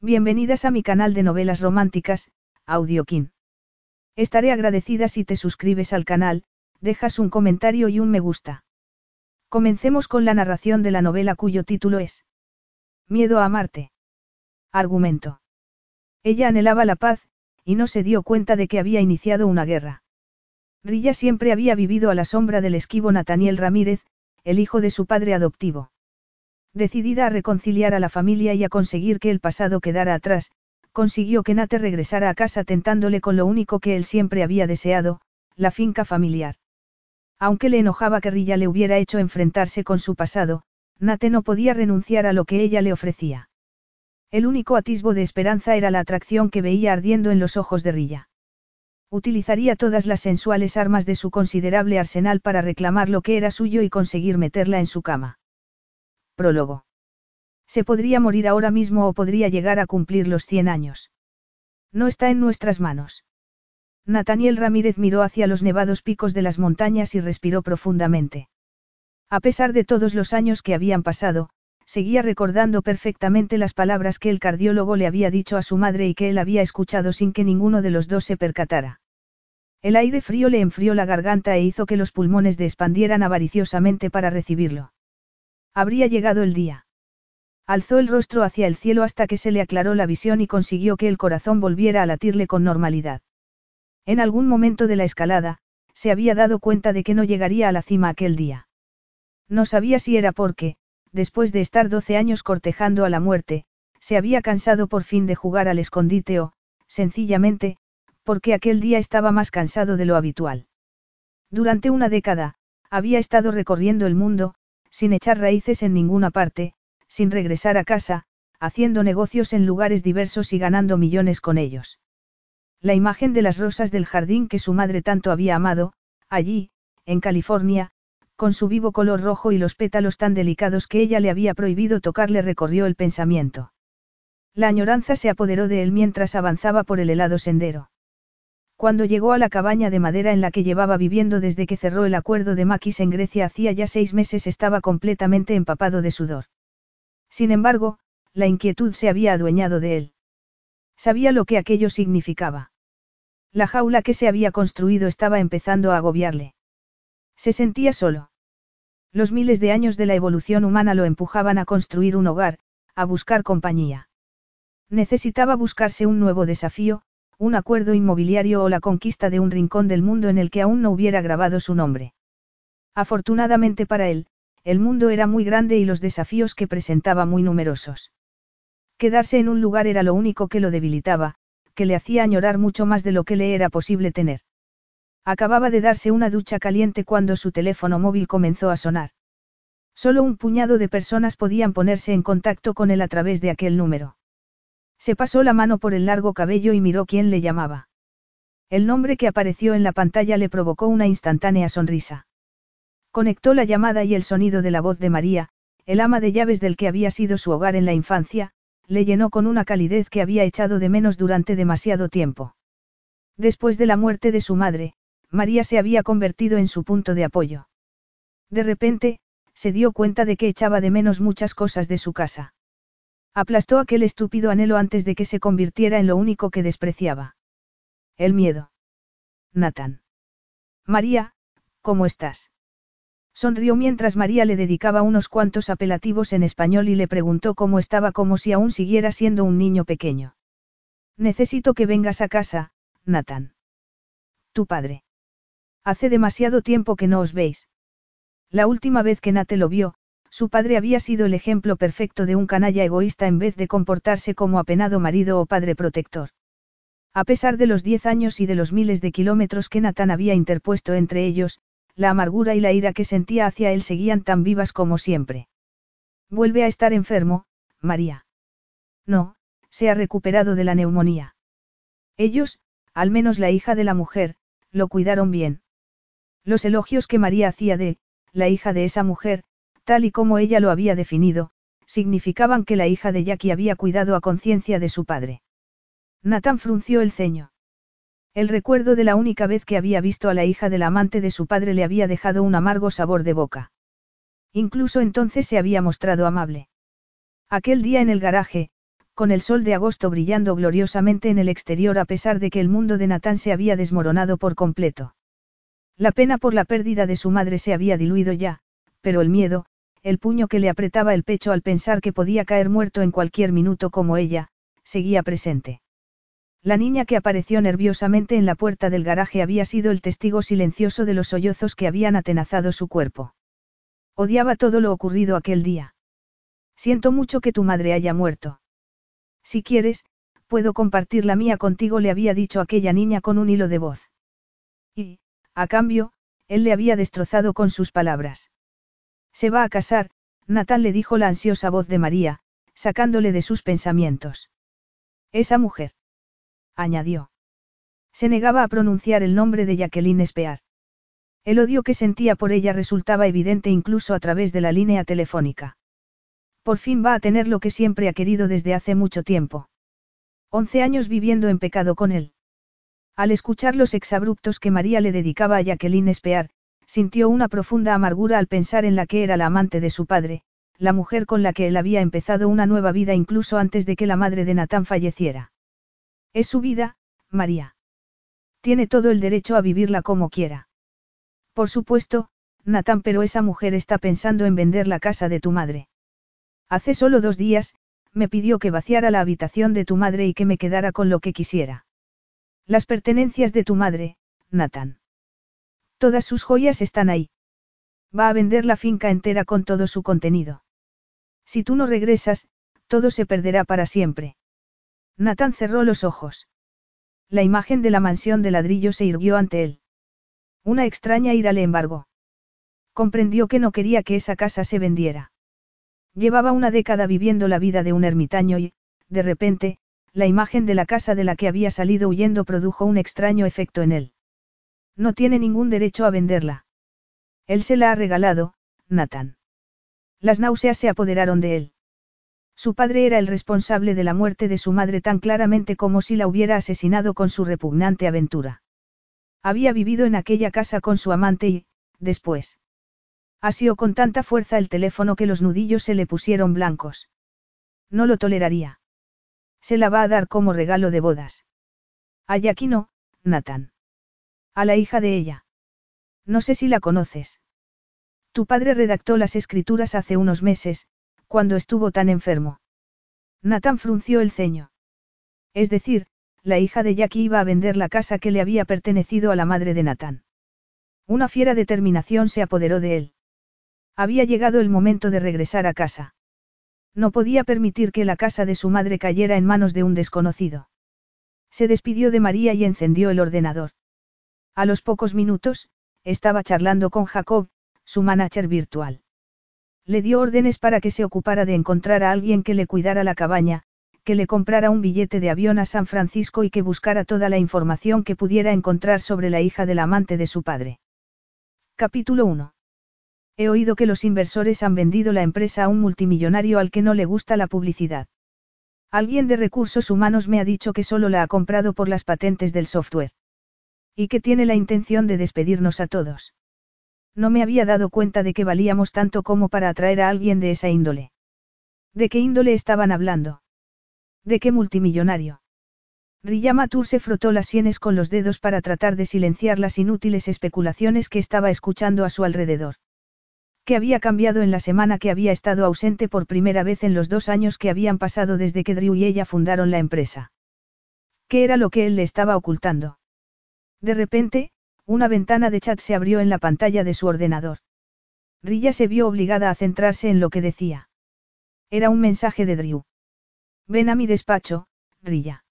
Bienvenidas a mi canal de novelas románticas, Audiokin. Estaré agradecida si te suscribes al canal, dejas un comentario y un me gusta. Comencemos con la narración de la novela cuyo título es Miedo a amarte. Argumento. Ella anhelaba la paz, y no se dio cuenta de que había iniciado una guerra. Rilla siempre había vivido a la sombra del esquivo Nathaniel Ramírez, el hijo de su padre adoptivo. Decidida a reconciliar a la familia y a conseguir que el pasado quedara atrás, consiguió que Nate regresara a casa tentándole con lo único que él siempre había deseado, la finca familiar. Aunque le enojaba que Rilla le hubiera hecho enfrentarse con su pasado, Nate no podía renunciar a lo que ella le ofrecía. El único atisbo de esperanza era la atracción que veía ardiendo en los ojos de Rilla. Utilizaría todas las sensuales armas de su considerable arsenal para reclamar lo que era suyo y conseguir meterla en su cama. Prólogo. Se podría morir ahora mismo o podría llegar a cumplir los 100 años. No está en nuestras manos. Nathaniel Ramírez miró hacia los nevados picos de las montañas y respiró profundamente. A pesar de todos los años que habían pasado, seguía recordando perfectamente las palabras que el cardiólogo le había dicho a su madre y que él había escuchado sin que ninguno de los dos se percatara. El aire frío le enfrió la garganta e hizo que los pulmones expandieran avariciosamente para recibirlo. Habría llegado el día. Alzó el rostro hacia el cielo hasta que se le aclaró la visión y consiguió que el corazón volviera a latirle con normalidad. En algún momento de la escalada, se había dado cuenta de que no llegaría a la cima aquel día. No sabía si era porque, después de estar doce años cortejando a la muerte, se había cansado por fin de jugar al escondite o, sencillamente, porque aquel día estaba más cansado de lo habitual. Durante una década, había estado recorriendo el mundo, sin echar raíces en ninguna parte, sin regresar a casa, haciendo negocios en lugares diversos y ganando millones con ellos. La imagen de las rosas del jardín que su madre tanto había amado, allí, en California, con su vivo color rojo y los pétalos tan delicados que ella le había prohibido tocar le recorrió el pensamiento. La añoranza se apoderó de él mientras avanzaba por el helado sendero. Cuando llegó a la cabaña de madera en la que llevaba viviendo desde que cerró el acuerdo de Maquis en Grecia hacía ya seis meses estaba completamente empapado de sudor. Sin embargo, la inquietud se había adueñado de él. Sabía lo que aquello significaba. La jaula que se había construido estaba empezando a agobiarle. Se sentía solo. Los miles de años de la evolución humana lo empujaban a construir un hogar, a buscar compañía. Necesitaba buscarse un nuevo desafío, un acuerdo inmobiliario o la conquista de un rincón del mundo en el que aún no hubiera grabado su nombre. Afortunadamente para él, el mundo era muy grande y los desafíos que presentaba muy numerosos. Quedarse en un lugar era lo único que lo debilitaba, que le hacía añorar mucho más de lo que le era posible tener. Acababa de darse una ducha caliente cuando su teléfono móvil comenzó a sonar. Solo un puñado de personas podían ponerse en contacto con él a través de aquel número. Se pasó la mano por el largo cabello y miró quién le llamaba. El nombre que apareció en la pantalla le provocó una instantánea sonrisa. Conectó la llamada y el sonido de la voz de María, el ama de llaves del que había sido su hogar en la infancia, le llenó con una calidez que había echado de menos durante demasiado tiempo. Después de la muerte de su madre, María se había convertido en su punto de apoyo. De repente, se dio cuenta de que echaba de menos muchas cosas de su casa. Aplastó aquel estúpido anhelo antes de que se convirtiera en lo único que despreciaba. El miedo. Nathan. María, ¿cómo estás? Sonrió mientras María le dedicaba unos cuantos apelativos en español y le preguntó cómo estaba como si aún siguiera siendo un niño pequeño. Necesito que vengas a casa, Nathan. Tu padre. Hace demasiado tiempo que no os veis. La última vez que Nate lo vio, su padre había sido el ejemplo perfecto de un canalla egoísta en vez de comportarse como apenado marido o padre protector. A pesar de los diez años y de los miles de kilómetros que Nathan había interpuesto entre ellos, la amargura y la ira que sentía hacia él seguían tan vivas como siempre. Vuelve a estar enfermo, María. No, se ha recuperado de la neumonía. Ellos, al menos la hija de la mujer, lo cuidaron bien. Los elogios que María hacía de, la hija de esa mujer, tal y como ella lo había definido, significaban que la hija de Jackie había cuidado a conciencia de su padre. Nathan frunció el ceño. El recuerdo de la única vez que había visto a la hija del amante de su padre le había dejado un amargo sabor de boca. Incluso entonces se había mostrado amable. Aquel día en el garaje, con el sol de agosto brillando gloriosamente en el exterior a pesar de que el mundo de Natán se había desmoronado por completo. La pena por la pérdida de su madre se había diluido ya, pero el miedo, el puño que le apretaba el pecho al pensar que podía caer muerto en cualquier minuto como ella, seguía presente. La niña que apareció nerviosamente en la puerta del garaje había sido el testigo silencioso de los sollozos que habían atenazado su cuerpo. Odiaba todo lo ocurrido aquel día. Siento mucho que tu madre haya muerto. Si quieres, puedo compartir la mía contigo, le había dicho aquella niña con un hilo de voz. Y, a cambio, él le había destrozado con sus palabras. Se va a casar, Natán le dijo la ansiosa voz de María, sacándole de sus pensamientos. Esa mujer añadió. Se negaba a pronunciar el nombre de Jacqueline Spear. El odio que sentía por ella resultaba evidente incluso a través de la línea telefónica. Por fin va a tener lo que siempre ha querido desde hace mucho tiempo. Once años viviendo en pecado con él. Al escuchar los exabruptos que María le dedicaba a Jacqueline Spear, sintió una profunda amargura al pensar en la que era la amante de su padre, la mujer con la que él había empezado una nueva vida incluso antes de que la madre de Natán falleciera. Es su vida, María. Tiene todo el derecho a vivirla como quiera. Por supuesto, Natán, pero esa mujer está pensando en vender la casa de tu madre. Hace solo dos días, me pidió que vaciara la habitación de tu madre y que me quedara con lo que quisiera. Las pertenencias de tu madre, Natán. Todas sus joyas están ahí. Va a vender la finca entera con todo su contenido. Si tú no regresas, todo se perderá para siempre. Nathan cerró los ojos. La imagen de la mansión de ladrillo se irguió ante él. Una extraña ira le embargó. Comprendió que no quería que esa casa se vendiera. Llevaba una década viviendo la vida de un ermitaño y, de repente, la imagen de la casa de la que había salido huyendo produjo un extraño efecto en él. No tiene ningún derecho a venderla. Él se la ha regalado, Nathan. Las náuseas se apoderaron de él. Su padre era el responsable de la muerte de su madre tan claramente como si la hubiera asesinado con su repugnante aventura. Había vivido en aquella casa con su amante y, después. Asió con tanta fuerza el teléfono que los nudillos se le pusieron blancos. No lo toleraría. Se la va a dar como regalo de bodas. A no, Nathan. A la hija de ella. No sé si la conoces. Tu padre redactó las escrituras hace unos meses, cuando estuvo tan enfermo. Nathan frunció el ceño. Es decir, la hija de Jackie iba a vender la casa que le había pertenecido a la madre de Nathan. Una fiera determinación se apoderó de él. Había llegado el momento de regresar a casa. No podía permitir que la casa de su madre cayera en manos de un desconocido. Se despidió de María y encendió el ordenador. A los pocos minutos, estaba charlando con Jacob, su manager virtual. Le dio órdenes para que se ocupara de encontrar a alguien que le cuidara la cabaña, que le comprara un billete de avión a San Francisco y que buscara toda la información que pudiera encontrar sobre la hija del amante de su padre. Capítulo 1. He oído que los inversores han vendido la empresa a un multimillonario al que no le gusta la publicidad. Alguien de recursos humanos me ha dicho que solo la ha comprado por las patentes del software. Y que tiene la intención de despedirnos a todos. No me había dado cuenta de que valíamos tanto como para atraer a alguien de esa índole. ¿De qué índole estaban hablando? ¿De qué multimillonario? Riyamatur se frotó las sienes con los dedos para tratar de silenciar las inútiles especulaciones que estaba escuchando a su alrededor. ¿Qué había cambiado en la semana que había estado ausente por primera vez en los dos años que habían pasado desde que Drew y ella fundaron la empresa? ¿Qué era lo que él le estaba ocultando? De repente, una ventana de chat se abrió en la pantalla de su ordenador. Rilla se vio obligada a centrarse en lo que decía. Era un mensaje de Drew. Ven a mi despacho, Rilla.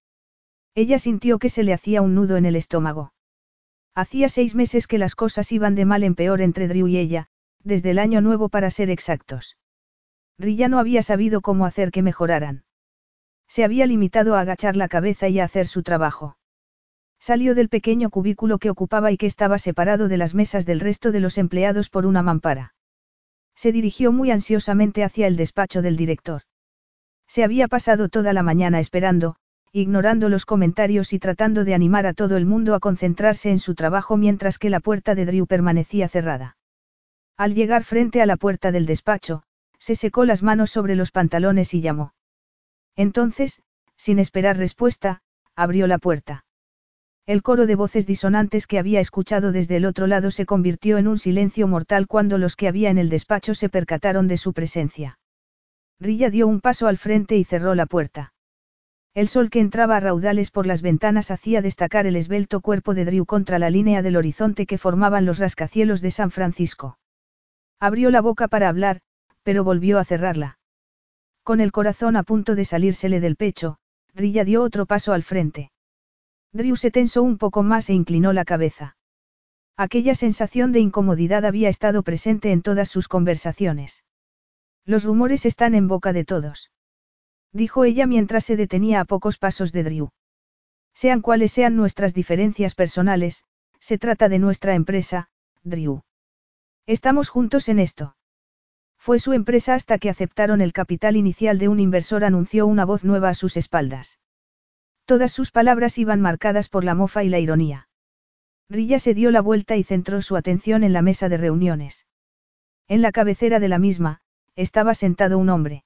Ella sintió que se le hacía un nudo en el estómago. Hacía seis meses que las cosas iban de mal en peor entre Drew y ella, desde el año nuevo para ser exactos. Rilla no había sabido cómo hacer que mejoraran. Se había limitado a agachar la cabeza y a hacer su trabajo. Salió del pequeño cubículo que ocupaba y que estaba separado de las mesas del resto de los empleados por una mampara. Se dirigió muy ansiosamente hacia el despacho del director. Se había pasado toda la mañana esperando, ignorando los comentarios y tratando de animar a todo el mundo a concentrarse en su trabajo mientras que la puerta de Drew permanecía cerrada. Al llegar frente a la puerta del despacho, se secó las manos sobre los pantalones y llamó. Entonces, sin esperar respuesta, abrió la puerta. El coro de voces disonantes que había escuchado desde el otro lado se convirtió en un silencio mortal cuando los que había en el despacho se percataron de su presencia. Rilla dio un paso al frente y cerró la puerta. El sol que entraba a raudales por las ventanas hacía destacar el esbelto cuerpo de Drew contra la línea del horizonte que formaban los rascacielos de San Francisco. Abrió la boca para hablar, pero volvió a cerrarla. Con el corazón a punto de salírsele del pecho, Rilla dio otro paso al frente. Drew se tensó un poco más e inclinó la cabeza. Aquella sensación de incomodidad había estado presente en todas sus conversaciones. Los rumores están en boca de todos. Dijo ella mientras se detenía a pocos pasos de Drew. Sean cuales sean nuestras diferencias personales, se trata de nuestra empresa, Drew. Estamos juntos en esto. Fue su empresa hasta que aceptaron el capital inicial de un inversor, anunció una voz nueva a sus espaldas. Todas sus palabras iban marcadas por la mofa y la ironía. Rilla se dio la vuelta y centró su atención en la mesa de reuniones. En la cabecera de la misma, estaba sentado un hombre.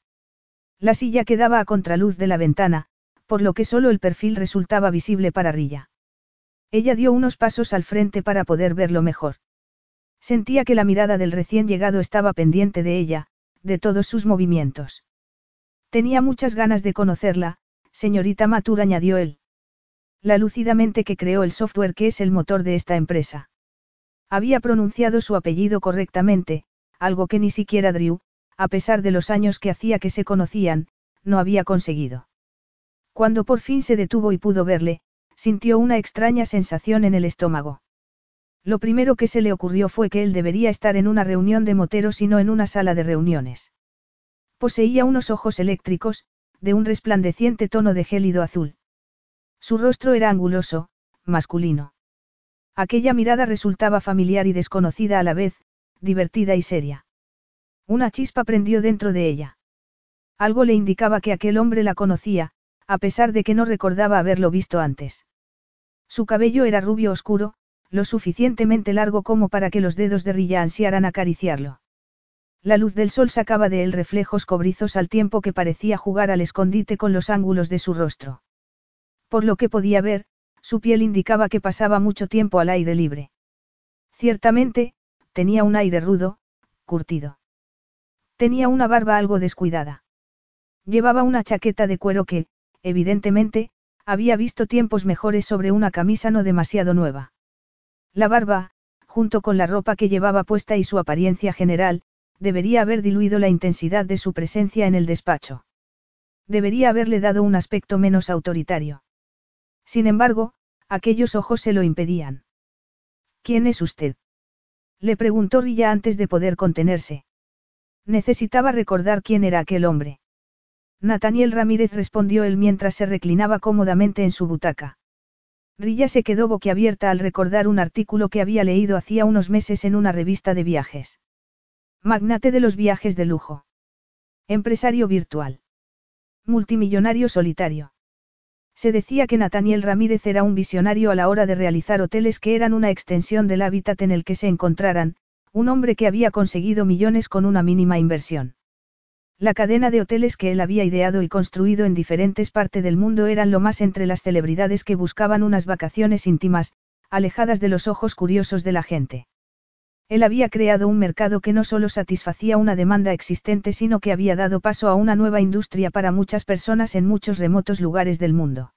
La silla quedaba a contraluz de la ventana, por lo que solo el perfil resultaba visible para Rilla. Ella dio unos pasos al frente para poder verlo mejor. Sentía que la mirada del recién llegado estaba pendiente de ella, de todos sus movimientos. Tenía muchas ganas de conocerla, señorita Matur añadió él. La lúcidamente que creó el software que es el motor de esta empresa. Había pronunciado su apellido correctamente, algo que ni siquiera Drew, a pesar de los años que hacía que se conocían, no había conseguido. Cuando por fin se detuvo y pudo verle, sintió una extraña sensación en el estómago. Lo primero que se le ocurrió fue que él debería estar en una reunión de moteros y no en una sala de reuniones. Poseía unos ojos eléctricos, de un resplandeciente tono de gélido azul. Su rostro era anguloso, masculino. Aquella mirada resultaba familiar y desconocida a la vez, divertida y seria. Una chispa prendió dentro de ella. Algo le indicaba que aquel hombre la conocía, a pesar de que no recordaba haberlo visto antes. Su cabello era rubio oscuro, lo suficientemente largo como para que los dedos de Rilla ansiaran acariciarlo. La luz del sol sacaba de él reflejos cobrizos al tiempo que parecía jugar al escondite con los ángulos de su rostro. Por lo que podía ver, su piel indicaba que pasaba mucho tiempo al aire libre. Ciertamente, tenía un aire rudo, curtido. Tenía una barba algo descuidada. Llevaba una chaqueta de cuero que, evidentemente, había visto tiempos mejores sobre una camisa no demasiado nueva. La barba, junto con la ropa que llevaba puesta y su apariencia general, debería haber diluido la intensidad de su presencia en el despacho. Debería haberle dado un aspecto menos autoritario. Sin embargo, aquellos ojos se lo impedían. ¿Quién es usted? Le preguntó Rilla antes de poder contenerse. Necesitaba recordar quién era aquel hombre. Nathaniel Ramírez respondió él mientras se reclinaba cómodamente en su butaca. Rilla se quedó boquiabierta al recordar un artículo que había leído hacía unos meses en una revista de viajes. Magnate de los viajes de lujo. Empresario virtual. Multimillonario solitario. Se decía que Nathaniel Ramírez era un visionario a la hora de realizar hoteles que eran una extensión del hábitat en el que se encontraran, un hombre que había conseguido millones con una mínima inversión. La cadena de hoteles que él había ideado y construido en diferentes partes del mundo eran lo más entre las celebridades que buscaban unas vacaciones íntimas, alejadas de los ojos curiosos de la gente. Él había creado un mercado que no solo satisfacía una demanda existente, sino que había dado paso a una nueva industria para muchas personas en muchos remotos lugares del mundo.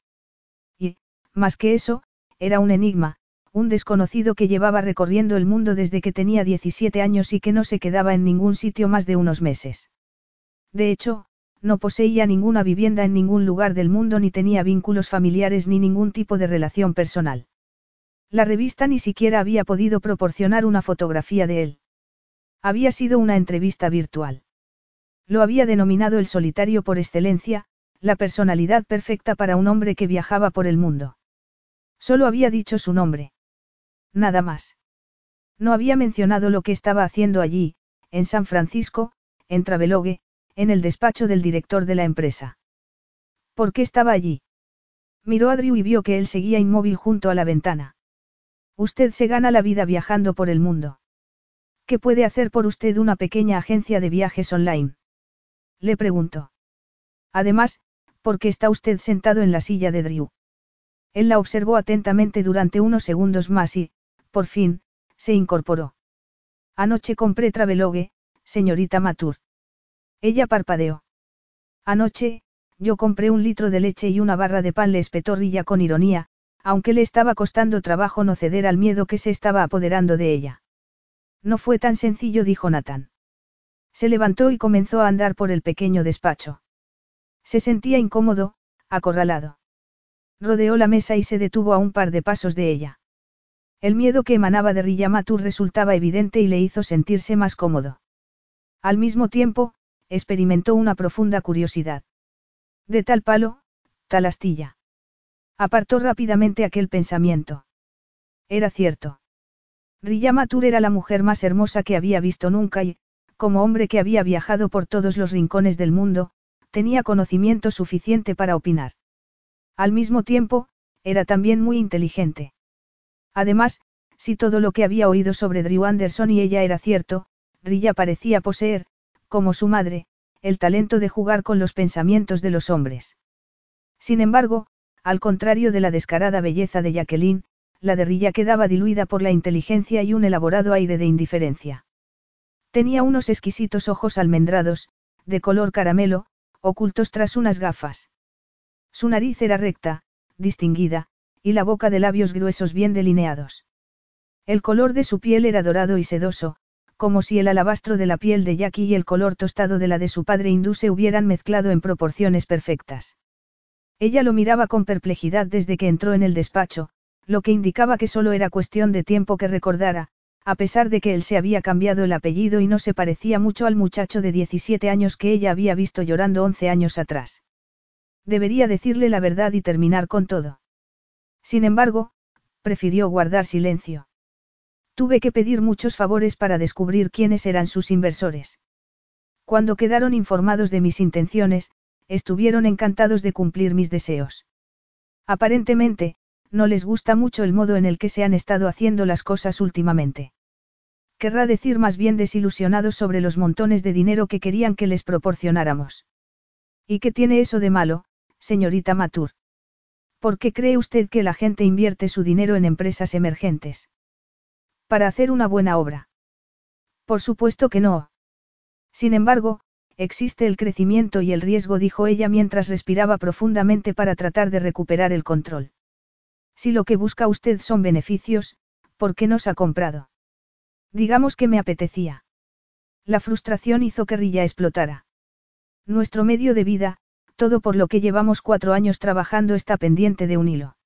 Y, más que eso, era un enigma, un desconocido que llevaba recorriendo el mundo desde que tenía 17 años y que no se quedaba en ningún sitio más de unos meses. De hecho, no poseía ninguna vivienda en ningún lugar del mundo ni tenía vínculos familiares ni ningún tipo de relación personal. La revista ni siquiera había podido proporcionar una fotografía de él. Había sido una entrevista virtual. Lo había denominado el solitario por excelencia, la personalidad perfecta para un hombre que viajaba por el mundo. Solo había dicho su nombre. Nada más. No había mencionado lo que estaba haciendo allí, en San Francisco, en Travelogue, en el despacho del director de la empresa. ¿Por qué estaba allí? Miró a Drew y vio que él seguía inmóvil junto a la ventana. Usted se gana la vida viajando por el mundo. ¿Qué puede hacer por usted una pequeña agencia de viajes online? Le preguntó. Además, ¿Por qué está usted sentado en la silla de Drew? Él la observó atentamente durante unos segundos más y, por fin, se incorporó. Anoche compré travelogue, señorita Matur. Ella parpadeó. Anoche, yo compré un litro de leche y una barra de pan, le espetó Rilla con ironía, aunque le estaba costando trabajo no ceder al miedo que se estaba apoderando de ella. No fue tan sencillo, dijo Nathan. Se levantó y comenzó a andar por el pequeño despacho. Se sentía incómodo, acorralado. Rodeó la mesa y se detuvo a un par de pasos de ella. El miedo que emanaba de Rillamatur resultaba evidente y le hizo sentirse más cómodo. Al mismo tiempo, experimentó una profunda curiosidad. De tal palo, tal astilla. Apartó rápidamente aquel pensamiento. Era cierto. Rillamatur era la mujer más hermosa que había visto nunca y, como hombre que había viajado por todos los rincones del mundo, tenía conocimiento suficiente para opinar. Al mismo tiempo, era también muy inteligente. Además, si todo lo que había oído sobre Drew Anderson y ella era cierto, Rilla parecía poseer, como su madre, el talento de jugar con los pensamientos de los hombres. Sin embargo, al contrario de la descarada belleza de Jacqueline, la de Rilla quedaba diluida por la inteligencia y un elaborado aire de indiferencia. Tenía unos exquisitos ojos almendrados, de color caramelo, ocultos tras unas gafas. Su nariz era recta, distinguida, y la boca de labios gruesos bien delineados. El color de su piel era dorado y sedoso, como si el alabastro de la piel de Jackie y el color tostado de la de su padre hindú se hubieran mezclado en proporciones perfectas. Ella lo miraba con perplejidad desde que entró en el despacho, lo que indicaba que solo era cuestión de tiempo que recordara, a pesar de que él se había cambiado el apellido y no se parecía mucho al muchacho de 17 años que ella había visto llorando 11 años atrás. Debería decirle la verdad y terminar con todo. Sin embargo, prefirió guardar silencio. Tuve que pedir muchos favores para descubrir quiénes eran sus inversores. Cuando quedaron informados de mis intenciones, estuvieron encantados de cumplir mis deseos. Aparentemente, no les gusta mucho el modo en el que se han estado haciendo las cosas últimamente. Querrá decir más bien desilusionados sobre los montones de dinero que querían que les proporcionáramos. ¿Y qué tiene eso de malo, señorita Matur? ¿Por qué cree usted que la gente invierte su dinero en empresas emergentes? Para hacer una buena obra. Por supuesto que no. Sin embargo, existe el crecimiento y el riesgo, dijo ella mientras respiraba profundamente para tratar de recuperar el control. Si lo que busca usted son beneficios, ¿por qué nos ha comprado? Digamos que me apetecía. La frustración hizo que Rilla explotara. Nuestro medio de vida, todo por lo que llevamos cuatro años trabajando está pendiente de un hilo.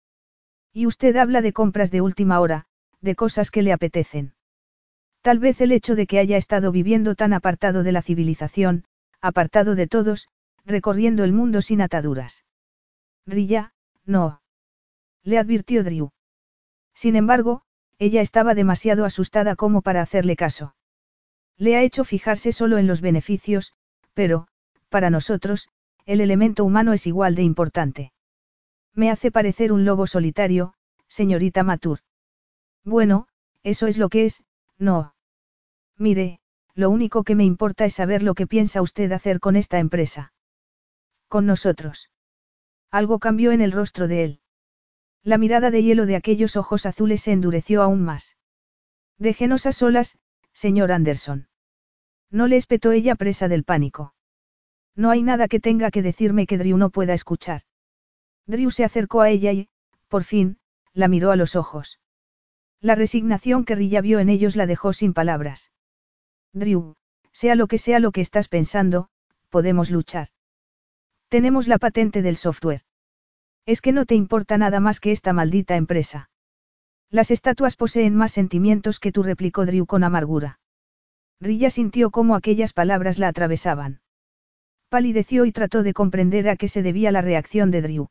Y usted habla de compras de última hora, de cosas que le apetecen. Tal vez el hecho de que haya estado viviendo tan apartado de la civilización, apartado de todos, recorriendo el mundo sin ataduras. Rilla, no. Le advirtió Drew. Sin embargo, ella estaba demasiado asustada como para hacerle caso. Le ha hecho fijarse solo en los beneficios, pero, para nosotros, el elemento humano es igual de importante. Me hace parecer un lobo solitario, señorita Matur. Bueno, eso es lo que es, no. Mire, lo único que me importa es saber lo que piensa usted hacer con esta empresa. Con nosotros. Algo cambió en el rostro de él. La mirada de hielo de aquellos ojos azules se endureció aún más. Déjenos a solas, señor Anderson. No le espetó ella presa del pánico. No hay nada que tenga que decirme que Drew no pueda escuchar. Drew se acercó a ella y, por fin, la miró a los ojos. La resignación que Rilla vio en ellos la dejó sin palabras. Drew, sea lo que sea lo que estás pensando, podemos luchar. Tenemos la patente del software. Es que no te importa nada más que esta maldita empresa. Las estatuas poseen más sentimientos que tú, replicó Drew con amargura. Rilla sintió cómo aquellas palabras la atravesaban. Palideció y trató de comprender a qué se debía la reacción de Drew.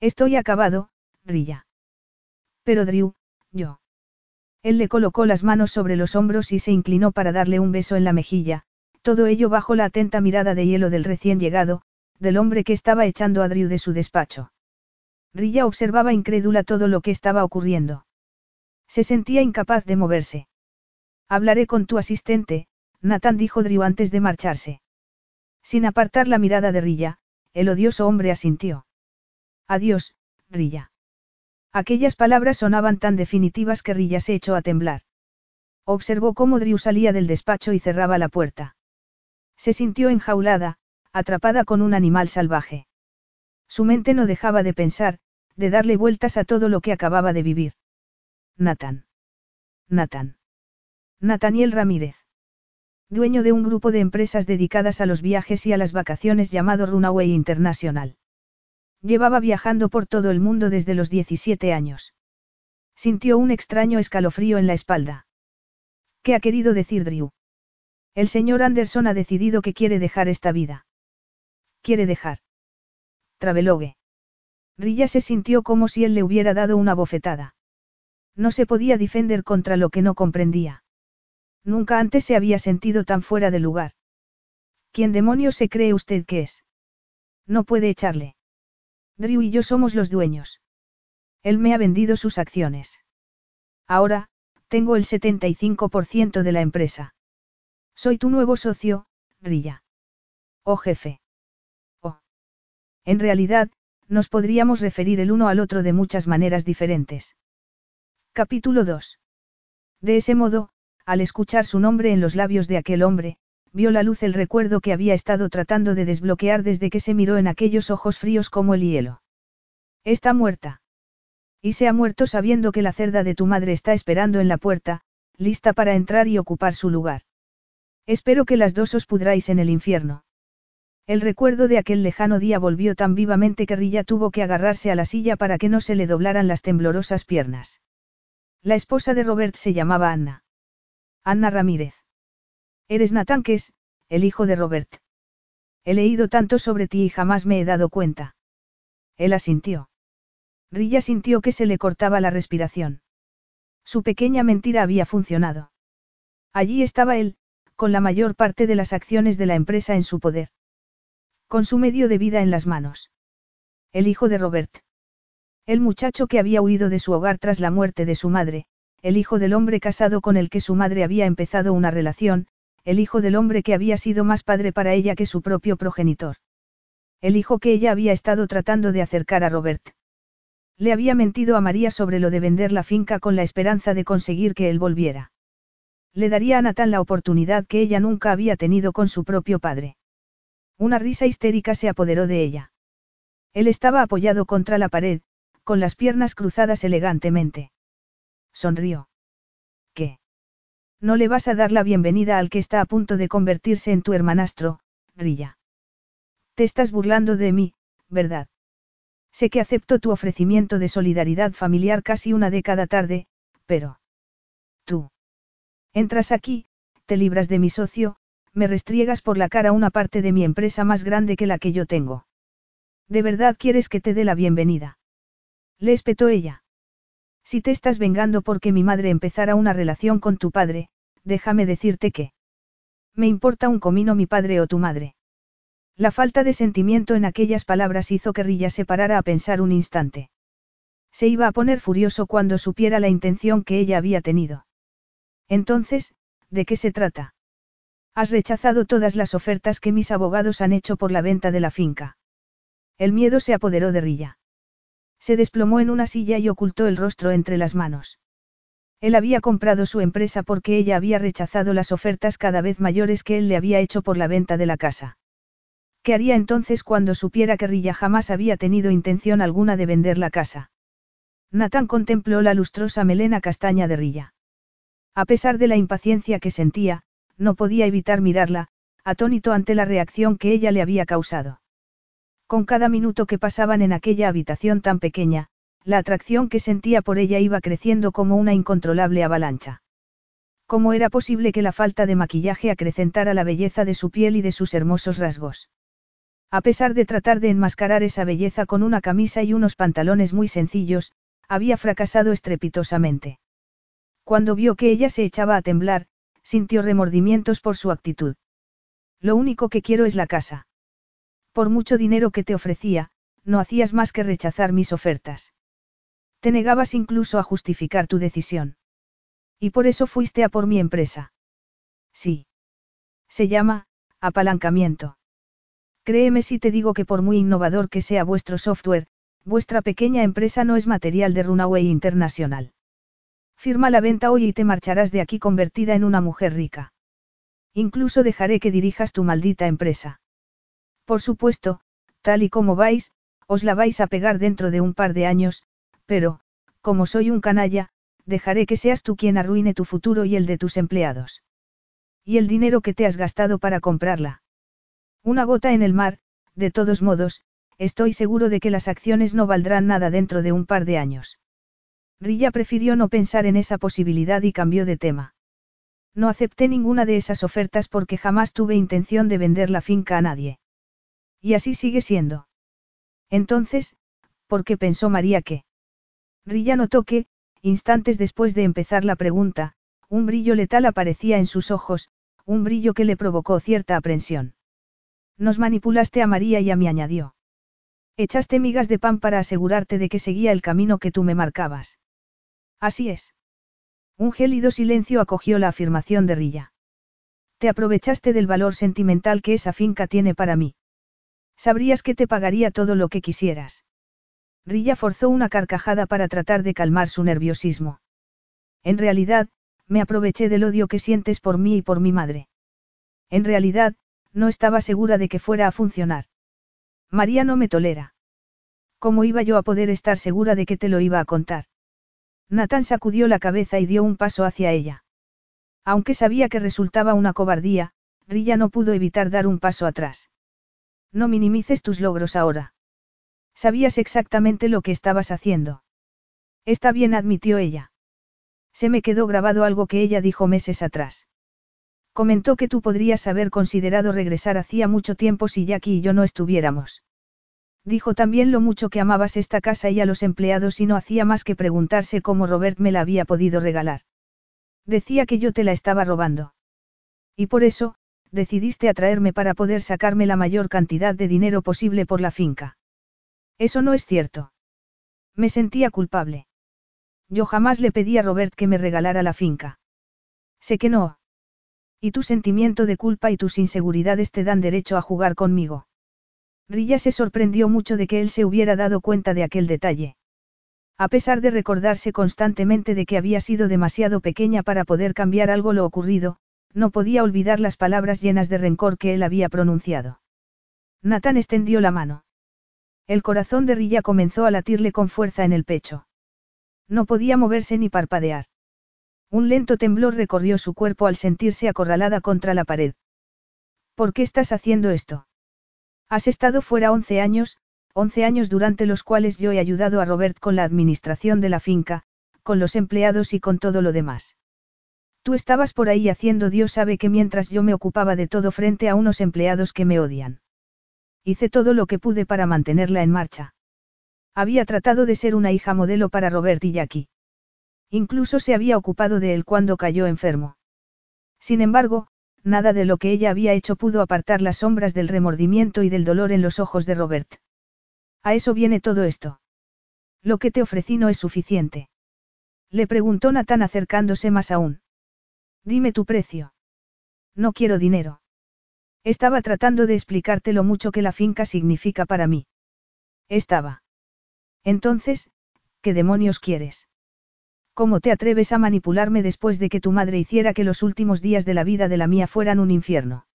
Estoy acabado, Rilla. Pero Drew, yo. Él le colocó las manos sobre los hombros y se inclinó para darle un beso en la mejilla, todo ello bajo la atenta mirada de hielo del recién llegado, del hombre que estaba echando a Drew de su despacho. Rilla observaba incrédula todo lo que estaba ocurriendo. Se sentía incapaz de moverse. Hablaré con tu asistente, Nathan dijo Drew antes de marcharse. Sin apartar la mirada de Rilla, el odioso hombre asintió. Adiós, Rilla. Aquellas palabras sonaban tan definitivas que Rilla se echó a temblar. Observó cómo Drew salía del despacho y cerraba la puerta. Se sintió enjaulada, atrapada con un animal salvaje. Su mente no dejaba de pensar, de darle vueltas a todo lo que acababa de vivir. Nathan. Nathan. Nathaniel Ramírez. Dueño de un grupo de empresas dedicadas a los viajes y a las vacaciones llamado Runaway International. Llevaba viajando por todo el mundo desde los 17 años. Sintió un extraño escalofrío en la espalda. ¿Qué ha querido decir Drew? El señor Anderson ha decidido que quiere dejar esta vida. Quiere dejar. Travelogue. Rilla se sintió como si él le hubiera dado una bofetada. No se podía defender contra lo que no comprendía. Nunca antes se había sentido tan fuera de lugar. ¿Quién demonios se cree usted que es? No puede echarle. Drew y yo somos los dueños. Él me ha vendido sus acciones. Ahora, tengo el 75% de la empresa. Soy tu nuevo socio, Rilla. Oh jefe. Oh. En realidad, nos podríamos referir el uno al otro de muchas maneras diferentes. Capítulo 2. De ese modo, al escuchar su nombre en los labios de aquel hombre, vio la luz el recuerdo que había estado tratando de desbloquear desde que se miró en aquellos ojos fríos como el hielo. Está muerta. Y se ha muerto sabiendo que la cerda de tu madre está esperando en la puerta, lista para entrar y ocupar su lugar. Espero que las dos os pudráis en el infierno. El recuerdo de aquel lejano día volvió tan vivamente que Rilla tuvo que agarrarse a la silla para que no se le doblaran las temblorosas piernas. La esposa de Robert se llamaba Anna. Anna Ramírez. Eres Nathan es, el hijo de Robert. He leído tanto sobre ti y jamás me he dado cuenta. Él asintió. Rilla sintió que se le cortaba la respiración. Su pequeña mentira había funcionado. Allí estaba él, con la mayor parte de las acciones de la empresa en su poder. Con su medio de vida en las manos. El hijo de Robert. El muchacho que había huido de su hogar tras la muerte de su madre, el hijo del hombre casado con el que su madre había empezado una relación, el hijo del hombre que había sido más padre para ella que su propio progenitor. El hijo que ella había estado tratando de acercar a Robert. Le había mentido a María sobre lo de vender la finca con la esperanza de conseguir que él volviera. Le daría a Natán la oportunidad que ella nunca había tenido con su propio padre. Una risa histérica se apoderó de ella. Él estaba apoyado contra la pared, con las piernas cruzadas elegantemente. Sonrió. No le vas a dar la bienvenida al que está a punto de convertirse en tu hermanastro, Rilla. Te estás burlando de mí, ¿verdad? Sé que acepto tu ofrecimiento de solidaridad familiar casi una década tarde, pero... Tú. Entras aquí, te libras de mi socio, me restriegas por la cara una parte de mi empresa más grande que la que yo tengo. ¿De verdad quieres que te dé la bienvenida? Le espetó ella. Si te estás vengando porque mi madre empezara una relación con tu padre, déjame decirte que... Me importa un comino mi padre o tu madre. La falta de sentimiento en aquellas palabras hizo que Rilla se parara a pensar un instante. Se iba a poner furioso cuando supiera la intención que ella había tenido. Entonces, ¿de qué se trata? Has rechazado todas las ofertas que mis abogados han hecho por la venta de la finca. El miedo se apoderó de Rilla. Se desplomó en una silla y ocultó el rostro entre las manos. Él había comprado su empresa porque ella había rechazado las ofertas cada vez mayores que él le había hecho por la venta de la casa. ¿Qué haría entonces cuando supiera que Rilla jamás había tenido intención alguna de vender la casa? Nathan contempló la lustrosa melena castaña de Rilla. A pesar de la impaciencia que sentía, no podía evitar mirarla, atónito ante la reacción que ella le había causado. Con cada minuto que pasaban en aquella habitación tan pequeña, la atracción que sentía por ella iba creciendo como una incontrolable avalancha. ¿Cómo era posible que la falta de maquillaje acrecentara la belleza de su piel y de sus hermosos rasgos? A pesar de tratar de enmascarar esa belleza con una camisa y unos pantalones muy sencillos, había fracasado estrepitosamente. Cuando vio que ella se echaba a temblar, sintió remordimientos por su actitud. Lo único que quiero es la casa. Por mucho dinero que te ofrecía, no hacías más que rechazar mis ofertas. Te negabas incluso a justificar tu decisión. Y por eso fuiste a por mi empresa. Sí. Se llama, apalancamiento. Créeme si te digo que por muy innovador que sea vuestro software, vuestra pequeña empresa no es material de Runaway International. Firma la venta hoy y te marcharás de aquí convertida en una mujer rica. Incluso dejaré que dirijas tu maldita empresa. Por supuesto, tal y como vais, os la vais a pegar dentro de un par de años, pero, como soy un canalla, dejaré que seas tú quien arruine tu futuro y el de tus empleados. ¿Y el dinero que te has gastado para comprarla? Una gota en el mar, de todos modos, estoy seguro de que las acciones no valdrán nada dentro de un par de años. Rilla prefirió no pensar en esa posibilidad y cambió de tema. No acepté ninguna de esas ofertas porque jamás tuve intención de vender la finca a nadie. Y así sigue siendo. Entonces, ¿por qué pensó María que? Rilla notó que, instantes después de empezar la pregunta, un brillo letal aparecía en sus ojos, un brillo que le provocó cierta aprensión. Nos manipulaste a María y a mí añadió. Echaste migas de pan para asegurarte de que seguía el camino que tú me marcabas. Así es. Un gélido silencio acogió la afirmación de Rilla. Te aprovechaste del valor sentimental que esa finca tiene para mí. Sabrías que te pagaría todo lo que quisieras. Rilla forzó una carcajada para tratar de calmar su nerviosismo. En realidad, me aproveché del odio que sientes por mí y por mi madre. En realidad, no estaba segura de que fuera a funcionar. María no me tolera. ¿Cómo iba yo a poder estar segura de que te lo iba a contar? Nathan sacudió la cabeza y dio un paso hacia ella. Aunque sabía que resultaba una cobardía, Rilla no pudo evitar dar un paso atrás. No minimices tus logros ahora. Sabías exactamente lo que estabas haciendo. Está bien, admitió ella. Se me quedó grabado algo que ella dijo meses atrás. Comentó que tú podrías haber considerado regresar hacía mucho tiempo si Jackie y yo no estuviéramos. Dijo también lo mucho que amabas esta casa y a los empleados y no hacía más que preguntarse cómo Robert me la había podido regalar. Decía que yo te la estaba robando. Y por eso, decidiste atraerme para poder sacarme la mayor cantidad de dinero posible por la finca. Eso no es cierto. Me sentía culpable. Yo jamás le pedí a Robert que me regalara la finca. Sé que no. Y tu sentimiento de culpa y tus inseguridades te dan derecho a jugar conmigo. Rilla se sorprendió mucho de que él se hubiera dado cuenta de aquel detalle. A pesar de recordarse constantemente de que había sido demasiado pequeña para poder cambiar algo lo ocurrido, no podía olvidar las palabras llenas de rencor que él había pronunciado. Nathan extendió la mano. El corazón de Rilla comenzó a latirle con fuerza en el pecho. No podía moverse ni parpadear. Un lento temblor recorrió su cuerpo al sentirse acorralada contra la pared. ¿Por qué estás haciendo esto? Has estado fuera once años, once años durante los cuales yo he ayudado a Robert con la administración de la finca, con los empleados y con todo lo demás. Tú estabas por ahí haciendo Dios sabe que mientras yo me ocupaba de todo frente a unos empleados que me odian. Hice todo lo que pude para mantenerla en marcha. Había tratado de ser una hija modelo para Robert y Jackie. Incluso se había ocupado de él cuando cayó enfermo. Sin embargo, nada de lo que ella había hecho pudo apartar las sombras del remordimiento y del dolor en los ojos de Robert. A eso viene todo esto. Lo que te ofrecí no es suficiente. Le preguntó Nathan acercándose más aún. Dime tu precio. No quiero dinero. Estaba tratando de explicarte lo mucho que la finca significa para mí. Estaba. Entonces, ¿qué demonios quieres? ¿Cómo te atreves a manipularme después de que tu madre hiciera que los últimos días de la vida de la mía fueran un infierno?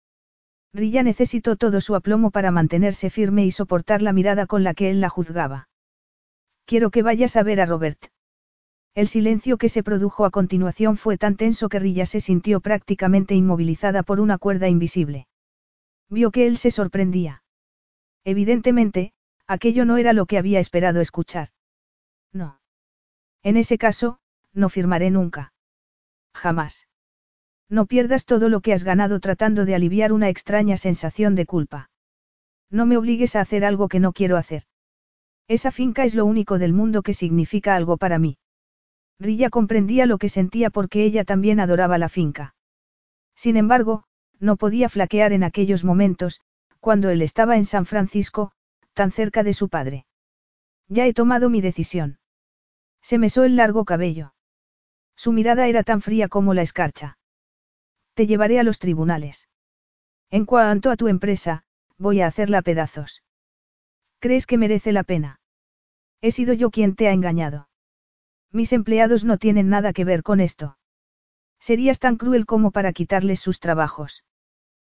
Rilla necesitó todo su aplomo para mantenerse firme y soportar la mirada con la que él la juzgaba. Quiero que vayas a ver a Robert. El silencio que se produjo a continuación fue tan tenso que Rilla se sintió prácticamente inmovilizada por una cuerda invisible. Vio que él se sorprendía. Evidentemente, aquello no era lo que había esperado escuchar. No. En ese caso, no firmaré nunca. Jamás. No pierdas todo lo que has ganado tratando de aliviar una extraña sensación de culpa. No me obligues a hacer algo que no quiero hacer. Esa finca es lo único del mundo que significa algo para mí. Rilla comprendía lo que sentía porque ella también adoraba la finca. Sin embargo, no podía flaquear en aquellos momentos, cuando él estaba en San Francisco, tan cerca de su padre. Ya he tomado mi decisión. Se mesó el largo cabello. Su mirada era tan fría como la escarcha. Te llevaré a los tribunales. En cuanto a tu empresa, voy a hacerla a pedazos. ¿Crees que merece la pena? He sido yo quien te ha engañado. Mis empleados no tienen nada que ver con esto. Serías tan cruel como para quitarles sus trabajos.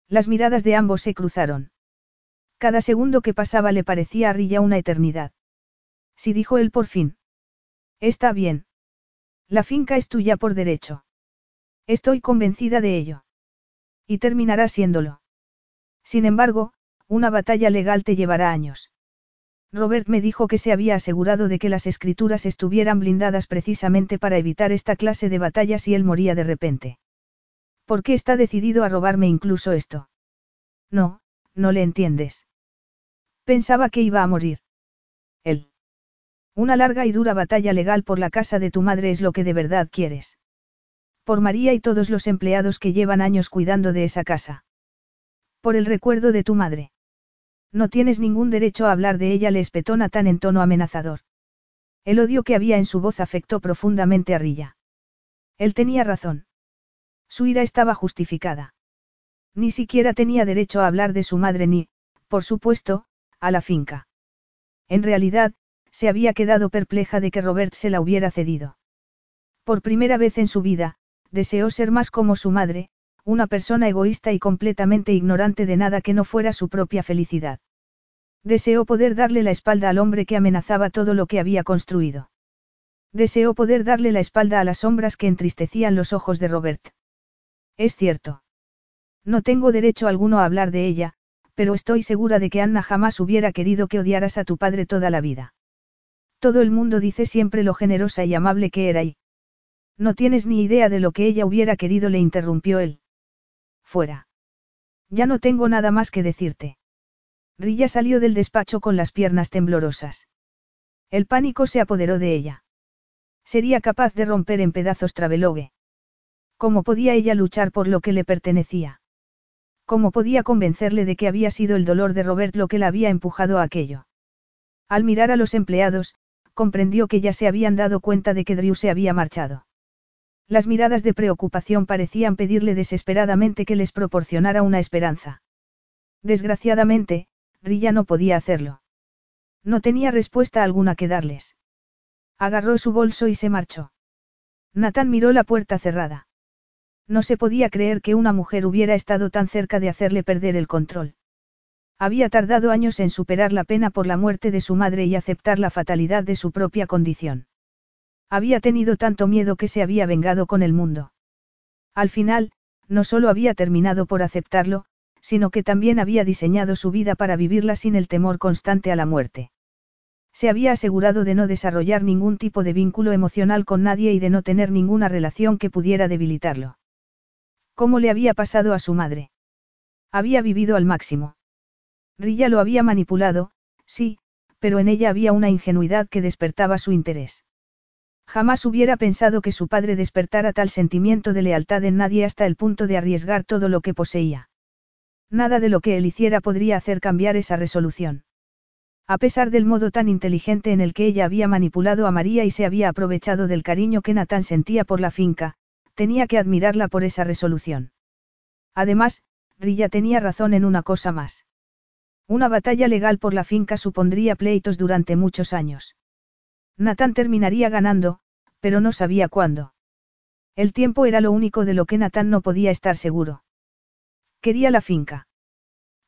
Las miradas de ambos se cruzaron. Cada segundo que pasaba le parecía a Rilla una eternidad. Sí dijo él por fin. Está bien. La finca es tuya por derecho. Estoy convencida de ello. Y terminará siéndolo. Sin embargo, una batalla legal te llevará años. Robert me dijo que se había asegurado de que las escrituras estuvieran blindadas precisamente para evitar esta clase de batallas si él moría de repente. ¿Por qué está decidido a robarme incluso esto? No, no le entiendes. Pensaba que iba a morir. Él. Una larga y dura batalla legal por la casa de tu madre es lo que de verdad quieres. Por María y todos los empleados que llevan años cuidando de esa casa. Por el recuerdo de tu madre. No tienes ningún derecho a hablar de ella, le espetó Natán en tono amenazador. El odio que había en su voz afectó profundamente a Rilla. Él tenía razón. Su ira estaba justificada. Ni siquiera tenía derecho a hablar de su madre ni, por supuesto, a la finca. En realidad, se había quedado perpleja de que Robert se la hubiera cedido. Por primera vez en su vida, deseó ser más como su madre, una persona egoísta y completamente ignorante de nada que no fuera su propia felicidad. Deseó poder darle la espalda al hombre que amenazaba todo lo que había construido. Deseó poder darle la espalda a las sombras que entristecían los ojos de Robert. Es cierto. No tengo derecho alguno a hablar de ella, pero estoy segura de que Anna jamás hubiera querido que odiaras a tu padre toda la vida. Todo el mundo dice siempre lo generosa y amable que era y... No tienes ni idea de lo que ella hubiera querido, le interrumpió él. Fuera. Ya no tengo nada más que decirte. Rilla salió del despacho con las piernas temblorosas. El pánico se apoderó de ella. Sería capaz de romper en pedazos Travelogue. ¿Cómo podía ella luchar por lo que le pertenecía? ¿Cómo podía convencerle de que había sido el dolor de Robert lo que la había empujado a aquello? Al mirar a los empleados, comprendió que ya se habían dado cuenta de que Drew se había marchado. Las miradas de preocupación parecían pedirle desesperadamente que les proporcionara una esperanza. Desgraciadamente, Rilla no podía hacerlo. No tenía respuesta alguna que darles. Agarró su bolso y se marchó. Nathan miró la puerta cerrada. No se podía creer que una mujer hubiera estado tan cerca de hacerle perder el control. Había tardado años en superar la pena por la muerte de su madre y aceptar la fatalidad de su propia condición. Había tenido tanto miedo que se había vengado con el mundo. Al final, no solo había terminado por aceptarlo, sino que también había diseñado su vida para vivirla sin el temor constante a la muerte. Se había asegurado de no desarrollar ningún tipo de vínculo emocional con nadie y de no tener ninguna relación que pudiera debilitarlo. ¿Cómo le había pasado a su madre? Había vivido al máximo. Rilla lo había manipulado, sí, pero en ella había una ingenuidad que despertaba su interés. Jamás hubiera pensado que su padre despertara tal sentimiento de lealtad en nadie hasta el punto de arriesgar todo lo que poseía. Nada de lo que él hiciera podría hacer cambiar esa resolución. A pesar del modo tan inteligente en el que ella había manipulado a María y se había aprovechado del cariño que Natán sentía por la finca, tenía que admirarla por esa resolución. Además, Rilla tenía razón en una cosa más. Una batalla legal por la finca supondría pleitos durante muchos años. Nathan terminaría ganando, pero no sabía cuándo. El tiempo era lo único de lo que Nathan no podía estar seguro. Quería la finca.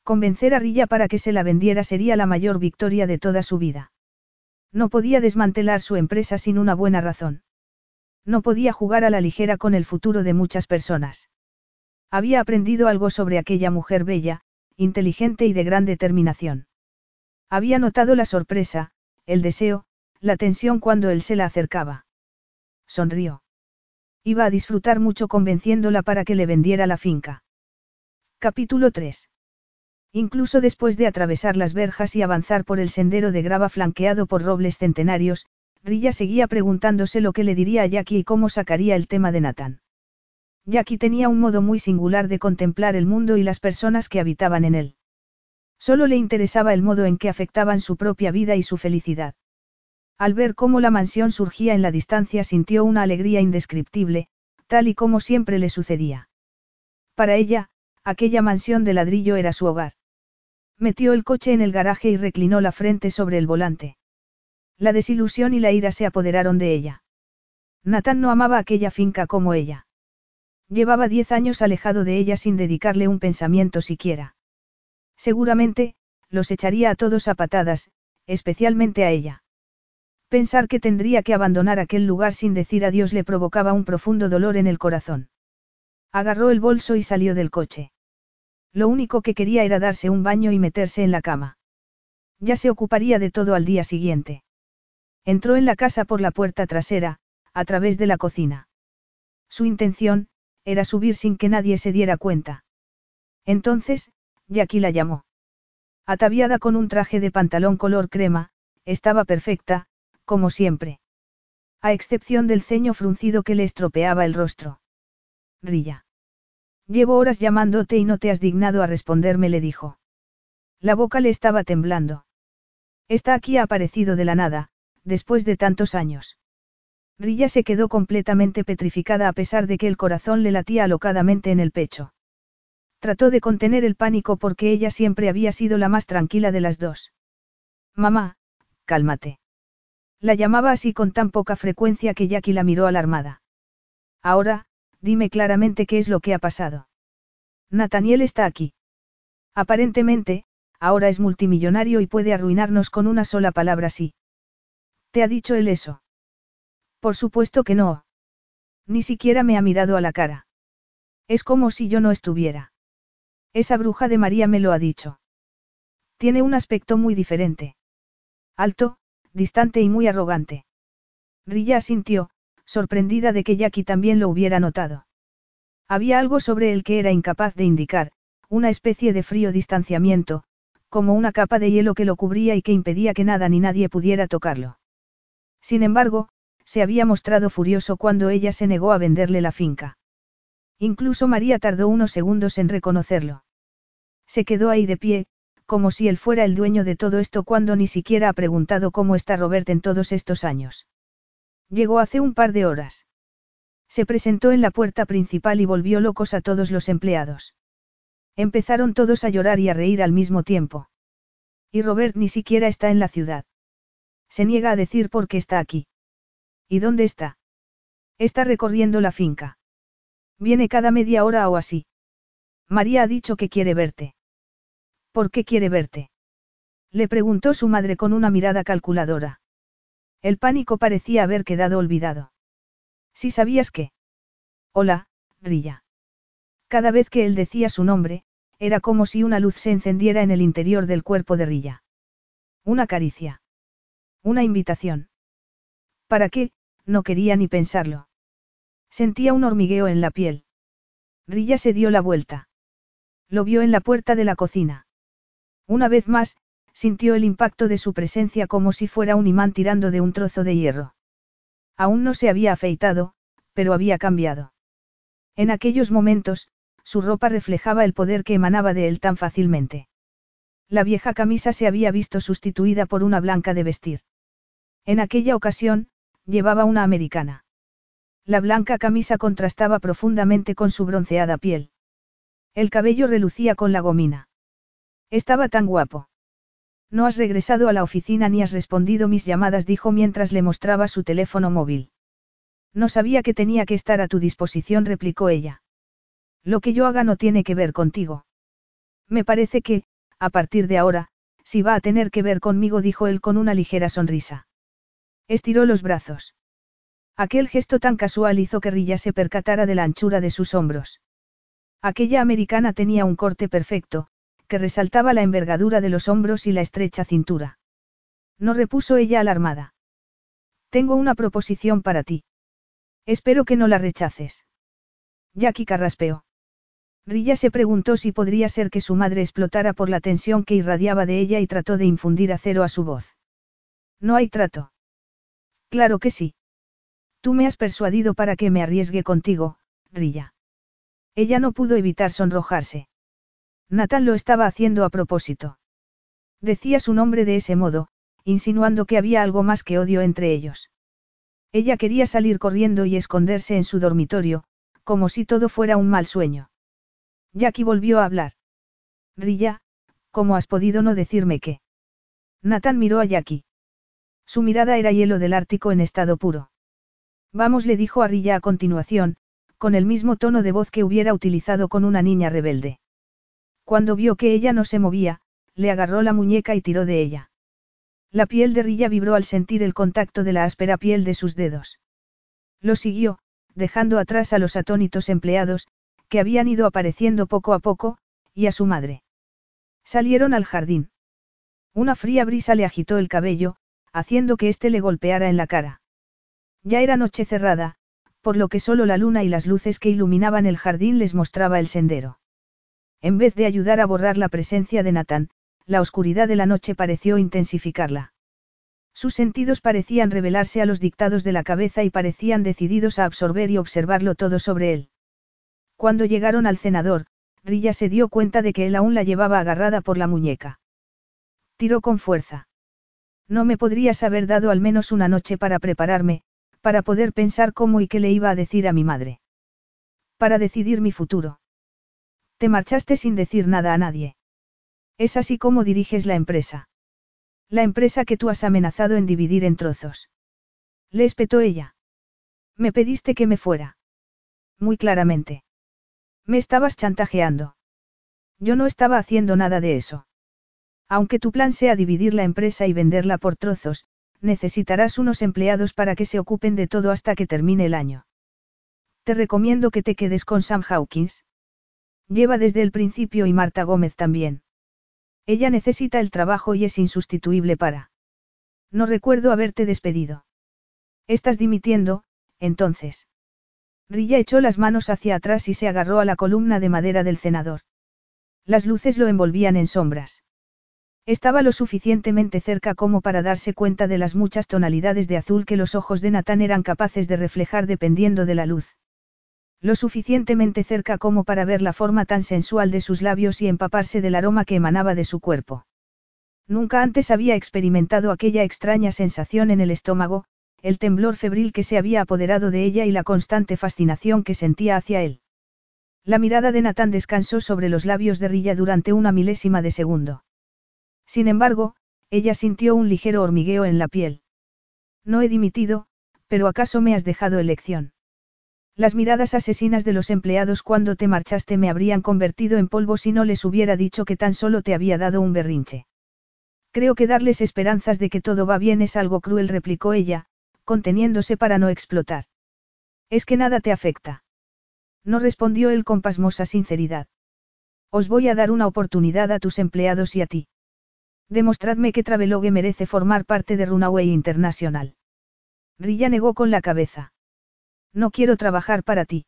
Convencer a Rilla para que se la vendiera sería la mayor victoria de toda su vida. No podía desmantelar su empresa sin una buena razón. No podía jugar a la ligera con el futuro de muchas personas. Había aprendido algo sobre aquella mujer bella, inteligente y de gran determinación. Había notado la sorpresa, el deseo, la tensión cuando él se la acercaba. Sonrió. Iba a disfrutar mucho convenciéndola para que le vendiera la finca. Capítulo 3. Incluso después de atravesar las verjas y avanzar por el sendero de grava flanqueado por robles centenarios, Rilla seguía preguntándose lo que le diría a Jackie y cómo sacaría el tema de Nathan. Jackie tenía un modo muy singular de contemplar el mundo y las personas que habitaban en él. Solo le interesaba el modo en que afectaban su propia vida y su felicidad. Al ver cómo la mansión surgía en la distancia sintió una alegría indescriptible, tal y como siempre le sucedía. Para ella, aquella mansión de ladrillo era su hogar. Metió el coche en el garaje y reclinó la frente sobre el volante. La desilusión y la ira se apoderaron de ella. Nathan no amaba aquella finca como ella. Llevaba diez años alejado de ella sin dedicarle un pensamiento siquiera. Seguramente, los echaría a todos a patadas, especialmente a ella. Pensar que tendría que abandonar aquel lugar sin decir adiós le provocaba un profundo dolor en el corazón. Agarró el bolso y salió del coche. Lo único que quería era darse un baño y meterse en la cama. Ya se ocuparía de todo al día siguiente. Entró en la casa por la puerta trasera, a través de la cocina. Su intención, era subir sin que nadie se diera cuenta. Entonces, Jackie la llamó. Ataviada con un traje de pantalón color crema, estaba perfecta, como siempre. A excepción del ceño fruncido que le estropeaba el rostro. Rilla. Llevo horas llamándote y no te has dignado a responderme, le dijo. La boca le estaba temblando. Está aquí ha aparecido de la nada, después de tantos años. Rilla se quedó completamente petrificada a pesar de que el corazón le latía alocadamente en el pecho. Trató de contener el pánico porque ella siempre había sido la más tranquila de las dos. Mamá, cálmate. La llamaba así con tan poca frecuencia que Jackie la miró alarmada. Ahora, dime claramente qué es lo que ha pasado. Nathaniel está aquí. Aparentemente, ahora es multimillonario y puede arruinarnos con una sola palabra sí. ¿Te ha dicho él eso? Por supuesto que no. Ni siquiera me ha mirado a la cara. Es como si yo no estuviera. Esa bruja de María me lo ha dicho. Tiene un aspecto muy diferente. Alto, distante y muy arrogante. Rilla asintió, sorprendida de que Jackie también lo hubiera notado. Había algo sobre él que era incapaz de indicar, una especie de frío distanciamiento, como una capa de hielo que lo cubría y que impedía que nada ni nadie pudiera tocarlo. Sin embargo, se había mostrado furioso cuando ella se negó a venderle la finca. Incluso María tardó unos segundos en reconocerlo. Se quedó ahí de pie, como si él fuera el dueño de todo esto cuando ni siquiera ha preguntado cómo está Robert en todos estos años. Llegó hace un par de horas. Se presentó en la puerta principal y volvió locos a todos los empleados. Empezaron todos a llorar y a reír al mismo tiempo. Y Robert ni siquiera está en la ciudad. Se niega a decir por qué está aquí. ¿Y dónde está? Está recorriendo la finca. Viene cada media hora o así. María ha dicho que quiere verte. ¿Por qué quiere verte? Le preguntó su madre con una mirada calculadora. El pánico parecía haber quedado olvidado. Si sabías que. Hola, Rilla. Cada vez que él decía su nombre, era como si una luz se encendiera en el interior del cuerpo de Rilla. Una caricia. Una invitación. ¿Para qué? No quería ni pensarlo. Sentía un hormigueo en la piel. Rilla se dio la vuelta. Lo vio en la puerta de la cocina. Una vez más, sintió el impacto de su presencia como si fuera un imán tirando de un trozo de hierro. Aún no se había afeitado, pero había cambiado. En aquellos momentos, su ropa reflejaba el poder que emanaba de él tan fácilmente. La vieja camisa se había visto sustituida por una blanca de vestir. En aquella ocasión, llevaba una americana. La blanca camisa contrastaba profundamente con su bronceada piel. El cabello relucía con la gomina. Estaba tan guapo. No has regresado a la oficina ni has respondido mis llamadas, dijo mientras le mostraba su teléfono móvil. No sabía que tenía que estar a tu disposición, replicó ella. Lo que yo haga no tiene que ver contigo. Me parece que, a partir de ahora, si va a tener que ver conmigo, dijo él con una ligera sonrisa. Estiró los brazos. Aquel gesto tan casual hizo que Rilla se percatara de la anchura de sus hombros. Aquella americana tenía un corte perfecto, que resaltaba la envergadura de los hombros y la estrecha cintura. No repuso ella alarmada. Tengo una proposición para ti. Espero que no la rechaces. Jackie carraspeó. Rilla se preguntó si podría ser que su madre explotara por la tensión que irradiaba de ella y trató de infundir acero a su voz. No hay trato. Claro que sí. Tú me has persuadido para que me arriesgue contigo, Rilla. Ella no pudo evitar sonrojarse. Nathan lo estaba haciendo a propósito. Decía su nombre de ese modo, insinuando que había algo más que odio entre ellos. Ella quería salir corriendo y esconderse en su dormitorio, como si todo fuera un mal sueño. Jackie volvió a hablar. Rilla, ¿cómo has podido no decirme qué? Nathan miró a Jackie. Su mirada era hielo del Ártico en estado puro. Vamos, le dijo a Rilla a continuación, con el mismo tono de voz que hubiera utilizado con una niña rebelde. Cuando vio que ella no se movía, le agarró la muñeca y tiró de ella. La piel de Rilla vibró al sentir el contacto de la áspera piel de sus dedos. Lo siguió, dejando atrás a los atónitos empleados, que habían ido apareciendo poco a poco, y a su madre. Salieron al jardín. Una fría brisa le agitó el cabello, haciendo que éste le golpeara en la cara. Ya era noche cerrada, por lo que solo la luna y las luces que iluminaban el jardín les mostraba el sendero. En vez de ayudar a borrar la presencia de Nathan, la oscuridad de la noche pareció intensificarla. Sus sentidos parecían revelarse a los dictados de la cabeza y parecían decididos a absorber y observarlo todo sobre él. Cuando llegaron al cenador, Rilla se dio cuenta de que él aún la llevaba agarrada por la muñeca. Tiró con fuerza. No me podrías haber dado al menos una noche para prepararme, para poder pensar cómo y qué le iba a decir a mi madre. Para decidir mi futuro. Te marchaste sin decir nada a nadie. Es así como diriges la empresa. La empresa que tú has amenazado en dividir en trozos. Le espetó ella. Me pediste que me fuera. Muy claramente. Me estabas chantajeando. Yo no estaba haciendo nada de eso. Aunque tu plan sea dividir la empresa y venderla por trozos, necesitarás unos empleados para que se ocupen de todo hasta que termine el año. Te recomiendo que te quedes con Sam Hawkins. Lleva desde el principio y Marta Gómez también. Ella necesita el trabajo y es insustituible para. No recuerdo haberte despedido. Estás dimitiendo, entonces. Rilla echó las manos hacia atrás y se agarró a la columna de madera del cenador. Las luces lo envolvían en sombras. Estaba lo suficientemente cerca como para darse cuenta de las muchas tonalidades de azul que los ojos de Natán eran capaces de reflejar dependiendo de la luz. Lo suficientemente cerca como para ver la forma tan sensual de sus labios y empaparse del aroma que emanaba de su cuerpo. Nunca antes había experimentado aquella extraña sensación en el estómago, el temblor febril que se había apoderado de ella y la constante fascinación que sentía hacia él. La mirada de Natán descansó sobre los labios de Rilla durante una milésima de segundo. Sin embargo, ella sintió un ligero hormigueo en la piel. No he dimitido, pero ¿acaso me has dejado elección? Las miradas asesinas de los empleados cuando te marchaste me habrían convertido en polvo si no les hubiera dicho que tan solo te había dado un berrinche. Creo que darles esperanzas de que todo va bien es algo cruel, replicó ella, conteniéndose para no explotar. Es que nada te afecta. No respondió él con pasmosa sinceridad. Os voy a dar una oportunidad a tus empleados y a ti. Demostradme que Travelogue merece formar parte de Runaway International. Rilla negó con la cabeza. No quiero trabajar para ti.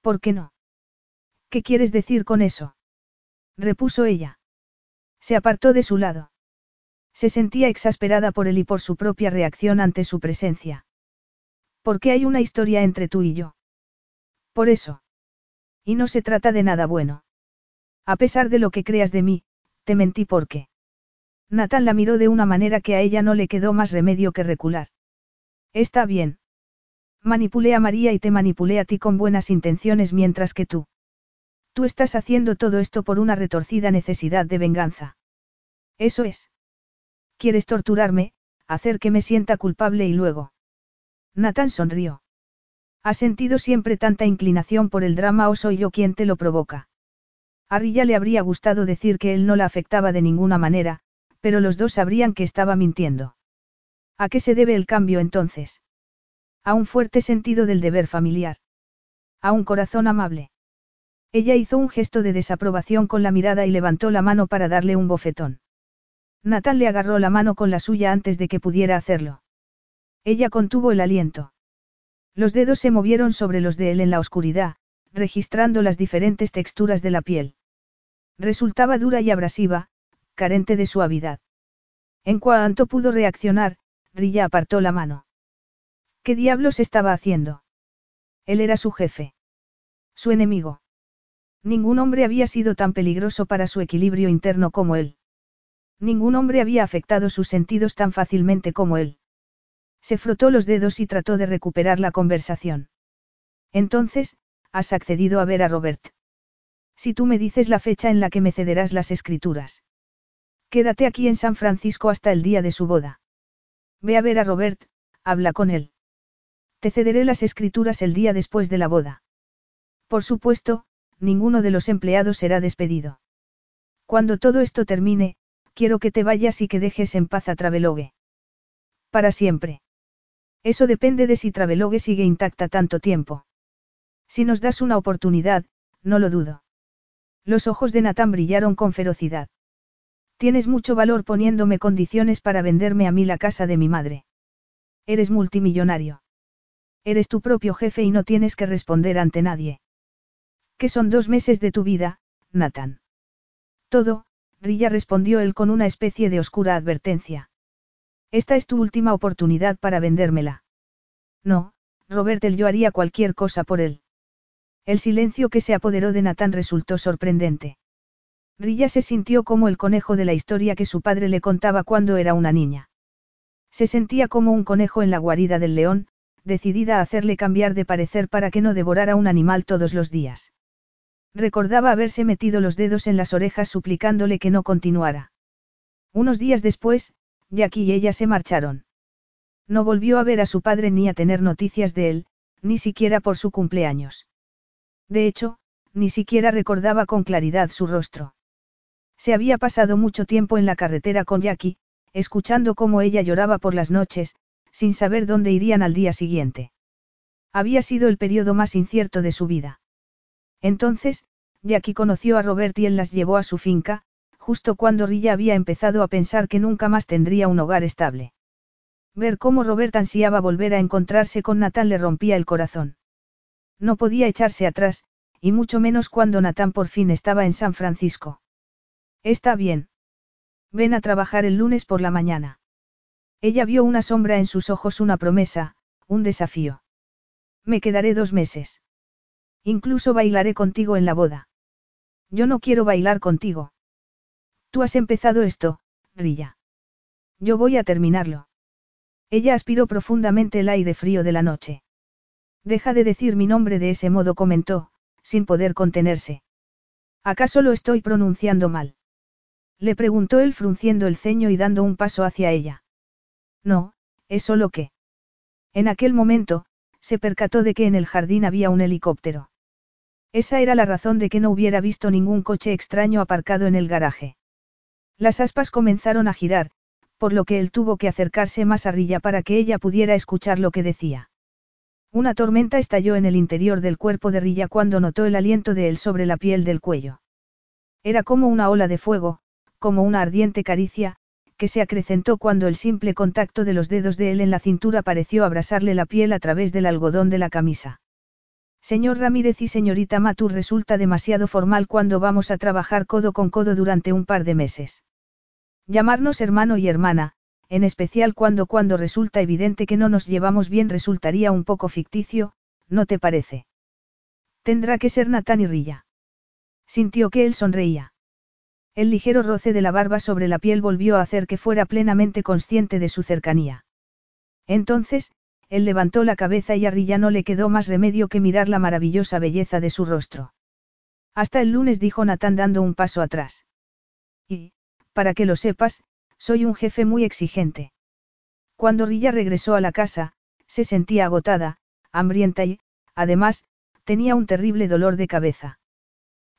¿Por qué no? ¿Qué quieres decir con eso? repuso ella. Se apartó de su lado. Se sentía exasperada por él y por su propia reacción ante su presencia. ¿Por qué hay una historia entre tú y yo? Por eso. Y no se trata de nada bueno. A pesar de lo que creas de mí, te mentí porque. Natán la miró de una manera que a ella no le quedó más remedio que recular. Está bien. Manipulé a María y te manipulé a ti con buenas intenciones mientras que tú. Tú estás haciendo todo esto por una retorcida necesidad de venganza. Eso es. Quieres torturarme, hacer que me sienta culpable y luego. Natán sonrió. ¿Has sentido siempre tanta inclinación por el drama o soy yo quien te lo provoca? A Rilla le habría gustado decir que él no la afectaba de ninguna manera, pero los dos sabrían que estaba mintiendo. ¿A qué se debe el cambio entonces? A un fuerte sentido del deber familiar. A un corazón amable. Ella hizo un gesto de desaprobación con la mirada y levantó la mano para darle un bofetón. Natán le agarró la mano con la suya antes de que pudiera hacerlo. Ella contuvo el aliento. Los dedos se movieron sobre los de él en la oscuridad, registrando las diferentes texturas de la piel. Resultaba dura y abrasiva, carente de suavidad. En cuanto pudo reaccionar, Rilla apartó la mano. ¿Qué diablos estaba haciendo? Él era su jefe. Su enemigo. Ningún hombre había sido tan peligroso para su equilibrio interno como él. Ningún hombre había afectado sus sentidos tan fácilmente como él. Se frotó los dedos y trató de recuperar la conversación. Entonces, has accedido a ver a Robert. Si tú me dices la fecha en la que me cederás las escrituras. Quédate aquí en San Francisco hasta el día de su boda. Ve a ver a Robert, habla con él. Te cederé las escrituras el día después de la boda. Por supuesto, ninguno de los empleados será despedido. Cuando todo esto termine, quiero que te vayas y que dejes en paz a Travelogue. Para siempre. Eso depende de si Travelogue sigue intacta tanto tiempo. Si nos das una oportunidad, no lo dudo. Los ojos de Natán brillaron con ferocidad. Tienes mucho valor poniéndome condiciones para venderme a mí la casa de mi madre. Eres multimillonario. Eres tu propio jefe y no tienes que responder ante nadie. ¿Qué son dos meses de tu vida, Nathan? Todo, Rilla respondió él con una especie de oscura advertencia. Esta es tu última oportunidad para vendérmela. No, Robert, el yo haría cualquier cosa por él. El silencio que se apoderó de Natán resultó sorprendente. Rilla se sintió como el conejo de la historia que su padre le contaba cuando era una niña. Se sentía como un conejo en la guarida del león, decidida a hacerle cambiar de parecer para que no devorara un animal todos los días. Recordaba haberse metido los dedos en las orejas suplicándole que no continuara. Unos días después, Jackie y ella se marcharon. No volvió a ver a su padre ni a tener noticias de él, ni siquiera por su cumpleaños. De hecho, ni siquiera recordaba con claridad su rostro. Se había pasado mucho tiempo en la carretera con Jackie, escuchando cómo ella lloraba por las noches, sin saber dónde irían al día siguiente. Había sido el periodo más incierto de su vida. Entonces, Jackie conoció a Robert y él las llevó a su finca, justo cuando Rilla había empezado a pensar que nunca más tendría un hogar estable. Ver cómo Robert ansiaba volver a encontrarse con Natán le rompía el corazón. No podía echarse atrás, y mucho menos cuando Natán por fin estaba en San Francisco. Está bien. Ven a trabajar el lunes por la mañana. Ella vio una sombra en sus ojos, una promesa, un desafío. Me quedaré dos meses. Incluso bailaré contigo en la boda. Yo no quiero bailar contigo. Tú has empezado esto, Rilla. Yo voy a terminarlo. Ella aspiró profundamente el aire frío de la noche. Deja de decir mi nombre de ese modo, comentó, sin poder contenerse. ¿Acaso lo estoy pronunciando mal? Le preguntó él frunciendo el ceño y dando un paso hacia ella. No, es solo que. En aquel momento, se percató de que en el jardín había un helicóptero. Esa era la razón de que no hubiera visto ningún coche extraño aparcado en el garaje. Las aspas comenzaron a girar, por lo que él tuvo que acercarse más a Rilla para que ella pudiera escuchar lo que decía. Una tormenta estalló en el interior del cuerpo de Rilla cuando notó el aliento de él sobre la piel del cuello. Era como una ola de fuego, como una ardiente caricia, que se acrecentó cuando el simple contacto de los dedos de él en la cintura pareció abrasarle la piel a través del algodón de la camisa. Señor Ramírez y señorita Matur resulta demasiado formal cuando vamos a trabajar codo con codo durante un par de meses. Llamarnos hermano y hermana, en especial cuando cuando resulta evidente que no nos llevamos bien resultaría un poco ficticio, ¿no te parece? Tendrá que ser Natán y Rilla. Sintió que él sonreía. El ligero roce de la barba sobre la piel volvió a hacer que fuera plenamente consciente de su cercanía. Entonces, él levantó la cabeza y a Rilla no le quedó más remedio que mirar la maravillosa belleza de su rostro. Hasta el lunes dijo Natán dando un paso atrás. Y, para que lo sepas, soy un jefe muy exigente. Cuando Rilla regresó a la casa, se sentía agotada, hambrienta y, además, tenía un terrible dolor de cabeza.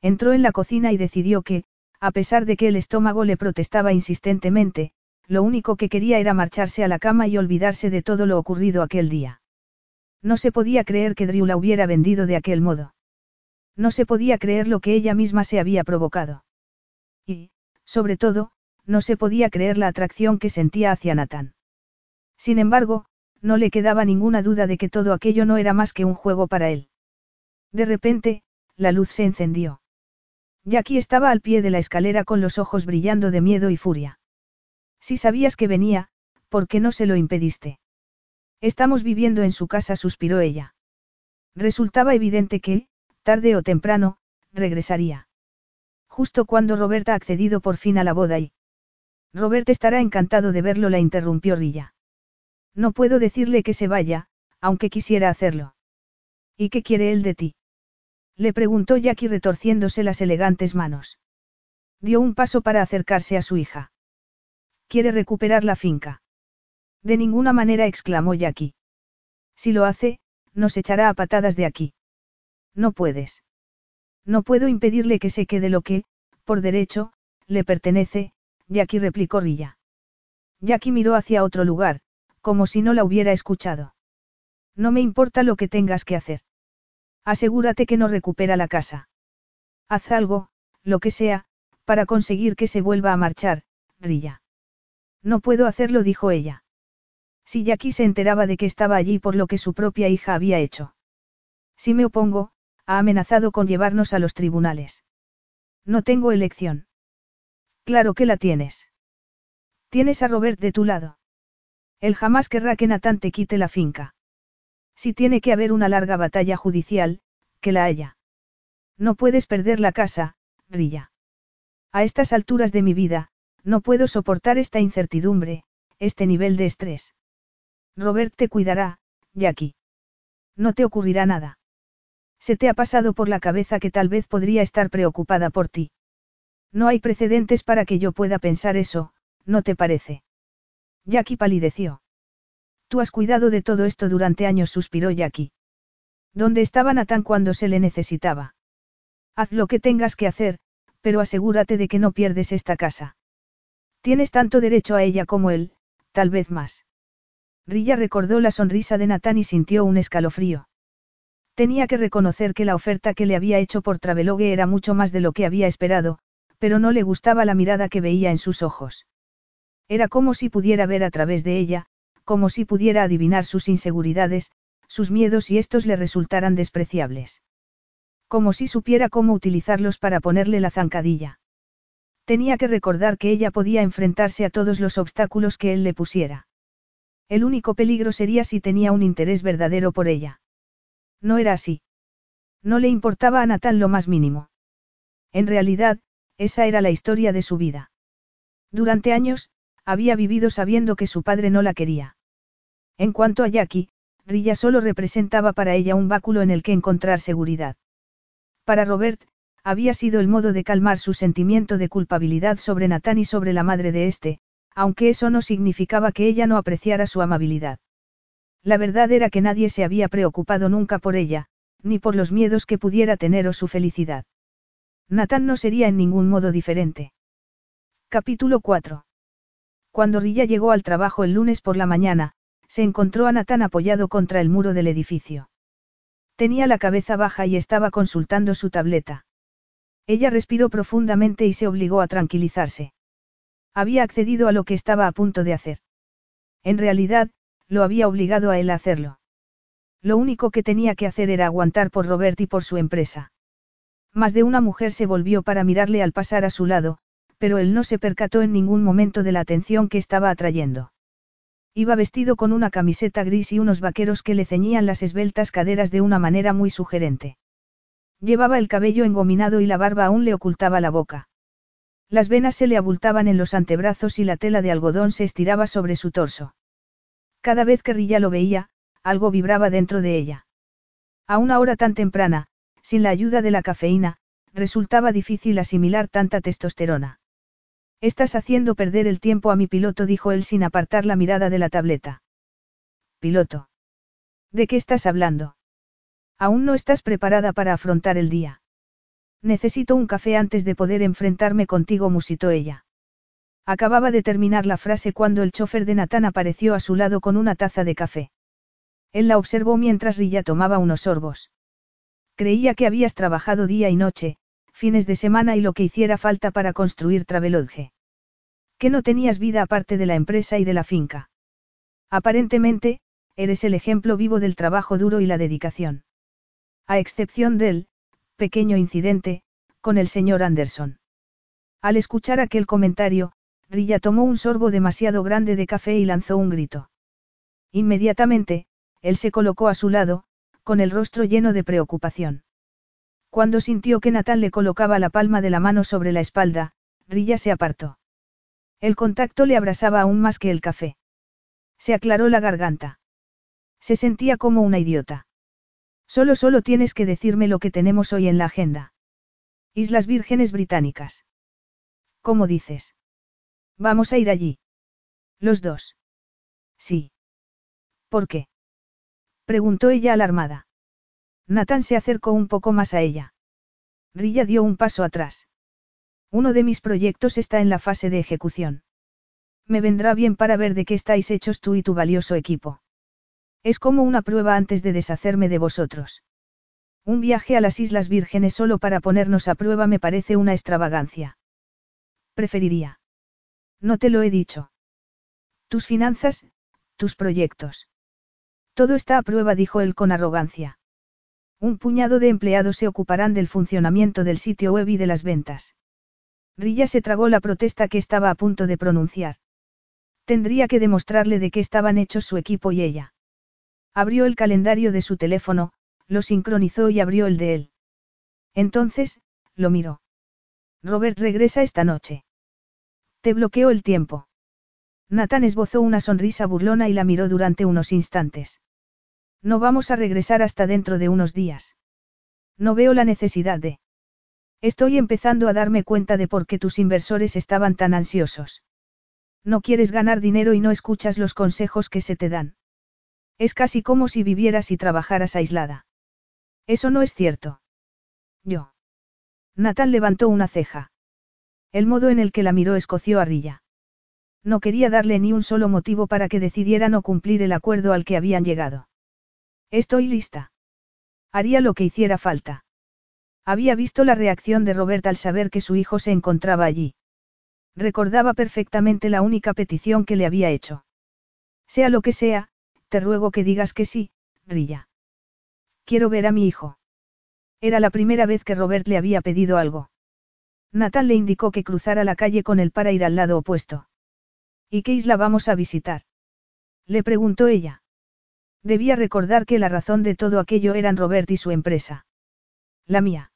Entró en la cocina y decidió que, a pesar de que el estómago le protestaba insistentemente, lo único que quería era marcharse a la cama y olvidarse de todo lo ocurrido aquel día. No se podía creer que Drew la hubiera vendido de aquel modo. No se podía creer lo que ella misma se había provocado. Y, sobre todo, no se podía creer la atracción que sentía hacia Nathan. Sin embargo, no le quedaba ninguna duda de que todo aquello no era más que un juego para él. De repente, la luz se encendió. Jackie estaba al pie de la escalera con los ojos brillando de miedo y furia. Si sabías que venía, ¿por qué no se lo impediste? Estamos viviendo en su casa, suspiró ella. Resultaba evidente que, tarde o temprano, regresaría. Justo cuando Roberta ha accedido por fin a la boda y... Robert estará encantado de verlo, la interrumpió Rilla. No puedo decirle que se vaya, aunque quisiera hacerlo. ¿Y qué quiere él de ti? Le preguntó Jackie retorciéndose las elegantes manos. Dio un paso para acercarse a su hija. ¿Quiere recuperar la finca? De ninguna manera exclamó Jackie. Si lo hace, nos echará a patadas de aquí. No puedes. No puedo impedirle que se quede lo que, por derecho, le pertenece, Jackie replicó Rilla. Jackie miró hacia otro lugar, como si no la hubiera escuchado. No me importa lo que tengas que hacer. Asegúrate que no recupera la casa. Haz algo, lo que sea, para conseguir que se vuelva a marchar, Rilla. No puedo hacerlo, dijo ella. Si Jackie se enteraba de que estaba allí por lo que su propia hija había hecho. Si me opongo, ha amenazado con llevarnos a los tribunales. No tengo elección. Claro que la tienes. Tienes a Robert de tu lado. Él jamás querrá que Natán te quite la finca. Si tiene que haber una larga batalla judicial, que la haya. No puedes perder la casa, Rilla. A estas alturas de mi vida, no puedo soportar esta incertidumbre, este nivel de estrés. Robert te cuidará, Jackie. No te ocurrirá nada. Se te ha pasado por la cabeza que tal vez podría estar preocupada por ti. No hay precedentes para que yo pueda pensar eso, ¿no te parece? Jackie palideció. Tú has cuidado de todo esto durante años, suspiró Jackie. ¿Dónde estaba Nathan cuando se le necesitaba? Haz lo que tengas que hacer, pero asegúrate de que no pierdes esta casa. Tienes tanto derecho a ella como él, tal vez más. Rilla recordó la sonrisa de Nathan y sintió un escalofrío. Tenía que reconocer que la oferta que le había hecho por Travelogue era mucho más de lo que había esperado, pero no le gustaba la mirada que veía en sus ojos. Era como si pudiera ver a través de ella, como si pudiera adivinar sus inseguridades, sus miedos y estos le resultaran despreciables. Como si supiera cómo utilizarlos para ponerle la zancadilla. Tenía que recordar que ella podía enfrentarse a todos los obstáculos que él le pusiera. El único peligro sería si tenía un interés verdadero por ella. No era así. No le importaba a Natán lo más mínimo. En realidad, esa era la historia de su vida. Durante años, había vivido sabiendo que su padre no la quería. En cuanto a Jackie, Rilla solo representaba para ella un báculo en el que encontrar seguridad. Para Robert, había sido el modo de calmar su sentimiento de culpabilidad sobre Natán y sobre la madre de este, aunque eso no significaba que ella no apreciara su amabilidad. La verdad era que nadie se había preocupado nunca por ella, ni por los miedos que pudiera tener o su felicidad. Natán no sería en ningún modo diferente. Capítulo 4. Cuando Rilla llegó al trabajo el lunes por la mañana, se encontró a Natán apoyado contra el muro del edificio. Tenía la cabeza baja y estaba consultando su tableta. Ella respiró profundamente y se obligó a tranquilizarse. Había accedido a lo que estaba a punto de hacer. En realidad, lo había obligado a él a hacerlo. Lo único que tenía que hacer era aguantar por Robert y por su empresa. Más de una mujer se volvió para mirarle al pasar a su lado, pero él no se percató en ningún momento de la atención que estaba atrayendo. Iba vestido con una camiseta gris y unos vaqueros que le ceñían las esbeltas caderas de una manera muy sugerente. Llevaba el cabello engominado y la barba aún le ocultaba la boca. Las venas se le abultaban en los antebrazos y la tela de algodón se estiraba sobre su torso. Cada vez que Rilla lo veía, algo vibraba dentro de ella. A una hora tan temprana, sin la ayuda de la cafeína, resultaba difícil asimilar tanta testosterona. Estás haciendo perder el tiempo a mi piloto, dijo él sin apartar la mirada de la tableta. Piloto. ¿De qué estás hablando? Aún no estás preparada para afrontar el día. Necesito un café antes de poder enfrentarme contigo, musitó ella. Acababa de terminar la frase cuando el chofer de Natán apareció a su lado con una taza de café. Él la observó mientras Rilla tomaba unos sorbos. Creía que habías trabajado día y noche, fines de semana y lo que hiciera falta para construir Travelodge. Que no tenías vida aparte de la empresa y de la finca. Aparentemente, eres el ejemplo vivo del trabajo duro y la dedicación. A excepción del, pequeño incidente, con el señor Anderson. Al escuchar aquel comentario, Rilla tomó un sorbo demasiado grande de café y lanzó un grito. Inmediatamente, él se colocó a su lado, con el rostro lleno de preocupación. Cuando sintió que Natán le colocaba la palma de la mano sobre la espalda, Rilla se apartó. El contacto le abrasaba aún más que el café. Se aclaró la garganta. Se sentía como una idiota. Solo solo tienes que decirme lo que tenemos hoy en la agenda. Islas Vírgenes Británicas. ¿Cómo dices? Vamos a ir allí. Los dos. Sí. ¿Por qué? Preguntó ella alarmada. Nathan se acercó un poco más a ella. Rilla dio un paso atrás. Uno de mis proyectos está en la fase de ejecución. Me vendrá bien para ver de qué estáis hechos tú y tu valioso equipo. Es como una prueba antes de deshacerme de vosotros. Un viaje a las Islas Vírgenes solo para ponernos a prueba me parece una extravagancia. Preferiría. No te lo he dicho. Tus finanzas, tus proyectos. Todo está a prueba, dijo él con arrogancia. Un puñado de empleados se ocuparán del funcionamiento del sitio web y de las ventas. Rilla se tragó la protesta que estaba a punto de pronunciar. Tendría que demostrarle de qué estaban hechos su equipo y ella. Abrió el calendario de su teléfono, lo sincronizó y abrió el de él. Entonces, lo miró. Robert regresa esta noche. Te bloqueó el tiempo. Nathan esbozó una sonrisa burlona y la miró durante unos instantes. No vamos a regresar hasta dentro de unos días. No veo la necesidad de... Estoy empezando a darme cuenta de por qué tus inversores estaban tan ansiosos. No quieres ganar dinero y no escuchas los consejos que se te dan. Es casi como si vivieras y trabajaras aislada. Eso no es cierto. Yo. Nathan levantó una ceja. El modo en el que la miró escoció a Rilla. No quería darle ni un solo motivo para que decidiera no cumplir el acuerdo al que habían llegado. Estoy lista. Haría lo que hiciera falta. Había visto la reacción de Robert al saber que su hijo se encontraba allí. Recordaba perfectamente la única petición que le había hecho. Sea lo que sea, te ruego que digas que sí, Rilla. Quiero ver a mi hijo. Era la primera vez que Robert le había pedido algo. Nathan le indicó que cruzara la calle con él para ir al lado opuesto. ¿Y qué isla vamos a visitar? Le preguntó ella. Debía recordar que la razón de todo aquello eran Robert y su empresa. La mía.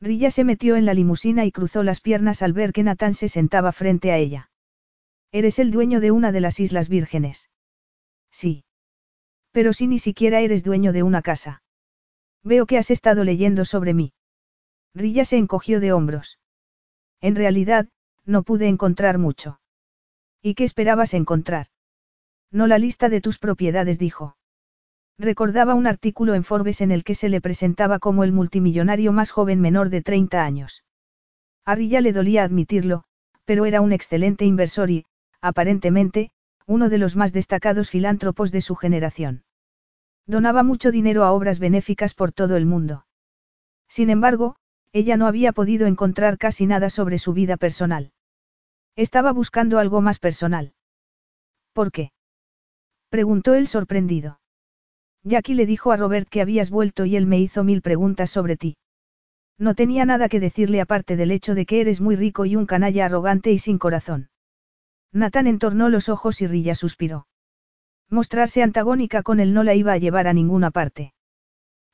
Rilla se metió en la limusina y cruzó las piernas al ver que Natán se sentaba frente a ella. Eres el dueño de una de las Islas Vírgenes. Sí. Pero si ni siquiera eres dueño de una casa. Veo que has estado leyendo sobre mí. Rilla se encogió de hombros. En realidad, no pude encontrar mucho. ¿Y qué esperabas encontrar? No la lista de tus propiedades, dijo. Recordaba un artículo en Forbes en el que se le presentaba como el multimillonario más joven menor de 30 años. A Rilla le dolía admitirlo, pero era un excelente inversor y, aparentemente, uno de los más destacados filántropos de su generación. Donaba mucho dinero a obras benéficas por todo el mundo. Sin embargo, ella no había podido encontrar casi nada sobre su vida personal. Estaba buscando algo más personal. ¿Por qué? preguntó él sorprendido. Jackie le dijo a Robert que habías vuelto y él me hizo mil preguntas sobre ti. No tenía nada que decirle aparte del hecho de que eres muy rico y un canalla arrogante y sin corazón. Nathan entornó los ojos y Rilla suspiró. Mostrarse antagónica con él no la iba a llevar a ninguna parte.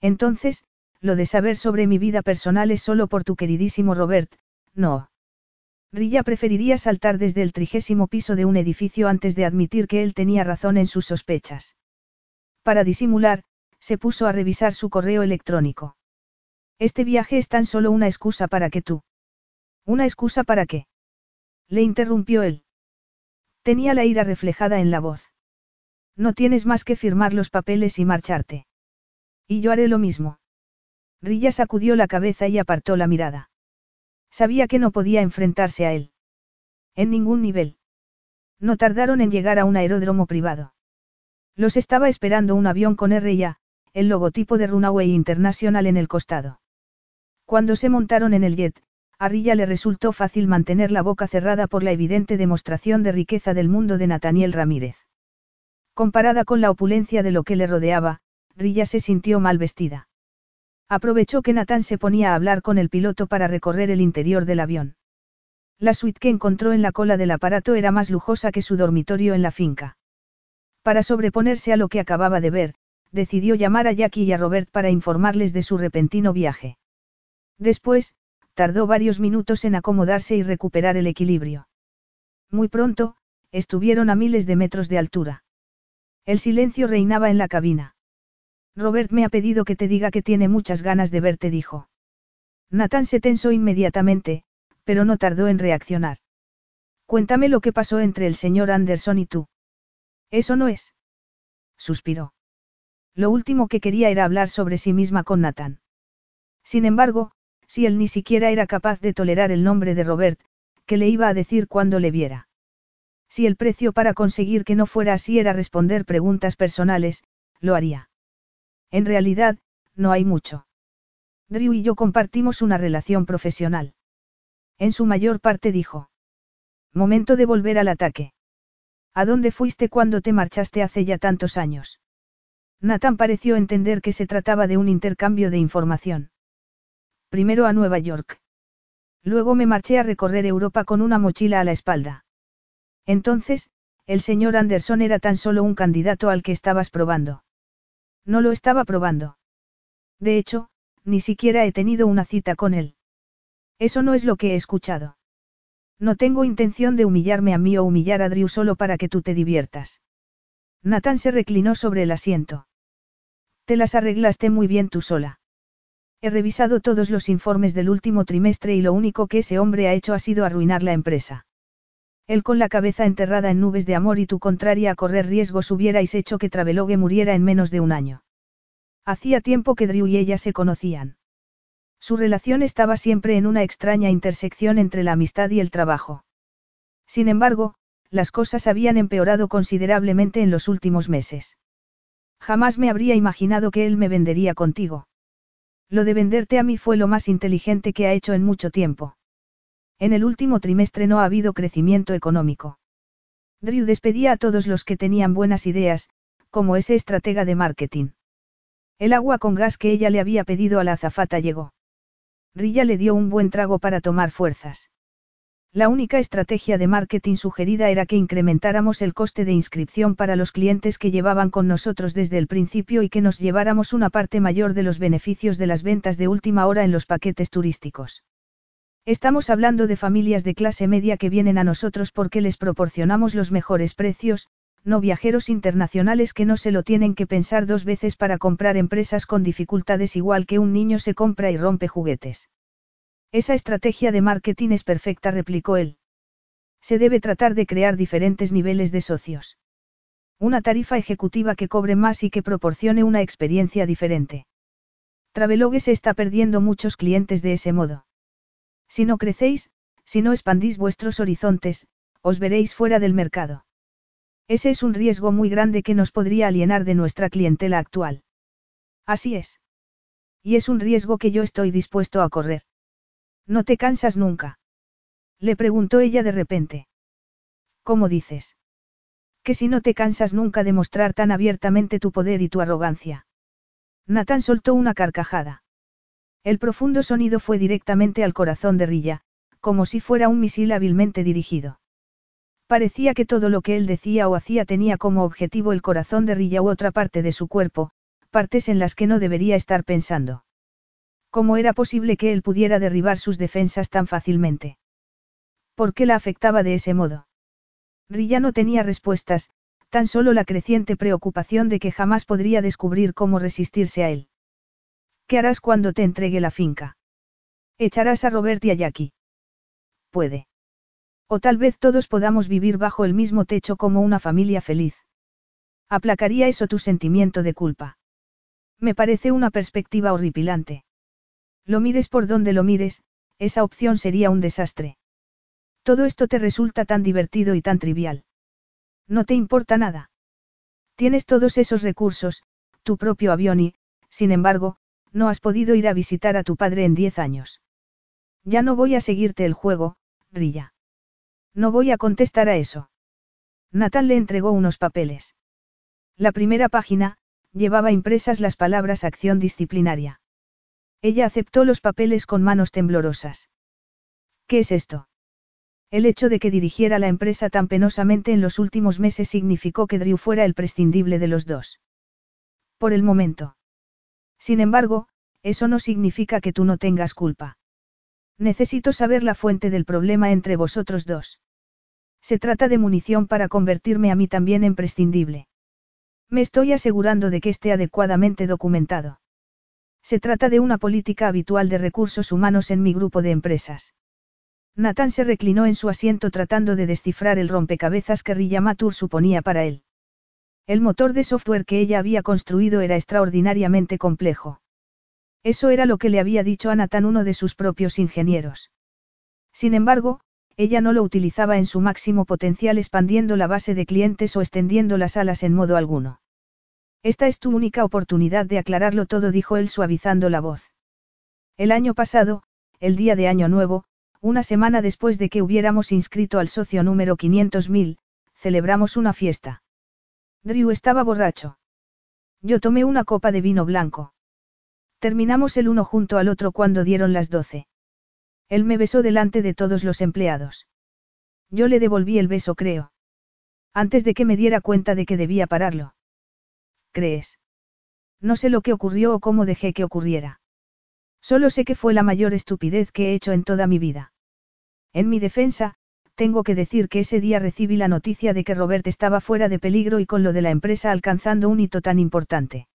Entonces, lo de saber sobre mi vida personal es solo por tu queridísimo Robert, no. Rilla preferiría saltar desde el trigésimo piso de un edificio antes de admitir que él tenía razón en sus sospechas. Para disimular, se puso a revisar su correo electrónico. Este viaje es tan solo una excusa para que tú. ¿Una excusa para qué? Le interrumpió él. Tenía la ira reflejada en la voz. No tienes más que firmar los papeles y marcharte. Y yo haré lo mismo. Rilla sacudió la cabeza y apartó la mirada. Sabía que no podía enfrentarse a él. En ningún nivel. No tardaron en llegar a un aeródromo privado. Los estaba esperando un avión con R el logotipo de Runaway International en el costado. Cuando se montaron en el jet, a Rilla le resultó fácil mantener la boca cerrada por la evidente demostración de riqueza del mundo de Nathaniel Ramírez. Comparada con la opulencia de lo que le rodeaba, Rilla se sintió mal vestida. Aprovechó que Nathan se ponía a hablar con el piloto para recorrer el interior del avión. La suite que encontró en la cola del aparato era más lujosa que su dormitorio en la finca. Para sobreponerse a lo que acababa de ver, decidió llamar a Jackie y a Robert para informarles de su repentino viaje. Después, tardó varios minutos en acomodarse y recuperar el equilibrio. Muy pronto, estuvieron a miles de metros de altura. El silencio reinaba en la cabina. Robert me ha pedido que te diga que tiene muchas ganas de verte, dijo. Nathan se tensó inmediatamente, pero no tardó en reaccionar. Cuéntame lo que pasó entre el señor Anderson y tú. Eso no es. Suspiró. Lo último que quería era hablar sobre sí misma con Nathan. Sin embargo, si él ni siquiera era capaz de tolerar el nombre de Robert, ¿qué le iba a decir cuando le viera? Si el precio para conseguir que no fuera así era responder preguntas personales, lo haría. En realidad, no hay mucho. Drew y yo compartimos una relación profesional. En su mayor parte dijo. Momento de volver al ataque. ¿A dónde fuiste cuando te marchaste hace ya tantos años? Nathan pareció entender que se trataba de un intercambio de información. Primero a Nueva York. Luego me marché a recorrer Europa con una mochila a la espalda. Entonces, el señor Anderson era tan solo un candidato al que estabas probando. No lo estaba probando. De hecho, ni siquiera he tenido una cita con él. Eso no es lo que he escuchado. No tengo intención de humillarme a mí o humillar a Drew solo para que tú te diviertas. Nathan se reclinó sobre el asiento. Te las arreglaste muy bien tú sola. He revisado todos los informes del último trimestre y lo único que ese hombre ha hecho ha sido arruinar la empresa. Él con la cabeza enterrada en nubes de amor y tú contraria a correr riesgos hubierais hecho que Travelogue muriera en menos de un año. Hacía tiempo que Drew y ella se conocían. Su relación estaba siempre en una extraña intersección entre la amistad y el trabajo. Sin embargo, las cosas habían empeorado considerablemente en los últimos meses. Jamás me habría imaginado que él me vendería contigo. Lo de venderte a mí fue lo más inteligente que ha hecho en mucho tiempo. En el último trimestre no ha habido crecimiento económico. Drew despedía a todos los que tenían buenas ideas, como ese estratega de marketing. El agua con gas que ella le había pedido a la azafata llegó. Rilla le dio un buen trago para tomar fuerzas. La única estrategia de marketing sugerida era que incrementáramos el coste de inscripción para los clientes que llevaban con nosotros desde el principio y que nos lleváramos una parte mayor de los beneficios de las ventas de última hora en los paquetes turísticos. Estamos hablando de familias de clase media que vienen a nosotros porque les proporcionamos los mejores precios, no viajeros internacionales que no se lo tienen que pensar dos veces para comprar empresas con dificultades igual que un niño se compra y rompe juguetes. Esa estrategia de marketing es perfecta, replicó él. Se debe tratar de crear diferentes niveles de socios. Una tarifa ejecutiva que cobre más y que proporcione una experiencia diferente. Travelogue se está perdiendo muchos clientes de ese modo. Si no crecéis, si no expandís vuestros horizontes, os veréis fuera del mercado. Ese es un riesgo muy grande que nos podría alienar de nuestra clientela actual. Así es. Y es un riesgo que yo estoy dispuesto a correr. ¿No te cansas nunca? Le preguntó ella de repente. ¿Cómo dices? Que si no te cansas nunca de mostrar tan abiertamente tu poder y tu arrogancia. Nathan soltó una carcajada. El profundo sonido fue directamente al corazón de Rilla, como si fuera un misil hábilmente dirigido. Parecía que todo lo que él decía o hacía tenía como objetivo el corazón de Rilla u otra parte de su cuerpo, partes en las que no debería estar pensando. ¿Cómo era posible que él pudiera derribar sus defensas tan fácilmente? ¿Por qué la afectaba de ese modo? Rilla no tenía respuestas, tan solo la creciente preocupación de que jamás podría descubrir cómo resistirse a él. ¿Qué harás cuando te entregue la finca? Echarás a Robert y a Jackie. Puede. O tal vez todos podamos vivir bajo el mismo techo como una familia feliz. ¿Aplacaría eso tu sentimiento de culpa? Me parece una perspectiva horripilante. Lo mires por donde lo mires, esa opción sería un desastre. Todo esto te resulta tan divertido y tan trivial. No te importa nada. Tienes todos esos recursos, tu propio avión y, sin embargo, no has podido ir a visitar a tu padre en diez años. Ya no voy a seguirte el juego, Rilla. No voy a contestar a eso. Nathan le entregó unos papeles. La primera página, llevaba impresas las palabras acción disciplinaria. Ella aceptó los papeles con manos temblorosas. ¿Qué es esto? El hecho de que dirigiera la empresa tan penosamente en los últimos meses significó que Drew fuera el prescindible de los dos. Por el momento. Sin embargo, eso no significa que tú no tengas culpa. Necesito saber la fuente del problema entre vosotros dos. Se trata de munición para convertirme a mí también en prescindible. Me estoy asegurando de que esté adecuadamente documentado. Se trata de una política habitual de recursos humanos en mi grupo de empresas. Nathan se reclinó en su asiento tratando de descifrar el rompecabezas que Riyamatur suponía para él. El motor de software que ella había construido era extraordinariamente complejo. Eso era lo que le había dicho a uno de sus propios ingenieros. Sin embargo, ella no lo utilizaba en su máximo potencial expandiendo la base de clientes o extendiendo las alas en modo alguno. Esta es tu única oportunidad de aclararlo todo, dijo él suavizando la voz. El año pasado, el día de Año Nuevo, una semana después de que hubiéramos inscrito al socio número 500.000, celebramos una fiesta. Drew estaba borracho. Yo tomé una copa de vino blanco. Terminamos el uno junto al otro cuando dieron las doce. Él me besó delante de todos los empleados. Yo le devolví el beso, creo. Antes de que me diera cuenta de que debía pararlo. ¿Crees? No sé lo que ocurrió o cómo dejé que ocurriera. Solo sé que fue la mayor estupidez que he hecho en toda mi vida. En mi defensa, tengo que decir que ese día recibí la noticia de que Robert estaba fuera de peligro y con lo de la empresa alcanzando un hito tan importante.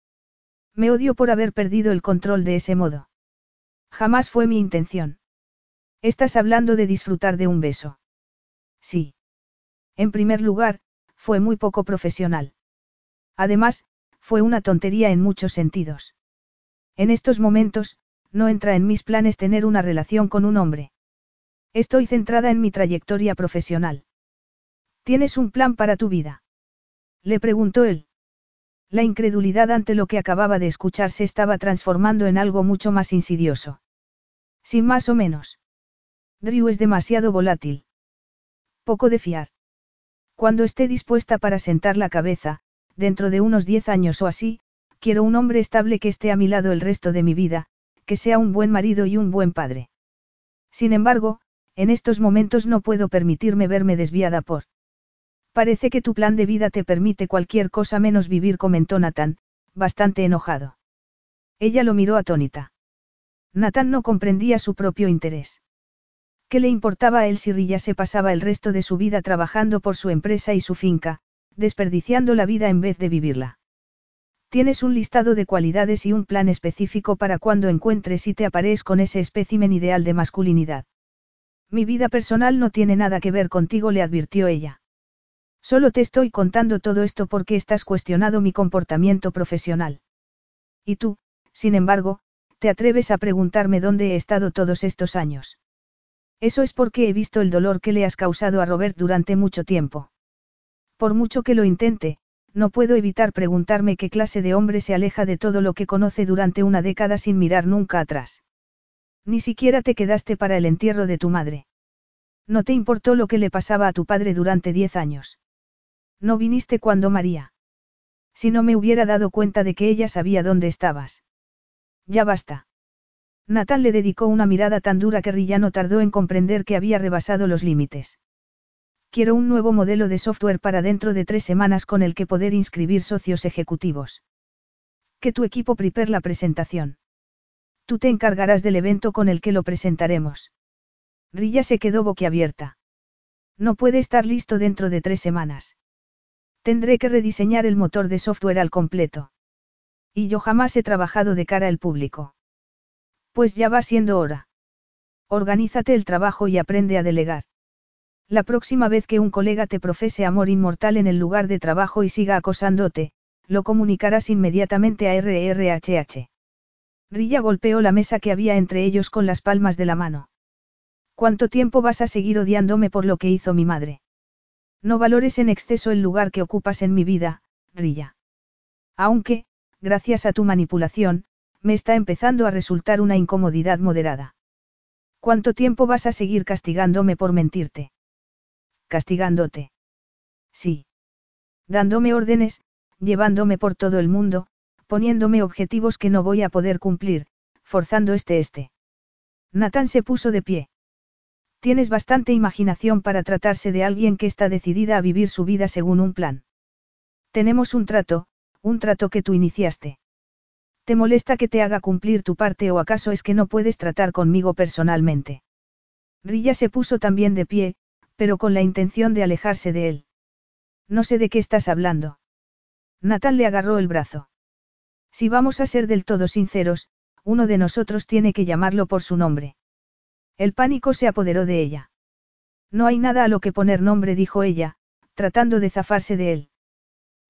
Me odio por haber perdido el control de ese modo. Jamás fue mi intención. Estás hablando de disfrutar de un beso. Sí. En primer lugar, fue muy poco profesional. Además, fue una tontería en muchos sentidos. En estos momentos, no entra en mis planes tener una relación con un hombre. Estoy centrada en mi trayectoria profesional. ¿Tienes un plan para tu vida? Le preguntó él. La incredulidad ante lo que acababa de escuchar se estaba transformando en algo mucho más insidioso. Sin más o menos. Drew es demasiado volátil. Poco de fiar. Cuando esté dispuesta para sentar la cabeza, dentro de unos diez años o así, quiero un hombre estable que esté a mi lado el resto de mi vida, que sea un buen marido y un buen padre. Sin embargo, en estos momentos no puedo permitirme verme desviada por. Parece que tu plan de vida te permite cualquier cosa menos vivir, comentó Nathan, bastante enojado. Ella lo miró atónita. Nathan no comprendía su propio interés. ¿Qué le importaba a él si Rilla se pasaba el resto de su vida trabajando por su empresa y su finca, desperdiciando la vida en vez de vivirla? Tienes un listado de cualidades y un plan específico para cuando encuentres y te aparees con ese espécimen ideal de masculinidad. Mi vida personal no tiene nada que ver contigo, le advirtió ella. Solo te estoy contando todo esto porque estás cuestionado mi comportamiento profesional. Y tú, sin embargo, te atreves a preguntarme dónde he estado todos estos años. Eso es porque he visto el dolor que le has causado a Robert durante mucho tiempo. Por mucho que lo intente, no puedo evitar preguntarme qué clase de hombre se aleja de todo lo que conoce durante una década sin mirar nunca atrás. Ni siquiera te quedaste para el entierro de tu madre. No te importó lo que le pasaba a tu padre durante diez años. No viniste cuando María. Si no me hubiera dado cuenta de que ella sabía dónde estabas. Ya basta. Nathan le dedicó una mirada tan dura que Rillano tardó en comprender que había rebasado los límites. Quiero un nuevo modelo de software para dentro de tres semanas con el que poder inscribir socios ejecutivos. Que tu equipo prepare la presentación. Tú te encargarás del evento con el que lo presentaremos. Rilla se quedó boquiabierta. No puede estar listo dentro de tres semanas. Tendré que rediseñar el motor de software al completo. Y yo jamás he trabajado de cara al público. Pues ya va siendo hora. Organízate el trabajo y aprende a delegar. La próxima vez que un colega te profese amor inmortal en el lugar de trabajo y siga acosándote, lo comunicarás inmediatamente a RRHH. Rilla golpeó la mesa que había entre ellos con las palmas de la mano. ¿Cuánto tiempo vas a seguir odiándome por lo que hizo mi madre? No valores en exceso el lugar que ocupas en mi vida, Rilla. Aunque, gracias a tu manipulación, me está empezando a resultar una incomodidad moderada. ¿Cuánto tiempo vas a seguir castigándome por mentirte? Castigándote. Sí. Dándome órdenes, llevándome por todo el mundo, poniéndome objetivos que no voy a poder cumplir, forzando este este. Nathan se puso de pie. Tienes bastante imaginación para tratarse de alguien que está decidida a vivir su vida según un plan. Tenemos un trato, un trato que tú iniciaste. ¿Te molesta que te haga cumplir tu parte o acaso es que no puedes tratar conmigo personalmente? Rilla se puso también de pie, pero con la intención de alejarse de él. No sé de qué estás hablando. Natán le agarró el brazo. Si vamos a ser del todo sinceros, uno de nosotros tiene que llamarlo por su nombre. El pánico se apoderó de ella. No hay nada a lo que poner nombre, dijo ella, tratando de zafarse de él.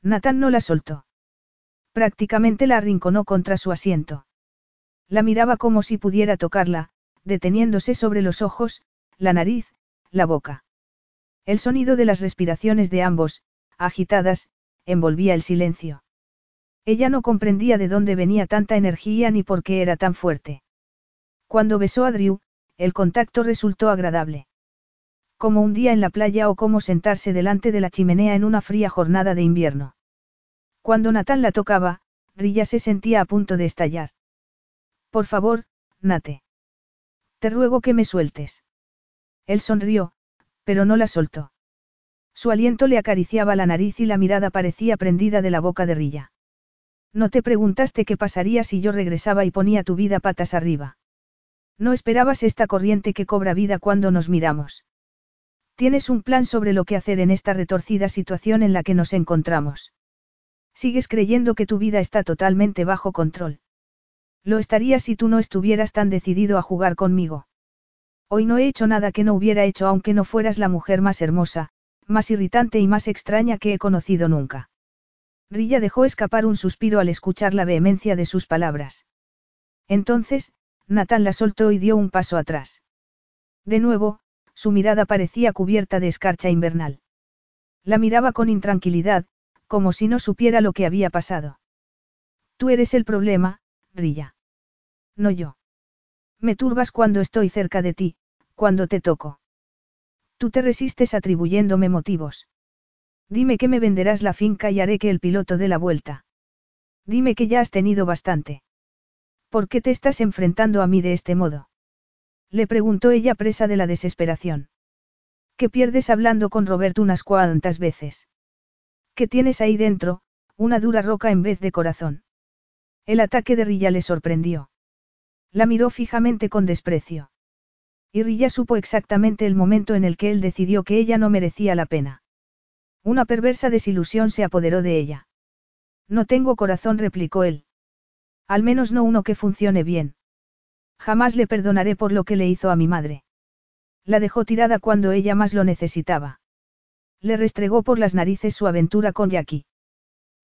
Natán no la soltó. Prácticamente la arrinconó contra su asiento. La miraba como si pudiera tocarla, deteniéndose sobre los ojos, la nariz, la boca. El sonido de las respiraciones de ambos, agitadas, envolvía el silencio. Ella no comprendía de dónde venía tanta energía ni por qué era tan fuerte. Cuando besó a Drew, el contacto resultó agradable. Como un día en la playa o como sentarse delante de la chimenea en una fría jornada de invierno. Cuando Natán la tocaba, Rilla se sentía a punto de estallar. Por favor, Nate. Te ruego que me sueltes. Él sonrió, pero no la soltó. Su aliento le acariciaba la nariz y la mirada parecía prendida de la boca de Rilla. No te preguntaste qué pasaría si yo regresaba y ponía tu vida patas arriba. No esperabas esta corriente que cobra vida cuando nos miramos. Tienes un plan sobre lo que hacer en esta retorcida situación en la que nos encontramos. Sigues creyendo que tu vida está totalmente bajo control. Lo estaría si tú no estuvieras tan decidido a jugar conmigo. Hoy no he hecho nada que no hubiera hecho aunque no fueras la mujer más hermosa, más irritante y más extraña que he conocido nunca. Rilla dejó escapar un suspiro al escuchar la vehemencia de sus palabras. Entonces, Natán la soltó y dio un paso atrás. De nuevo, su mirada parecía cubierta de escarcha invernal. La miraba con intranquilidad, como si no supiera lo que había pasado. Tú eres el problema, Rilla. No yo. Me turbas cuando estoy cerca de ti, cuando te toco. Tú te resistes atribuyéndome motivos. Dime que me venderás la finca y haré que el piloto dé la vuelta. Dime que ya has tenido bastante. ¿Por qué te estás enfrentando a mí de este modo? Le preguntó ella presa de la desesperación. ¿Qué pierdes hablando con Roberto unas cuantas veces? ¿Qué tienes ahí dentro? Una dura roca en vez de corazón. El ataque de Rilla le sorprendió. La miró fijamente con desprecio. Y Rilla supo exactamente el momento en el que él decidió que ella no merecía la pena. Una perversa desilusión se apoderó de ella. No tengo corazón, replicó él. Al menos no uno que funcione bien. Jamás le perdonaré por lo que le hizo a mi madre. La dejó tirada cuando ella más lo necesitaba. Le restregó por las narices su aventura con Jackie.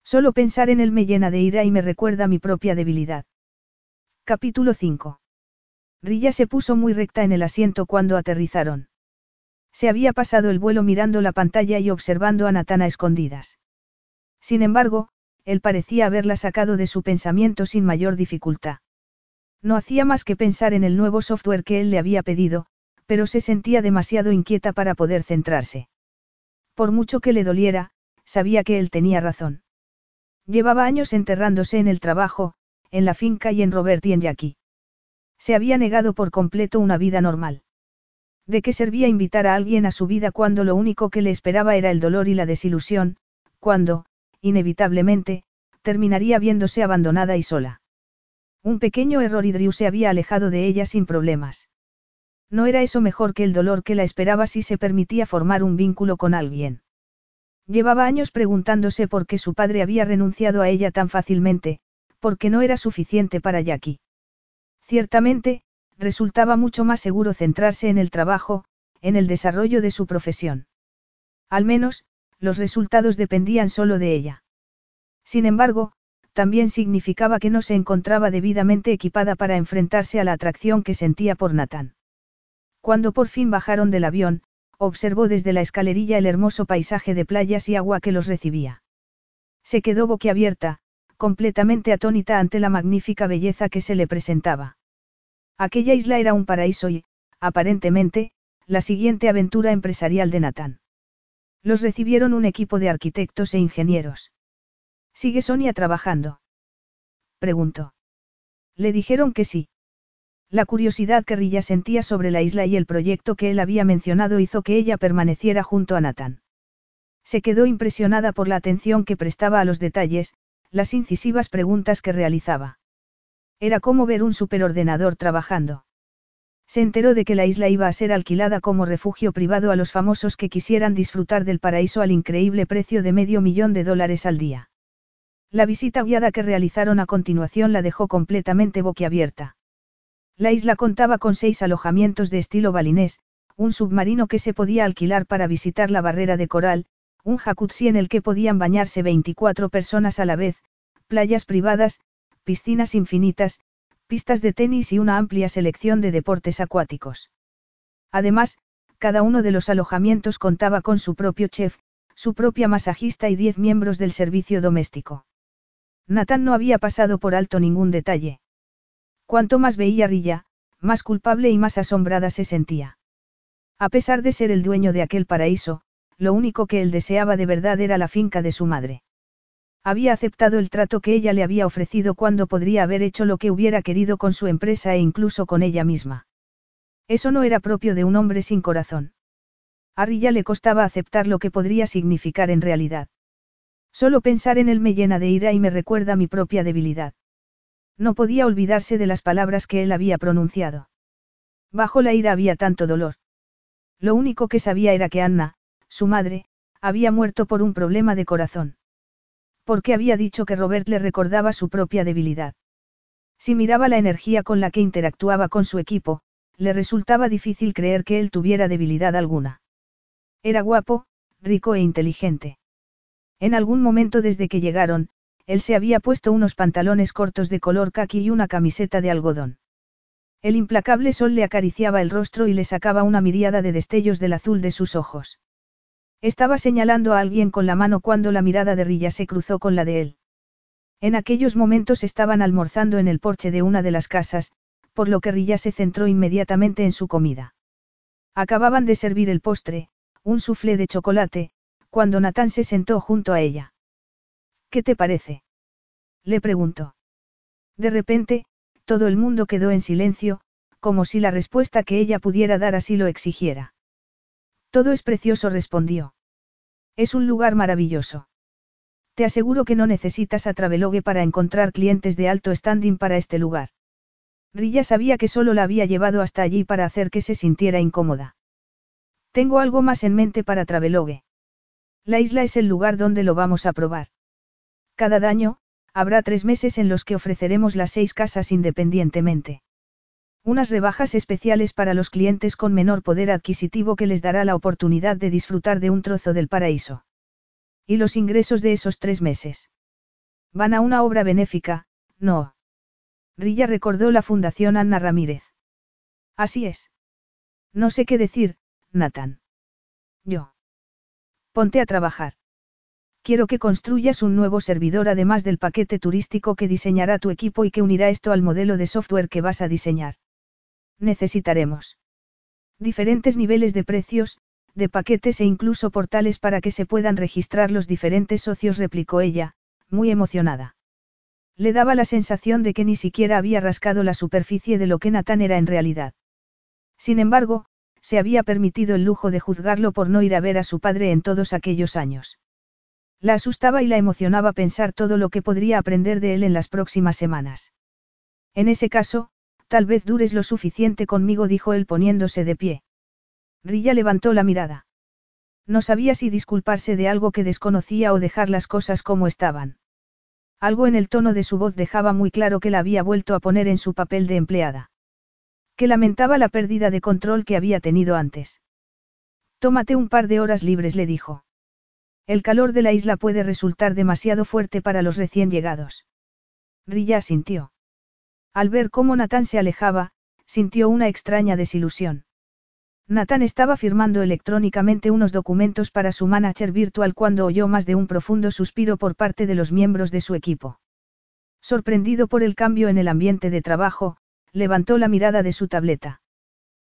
Solo pensar en él me llena de ira y me recuerda mi propia debilidad. Capítulo 5. Rilla se puso muy recta en el asiento cuando aterrizaron. Se había pasado el vuelo mirando la pantalla y observando a Natana escondidas. Sin embargo, él parecía haberla sacado de su pensamiento sin mayor dificultad. No hacía más que pensar en el nuevo software que él le había pedido, pero se sentía demasiado inquieta para poder centrarse. Por mucho que le doliera, sabía que él tenía razón. Llevaba años enterrándose en el trabajo, en la finca y en Robert y en Jackie. Se había negado por completo una vida normal. ¿De qué servía invitar a alguien a su vida cuando lo único que le esperaba era el dolor y la desilusión, cuando, inevitablemente, terminaría viéndose abandonada y sola? Un pequeño error y Drew se había alejado de ella sin problemas. No era eso mejor que el dolor que la esperaba si se permitía formar un vínculo con alguien. Llevaba años preguntándose por qué su padre había renunciado a ella tan fácilmente, porque no era suficiente para Jackie. Ciertamente, resultaba mucho más seguro centrarse en el trabajo, en el desarrollo de su profesión. Al menos, los resultados dependían solo de ella. Sin embargo, también significaba que no se encontraba debidamente equipada para enfrentarse a la atracción que sentía por Nathan. Cuando por fin bajaron del avión, observó desde la escalerilla el hermoso paisaje de playas y agua que los recibía. Se quedó boquiabierta, completamente atónita ante la magnífica belleza que se le presentaba. Aquella isla era un paraíso y, aparentemente, la siguiente aventura empresarial de Natán. Los recibieron un equipo de arquitectos e ingenieros. ¿Sigue Sonia trabajando? Preguntó. Le dijeron que sí. La curiosidad que Rilla sentía sobre la isla y el proyecto que él había mencionado hizo que ella permaneciera junto a Nathan. Se quedó impresionada por la atención que prestaba a los detalles, las incisivas preguntas que realizaba. Era como ver un superordenador trabajando. Se enteró de que la isla iba a ser alquilada como refugio privado a los famosos que quisieran disfrutar del paraíso al increíble precio de medio millón de dólares al día. La visita guiada que realizaron a continuación la dejó completamente boquiabierta. La isla contaba con seis alojamientos de estilo balinés, un submarino que se podía alquilar para visitar la barrera de coral, un jacuzzi en el que podían bañarse 24 personas a la vez, playas privadas, piscinas infinitas, pistas de tenis y una amplia selección de deportes acuáticos. Además, cada uno de los alojamientos contaba con su propio chef, su propia masajista y diez miembros del servicio doméstico. Nathan no había pasado por alto ningún detalle. Cuanto más veía Rilla, más culpable y más asombrada se sentía. A pesar de ser el dueño de aquel paraíso, lo único que él deseaba de verdad era la finca de su madre. Había aceptado el trato que ella le había ofrecido cuando podría haber hecho lo que hubiera querido con su empresa e incluso con ella misma. Eso no era propio de un hombre sin corazón. A Rilla le costaba aceptar lo que podría significar en realidad. Solo pensar en él me llena de ira y me recuerda mi propia debilidad. No podía olvidarse de las palabras que él había pronunciado. Bajo la ira había tanto dolor. Lo único que sabía era que Anna, su madre, había muerto por un problema de corazón. Porque había dicho que Robert le recordaba su propia debilidad. Si miraba la energía con la que interactuaba con su equipo, le resultaba difícil creer que él tuviera debilidad alguna. Era guapo, rico e inteligente. En algún momento desde que llegaron, él se había puesto unos pantalones cortos de color caqui y una camiseta de algodón. El implacable sol le acariciaba el rostro y le sacaba una miríada de destellos del azul de sus ojos. Estaba señalando a alguien con la mano cuando la mirada de Rilla se cruzó con la de él. En aquellos momentos estaban almorzando en el porche de una de las casas, por lo que Rilla se centró inmediatamente en su comida. Acababan de servir el postre, un soufflé de chocolate, cuando Natán se sentó junto a ella. ¿Qué te parece? Le preguntó. De repente, todo el mundo quedó en silencio, como si la respuesta que ella pudiera dar así lo exigiera. Todo es precioso, respondió. Es un lugar maravilloso. Te aseguro que no necesitas a Travelogue para encontrar clientes de alto standing para este lugar. Rilla sabía que solo la había llevado hasta allí para hacer que se sintiera incómoda. Tengo algo más en mente para Travelogue. La isla es el lugar donde lo vamos a probar. Cada año, habrá tres meses en los que ofreceremos las seis casas independientemente. Unas rebajas especiales para los clientes con menor poder adquisitivo que les dará la oportunidad de disfrutar de un trozo del paraíso. ¿Y los ingresos de esos tres meses? Van a una obra benéfica, no. Rilla recordó la Fundación Anna Ramírez. Así es. No sé qué decir, Nathan. Yo. Ponte a trabajar. Quiero que construyas un nuevo servidor además del paquete turístico que diseñará tu equipo y que unirá esto al modelo de software que vas a diseñar. Necesitaremos diferentes niveles de precios, de paquetes e incluso portales para que se puedan registrar los diferentes socios, replicó ella, muy emocionada. Le daba la sensación de que ni siquiera había rascado la superficie de lo que Nathan era en realidad. Sin embargo, se había permitido el lujo de juzgarlo por no ir a ver a su padre en todos aquellos años. La asustaba y la emocionaba pensar todo lo que podría aprender de él en las próximas semanas. En ese caso, tal vez dures lo suficiente conmigo, dijo él poniéndose de pie. Rilla levantó la mirada. No sabía si disculparse de algo que desconocía o dejar las cosas como estaban. Algo en el tono de su voz dejaba muy claro que la había vuelto a poner en su papel de empleada que lamentaba la pérdida de control que había tenido antes. Tómate un par de horas libres, le dijo. El calor de la isla puede resultar demasiado fuerte para los recién llegados. Rilla sintió. Al ver cómo Natán se alejaba, sintió una extraña desilusión. Natán estaba firmando electrónicamente unos documentos para su manager virtual cuando oyó más de un profundo suspiro por parte de los miembros de su equipo. Sorprendido por el cambio en el ambiente de trabajo, levantó la mirada de su tableta.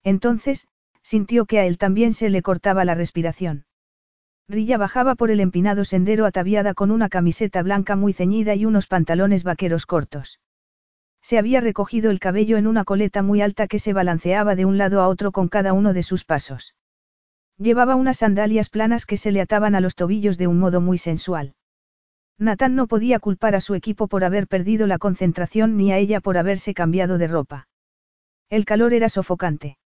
Entonces, sintió que a él también se le cortaba la respiración. Rilla bajaba por el empinado sendero ataviada con una camiseta blanca muy ceñida y unos pantalones vaqueros cortos. Se había recogido el cabello en una coleta muy alta que se balanceaba de un lado a otro con cada uno de sus pasos. Llevaba unas sandalias planas que se le ataban a los tobillos de un modo muy sensual. Nathan no podía culpar a su equipo por haber perdido la concentración ni a ella por haberse cambiado de ropa. El calor era sofocante.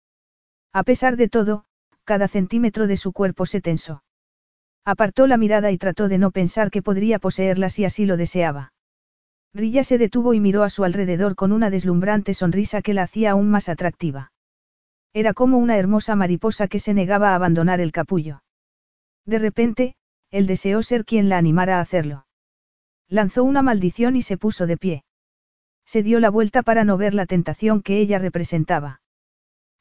A pesar de todo, cada centímetro de su cuerpo se tensó. Apartó la mirada y trató de no pensar que podría poseerla si así lo deseaba. Rilla se detuvo y miró a su alrededor con una deslumbrante sonrisa que la hacía aún más atractiva. Era como una hermosa mariposa que se negaba a abandonar el capullo. De repente, él deseó ser quien la animara a hacerlo. Lanzó una maldición y se puso de pie. Se dio la vuelta para no ver la tentación que ella representaba.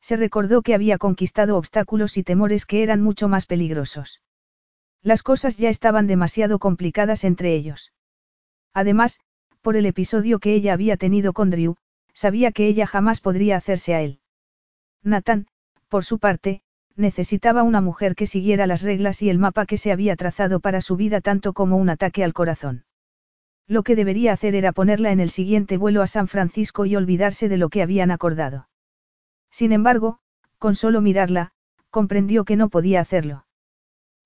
Se recordó que había conquistado obstáculos y temores que eran mucho más peligrosos. Las cosas ya estaban demasiado complicadas entre ellos. Además, por el episodio que ella había tenido con Drew, sabía que ella jamás podría hacerse a él. Nathan, por su parte, necesitaba una mujer que siguiera las reglas y el mapa que se había trazado para su vida tanto como un ataque al corazón. Lo que debería hacer era ponerla en el siguiente vuelo a San Francisco y olvidarse de lo que habían acordado. Sin embargo, con solo mirarla, comprendió que no podía hacerlo.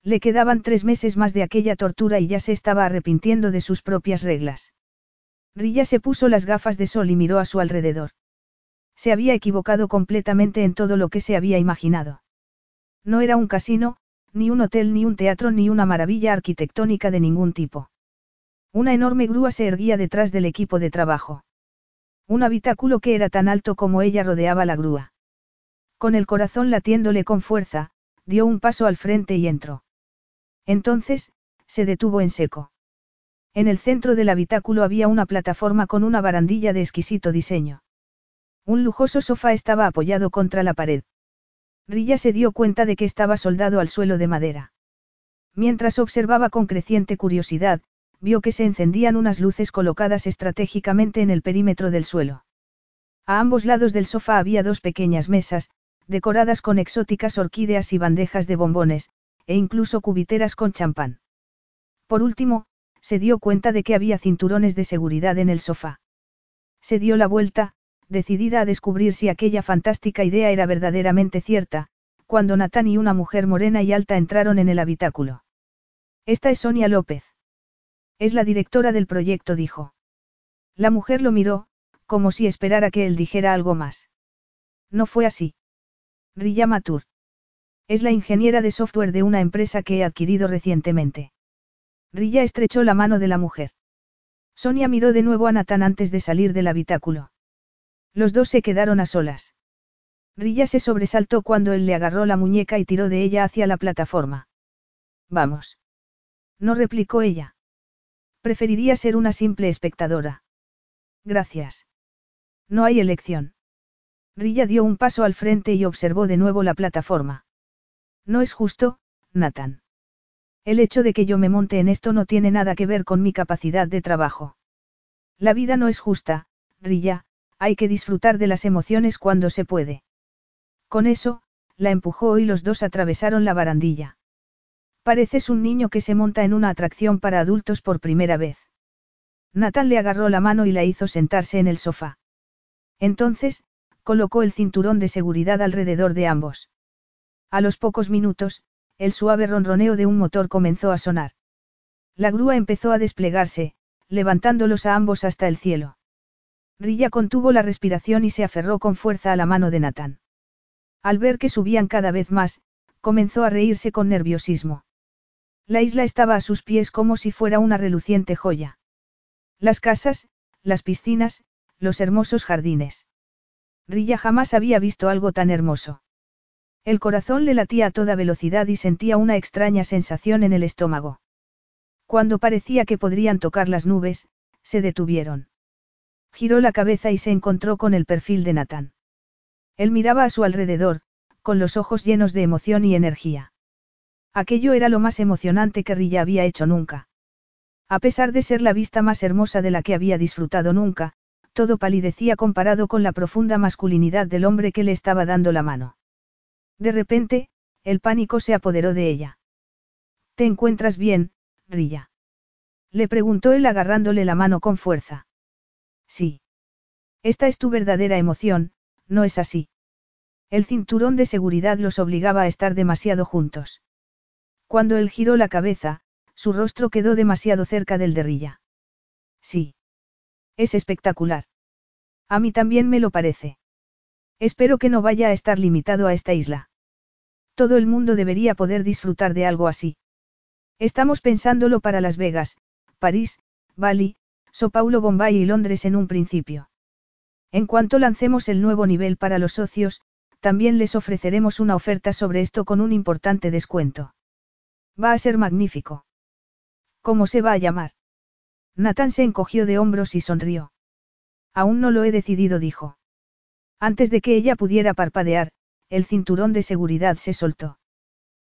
Le quedaban tres meses más de aquella tortura y ya se estaba arrepintiendo de sus propias reglas. Rilla se puso las gafas de sol y miró a su alrededor. Se había equivocado completamente en todo lo que se había imaginado. No era un casino, ni un hotel, ni un teatro, ni una maravilla arquitectónica de ningún tipo. Una enorme grúa se erguía detrás del equipo de trabajo. Un habitáculo que era tan alto como ella rodeaba la grúa. Con el corazón latiéndole con fuerza, dio un paso al frente y entró. Entonces, se detuvo en seco. En el centro del habitáculo había una plataforma con una barandilla de exquisito diseño. Un lujoso sofá estaba apoyado contra la pared. Rilla se dio cuenta de que estaba soldado al suelo de madera. Mientras observaba con creciente curiosidad, vio que se encendían unas luces colocadas estratégicamente en el perímetro del suelo. A ambos lados del sofá había dos pequeñas mesas, decoradas con exóticas orquídeas y bandejas de bombones, e incluso cubiteras con champán. Por último, se dio cuenta de que había cinturones de seguridad en el sofá. Se dio la vuelta, decidida a descubrir si aquella fantástica idea era verdaderamente cierta, cuando Natán y una mujer morena y alta entraron en el habitáculo. Esta es Sonia López. Es la directora del proyecto, dijo. La mujer lo miró, como si esperara que él dijera algo más. No fue así. Rilla Matur. Es la ingeniera de software de una empresa que he adquirido recientemente. Rilla estrechó la mano de la mujer. Sonia miró de nuevo a Natán antes de salir del habitáculo. Los dos se quedaron a solas. Rilla se sobresaltó cuando él le agarró la muñeca y tiró de ella hacia la plataforma. Vamos. No replicó ella. Preferiría ser una simple espectadora. Gracias. No hay elección. Rilla dio un paso al frente y observó de nuevo la plataforma. No es justo, Nathan. El hecho de que yo me monte en esto no tiene nada que ver con mi capacidad de trabajo. La vida no es justa, Rilla, hay que disfrutar de las emociones cuando se puede. Con eso, la empujó y los dos atravesaron la barandilla. Pareces un niño que se monta en una atracción para adultos por primera vez. Nathan le agarró la mano y la hizo sentarse en el sofá. Entonces, colocó el cinturón de seguridad alrededor de ambos. A los pocos minutos, el suave ronroneo de un motor comenzó a sonar. La grúa empezó a desplegarse, levantándolos a ambos hasta el cielo. Rilla contuvo la respiración y se aferró con fuerza a la mano de Nathan. Al ver que subían cada vez más, comenzó a reírse con nerviosismo. La isla estaba a sus pies como si fuera una reluciente joya. Las casas, las piscinas, los hermosos jardines. Rilla jamás había visto algo tan hermoso. El corazón le latía a toda velocidad y sentía una extraña sensación en el estómago. Cuando parecía que podrían tocar las nubes, se detuvieron. Giró la cabeza y se encontró con el perfil de Nathan. Él miraba a su alrededor, con los ojos llenos de emoción y energía. Aquello era lo más emocionante que Rilla había hecho nunca. A pesar de ser la vista más hermosa de la que había disfrutado nunca, todo palidecía comparado con la profunda masculinidad del hombre que le estaba dando la mano. De repente, el pánico se apoderó de ella. ¿Te encuentras bien, Rilla? Le preguntó él agarrándole la mano con fuerza. Sí. Esta es tu verdadera emoción, ¿no es así? El cinturón de seguridad los obligaba a estar demasiado juntos. Cuando él giró la cabeza, su rostro quedó demasiado cerca del de Rilla. Sí. Es espectacular. A mí también me lo parece. Espero que no vaya a estar limitado a esta isla. Todo el mundo debería poder disfrutar de algo así. Estamos pensándolo para Las Vegas, París, Bali, So Paulo Bombay y Londres en un principio. En cuanto lancemos el nuevo nivel para los socios, también les ofreceremos una oferta sobre esto con un importante descuento. Va a ser magnífico. ¿Cómo se va a llamar? Nathan se encogió de hombros y sonrió. Aún no lo he decidido, dijo. Antes de que ella pudiera parpadear, el cinturón de seguridad se soltó.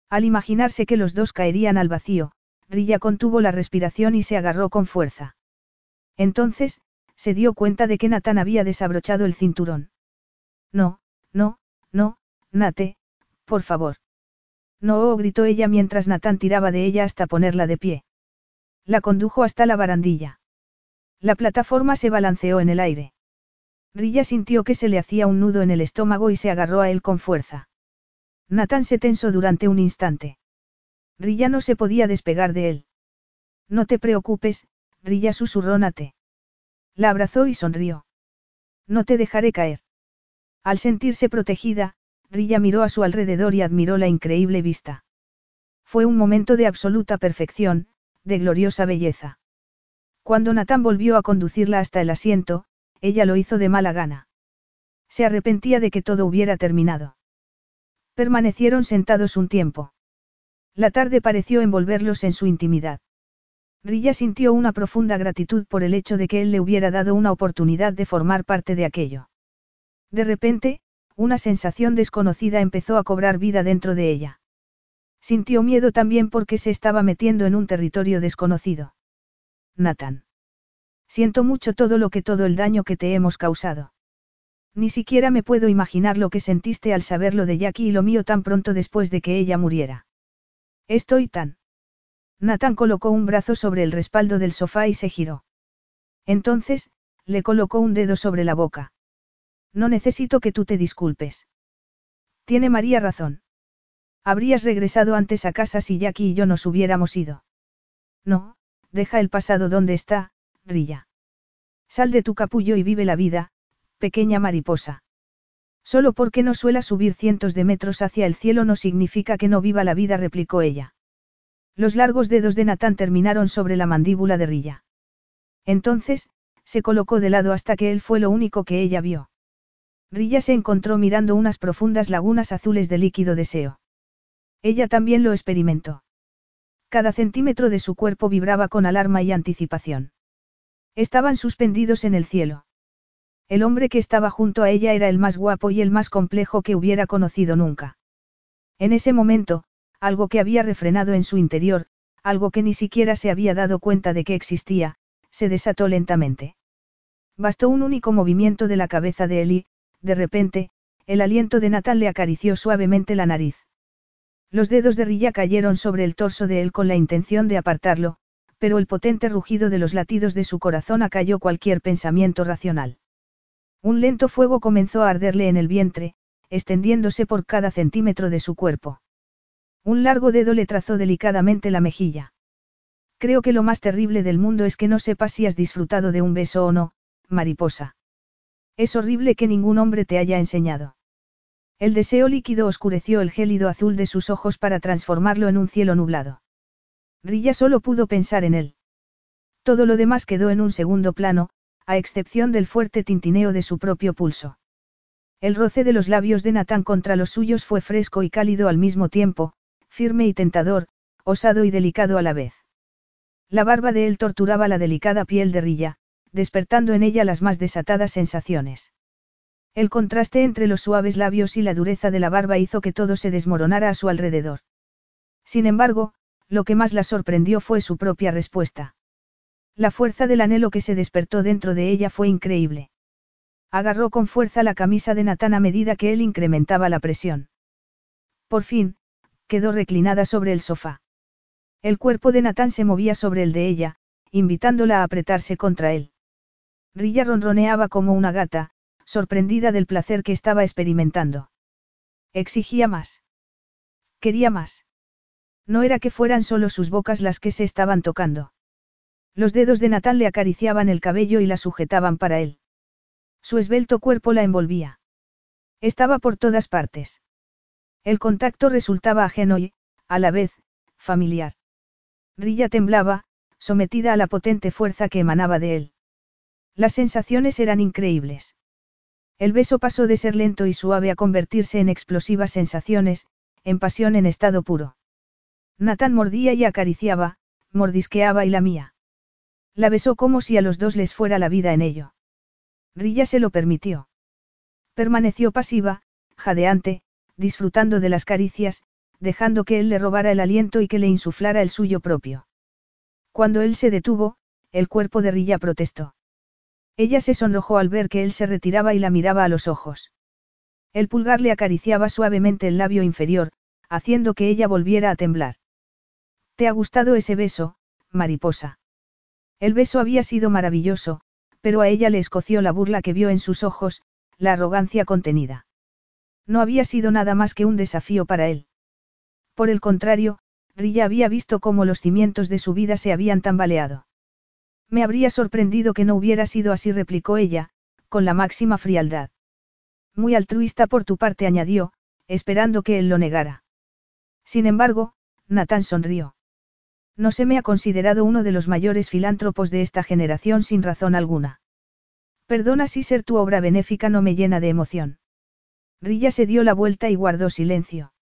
Al imaginarse que los dos caerían al vacío, Rilla contuvo la respiración y se agarró con fuerza. Entonces, se dio cuenta de que Nathan había desabrochado el cinturón. No, no, no, Nate, por favor. No, gritó ella mientras Natán tiraba de ella hasta ponerla de pie. La condujo hasta la barandilla. La plataforma se balanceó en el aire. Rilla sintió que se le hacía un nudo en el estómago y se agarró a él con fuerza. Natán se tensó durante un instante. Rilla no se podía despegar de él. No te preocupes, Rilla susurró Nate. La abrazó y sonrió. No te dejaré caer. Al sentirse protegida, Rilla miró a su alrededor y admiró la increíble vista. Fue un momento de absoluta perfección, de gloriosa belleza. Cuando Natán volvió a conducirla hasta el asiento, ella lo hizo de mala gana. Se arrepentía de que todo hubiera terminado. Permanecieron sentados un tiempo. La tarde pareció envolverlos en su intimidad. Rilla sintió una profunda gratitud por el hecho de que él le hubiera dado una oportunidad de formar parte de aquello. De repente, una sensación desconocida empezó a cobrar vida dentro de ella. Sintió miedo también porque se estaba metiendo en un territorio desconocido. Nathan. Siento mucho todo lo que todo el daño que te hemos causado. Ni siquiera me puedo imaginar lo que sentiste al saber lo de Jackie y lo mío tan pronto después de que ella muriera. Estoy tan. Nathan colocó un brazo sobre el respaldo del sofá y se giró. Entonces, le colocó un dedo sobre la boca. No necesito que tú te disculpes. Tiene María razón. Habrías regresado antes a casa si Jackie y yo nos hubiéramos ido. No, deja el pasado donde está, Rilla. Sal de tu capullo y vive la vida, pequeña mariposa. Solo porque no suela subir cientos de metros hacia el cielo no significa que no viva la vida, replicó ella. Los largos dedos de Natán terminaron sobre la mandíbula de Rilla. Entonces, se colocó de lado hasta que él fue lo único que ella vio. Rilla se encontró mirando unas profundas lagunas azules de líquido deseo. Ella también lo experimentó. Cada centímetro de su cuerpo vibraba con alarma y anticipación. Estaban suspendidos en el cielo. El hombre que estaba junto a ella era el más guapo y el más complejo que hubiera conocido nunca. En ese momento, algo que había refrenado en su interior, algo que ni siquiera se había dado cuenta de que existía, se desató lentamente. Bastó un único movimiento de la cabeza de Eli, de repente, el aliento de Natal le acarició suavemente la nariz. Los dedos de Rilla cayeron sobre el torso de él con la intención de apartarlo, pero el potente rugido de los latidos de su corazón acalló cualquier pensamiento racional. Un lento fuego comenzó a arderle en el vientre, extendiéndose por cada centímetro de su cuerpo. Un largo dedo le trazó delicadamente la mejilla. Creo que lo más terrible del mundo es que no sepas si has disfrutado de un beso o no, mariposa. Es horrible que ningún hombre te haya enseñado. El deseo líquido oscureció el gélido azul de sus ojos para transformarlo en un cielo nublado. Rilla solo pudo pensar en él. Todo lo demás quedó en un segundo plano, a excepción del fuerte tintineo de su propio pulso. El roce de los labios de Natán contra los suyos fue fresco y cálido al mismo tiempo, firme y tentador, osado y delicado a la vez. La barba de él torturaba la delicada piel de Rilla, despertando en ella las más desatadas sensaciones. El contraste entre los suaves labios y la dureza de la barba hizo que todo se desmoronara a su alrededor. Sin embargo, lo que más la sorprendió fue su propia respuesta. La fuerza del anhelo que se despertó dentro de ella fue increíble. Agarró con fuerza la camisa de Natán a medida que él incrementaba la presión. Por fin, quedó reclinada sobre el sofá. El cuerpo de Natán se movía sobre el de ella, invitándola a apretarse contra él. Rilla ronroneaba como una gata, sorprendida del placer que estaba experimentando. Exigía más. Quería más. No era que fueran solo sus bocas las que se estaban tocando. Los dedos de Natán le acariciaban el cabello y la sujetaban para él. Su esbelto cuerpo la envolvía. Estaba por todas partes. El contacto resultaba ajeno y, a la vez, familiar. Rilla temblaba, sometida a la potente fuerza que emanaba de él. Las sensaciones eran increíbles. El beso pasó de ser lento y suave a convertirse en explosivas sensaciones, en pasión en estado puro. Natán mordía y acariciaba, mordisqueaba y lamía. La besó como si a los dos les fuera la vida en ello. Rilla se lo permitió. Permaneció pasiva, jadeante, disfrutando de las caricias, dejando que él le robara el aliento y que le insuflara el suyo propio. Cuando él se detuvo, el cuerpo de Rilla protestó. Ella se sonrojó al ver que él se retiraba y la miraba a los ojos. El pulgar le acariciaba suavemente el labio inferior, haciendo que ella volviera a temblar. ¿Te ha gustado ese beso, mariposa? El beso había sido maravilloso, pero a ella le escoció la burla que vio en sus ojos, la arrogancia contenida. No había sido nada más que un desafío para él. Por el contrario, Rilla había visto cómo los cimientos de su vida se habían tambaleado. Me habría sorprendido que no hubiera sido así, replicó ella, con la máxima frialdad. Muy altruista por tu parte, añadió, esperando que él lo negara. Sin embargo, Natán sonrió. No se me ha considerado uno de los mayores filántropos de esta generación sin razón alguna. Perdona si ser tu obra benéfica no me llena de emoción. Rilla se dio la vuelta y guardó silencio.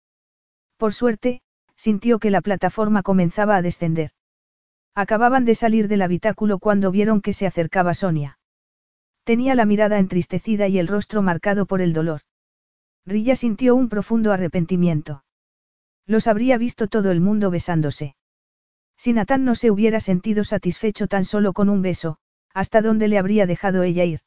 Por suerte, sintió que la plataforma comenzaba a descender. Acababan de salir del habitáculo cuando vieron que se acercaba Sonia. Tenía la mirada entristecida y el rostro marcado por el dolor. Rilla sintió un profundo arrepentimiento. Los habría visto todo el mundo besándose. Si Natán no se hubiera sentido satisfecho tan solo con un beso, ¿hasta dónde le habría dejado ella ir?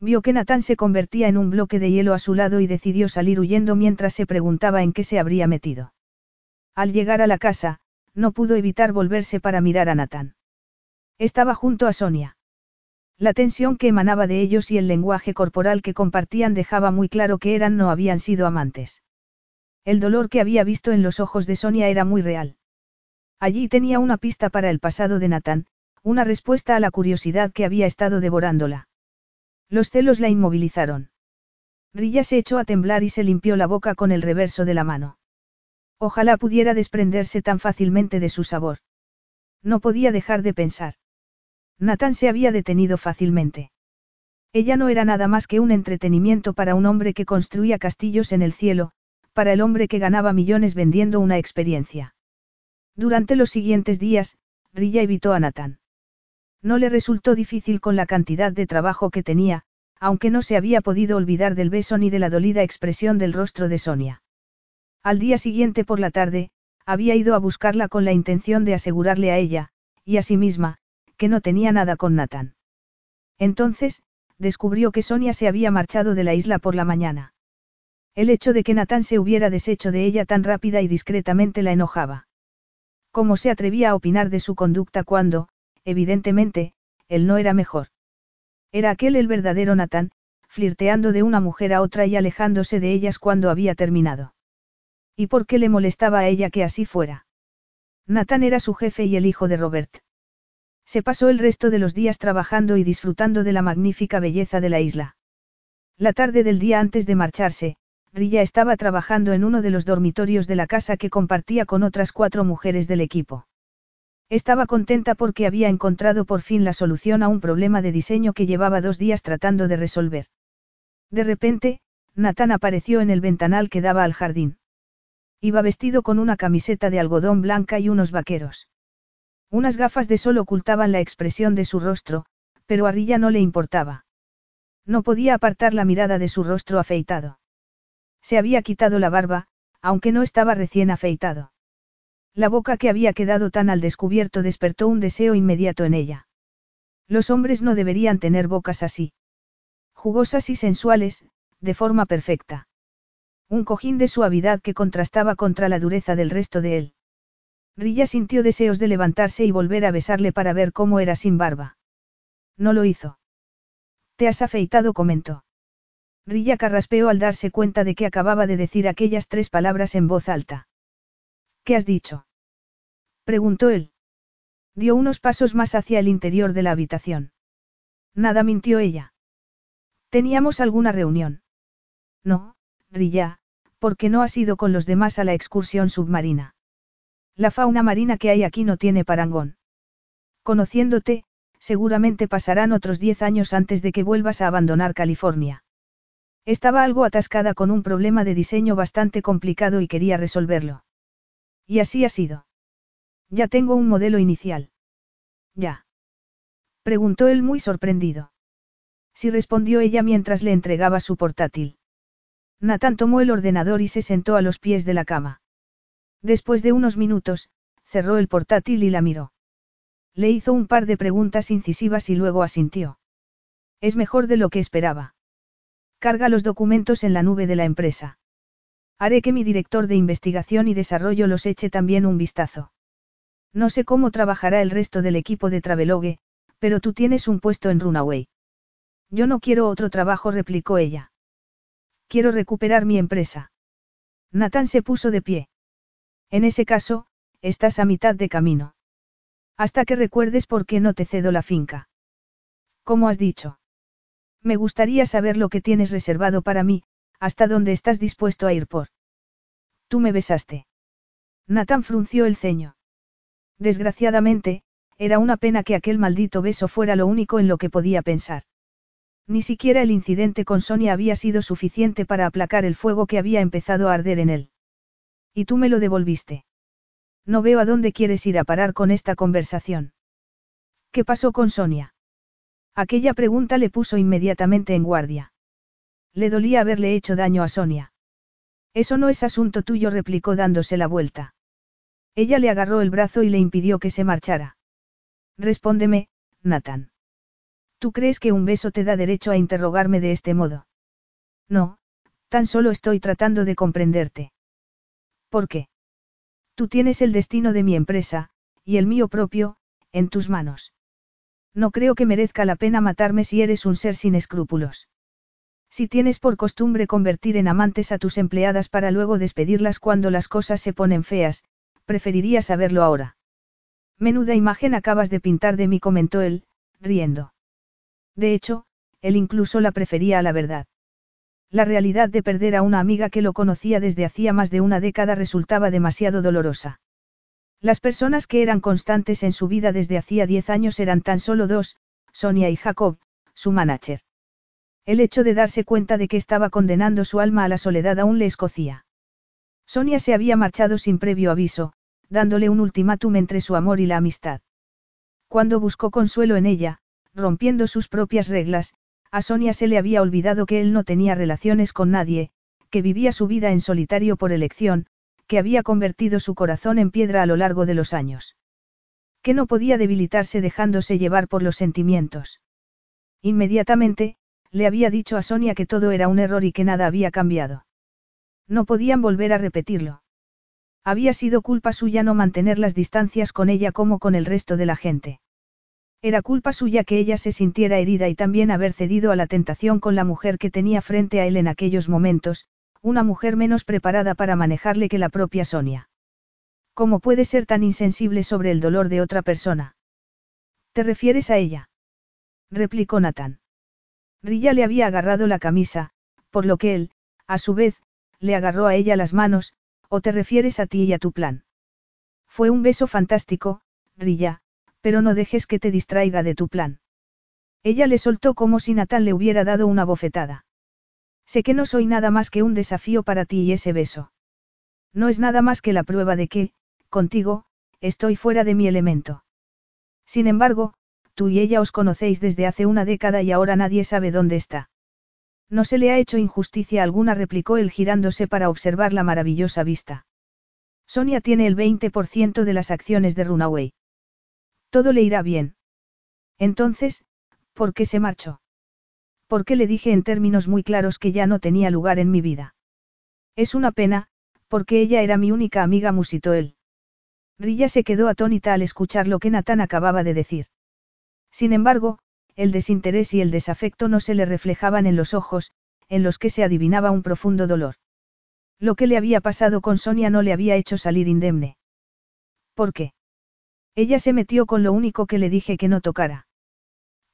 Vio que Natán se convertía en un bloque de hielo a su lado y decidió salir huyendo mientras se preguntaba en qué se habría metido. Al llegar a la casa, no pudo evitar volverse para mirar a Natán. Estaba junto a Sonia. La tensión que emanaba de ellos y el lenguaje corporal que compartían dejaba muy claro que eran no habían sido amantes. El dolor que había visto en los ojos de Sonia era muy real. Allí tenía una pista para el pasado de Natán, una respuesta a la curiosidad que había estado devorándola. Los celos la inmovilizaron. Rilla se echó a temblar y se limpió la boca con el reverso de la mano. Ojalá pudiera desprenderse tan fácilmente de su sabor. No podía dejar de pensar. Natán se había detenido fácilmente. Ella no era nada más que un entretenimiento para un hombre que construía castillos en el cielo, para el hombre que ganaba millones vendiendo una experiencia. Durante los siguientes días, Rilla evitó a Nathan. No le resultó difícil con la cantidad de trabajo que tenía, aunque no se había podido olvidar del beso ni de la dolida expresión del rostro de Sonia. Al día siguiente por la tarde, había ido a buscarla con la intención de asegurarle a ella, y a sí misma, que no tenía nada con Nathan. Entonces, descubrió que Sonia se había marchado de la isla por la mañana. El hecho de que Nathan se hubiera deshecho de ella tan rápida y discretamente la enojaba. ¿Cómo se atrevía a opinar de su conducta cuando, evidentemente, él no era mejor? Era aquel el verdadero Natán, flirteando de una mujer a otra y alejándose de ellas cuando había terminado. ¿Y por qué le molestaba a ella que así fuera? Natán era su jefe y el hijo de Robert. Se pasó el resto de los días trabajando y disfrutando de la magnífica belleza de la isla. La tarde del día antes de marcharse, Rilla estaba trabajando en uno de los dormitorios de la casa que compartía con otras cuatro mujeres del equipo. Estaba contenta porque había encontrado por fin la solución a un problema de diseño que llevaba dos días tratando de resolver. De repente, Natán apareció en el ventanal que daba al jardín. Iba vestido con una camiseta de algodón blanca y unos vaqueros. Unas gafas de sol ocultaban la expresión de su rostro, pero a Rilla no le importaba. No podía apartar la mirada de su rostro afeitado. Se había quitado la barba, aunque no estaba recién afeitado. La boca que había quedado tan al descubierto despertó un deseo inmediato en ella. Los hombres no deberían tener bocas así. Jugosas y sensuales, de forma perfecta. Un cojín de suavidad que contrastaba contra la dureza del resto de él. Rilla sintió deseos de levantarse y volver a besarle para ver cómo era sin barba. No lo hizo. Te has afeitado, comentó. Rilla carraspeó al darse cuenta de que acababa de decir aquellas tres palabras en voz alta. ¿Qué has dicho? preguntó él. Dio unos pasos más hacia el interior de la habitación. Nada mintió ella. ¿Teníamos alguna reunión? No, Rilla, porque no has ido con los demás a la excursión submarina. La fauna marina que hay aquí no tiene parangón. Conociéndote, seguramente pasarán otros diez años antes de que vuelvas a abandonar California. Estaba algo atascada con un problema de diseño bastante complicado y quería resolverlo. Y así ha sido. Ya tengo un modelo inicial. Ya. Preguntó él muy sorprendido. Sí respondió ella mientras le entregaba su portátil. Nathan tomó el ordenador y se sentó a los pies de la cama. Después de unos minutos, cerró el portátil y la miró. Le hizo un par de preguntas incisivas y luego asintió. Es mejor de lo que esperaba. Carga los documentos en la nube de la empresa. Haré que mi director de investigación y desarrollo los eche también un vistazo. No sé cómo trabajará el resto del equipo de Travelogue, pero tú tienes un puesto en Runaway. Yo no quiero otro trabajo, replicó ella. Quiero recuperar mi empresa. Nathan se puso de pie. En ese caso, estás a mitad de camino. Hasta que recuerdes por qué no te cedo la finca. ¿Cómo has dicho? Me gustaría saber lo que tienes reservado para mí, hasta dónde estás dispuesto a ir por. Tú me besaste. Nathan frunció el ceño. Desgraciadamente, era una pena que aquel maldito beso fuera lo único en lo que podía pensar. Ni siquiera el incidente con Sonia había sido suficiente para aplacar el fuego que había empezado a arder en él. Y tú me lo devolviste. No veo a dónde quieres ir a parar con esta conversación. ¿Qué pasó con Sonia? Aquella pregunta le puso inmediatamente en guardia. Le dolía haberle hecho daño a Sonia. Eso no es asunto tuyo, replicó dándose la vuelta. Ella le agarró el brazo y le impidió que se marchara. Respóndeme, Nathan. ¿Tú crees que un beso te da derecho a interrogarme de este modo? No, tan solo estoy tratando de comprenderte. ¿Por qué? Tú tienes el destino de mi empresa, y el mío propio, en tus manos. No creo que merezca la pena matarme si eres un ser sin escrúpulos. Si tienes por costumbre convertir en amantes a tus empleadas para luego despedirlas cuando las cosas se ponen feas, preferiría saberlo ahora. Menuda imagen acabas de pintar de mí, comentó él, riendo. De hecho, él incluso la prefería a la verdad. La realidad de perder a una amiga que lo conocía desde hacía más de una década resultaba demasiado dolorosa. Las personas que eran constantes en su vida desde hacía diez años eran tan solo dos, Sonia y Jacob, su manager. El hecho de darse cuenta de que estaba condenando su alma a la soledad aún le escocía. Sonia se había marchado sin previo aviso, dándole un ultimátum entre su amor y la amistad. Cuando buscó consuelo en ella, rompiendo sus propias reglas, a Sonia se le había olvidado que él no tenía relaciones con nadie, que vivía su vida en solitario por elección, que había convertido su corazón en piedra a lo largo de los años. Que no podía debilitarse dejándose llevar por los sentimientos. Inmediatamente, le había dicho a Sonia que todo era un error y que nada había cambiado. No podían volver a repetirlo. Había sido culpa suya no mantener las distancias con ella como con el resto de la gente. Era culpa suya que ella se sintiera herida y también haber cedido a la tentación con la mujer que tenía frente a él en aquellos momentos, una mujer menos preparada para manejarle que la propia Sonia. ¿Cómo puede ser tan insensible sobre el dolor de otra persona? ¿Te refieres a ella? replicó Nathan. Rilla le había agarrado la camisa, por lo que él, a su vez, le agarró a ella las manos, o te refieres a ti y a tu plan. Fue un beso fantástico, Rilla, pero no dejes que te distraiga de tu plan. Ella le soltó como si Natán le hubiera dado una bofetada. Sé que no soy nada más que un desafío para ti y ese beso. No es nada más que la prueba de que, contigo, estoy fuera de mi elemento. Sin embargo, tú y ella os conocéis desde hace una década y ahora nadie sabe dónde está. No se le ha hecho injusticia alguna, replicó él girándose para observar la maravillosa vista. Sonia tiene el 20% de las acciones de Runaway. Todo le irá bien. Entonces, ¿por qué se marchó? Porque le dije en términos muy claros que ya no tenía lugar en mi vida. Es una pena, porque ella era mi única amiga, musitó él. Rilla se quedó atónita al escuchar lo que Natán acababa de decir. Sin embargo, el desinterés y el desafecto no se le reflejaban en los ojos, en los que se adivinaba un profundo dolor. Lo que le había pasado con Sonia no le había hecho salir indemne. ¿Por qué? Ella se metió con lo único que le dije que no tocara.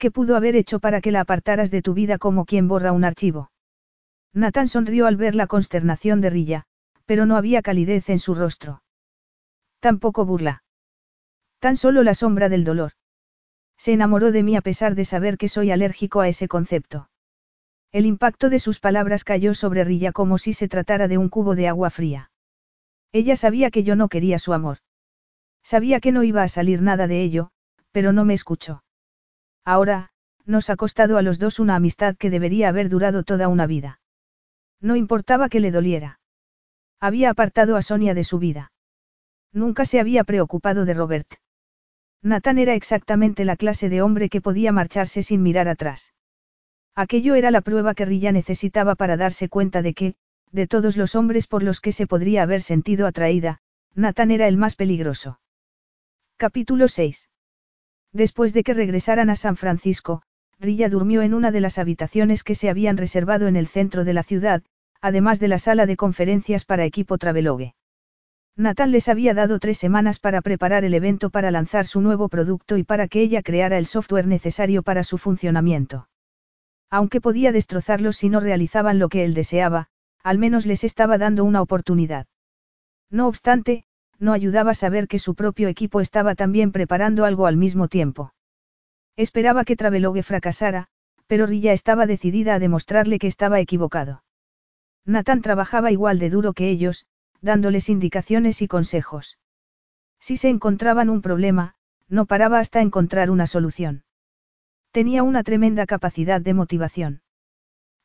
¿Qué pudo haber hecho para que la apartaras de tu vida como quien borra un archivo? Nathan sonrió al ver la consternación de Rilla, pero no había calidez en su rostro. Tampoco burla. Tan solo la sombra del dolor. Se enamoró de mí a pesar de saber que soy alérgico a ese concepto. El impacto de sus palabras cayó sobre Rilla como si se tratara de un cubo de agua fría. Ella sabía que yo no quería su amor. Sabía que no iba a salir nada de ello, pero no me escuchó. Ahora, nos ha costado a los dos una amistad que debería haber durado toda una vida. No importaba que le doliera. Había apartado a Sonia de su vida. Nunca se había preocupado de Robert. Nathan era exactamente la clase de hombre que podía marcharse sin mirar atrás. Aquello era la prueba que Rilla necesitaba para darse cuenta de que, de todos los hombres por los que se podría haber sentido atraída, Nathan era el más peligroso. Capítulo 6. Después de que regresaran a San Francisco, Rilla durmió en una de las habitaciones que se habían reservado en el centro de la ciudad, además de la sala de conferencias para equipo Travelogue. Nathan les había dado tres semanas para preparar el evento para lanzar su nuevo producto y para que ella creara el software necesario para su funcionamiento. Aunque podía destrozarlos si no realizaban lo que él deseaba, al menos les estaba dando una oportunidad. No obstante, no ayudaba saber que su propio equipo estaba también preparando algo al mismo tiempo. Esperaba que Travelogue fracasara, pero Rilla estaba decidida a demostrarle que estaba equivocado. Nathan trabajaba igual de duro que ellos, dándoles indicaciones y consejos. Si se encontraban un problema, no paraba hasta encontrar una solución. Tenía una tremenda capacidad de motivación.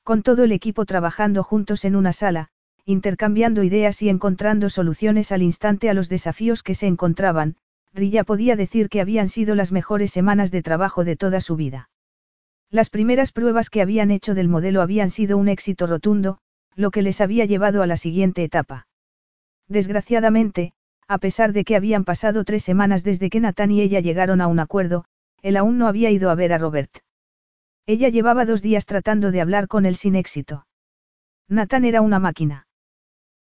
Con todo el equipo trabajando juntos en una sala, intercambiando ideas y encontrando soluciones al instante a los desafíos que se encontraban, Rilla podía decir que habían sido las mejores semanas de trabajo de toda su vida. Las primeras pruebas que habían hecho del modelo habían sido un éxito rotundo, lo que les había llevado a la siguiente etapa. Desgraciadamente, a pesar de que habían pasado tres semanas desde que Nathan y ella llegaron a un acuerdo, él aún no había ido a ver a Robert. Ella llevaba dos días tratando de hablar con él sin éxito. Nathan era una máquina.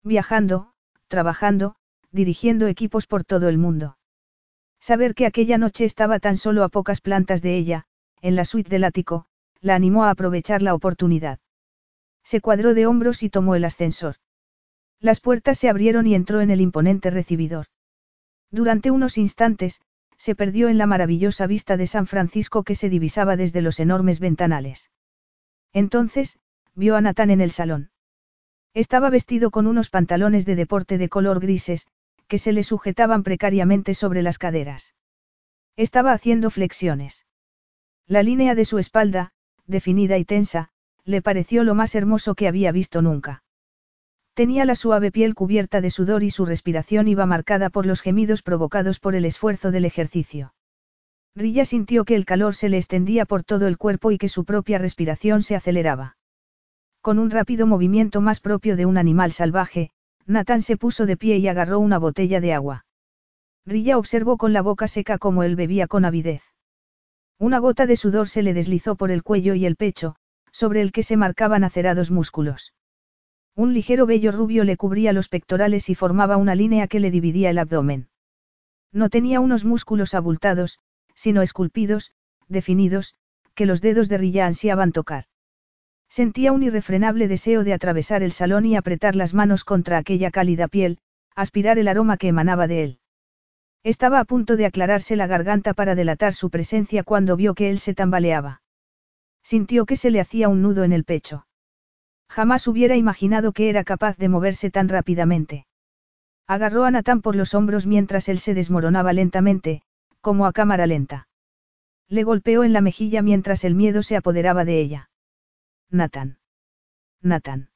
Viajando, trabajando, dirigiendo equipos por todo el mundo. Saber que aquella noche estaba tan solo a pocas plantas de ella, en la suite del ático, la animó a aprovechar la oportunidad. Se cuadró de hombros y tomó el ascensor. Las puertas se abrieron y entró en el imponente recibidor. Durante unos instantes, se perdió en la maravillosa vista de San Francisco que se divisaba desde los enormes ventanales. Entonces, vio a Natán en el salón. Estaba vestido con unos pantalones de deporte de color grises, que se le sujetaban precariamente sobre las caderas. Estaba haciendo flexiones. La línea de su espalda, definida y tensa, le pareció lo más hermoso que había visto nunca. Tenía la suave piel cubierta de sudor y su respiración iba marcada por los gemidos provocados por el esfuerzo del ejercicio. Rilla sintió que el calor se le extendía por todo el cuerpo y que su propia respiración se aceleraba. Con un rápido movimiento más propio de un animal salvaje, Nathan se puso de pie y agarró una botella de agua. Rilla observó con la boca seca cómo él bebía con avidez. Una gota de sudor se le deslizó por el cuello y el pecho, sobre el que se marcaban acerados músculos. Un ligero vello rubio le cubría los pectorales y formaba una línea que le dividía el abdomen. No tenía unos músculos abultados, sino esculpidos, definidos, que los dedos de Rilla ansiaban tocar. Sentía un irrefrenable deseo de atravesar el salón y apretar las manos contra aquella cálida piel, aspirar el aroma que emanaba de él. Estaba a punto de aclararse la garganta para delatar su presencia cuando vio que él se tambaleaba. Sintió que se le hacía un nudo en el pecho. Jamás hubiera imaginado que era capaz de moverse tan rápidamente. Agarró a Natán por los hombros mientras él se desmoronaba lentamente, como a cámara lenta. Le golpeó en la mejilla mientras el miedo se apoderaba de ella. Natán. Natán.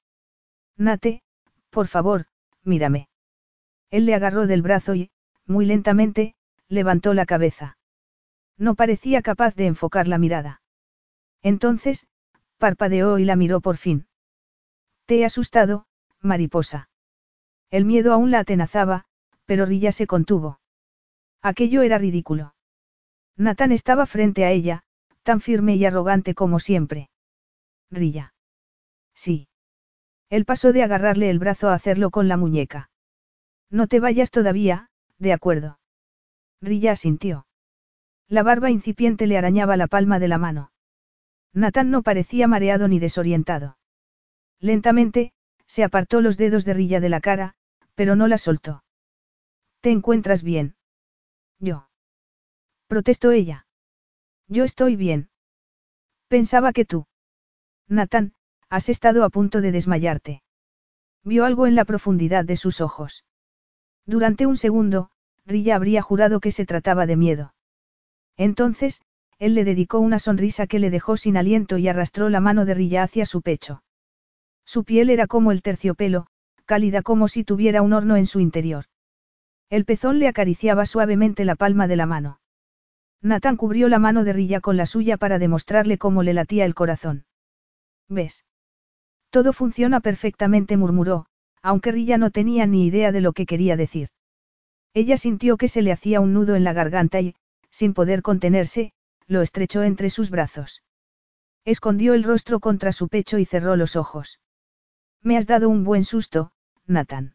Nate, por favor, mírame. Él le agarró del brazo y, muy lentamente, levantó la cabeza. No parecía capaz de enfocar la mirada. Entonces, parpadeó y la miró por fin. Te he asustado, mariposa. El miedo aún la atenazaba, pero Rilla se contuvo. Aquello era ridículo. Nathan estaba frente a ella, tan firme y arrogante como siempre. Rilla. Sí. Él pasó de agarrarle el brazo a hacerlo con la muñeca. No te vayas todavía, de acuerdo. Rilla asintió. La barba incipiente le arañaba la palma de la mano. Nathan no parecía mareado ni desorientado. Lentamente, se apartó los dedos de Rilla de la cara, pero no la soltó. ¿Te encuentras bien? Yo. Protestó ella. Yo estoy bien. Pensaba que tú. Nathan, has estado a punto de desmayarte. Vio algo en la profundidad de sus ojos. Durante un segundo, Rilla habría jurado que se trataba de miedo. Entonces, él le dedicó una sonrisa que le dejó sin aliento y arrastró la mano de Rilla hacia su pecho. Su piel era como el terciopelo, cálida como si tuviera un horno en su interior. El pezón le acariciaba suavemente la palma de la mano. Nathan cubrió la mano de Rilla con la suya para demostrarle cómo le latía el corazón. ¿Ves? Todo funciona perfectamente, murmuró, aunque Rilla no tenía ni idea de lo que quería decir. Ella sintió que se le hacía un nudo en la garganta y, sin poder contenerse, lo estrechó entre sus brazos. Escondió el rostro contra su pecho y cerró los ojos. Me has dado un buen susto, Nathan.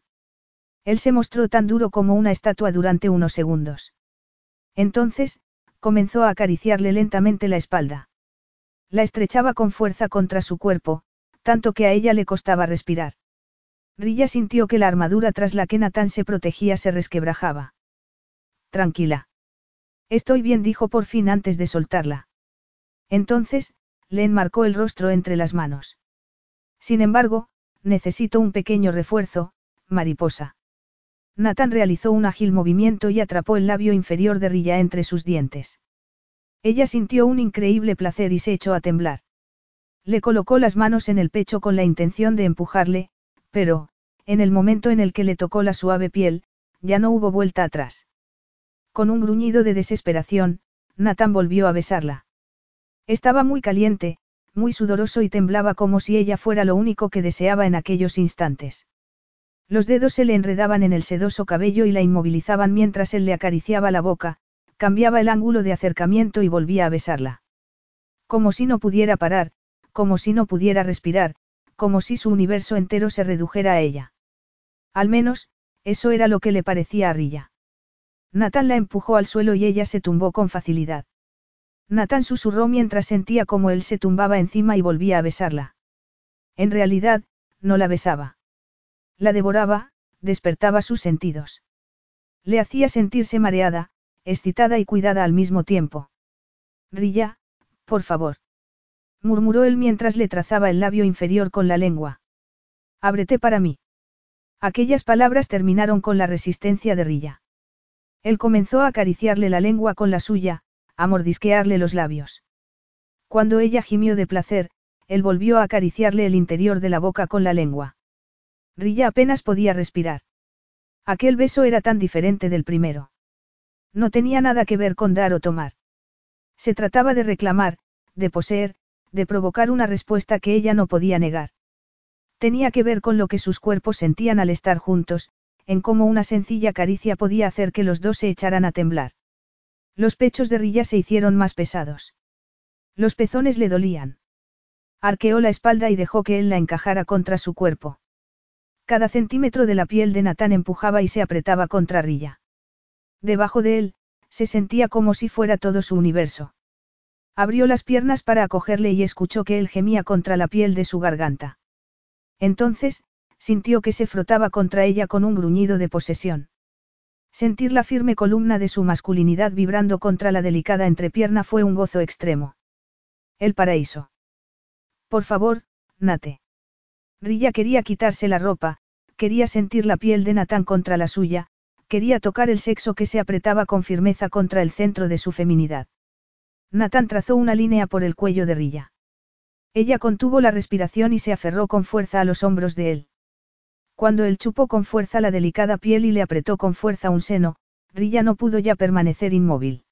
Él se mostró tan duro como una estatua durante unos segundos. Entonces, comenzó a acariciarle lentamente la espalda. La estrechaba con fuerza contra su cuerpo, tanto que a ella le costaba respirar. Rilla sintió que la armadura tras la que Natán se protegía se resquebrajaba. Tranquila. Estoy bien, dijo por fin antes de soltarla. Entonces, le enmarcó el rostro entre las manos. Sin embargo, necesito un pequeño refuerzo, mariposa. Nathan realizó un ágil movimiento y atrapó el labio inferior de Rilla entre sus dientes. Ella sintió un increíble placer y se echó a temblar. Le colocó las manos en el pecho con la intención de empujarle, pero, en el momento en el que le tocó la suave piel, ya no hubo vuelta atrás. Con un gruñido de desesperación, Nathan volvió a besarla. Estaba muy caliente, muy sudoroso y temblaba como si ella fuera lo único que deseaba en aquellos instantes. Los dedos se le enredaban en el sedoso cabello y la inmovilizaban mientras él le acariciaba la boca, cambiaba el ángulo de acercamiento y volvía a besarla. Como si no pudiera parar, como si no pudiera respirar, como si su universo entero se redujera a ella. Al menos, eso era lo que le parecía a Rilla. Nathan la empujó al suelo y ella se tumbó con facilidad. Nathan susurró mientras sentía como él se tumbaba encima y volvía a besarla. En realidad, no la besaba. La devoraba, despertaba sus sentidos. Le hacía sentirse mareada, excitada y cuidada al mismo tiempo. Rilla, por favor. Murmuró él mientras le trazaba el labio inferior con la lengua. Ábrete para mí. Aquellas palabras terminaron con la resistencia de Rilla. Él comenzó a acariciarle la lengua con la suya, a mordisquearle los labios. Cuando ella gimió de placer, él volvió a acariciarle el interior de la boca con la lengua. Rilla apenas podía respirar. Aquel beso era tan diferente del primero. No tenía nada que ver con dar o tomar. Se trataba de reclamar, de poseer, de provocar una respuesta que ella no podía negar. Tenía que ver con lo que sus cuerpos sentían al estar juntos, en cómo una sencilla caricia podía hacer que los dos se echaran a temblar. Los pechos de Rilla se hicieron más pesados. Los pezones le dolían. Arqueó la espalda y dejó que él la encajara contra su cuerpo. Cada centímetro de la piel de Natán empujaba y se apretaba contra Rilla. Debajo de él, se sentía como si fuera todo su universo. Abrió las piernas para acogerle y escuchó que él gemía contra la piel de su garganta. Entonces, sintió que se frotaba contra ella con un gruñido de posesión. Sentir la firme columna de su masculinidad vibrando contra la delicada entrepierna fue un gozo extremo. El paraíso. Por favor, Nate. Rilla quería quitarse la ropa, quería sentir la piel de Natán contra la suya, quería tocar el sexo que se apretaba con firmeza contra el centro de su feminidad. Natán trazó una línea por el cuello de Rilla. Ella contuvo la respiración y se aferró con fuerza a los hombros de él. Cuando él chupó con fuerza la delicada piel y le apretó con fuerza un seno, Rilla no pudo ya permanecer inmóvil.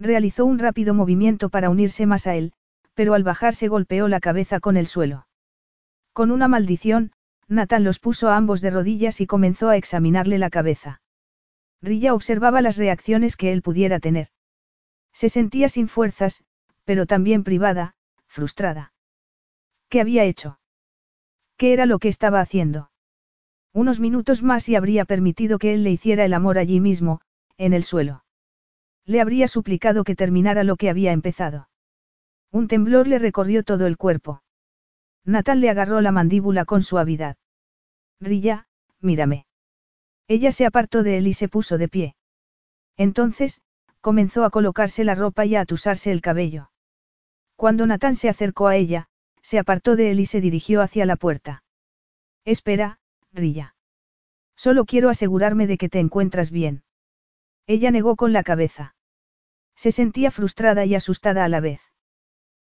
Realizó un rápido movimiento para unirse más a él, pero al bajarse golpeó la cabeza con el suelo. Con una maldición, Nathan los puso a ambos de rodillas y comenzó a examinarle la cabeza. Rilla observaba las reacciones que él pudiera tener. Se sentía sin fuerzas, pero también privada, frustrada. ¿Qué había hecho? ¿Qué era lo que estaba haciendo? Unos minutos más y habría permitido que él le hiciera el amor allí mismo, en el suelo. Le habría suplicado que terminara lo que había empezado. Un temblor le recorrió todo el cuerpo. Nathan le agarró la mandíbula con suavidad. Rilla, mírame. Ella se apartó de él y se puso de pie. Entonces, comenzó a colocarse la ropa y a atusarse el cabello. Cuando Natán se acercó a ella, se apartó de él y se dirigió hacia la puerta. Espera, Rilla. Solo quiero asegurarme de que te encuentras bien. Ella negó con la cabeza. Se sentía frustrada y asustada a la vez.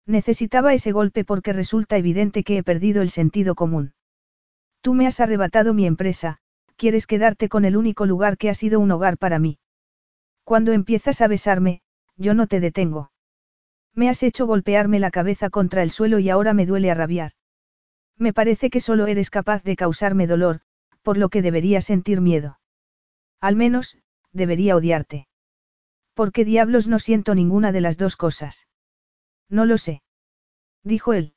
Necesitaba ese golpe porque resulta evidente que he perdido el sentido común. Tú me has arrebatado mi empresa, quieres quedarte con el único lugar que ha sido un hogar para mí. Cuando empiezas a besarme, yo no te detengo. Me has hecho golpearme la cabeza contra el suelo y ahora me duele a rabiar. Me parece que solo eres capaz de causarme dolor, por lo que debería sentir miedo. Al menos, debería odiarte. ¿Por qué diablos no siento ninguna de las dos cosas? No lo sé. Dijo él.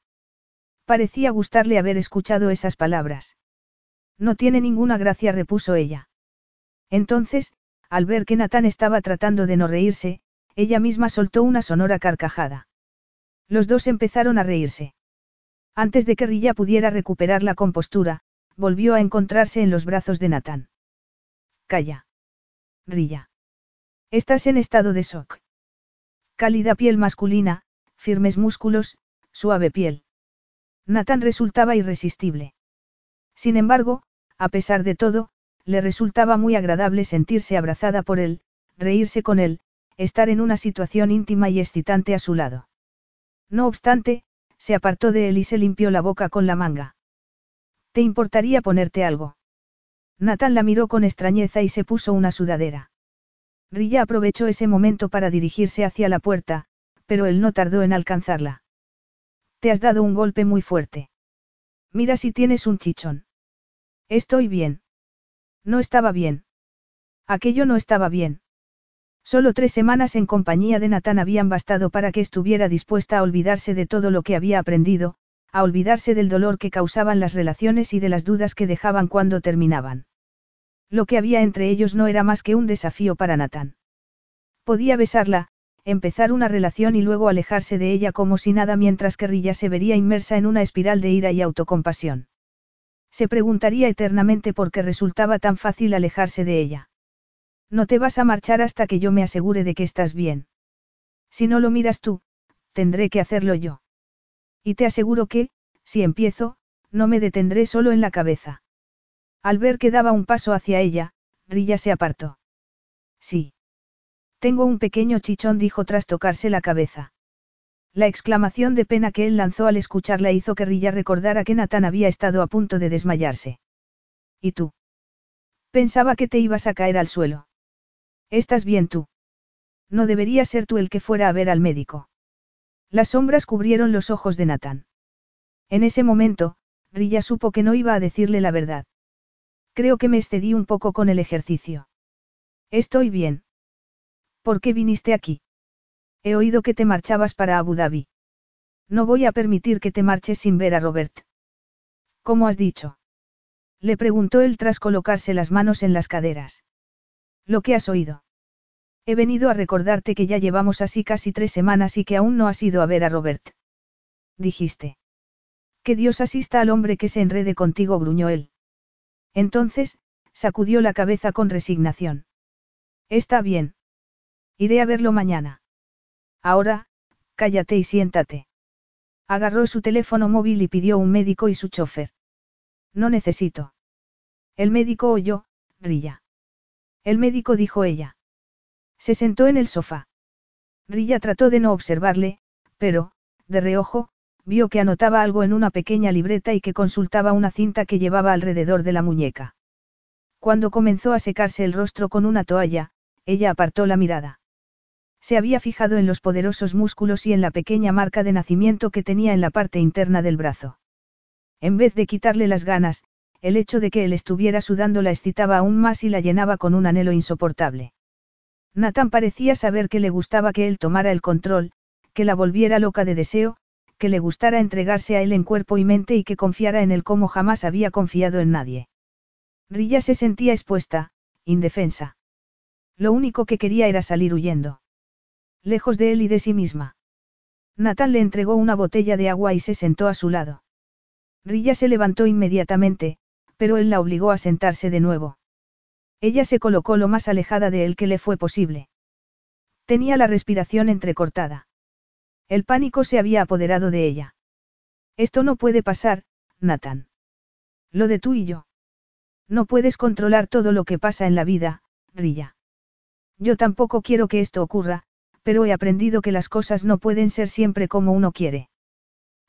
Parecía gustarle haber escuchado esas palabras. No tiene ninguna gracia, repuso ella. Entonces, al ver que Natán estaba tratando de no reírse, ella misma soltó una sonora carcajada. Los dos empezaron a reírse. Antes de que Rilla pudiera recuperar la compostura, volvió a encontrarse en los brazos de Natán. Calla. Rilla. Estás en estado de shock. Cálida piel masculina, firmes músculos, suave piel. Nathan resultaba irresistible. Sin embargo, a pesar de todo, le resultaba muy agradable sentirse abrazada por él, reírse con él, estar en una situación íntima y excitante a su lado. No obstante, se apartó de él y se limpió la boca con la manga. ¿Te importaría ponerte algo? Nathan la miró con extrañeza y se puso una sudadera. Rilla aprovechó ese momento para dirigirse hacia la puerta, pero él no tardó en alcanzarla. Te has dado un golpe muy fuerte. Mira si tienes un chichón. Estoy bien. No estaba bien. Aquello no estaba bien. Solo tres semanas en compañía de Natán habían bastado para que estuviera dispuesta a olvidarse de todo lo que había aprendido, a olvidarse del dolor que causaban las relaciones y de las dudas que dejaban cuando terminaban. Lo que había entre ellos no era más que un desafío para Natán. Podía besarla, empezar una relación y luego alejarse de ella como si nada mientras que Rilla se vería inmersa en una espiral de ira y autocompasión. Se preguntaría eternamente por qué resultaba tan fácil alejarse de ella. No te vas a marchar hasta que yo me asegure de que estás bien. Si no lo miras tú, tendré que hacerlo yo. Y te aseguro que, si empiezo, no me detendré solo en la cabeza. Al ver que daba un paso hacia ella, Rilla se apartó. Sí. Tengo un pequeño chichón, dijo tras tocarse la cabeza. La exclamación de pena que él lanzó al escucharla hizo que Rilla recordara que Natán había estado a punto de desmayarse. ¿Y tú? Pensaba que te ibas a caer al suelo. ¿Estás bien tú? No debería ser tú el que fuera a ver al médico. Las sombras cubrieron los ojos de Natán. En ese momento, Rilla supo que no iba a decirle la verdad. Creo que me excedí un poco con el ejercicio. Estoy bien. ¿Por qué viniste aquí? He oído que te marchabas para Abu Dhabi. No voy a permitir que te marches sin ver a Robert. ¿Cómo has dicho? Le preguntó él tras colocarse las manos en las caderas. Lo que has oído. He venido a recordarte que ya llevamos así casi tres semanas y que aún no has ido a ver a Robert. Dijiste. Que Dios asista al hombre que se enrede contigo, gruñó él. Entonces, sacudió la cabeza con resignación. Está bien. Iré a verlo mañana. Ahora, cállate y siéntate. Agarró su teléfono móvil y pidió un médico y su chofer. No necesito. El médico oyó, Rilla. El médico dijo ella. Se sentó en el sofá. Rilla trató de no observarle, pero, de reojo, vio que anotaba algo en una pequeña libreta y que consultaba una cinta que llevaba alrededor de la muñeca. Cuando comenzó a secarse el rostro con una toalla, ella apartó la mirada. Se había fijado en los poderosos músculos y en la pequeña marca de nacimiento que tenía en la parte interna del brazo. En vez de quitarle las ganas, el hecho de que él estuviera sudando la excitaba aún más y la llenaba con un anhelo insoportable. Nathan parecía saber que le gustaba que él tomara el control, que la volviera loca de deseo, que le gustara entregarse a él en cuerpo y mente y que confiara en él como jamás había confiado en nadie. Rilla se sentía expuesta, indefensa. Lo único que quería era salir huyendo lejos de él y de sí misma. Nathan le entregó una botella de agua y se sentó a su lado. Rilla se levantó inmediatamente, pero él la obligó a sentarse de nuevo. Ella se colocó lo más alejada de él que le fue posible. Tenía la respiración entrecortada. El pánico se había apoderado de ella. Esto no puede pasar, Nathan. Lo de tú y yo. No puedes controlar todo lo que pasa en la vida, Rilla. Yo tampoco quiero que esto ocurra, pero he aprendido que las cosas no pueden ser siempre como uno quiere.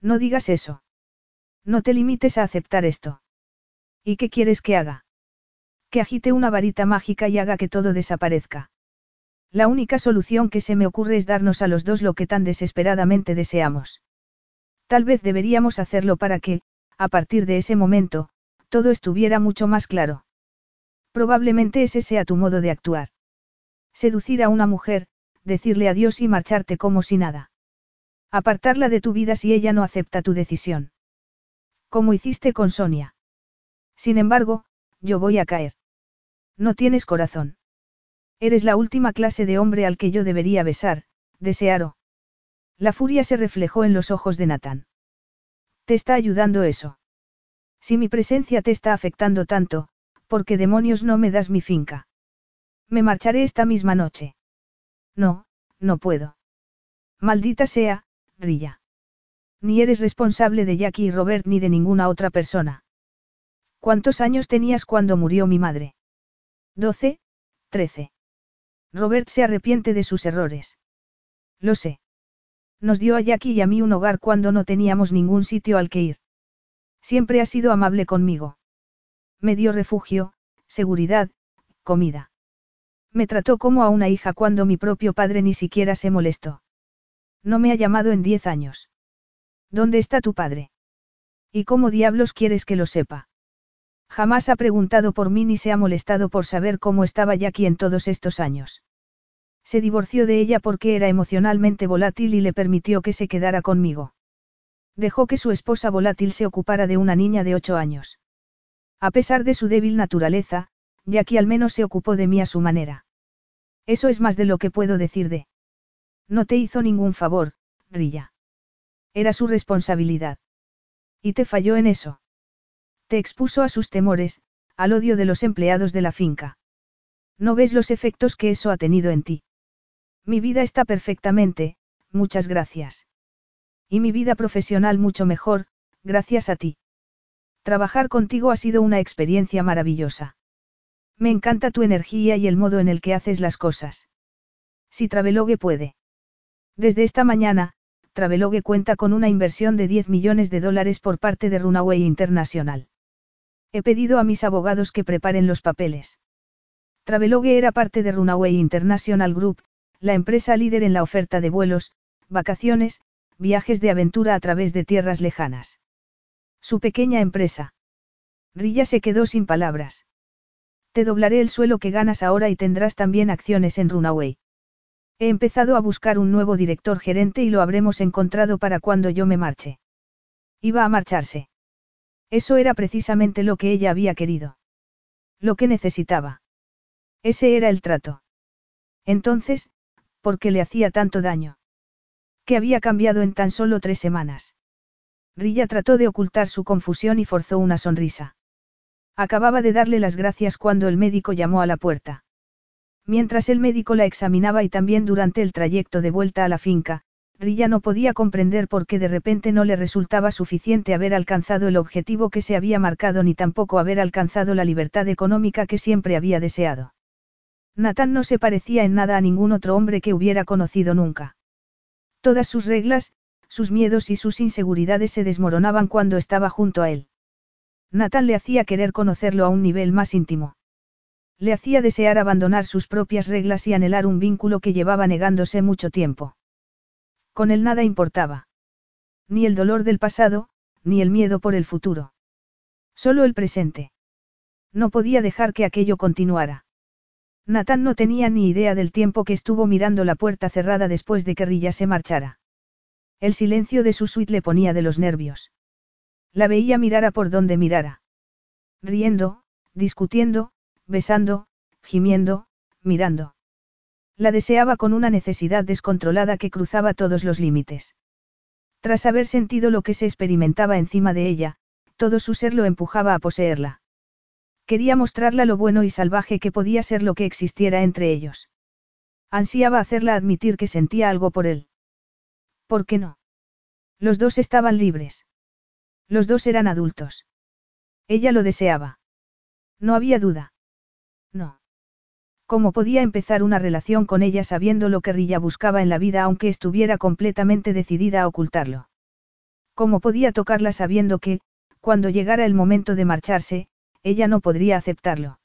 No digas eso. No te limites a aceptar esto. ¿Y qué quieres que haga? Que agite una varita mágica y haga que todo desaparezca. La única solución que se me ocurre es darnos a los dos lo que tan desesperadamente deseamos. Tal vez deberíamos hacerlo para que, a partir de ese momento, todo estuviera mucho más claro. Probablemente ese sea tu modo de actuar. Seducir a una mujer, decirle adiós y marcharte como si nada. Apartarla de tu vida si ella no acepta tu decisión. Como hiciste con Sonia. Sin embargo, yo voy a caer. No tienes corazón. Eres la última clase de hombre al que yo debería besar, desearo. La furia se reflejó en los ojos de Natán. ¿Te está ayudando eso? Si mi presencia te está afectando tanto, ¿por qué demonios no me das mi finca? Me marcharé esta misma noche. No, no puedo. Maldita sea, Rilla. Ni eres responsable de Jackie y Robert ni de ninguna otra persona. ¿Cuántos años tenías cuando murió mi madre? Doce, trece. Robert se arrepiente de sus errores. Lo sé. Nos dio a Jackie y a mí un hogar cuando no teníamos ningún sitio al que ir. Siempre ha sido amable conmigo. Me dio refugio, seguridad, comida. Me trató como a una hija cuando mi propio padre ni siquiera se molestó. No me ha llamado en diez años. ¿Dónde está tu padre? ¿Y cómo diablos quieres que lo sepa? Jamás ha preguntado por mí ni se ha molestado por saber cómo estaba Jackie en todos estos años. Se divorció de ella porque era emocionalmente volátil y le permitió que se quedara conmigo. Dejó que su esposa volátil se ocupara de una niña de ocho años. A pesar de su débil naturaleza, Jackie al menos se ocupó de mí a su manera. Eso es más de lo que puedo decir de. No te hizo ningún favor, Rilla. Era su responsabilidad. Y te falló en eso. Te expuso a sus temores, al odio de los empleados de la finca. No ves los efectos que eso ha tenido en ti. Mi vida está perfectamente, muchas gracias. Y mi vida profesional mucho mejor, gracias a ti. Trabajar contigo ha sido una experiencia maravillosa. Me encanta tu energía y el modo en el que haces las cosas. Si Travelogue puede. Desde esta mañana, Travelogue cuenta con una inversión de 10 millones de dólares por parte de Runaway International. He pedido a mis abogados que preparen los papeles. Travelogue era parte de Runaway International Group, la empresa líder en la oferta de vuelos, vacaciones, viajes de aventura a través de tierras lejanas. Su pequeña empresa. Rilla se quedó sin palabras. Te doblaré el suelo que ganas ahora y tendrás también acciones en Runaway. He empezado a buscar un nuevo director gerente y lo habremos encontrado para cuando yo me marche. Iba a marcharse. Eso era precisamente lo que ella había querido. Lo que necesitaba. Ese era el trato. Entonces, ¿por qué le hacía tanto daño? ¿Qué había cambiado en tan solo tres semanas? Rilla trató de ocultar su confusión y forzó una sonrisa. Acababa de darle las gracias cuando el médico llamó a la puerta. Mientras el médico la examinaba y también durante el trayecto de vuelta a la finca, Rilla no podía comprender por qué de repente no le resultaba suficiente haber alcanzado el objetivo que se había marcado ni tampoco haber alcanzado la libertad económica que siempre había deseado. Nathan no se parecía en nada a ningún otro hombre que hubiera conocido nunca. Todas sus reglas, sus miedos y sus inseguridades se desmoronaban cuando estaba junto a él. Nathan le hacía querer conocerlo a un nivel más íntimo. Le hacía desear abandonar sus propias reglas y anhelar un vínculo que llevaba negándose mucho tiempo. Con él nada importaba. Ni el dolor del pasado, ni el miedo por el futuro. Solo el presente. No podía dejar que aquello continuara. Nathan no tenía ni idea del tiempo que estuvo mirando la puerta cerrada después de que Rilla se marchara. El silencio de su suite le ponía de los nervios. La veía mirar a por donde mirara. Riendo, discutiendo, besando, gimiendo, mirando. La deseaba con una necesidad descontrolada que cruzaba todos los límites. Tras haber sentido lo que se experimentaba encima de ella, todo su ser lo empujaba a poseerla. Quería mostrarla lo bueno y salvaje que podía ser lo que existiera entre ellos. Ansiaba hacerla admitir que sentía algo por él. ¿Por qué no? Los dos estaban libres. Los dos eran adultos. Ella lo deseaba. No había duda. No. ¿Cómo podía empezar una relación con ella sabiendo lo que Rilla buscaba en la vida aunque estuviera completamente decidida a ocultarlo? ¿Cómo podía tocarla sabiendo que, cuando llegara el momento de marcharse, ella no podría aceptarlo?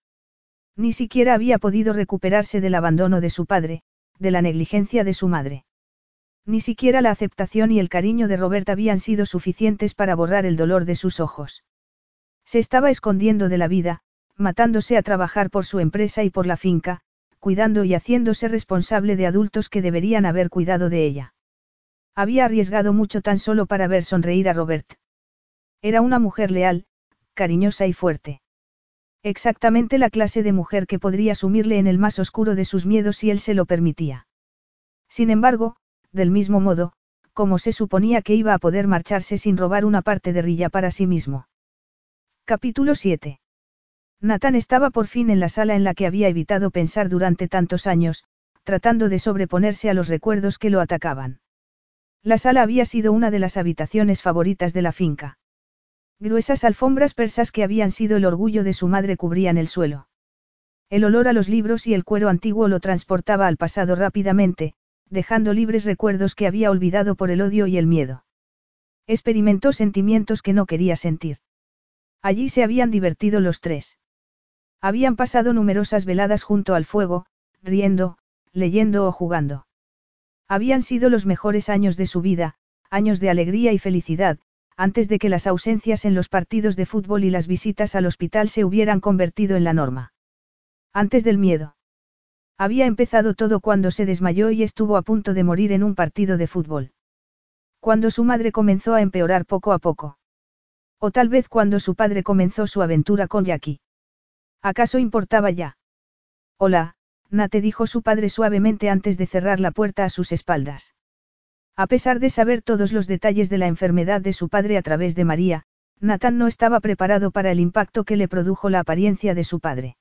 Ni siquiera había podido recuperarse del abandono de su padre, de la negligencia de su madre. Ni siquiera la aceptación y el cariño de Robert habían sido suficientes para borrar el dolor de sus ojos. Se estaba escondiendo de la vida, matándose a trabajar por su empresa y por la finca, cuidando y haciéndose responsable de adultos que deberían haber cuidado de ella. Había arriesgado mucho tan solo para ver sonreír a Robert. Era una mujer leal, cariñosa y fuerte. Exactamente la clase de mujer que podría sumirle en el más oscuro de sus miedos si él se lo permitía. Sin embargo, del mismo modo, como se suponía que iba a poder marcharse sin robar una parte de Rilla para sí mismo. Capítulo 7. Nathan estaba por fin en la sala en la que había evitado pensar durante tantos años, tratando de sobreponerse a los recuerdos que lo atacaban. La sala había sido una de las habitaciones favoritas de la finca. Gruesas alfombras persas que habían sido el orgullo de su madre cubrían el suelo. El olor a los libros y el cuero antiguo lo transportaba al pasado rápidamente, dejando libres recuerdos que había olvidado por el odio y el miedo. Experimentó sentimientos que no quería sentir. Allí se habían divertido los tres. Habían pasado numerosas veladas junto al fuego, riendo, leyendo o jugando. Habían sido los mejores años de su vida, años de alegría y felicidad, antes de que las ausencias en los partidos de fútbol y las visitas al hospital se hubieran convertido en la norma. Antes del miedo. Había empezado todo cuando se desmayó y estuvo a punto de morir en un partido de fútbol. Cuando su madre comenzó a empeorar poco a poco. O tal vez cuando su padre comenzó su aventura con Jackie. ¿Acaso importaba ya? Hola, Nate dijo su padre suavemente antes de cerrar la puerta a sus espaldas. A pesar de saber todos los detalles de la enfermedad de su padre a través de María, Nathan no estaba preparado para el impacto que le produjo la apariencia de su padre.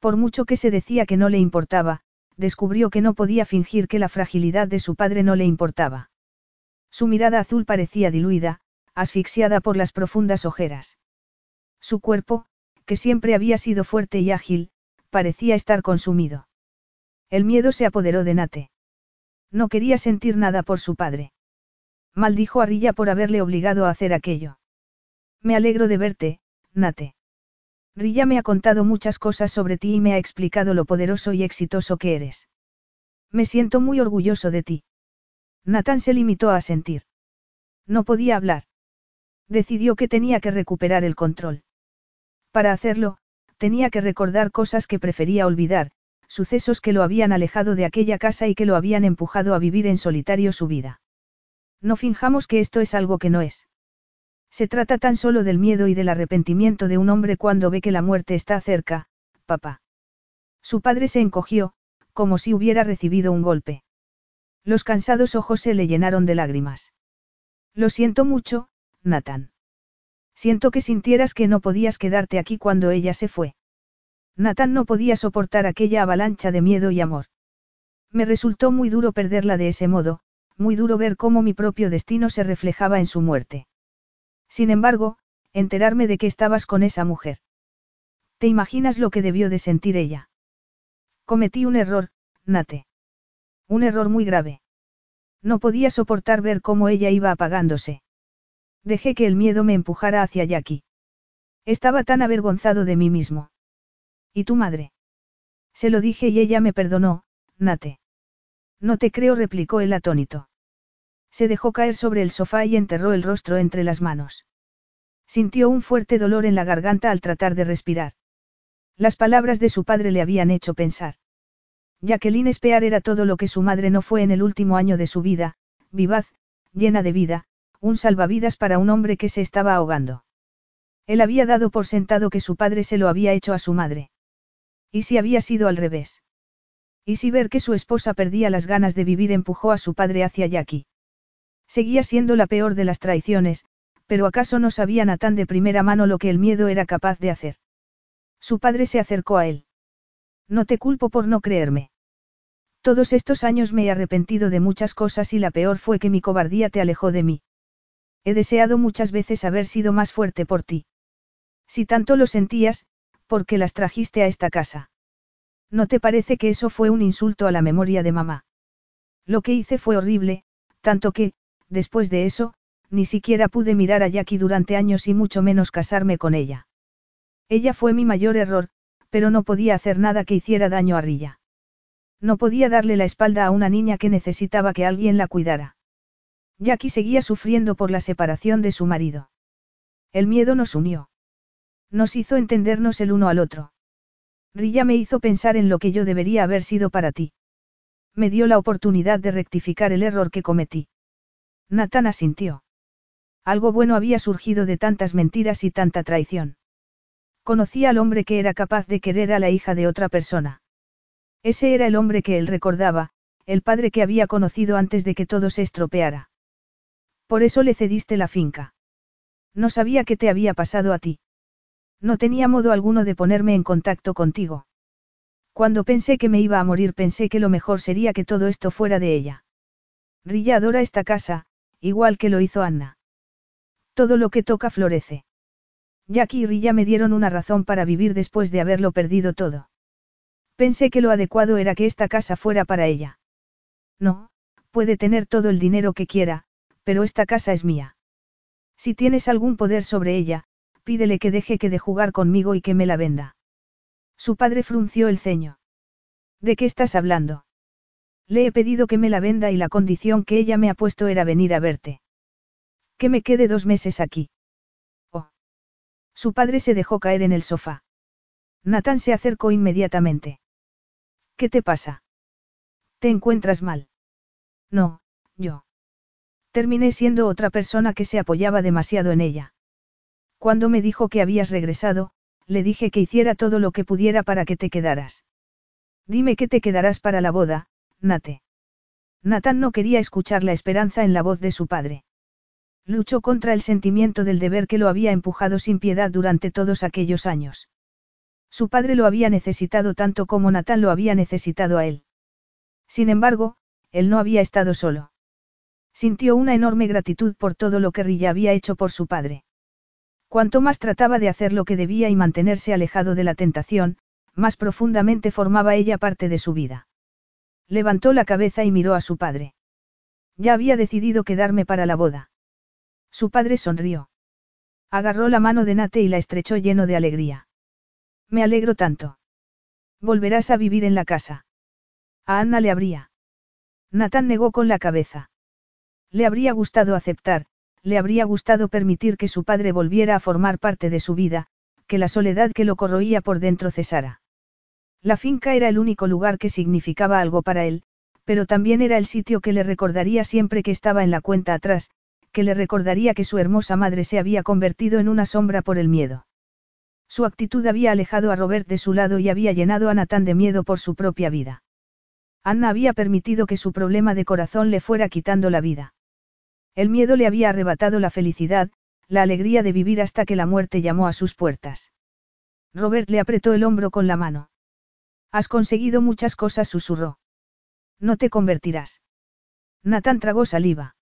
Por mucho que se decía que no le importaba, descubrió que no podía fingir que la fragilidad de su padre no le importaba. Su mirada azul parecía diluida, asfixiada por las profundas ojeras. Su cuerpo, que siempre había sido fuerte y ágil, parecía estar consumido. El miedo se apoderó de Nate. No quería sentir nada por su padre. Maldijo a Rilla por haberle obligado a hacer aquello. Me alegro de verte, Nate. Rilla me ha contado muchas cosas sobre ti y me ha explicado lo poderoso y exitoso que eres. Me siento muy orgulloso de ti. Nathan se limitó a sentir. No podía hablar. Decidió que tenía que recuperar el control. Para hacerlo, tenía que recordar cosas que prefería olvidar, sucesos que lo habían alejado de aquella casa y que lo habían empujado a vivir en solitario su vida. No finjamos que esto es algo que no es. Se trata tan solo del miedo y del arrepentimiento de un hombre cuando ve que la muerte está cerca, papá. Su padre se encogió, como si hubiera recibido un golpe. Los cansados ojos se le llenaron de lágrimas. Lo siento mucho, Nathan. Siento que sintieras que no podías quedarte aquí cuando ella se fue. Nathan no podía soportar aquella avalancha de miedo y amor. Me resultó muy duro perderla de ese modo, muy duro ver cómo mi propio destino se reflejaba en su muerte. Sin embargo, enterarme de que estabas con esa mujer. ¿Te imaginas lo que debió de sentir ella? Cometí un error, Nate. Un error muy grave. No podía soportar ver cómo ella iba apagándose. Dejé que el miedo me empujara hacia Jackie. Estaba tan avergonzado de mí mismo. ¿Y tu madre? Se lo dije y ella me perdonó, Nate. No te creo, replicó el atónito. Se dejó caer sobre el sofá y enterró el rostro entre las manos. Sintió un fuerte dolor en la garganta al tratar de respirar. Las palabras de su padre le habían hecho pensar. Jacqueline Spear era todo lo que su madre no fue en el último año de su vida, vivaz, llena de vida, un salvavidas para un hombre que se estaba ahogando. Él había dado por sentado que su padre se lo había hecho a su madre. ¿Y si había sido al revés? ¿Y si ver que su esposa perdía las ganas de vivir empujó a su padre hacia Jackie? Seguía siendo la peor de las traiciones, pero ¿acaso no sabía Natán de primera mano lo que el miedo era capaz de hacer? Su padre se acercó a él. No te culpo por no creerme. Todos estos años me he arrepentido de muchas cosas y la peor fue que mi cobardía te alejó de mí. He deseado muchas veces haber sido más fuerte por ti. Si tanto lo sentías, ¿por qué las trajiste a esta casa? ¿No te parece que eso fue un insulto a la memoria de mamá? Lo que hice fue horrible, tanto que, después de eso, ni siquiera pude mirar a Jackie durante años y mucho menos casarme con ella. Ella fue mi mayor error, pero no podía hacer nada que hiciera daño a Rilla. No podía darle la espalda a una niña que necesitaba que alguien la cuidara. Jackie seguía sufriendo por la separación de su marido. El miedo nos unió. Nos hizo entendernos el uno al otro. Rilla me hizo pensar en lo que yo debería haber sido para ti. Me dio la oportunidad de rectificar el error que cometí. Nathan asintió. Algo bueno había surgido de tantas mentiras y tanta traición. Conocía al hombre que era capaz de querer a la hija de otra persona. Ese era el hombre que él recordaba, el padre que había conocido antes de que todo se estropeara. Por eso le cediste la finca. No sabía qué te había pasado a ti. No tenía modo alguno de ponerme en contacto contigo. Cuando pensé que me iba a morir pensé que lo mejor sería que todo esto fuera de ella. Rilla adora esta casa, igual que lo hizo Anna. Todo lo que toca florece. Jackie y Rilla me dieron una razón para vivir después de haberlo perdido todo. Pensé que lo adecuado era que esta casa fuera para ella. No, puede tener todo el dinero que quiera, pero esta casa es mía. Si tienes algún poder sobre ella, pídele que deje que de jugar conmigo y que me la venda. Su padre frunció el ceño. ¿De qué estás hablando? Le he pedido que me la venda y la condición que ella me ha puesto era venir a verte. Que me quede dos meses aquí. Oh. Su padre se dejó caer en el sofá. Nathan se acercó inmediatamente. ¿Qué te pasa? ¿Te encuentras mal? No, yo. Terminé siendo otra persona que se apoyaba demasiado en ella. Cuando me dijo que habías regresado, le dije que hiciera todo lo que pudiera para que te quedaras. Dime que te quedarás para la boda, Nate. Nathan no quería escuchar la esperanza en la voz de su padre. Luchó contra el sentimiento del deber que lo había empujado sin piedad durante todos aquellos años. Su padre lo había necesitado tanto como Nathan lo había necesitado a él. Sin embargo, él no había estado solo. Sintió una enorme gratitud por todo lo que Rilla había hecho por su padre. Cuanto más trataba de hacer lo que debía y mantenerse alejado de la tentación, más profundamente formaba ella parte de su vida. Levantó la cabeza y miró a su padre. Ya había decidido quedarme para la boda. Su padre sonrió. Agarró la mano de Nate y la estrechó lleno de alegría. Me alegro tanto. Volverás a vivir en la casa. A Anna le habría. Nathan negó con la cabeza. Le habría gustado aceptar, le habría gustado permitir que su padre volviera a formar parte de su vida, que la soledad que lo corroía por dentro cesara. La finca era el único lugar que significaba algo para él, pero también era el sitio que le recordaría siempre que estaba en la cuenta atrás, que le recordaría que su hermosa madre se había convertido en una sombra por el miedo. Su actitud había alejado a Robert de su lado y había llenado a Nathan de miedo por su propia vida. Anna había permitido que su problema de corazón le fuera quitando la vida. El miedo le había arrebatado la felicidad, la alegría de vivir hasta que la muerte llamó a sus puertas. Robert le apretó el hombro con la mano. Has conseguido muchas cosas, susurró. No te convertirás. Nathan tragó saliva.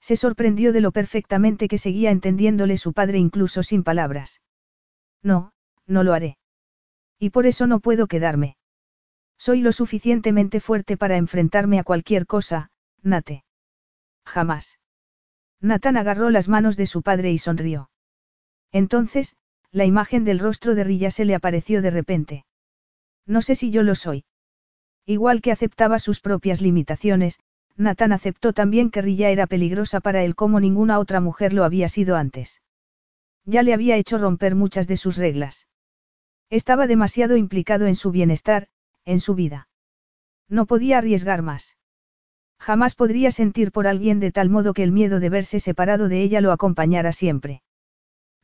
Se sorprendió de lo perfectamente que seguía entendiéndole su padre incluso sin palabras. No, no lo haré. Y por eso no puedo quedarme. Soy lo suficientemente fuerte para enfrentarme a cualquier cosa, Nate. Jamás. Nathan agarró las manos de su padre y sonrió. Entonces, la imagen del rostro de Rilla se le apareció de repente. No sé si yo lo soy. Igual que aceptaba sus propias limitaciones, Nathan aceptó también que Rilla era peligrosa para él como ninguna otra mujer lo había sido antes. Ya le había hecho romper muchas de sus reglas. Estaba demasiado implicado en su bienestar, en su vida. No podía arriesgar más. Jamás podría sentir por alguien de tal modo que el miedo de verse separado de ella lo acompañara siempre.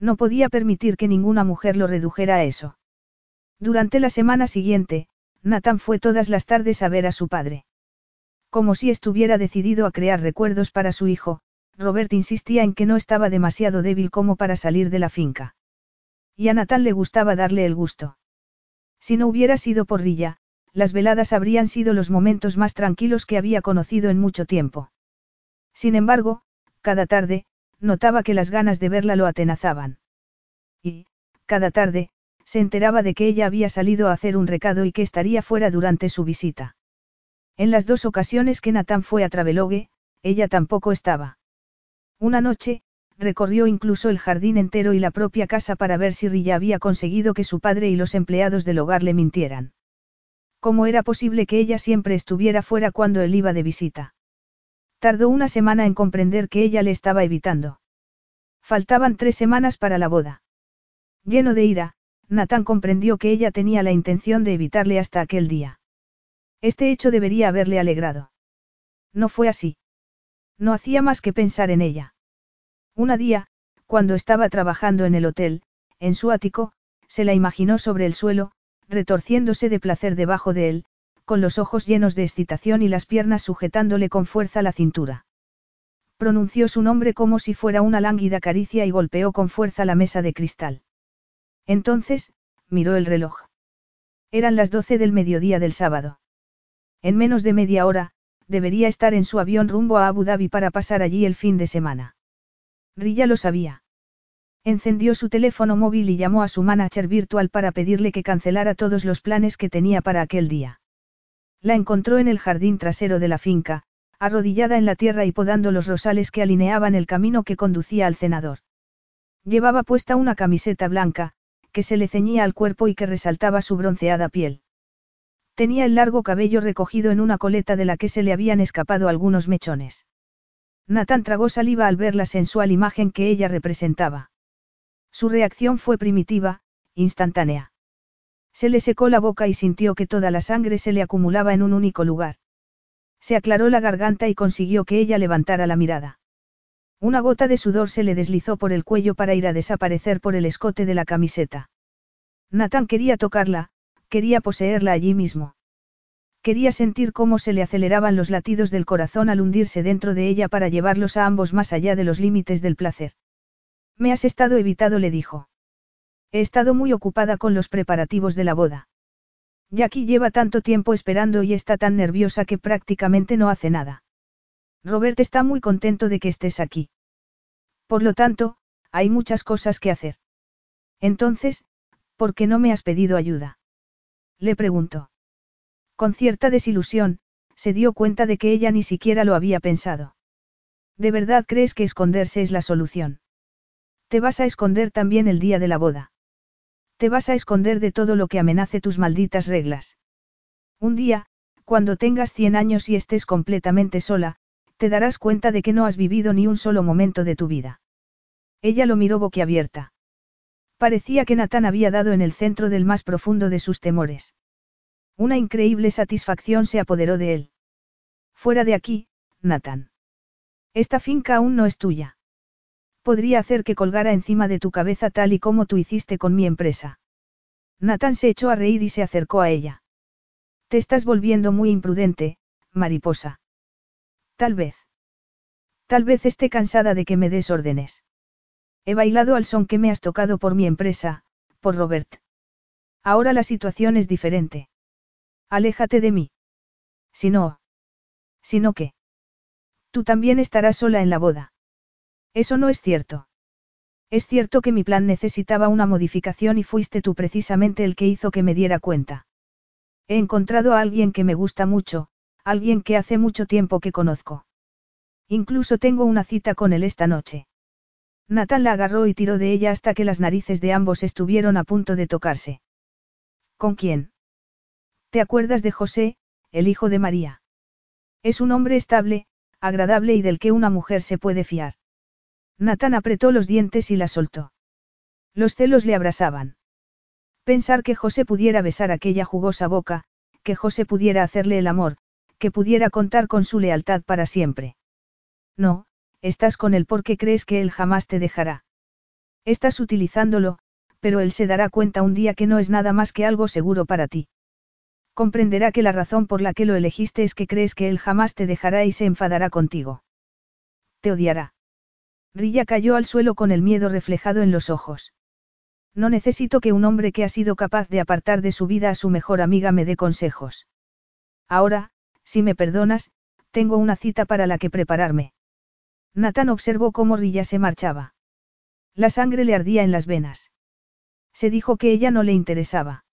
No podía permitir que ninguna mujer lo redujera a eso. Durante la semana siguiente, Nathan fue todas las tardes a ver a su padre. Como si estuviera decidido a crear recuerdos para su hijo, Robert insistía en que no estaba demasiado débil como para salir de la finca. Y a Nathan le gustaba darle el gusto. Si no hubiera sido por Rilla, las veladas habrían sido los momentos más tranquilos que había conocido en mucho tiempo. Sin embargo, cada tarde, notaba que las ganas de verla lo atenazaban. Y, cada tarde, se enteraba de que ella había salido a hacer un recado y que estaría fuera durante su visita. En las dos ocasiones que Natán fue a Travelogue, ella tampoco estaba. Una noche, recorrió incluso el jardín entero y la propia casa para ver si Rilla había conseguido que su padre y los empleados del hogar le mintieran. ¿Cómo era posible que ella siempre estuviera fuera cuando él iba de visita? Tardó una semana en comprender que ella le estaba evitando. Faltaban tres semanas para la boda. Lleno de ira, Nathan comprendió que ella tenía la intención de evitarle hasta aquel día. Este hecho debería haberle alegrado. No fue así. No hacía más que pensar en ella. Una día, cuando estaba trabajando en el hotel, en su ático, se la imaginó sobre el suelo, retorciéndose de placer debajo de él, con los ojos llenos de excitación y las piernas sujetándole con fuerza la cintura. Pronunció su nombre como si fuera una lánguida caricia y golpeó con fuerza la mesa de cristal. Entonces, miró el reloj. Eran las doce del mediodía del sábado. En menos de media hora, debería estar en su avión rumbo a Abu Dhabi para pasar allí el fin de semana. Rilla lo sabía. Encendió su teléfono móvil y llamó a su manager virtual para pedirle que cancelara todos los planes que tenía para aquel día. La encontró en el jardín trasero de la finca, arrodillada en la tierra y podando los rosales que alineaban el camino que conducía al cenador. Llevaba puesta una camiseta blanca, que se le ceñía al cuerpo y que resaltaba su bronceada piel. Tenía el largo cabello recogido en una coleta de la que se le habían escapado algunos mechones. Nathan tragó saliva al ver la sensual imagen que ella representaba. Su reacción fue primitiva, instantánea. Se le secó la boca y sintió que toda la sangre se le acumulaba en un único lugar. Se aclaró la garganta y consiguió que ella levantara la mirada. Una gota de sudor se le deslizó por el cuello para ir a desaparecer por el escote de la camiseta. Nathan quería tocarla, quería poseerla allí mismo. Quería sentir cómo se le aceleraban los latidos del corazón al hundirse dentro de ella para llevarlos a ambos más allá de los límites del placer. Me has estado evitado, le dijo. He estado muy ocupada con los preparativos de la boda. Jackie lleva tanto tiempo esperando y está tan nerviosa que prácticamente no hace nada. Robert está muy contento de que estés aquí. Por lo tanto, hay muchas cosas que hacer. Entonces, ¿por qué no me has pedido ayuda? Le preguntó. Con cierta desilusión, se dio cuenta de que ella ni siquiera lo había pensado. ¿De verdad crees que esconderse es la solución? Te vas a esconder también el día de la boda. Te vas a esconder de todo lo que amenace tus malditas reglas. Un día, cuando tengas 100 años y estés completamente sola, te darás cuenta de que no has vivido ni un solo momento de tu vida. Ella lo miró boquiabierta. Parecía que Natán había dado en el centro del más profundo de sus temores. Una increíble satisfacción se apoderó de él. Fuera de aquí, Nathan. Esta finca aún no es tuya. Podría hacer que colgara encima de tu cabeza tal y como tú hiciste con mi empresa. Nathan se echó a reír y se acercó a ella. Te estás volviendo muy imprudente, mariposa. Tal vez. Tal vez esté cansada de que me des órdenes. He bailado al son que me has tocado por mi empresa, por Robert. Ahora la situación es diferente. Aléjate de mí. Si no. Si no qué. Tú también estarás sola en la boda. Eso no es cierto. Es cierto que mi plan necesitaba una modificación y fuiste tú precisamente el que hizo que me diera cuenta. He encontrado a alguien que me gusta mucho, alguien que hace mucho tiempo que conozco. Incluso tengo una cita con él esta noche. Nathan la agarró y tiró de ella hasta que las narices de ambos estuvieron a punto de tocarse. ¿Con quién? ¿Te acuerdas de José, el hijo de María? Es un hombre estable, agradable y del que una mujer se puede fiar. Natán apretó los dientes y la soltó. Los celos le abrasaban. Pensar que José pudiera besar aquella jugosa boca, que José pudiera hacerle el amor, que pudiera contar con su lealtad para siempre. No, estás con él porque crees que él jamás te dejará. Estás utilizándolo, pero él se dará cuenta un día que no es nada más que algo seguro para ti. Comprenderá que la razón por la que lo elegiste es que crees que él jamás te dejará y se enfadará contigo. Te odiará. Rilla cayó al suelo con el miedo reflejado en los ojos. No necesito que un hombre que ha sido capaz de apartar de su vida a su mejor amiga me dé consejos. Ahora, si me perdonas, tengo una cita para la que prepararme. Nathan observó cómo Rilla se marchaba. La sangre le ardía en las venas. Se dijo que ella no le interesaba.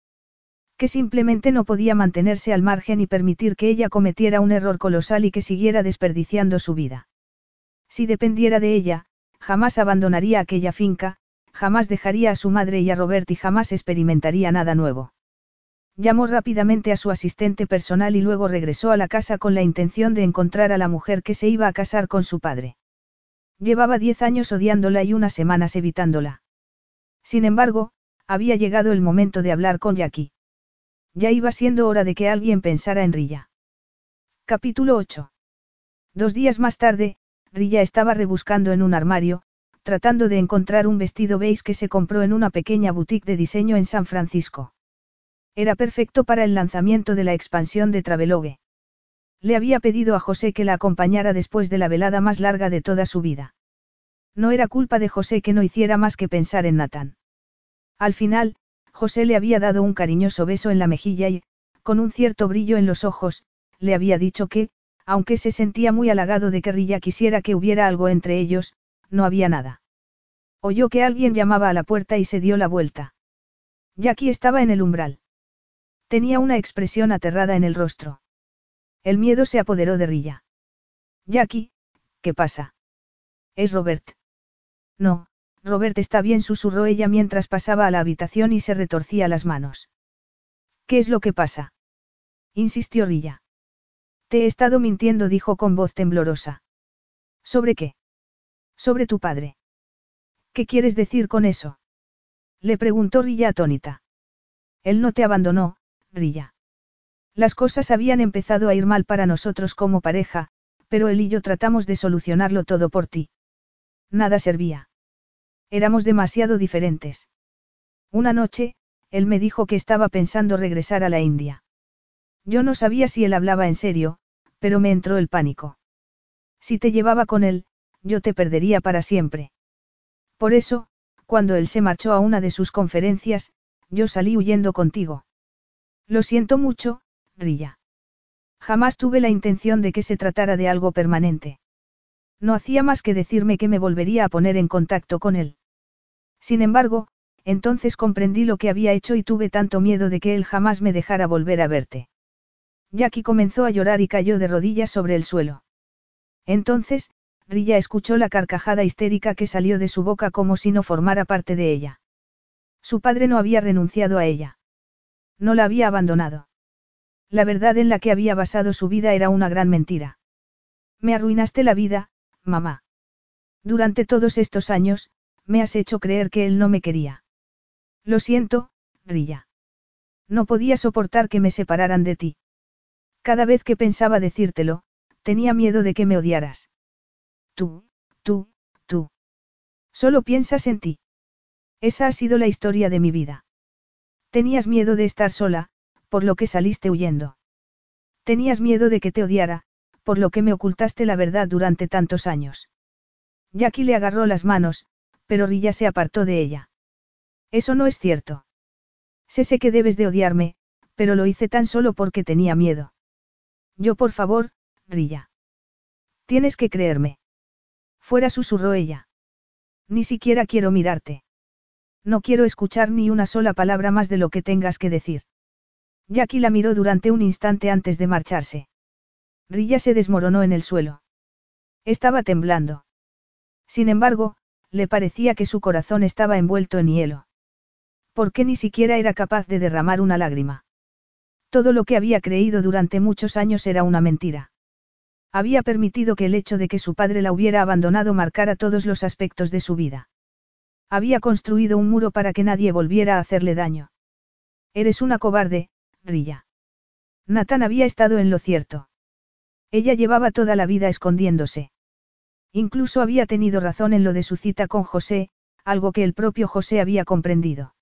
Que simplemente no podía mantenerse al margen y permitir que ella cometiera un error colosal y que siguiera desperdiciando su vida. Si dependiera de ella, jamás abandonaría aquella finca, jamás dejaría a su madre y a Robert y jamás experimentaría nada nuevo. Llamó rápidamente a su asistente personal y luego regresó a la casa con la intención de encontrar a la mujer que se iba a casar con su padre. Llevaba diez años odiándola y unas semanas evitándola. Sin embargo, había llegado el momento de hablar con Jackie. Ya iba siendo hora de que alguien pensara en Rilla. Capítulo 8. Dos días más tarde, Rilla estaba rebuscando en un armario, tratando de encontrar un vestido beige que se compró en una pequeña boutique de diseño en San Francisco. Era perfecto para el lanzamiento de la expansión de Travelogue. Le había pedido a José que la acompañara después de la velada más larga de toda su vida. No era culpa de José que no hiciera más que pensar en Natán. Al final, José le había dado un cariñoso beso en la mejilla y, con un cierto brillo en los ojos, le había dicho que, aunque se sentía muy halagado de que Rilla quisiera que hubiera algo entre ellos, no había nada. Oyó que alguien llamaba a la puerta y se dio la vuelta. Jackie estaba en el umbral. Tenía una expresión aterrada en el rostro. El miedo se apoderó de Rilla. Jackie, ¿qué pasa? Es Robert. No, Robert está bien, susurró ella mientras pasaba a la habitación y se retorcía las manos. ¿Qué es lo que pasa? insistió Rilla. Te he estado mintiendo, dijo con voz temblorosa. ¿Sobre qué? Sobre tu padre. ¿Qué quieres decir con eso? Le preguntó Rilla atónita. Él no te abandonó, Las cosas habían empezado a ir mal para nosotros como pareja, pero él y yo tratamos de solucionarlo todo por ti. Nada servía. Éramos demasiado diferentes. Una noche, él me dijo que estaba pensando regresar a la India. Yo no sabía si él hablaba en serio, pero me entró el pánico. Si te llevaba con él, yo te perdería para siempre. Por eso, cuando él se marchó a una de sus conferencias, yo salí huyendo contigo. Lo siento mucho, Rilla. Jamás tuve la intención de que se tratara de algo permanente. No hacía más que decirme que me volvería a poner en contacto con él. Sin embargo, entonces comprendí lo que había hecho y tuve tanto miedo de que él jamás me dejara volver a verte. Jackie comenzó a llorar y cayó de rodillas sobre el suelo. Entonces, Rilla escuchó la carcajada histérica que salió de su boca como si no formara parte de ella. Su padre no había renunciado a ella. No la había abandonado. La verdad en la que había basado su vida era una gran mentira. Me arruinaste la vida, mamá. Durante todos estos años, me has hecho creer que él no me quería. Lo siento, Rilla. No podía soportar que me separaran de ti. Cada vez que pensaba decírtelo, tenía miedo de que me odiaras. Tú, tú, tú. Solo piensas en ti. Esa ha sido la historia de mi vida. Tenías miedo de estar sola, por lo que saliste huyendo. Tenías miedo de que te odiara, por lo que me ocultaste la verdad durante tantos años. Jackie le agarró las manos, pero Rilla se apartó de ella. Eso no es cierto. Sé sé que debes de odiarme, pero lo hice tan solo porque tenía miedo. Yo por favor, Rilla. Tienes que creerme. Fuera susurró ella. Ni siquiera quiero mirarte. No quiero escuchar ni una sola palabra más de lo que tengas que decir. Jackie la miró durante un instante antes de marcharse. Rilla se desmoronó en el suelo. Estaba temblando. Sin embargo, le parecía que su corazón estaba envuelto en hielo. ¿Por qué ni siquiera era capaz de derramar una lágrima? Todo lo que había creído durante muchos años era una mentira. Había permitido que el hecho de que su padre la hubiera abandonado marcara todos los aspectos de su vida. Había construido un muro para que nadie volviera a hacerle daño. Eres una cobarde, Rilla. Nathan había estado en lo cierto. Ella llevaba toda la vida escondiéndose. Incluso había tenido razón en lo de su cita con José, algo que el propio José había comprendido.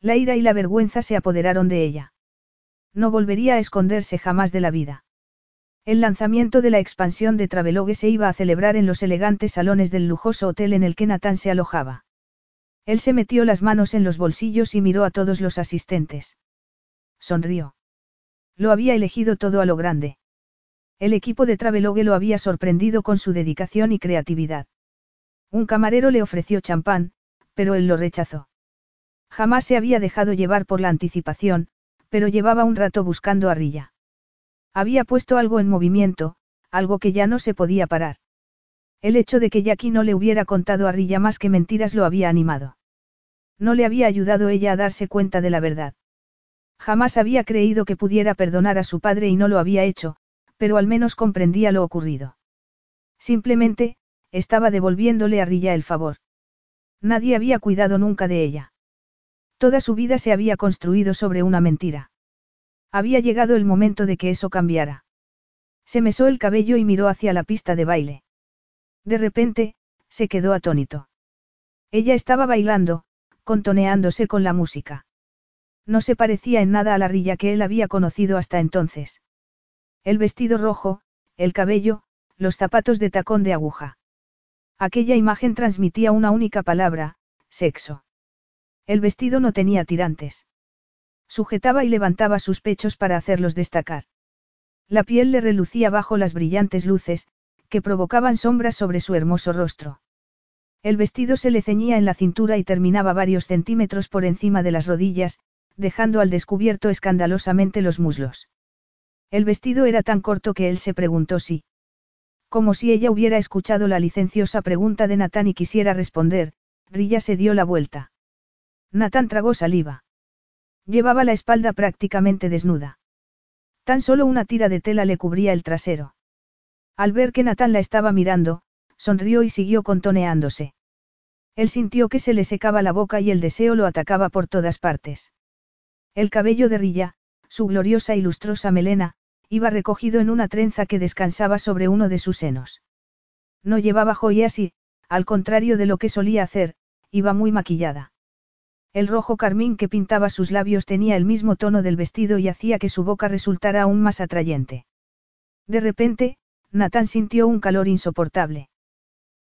La ira y la vergüenza se apoderaron de ella. No volvería a esconderse jamás de la vida. El lanzamiento de la expansión de Travelogue se iba a celebrar en los elegantes salones del lujoso hotel en el que Natán se alojaba. Él se metió las manos en los bolsillos y miró a todos los asistentes. Sonrió. Lo había elegido todo a lo grande. El equipo de Travelogue lo había sorprendido con su dedicación y creatividad. Un camarero le ofreció champán, pero él lo rechazó. Jamás se había dejado llevar por la anticipación, pero llevaba un rato buscando a Rilla. Había puesto algo en movimiento, algo que ya no se podía parar. El hecho de que Jackie no le hubiera contado a Rilla más que mentiras lo había animado. No le había ayudado ella a darse cuenta de la verdad. Jamás había creído que pudiera perdonar a su padre y no lo había hecho, pero al menos comprendía lo ocurrido. Simplemente, estaba devolviéndole a Rilla el favor. Nadie había cuidado nunca de ella. Toda su vida se había construido sobre una mentira. Había llegado el momento de que eso cambiara. Se mesó el cabello y miró hacia la pista de baile. De repente, se quedó atónito. Ella estaba bailando, contoneándose con la música. No se parecía en nada a la rilla que él había conocido hasta entonces. El vestido rojo, el cabello, los zapatos de tacón de aguja. Aquella imagen transmitía una única palabra, sexo. El vestido no tenía tirantes. Sujetaba y levantaba sus pechos para hacerlos destacar. La piel le relucía bajo las brillantes luces, que provocaban sombras sobre su hermoso rostro. El vestido se le ceñía en la cintura y terminaba varios centímetros por encima de las rodillas, dejando al descubierto escandalosamente los muslos. El vestido era tan corto que él se preguntó si. Como si ella hubiera escuchado la licenciosa pregunta de Natán y quisiera responder, Rilla se dio la vuelta. Natán tragó saliva. Llevaba la espalda prácticamente desnuda. Tan solo una tira de tela le cubría el trasero. Al ver que Natán la estaba mirando, sonrió y siguió contoneándose. Él sintió que se le secaba la boca y el deseo lo atacaba por todas partes. El cabello de Rilla, su gloriosa y lustrosa melena, iba recogido en una trenza que descansaba sobre uno de sus senos. No llevaba joyas y, al contrario de lo que solía hacer, iba muy maquillada. El rojo carmín que pintaba sus labios tenía el mismo tono del vestido y hacía que su boca resultara aún más atrayente. De repente, Nathan sintió un calor insoportable.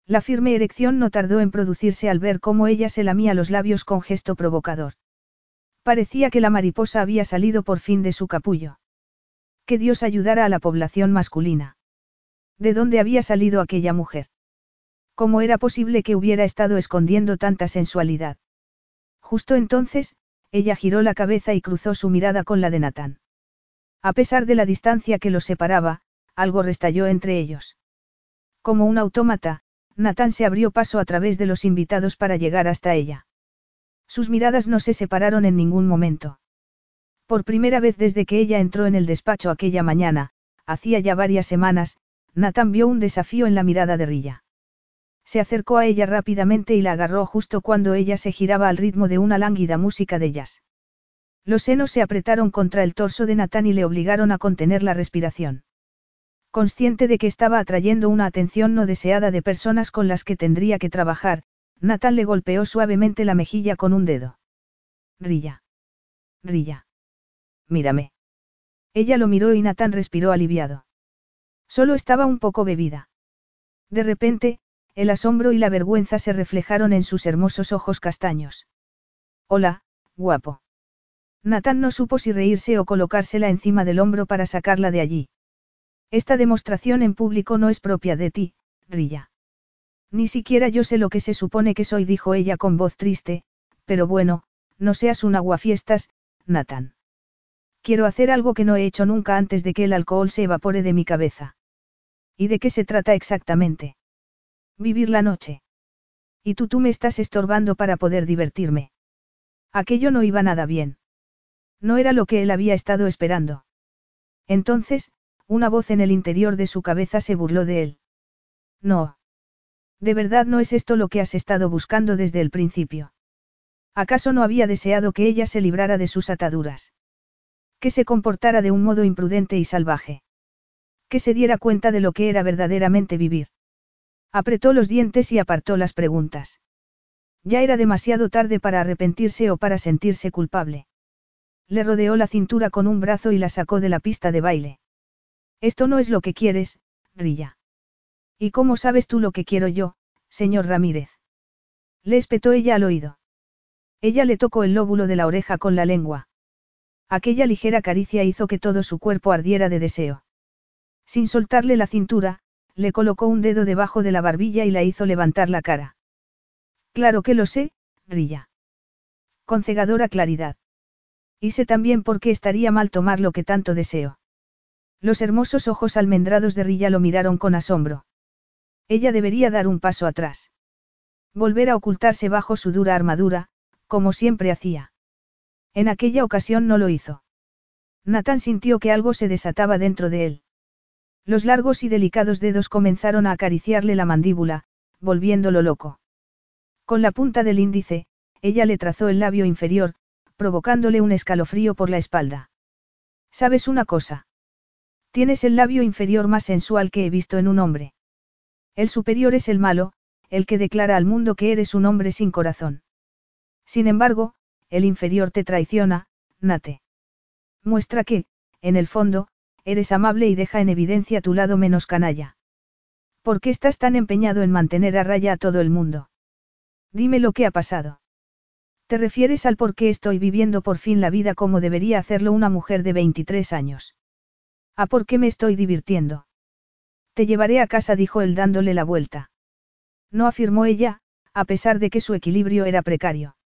La firme erección no tardó en producirse al ver cómo ella se lamía los labios con gesto provocador. Parecía que la mariposa había salido por fin de su capullo. Que Dios ayudara a la población masculina. ¿De dónde había salido aquella mujer? ¿Cómo era posible que hubiera estado escondiendo tanta sensualidad? Justo entonces, ella giró la cabeza y cruzó su mirada con la de Natán. A pesar de la distancia que los separaba, algo restalló entre ellos. Como un autómata, Natán se abrió paso a través de los invitados para llegar hasta ella. Sus miradas no se separaron en ningún momento. Por primera vez desde que ella entró en el despacho aquella mañana, hacía ya varias semanas, Natán vio un desafío en la mirada de Rilla. Se acercó a ella rápidamente y la agarró justo cuando ella se giraba al ritmo de una lánguida música de jazz. Los senos se apretaron contra el torso de Natán y le obligaron a contener la respiración. Consciente de que estaba atrayendo una atención no deseada de personas con las que tendría que trabajar, Natán le golpeó suavemente la mejilla con un dedo. Rilla. Rilla. Mírame. Ella lo miró y Natán respiró aliviado. Solo estaba un poco bebida. De repente, el asombro y la vergüenza se reflejaron en sus hermosos ojos castaños. Hola, guapo. Nathan no supo si reírse o colocársela encima del hombro para sacarla de allí. Esta demostración en público no es propia de ti, Rilla. Ni siquiera yo sé lo que se supone que soy, dijo ella con voz triste, pero bueno, no seas un aguafiestas, Nathan. Quiero hacer algo que no he hecho nunca antes de que el alcohol se evapore de mi cabeza. ¿Y de qué se trata exactamente? Vivir la noche. Y tú tú me estás estorbando para poder divertirme. Aquello no iba nada bien. No era lo que él había estado esperando. Entonces, una voz en el interior de su cabeza se burló de él. No. De verdad no es esto lo que has estado buscando desde el principio. ¿Acaso no había deseado que ella se librara de sus ataduras? Que se comportara de un modo imprudente y salvaje. Que se diera cuenta de lo que era verdaderamente vivir. Apretó los dientes y apartó las preguntas. Ya era demasiado tarde para arrepentirse o para sentirse culpable. Le rodeó la cintura con un brazo y la sacó de la pista de baile. Esto no es lo que quieres, Rilla. ¿Y cómo sabes tú lo que quiero yo, señor Ramírez? Le espetó ella al oído. Ella le tocó el lóbulo de la oreja con la lengua. Aquella ligera caricia hizo que todo su cuerpo ardiera de deseo. Sin soltarle la cintura, le colocó un dedo debajo de la barbilla y la hizo levantar la cara. Claro que lo sé, Rilla. Con cegadora claridad. Y sé también por qué estaría mal tomar lo que tanto deseo. Los hermosos ojos almendrados de Rilla lo miraron con asombro. Ella debería dar un paso atrás. Volver a ocultarse bajo su dura armadura, como siempre hacía. En aquella ocasión no lo hizo. Nathan sintió que algo se desataba dentro de él. Los largos y delicados dedos comenzaron a acariciarle la mandíbula, volviéndolo loco. Con la punta del índice, ella le trazó el labio inferior, provocándole un escalofrío por la espalda. ¿Sabes una cosa? Tienes el labio inferior más sensual que he visto en un hombre. El superior es el malo, el que declara al mundo que eres un hombre sin corazón. Sin embargo, el inferior te traiciona, Nate. Muestra que, en el fondo, eres amable y deja en evidencia tu lado menos canalla. ¿Por qué estás tan empeñado en mantener a raya a todo el mundo? Dime lo que ha pasado. ¿Te refieres al por qué estoy viviendo por fin la vida como debería hacerlo una mujer de 23 años? ¿A por qué me estoy divirtiendo? Te llevaré a casa, dijo él dándole la vuelta. No afirmó ella, a pesar de que su equilibrio era precario.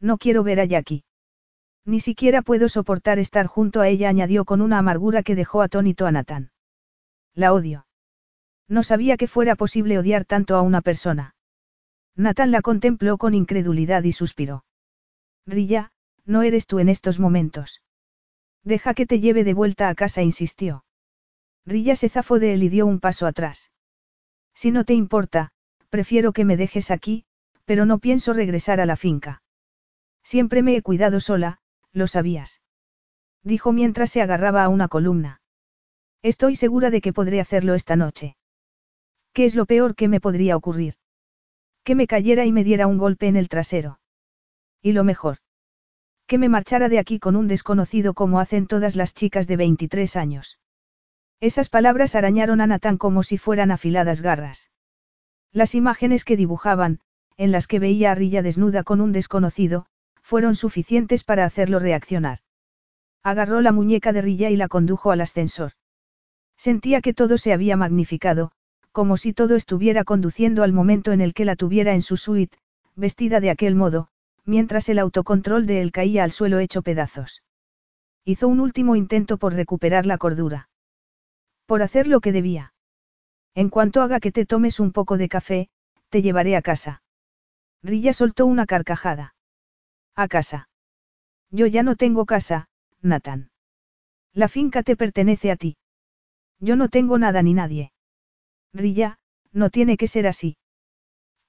No quiero ver a Jackie. Ni siquiera puedo soportar estar junto a ella, añadió con una amargura que dejó atónito a Nathan. La odio. No sabía que fuera posible odiar tanto a una persona. Nathan la contempló con incredulidad y suspiró. Rilla, no eres tú en estos momentos. Deja que te lleve de vuelta a casa, insistió. Rilla se zafó de él y dio un paso atrás. Si no te importa, prefiero que me dejes aquí, pero no pienso regresar a la finca. Siempre me he cuidado sola, lo sabías. Dijo mientras se agarraba a una columna. Estoy segura de que podré hacerlo esta noche. ¿Qué es lo peor que me podría ocurrir? Que me cayera y me diera un golpe en el trasero. Y lo mejor. Que me marchara de aquí con un desconocido como hacen todas las chicas de 23 años. Esas palabras arañaron a Natán como si fueran afiladas garras. Las imágenes que dibujaban, en las que veía a Rilla desnuda con un desconocido, fueron suficientes para hacerlo reaccionar. Agarró la muñeca de Rilla y la condujo al ascensor. Sentía que todo se había magnificado, como si todo estuviera conduciendo al momento en el que la tuviera en su suite, vestida de aquel modo, mientras el autocontrol de él caía al suelo hecho pedazos. Hizo un último intento por recuperar la cordura. Por hacer lo que debía. En cuanto haga que te tomes un poco de café, te llevaré a casa. Rilla soltó una carcajada. A casa. Yo ya no tengo casa, Nathan. La finca te pertenece a ti. Yo no tengo nada ni nadie. Rilla, no tiene que ser así.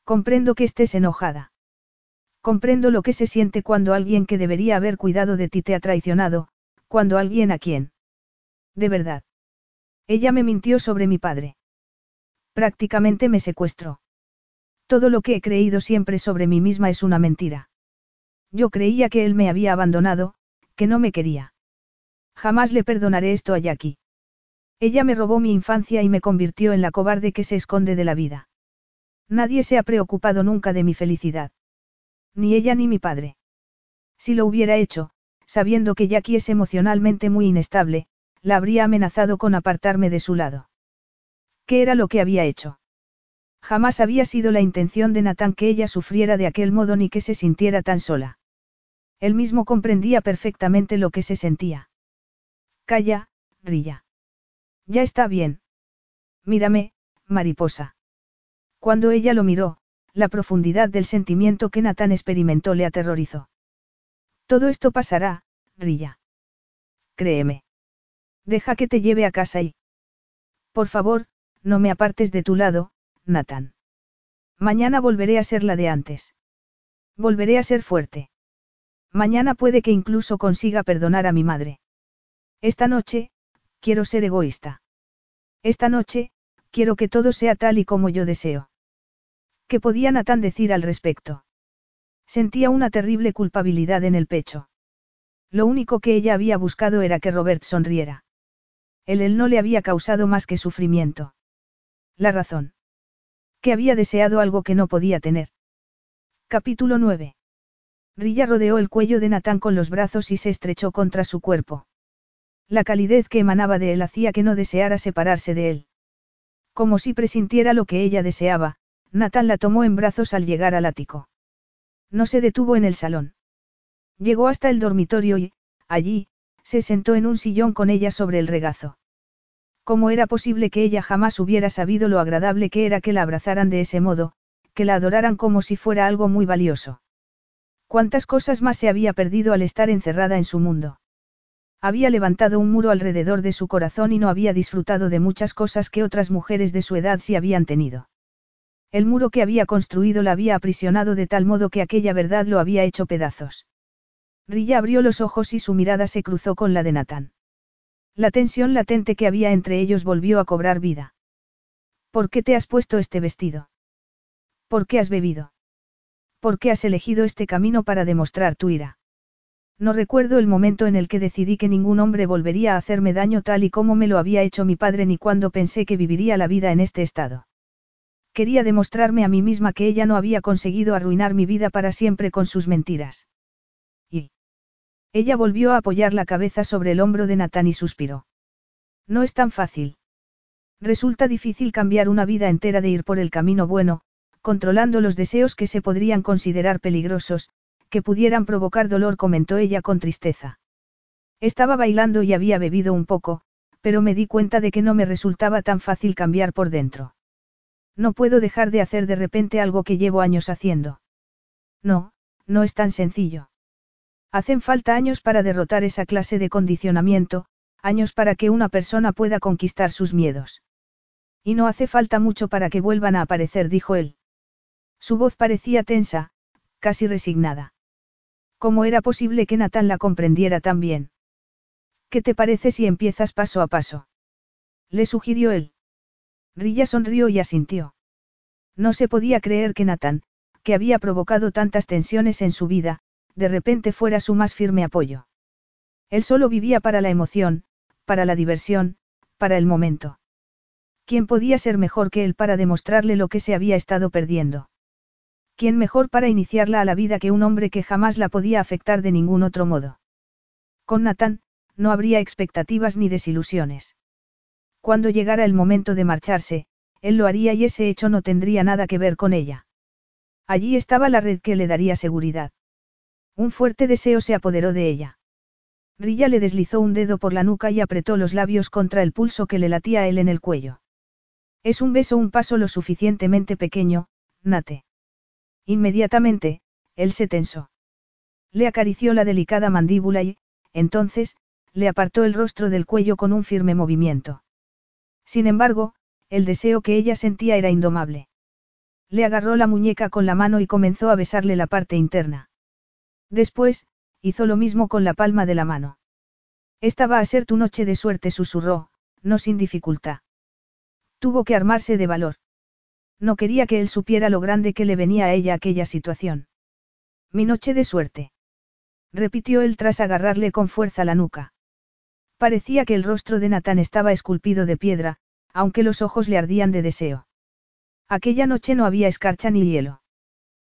Comprendo que estés enojada. Comprendo lo que se siente cuando alguien que debería haber cuidado de ti te ha traicionado, cuando alguien a quien. De verdad. Ella me mintió sobre mi padre. Prácticamente me secuestró. Todo lo que he creído siempre sobre mí misma es una mentira. Yo creía que él me había abandonado, que no me quería. Jamás le perdonaré esto a Jackie. Ella me robó mi infancia y me convirtió en la cobarde que se esconde de la vida. Nadie se ha preocupado nunca de mi felicidad. Ni ella ni mi padre. Si lo hubiera hecho, sabiendo que Jackie es emocionalmente muy inestable, la habría amenazado con apartarme de su lado. ¿Qué era lo que había hecho? Jamás había sido la intención de Nathan que ella sufriera de aquel modo ni que se sintiera tan sola. Él mismo comprendía perfectamente lo que se sentía. Calla, Rilla. Ya está bien. Mírame, mariposa. Cuando ella lo miró, la profundidad del sentimiento que Natán experimentó le aterrorizó. Todo esto pasará, Rilla. Créeme. Deja que te lleve a casa y... Por favor, no me apartes de tu lado, Natán. Mañana volveré a ser la de antes. Volveré a ser fuerte. Mañana puede que incluso consiga perdonar a mi madre. Esta noche, quiero ser egoísta. Esta noche, quiero que todo sea tal y como yo deseo. ¿Qué podía Nathan decir al respecto? Sentía una terrible culpabilidad en el pecho. Lo único que ella había buscado era que Robert sonriera. Él, él no le había causado más que sufrimiento. La razón. Que había deseado algo que no podía tener. Capítulo 9. Rilla rodeó el cuello de Natán con los brazos y se estrechó contra su cuerpo. La calidez que emanaba de él hacía que no deseara separarse de él. Como si presintiera lo que ella deseaba, Natán la tomó en brazos al llegar al ático. No se detuvo en el salón. Llegó hasta el dormitorio y, allí, se sentó en un sillón con ella sobre el regazo. ¿Cómo era posible que ella jamás hubiera sabido lo agradable que era que la abrazaran de ese modo, que la adoraran como si fuera algo muy valioso? ¿Cuántas cosas más se había perdido al estar encerrada en su mundo? Había levantado un muro alrededor de su corazón y no había disfrutado de muchas cosas que otras mujeres de su edad sí habían tenido. El muro que había construido la había aprisionado de tal modo que aquella verdad lo había hecho pedazos. Rilla abrió los ojos y su mirada se cruzó con la de Nathan. La tensión latente que había entre ellos volvió a cobrar vida. ¿Por qué te has puesto este vestido? ¿Por qué has bebido? ¿Por qué has elegido este camino para demostrar tu ira? No recuerdo el momento en el que decidí que ningún hombre volvería a hacerme daño tal y como me lo había hecho mi padre ni cuando pensé que viviría la vida en este estado. Quería demostrarme a mí misma que ella no había conseguido arruinar mi vida para siempre con sus mentiras. Y. Ella volvió a apoyar la cabeza sobre el hombro de Natán y suspiró. No es tan fácil. Resulta difícil cambiar una vida entera de ir por el camino bueno, controlando los deseos que se podrían considerar peligrosos, que pudieran provocar dolor, comentó ella con tristeza. Estaba bailando y había bebido un poco, pero me di cuenta de que no me resultaba tan fácil cambiar por dentro. No puedo dejar de hacer de repente algo que llevo años haciendo. No, no es tan sencillo. Hacen falta años para derrotar esa clase de condicionamiento, años para que una persona pueda conquistar sus miedos. Y no hace falta mucho para que vuelvan a aparecer, dijo él. Su voz parecía tensa, casi resignada. ¿Cómo era posible que Natán la comprendiera tan bien? ¿Qué te parece si empiezas paso a paso? Le sugirió él. Rilla sonrió y asintió. No se podía creer que Natán, que había provocado tantas tensiones en su vida, de repente fuera su más firme apoyo. Él solo vivía para la emoción, para la diversión, para el momento. ¿Quién podía ser mejor que él para demostrarle lo que se había estado perdiendo? ¿Quién mejor para iniciarla a la vida que un hombre que jamás la podía afectar de ningún otro modo? Con Nathan, no habría expectativas ni desilusiones. Cuando llegara el momento de marcharse, él lo haría y ese hecho no tendría nada que ver con ella. Allí estaba la red que le daría seguridad. Un fuerte deseo se apoderó de ella. Rilla le deslizó un dedo por la nuca y apretó los labios contra el pulso que le latía a él en el cuello. Es un beso un paso lo suficientemente pequeño, Nate. Inmediatamente, él se tensó. Le acarició la delicada mandíbula y, entonces, le apartó el rostro del cuello con un firme movimiento. Sin embargo, el deseo que ella sentía era indomable. Le agarró la muñeca con la mano y comenzó a besarle la parte interna. Después, hizo lo mismo con la palma de la mano. Esta va a ser tu noche de suerte, susurró, no sin dificultad. Tuvo que armarse de valor. No quería que él supiera lo grande que le venía a ella aquella situación. Mi noche de suerte. Repitió él tras agarrarle con fuerza la nuca. Parecía que el rostro de Natán estaba esculpido de piedra, aunque los ojos le ardían de deseo. Aquella noche no había escarcha ni hielo.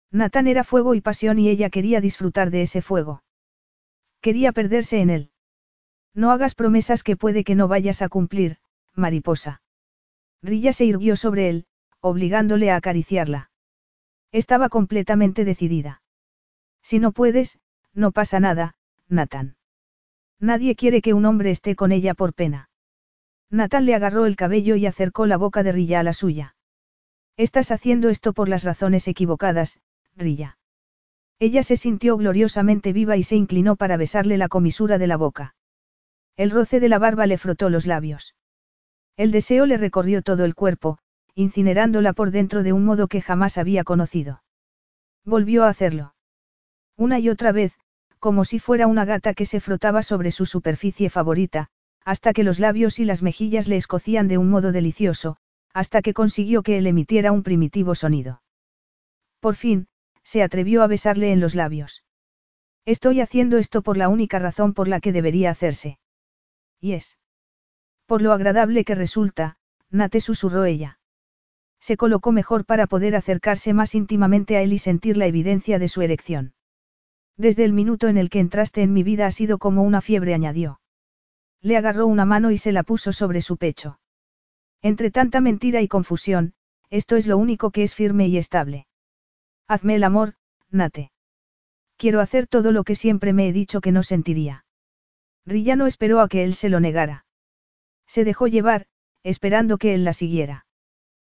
Natán era fuego y pasión y ella quería disfrutar de ese fuego. Quería perderse en él. No hagas promesas que puede que no vayas a cumplir, mariposa. Rilla se irguió sobre él, obligándole a acariciarla. Estaba completamente decidida. Si no puedes, no pasa nada, Nathan. Nadie quiere que un hombre esté con ella por pena. Nathan le agarró el cabello y acercó la boca de Rilla a la suya. Estás haciendo esto por las razones equivocadas, Rilla. Ella se sintió gloriosamente viva y se inclinó para besarle la comisura de la boca. El roce de la barba le frotó los labios. El deseo le recorrió todo el cuerpo, incinerándola por dentro de un modo que jamás había conocido. Volvió a hacerlo. Una y otra vez, como si fuera una gata que se frotaba sobre su superficie favorita, hasta que los labios y las mejillas le escocían de un modo delicioso, hasta que consiguió que él emitiera un primitivo sonido. Por fin, se atrevió a besarle en los labios. Estoy haciendo esto por la única razón por la que debería hacerse. Y es. Por lo agradable que resulta, Nate susurró ella. Se colocó mejor para poder acercarse más íntimamente a él y sentir la evidencia de su erección. Desde el minuto en el que entraste en mi vida ha sido como una fiebre, añadió. Le agarró una mano y se la puso sobre su pecho. Entre tanta mentira y confusión, esto es lo único que es firme y estable. Hazme el amor, Nate. Quiero hacer todo lo que siempre me he dicho que no sentiría. Rilla no esperó a que él se lo negara. Se dejó llevar, esperando que él la siguiera.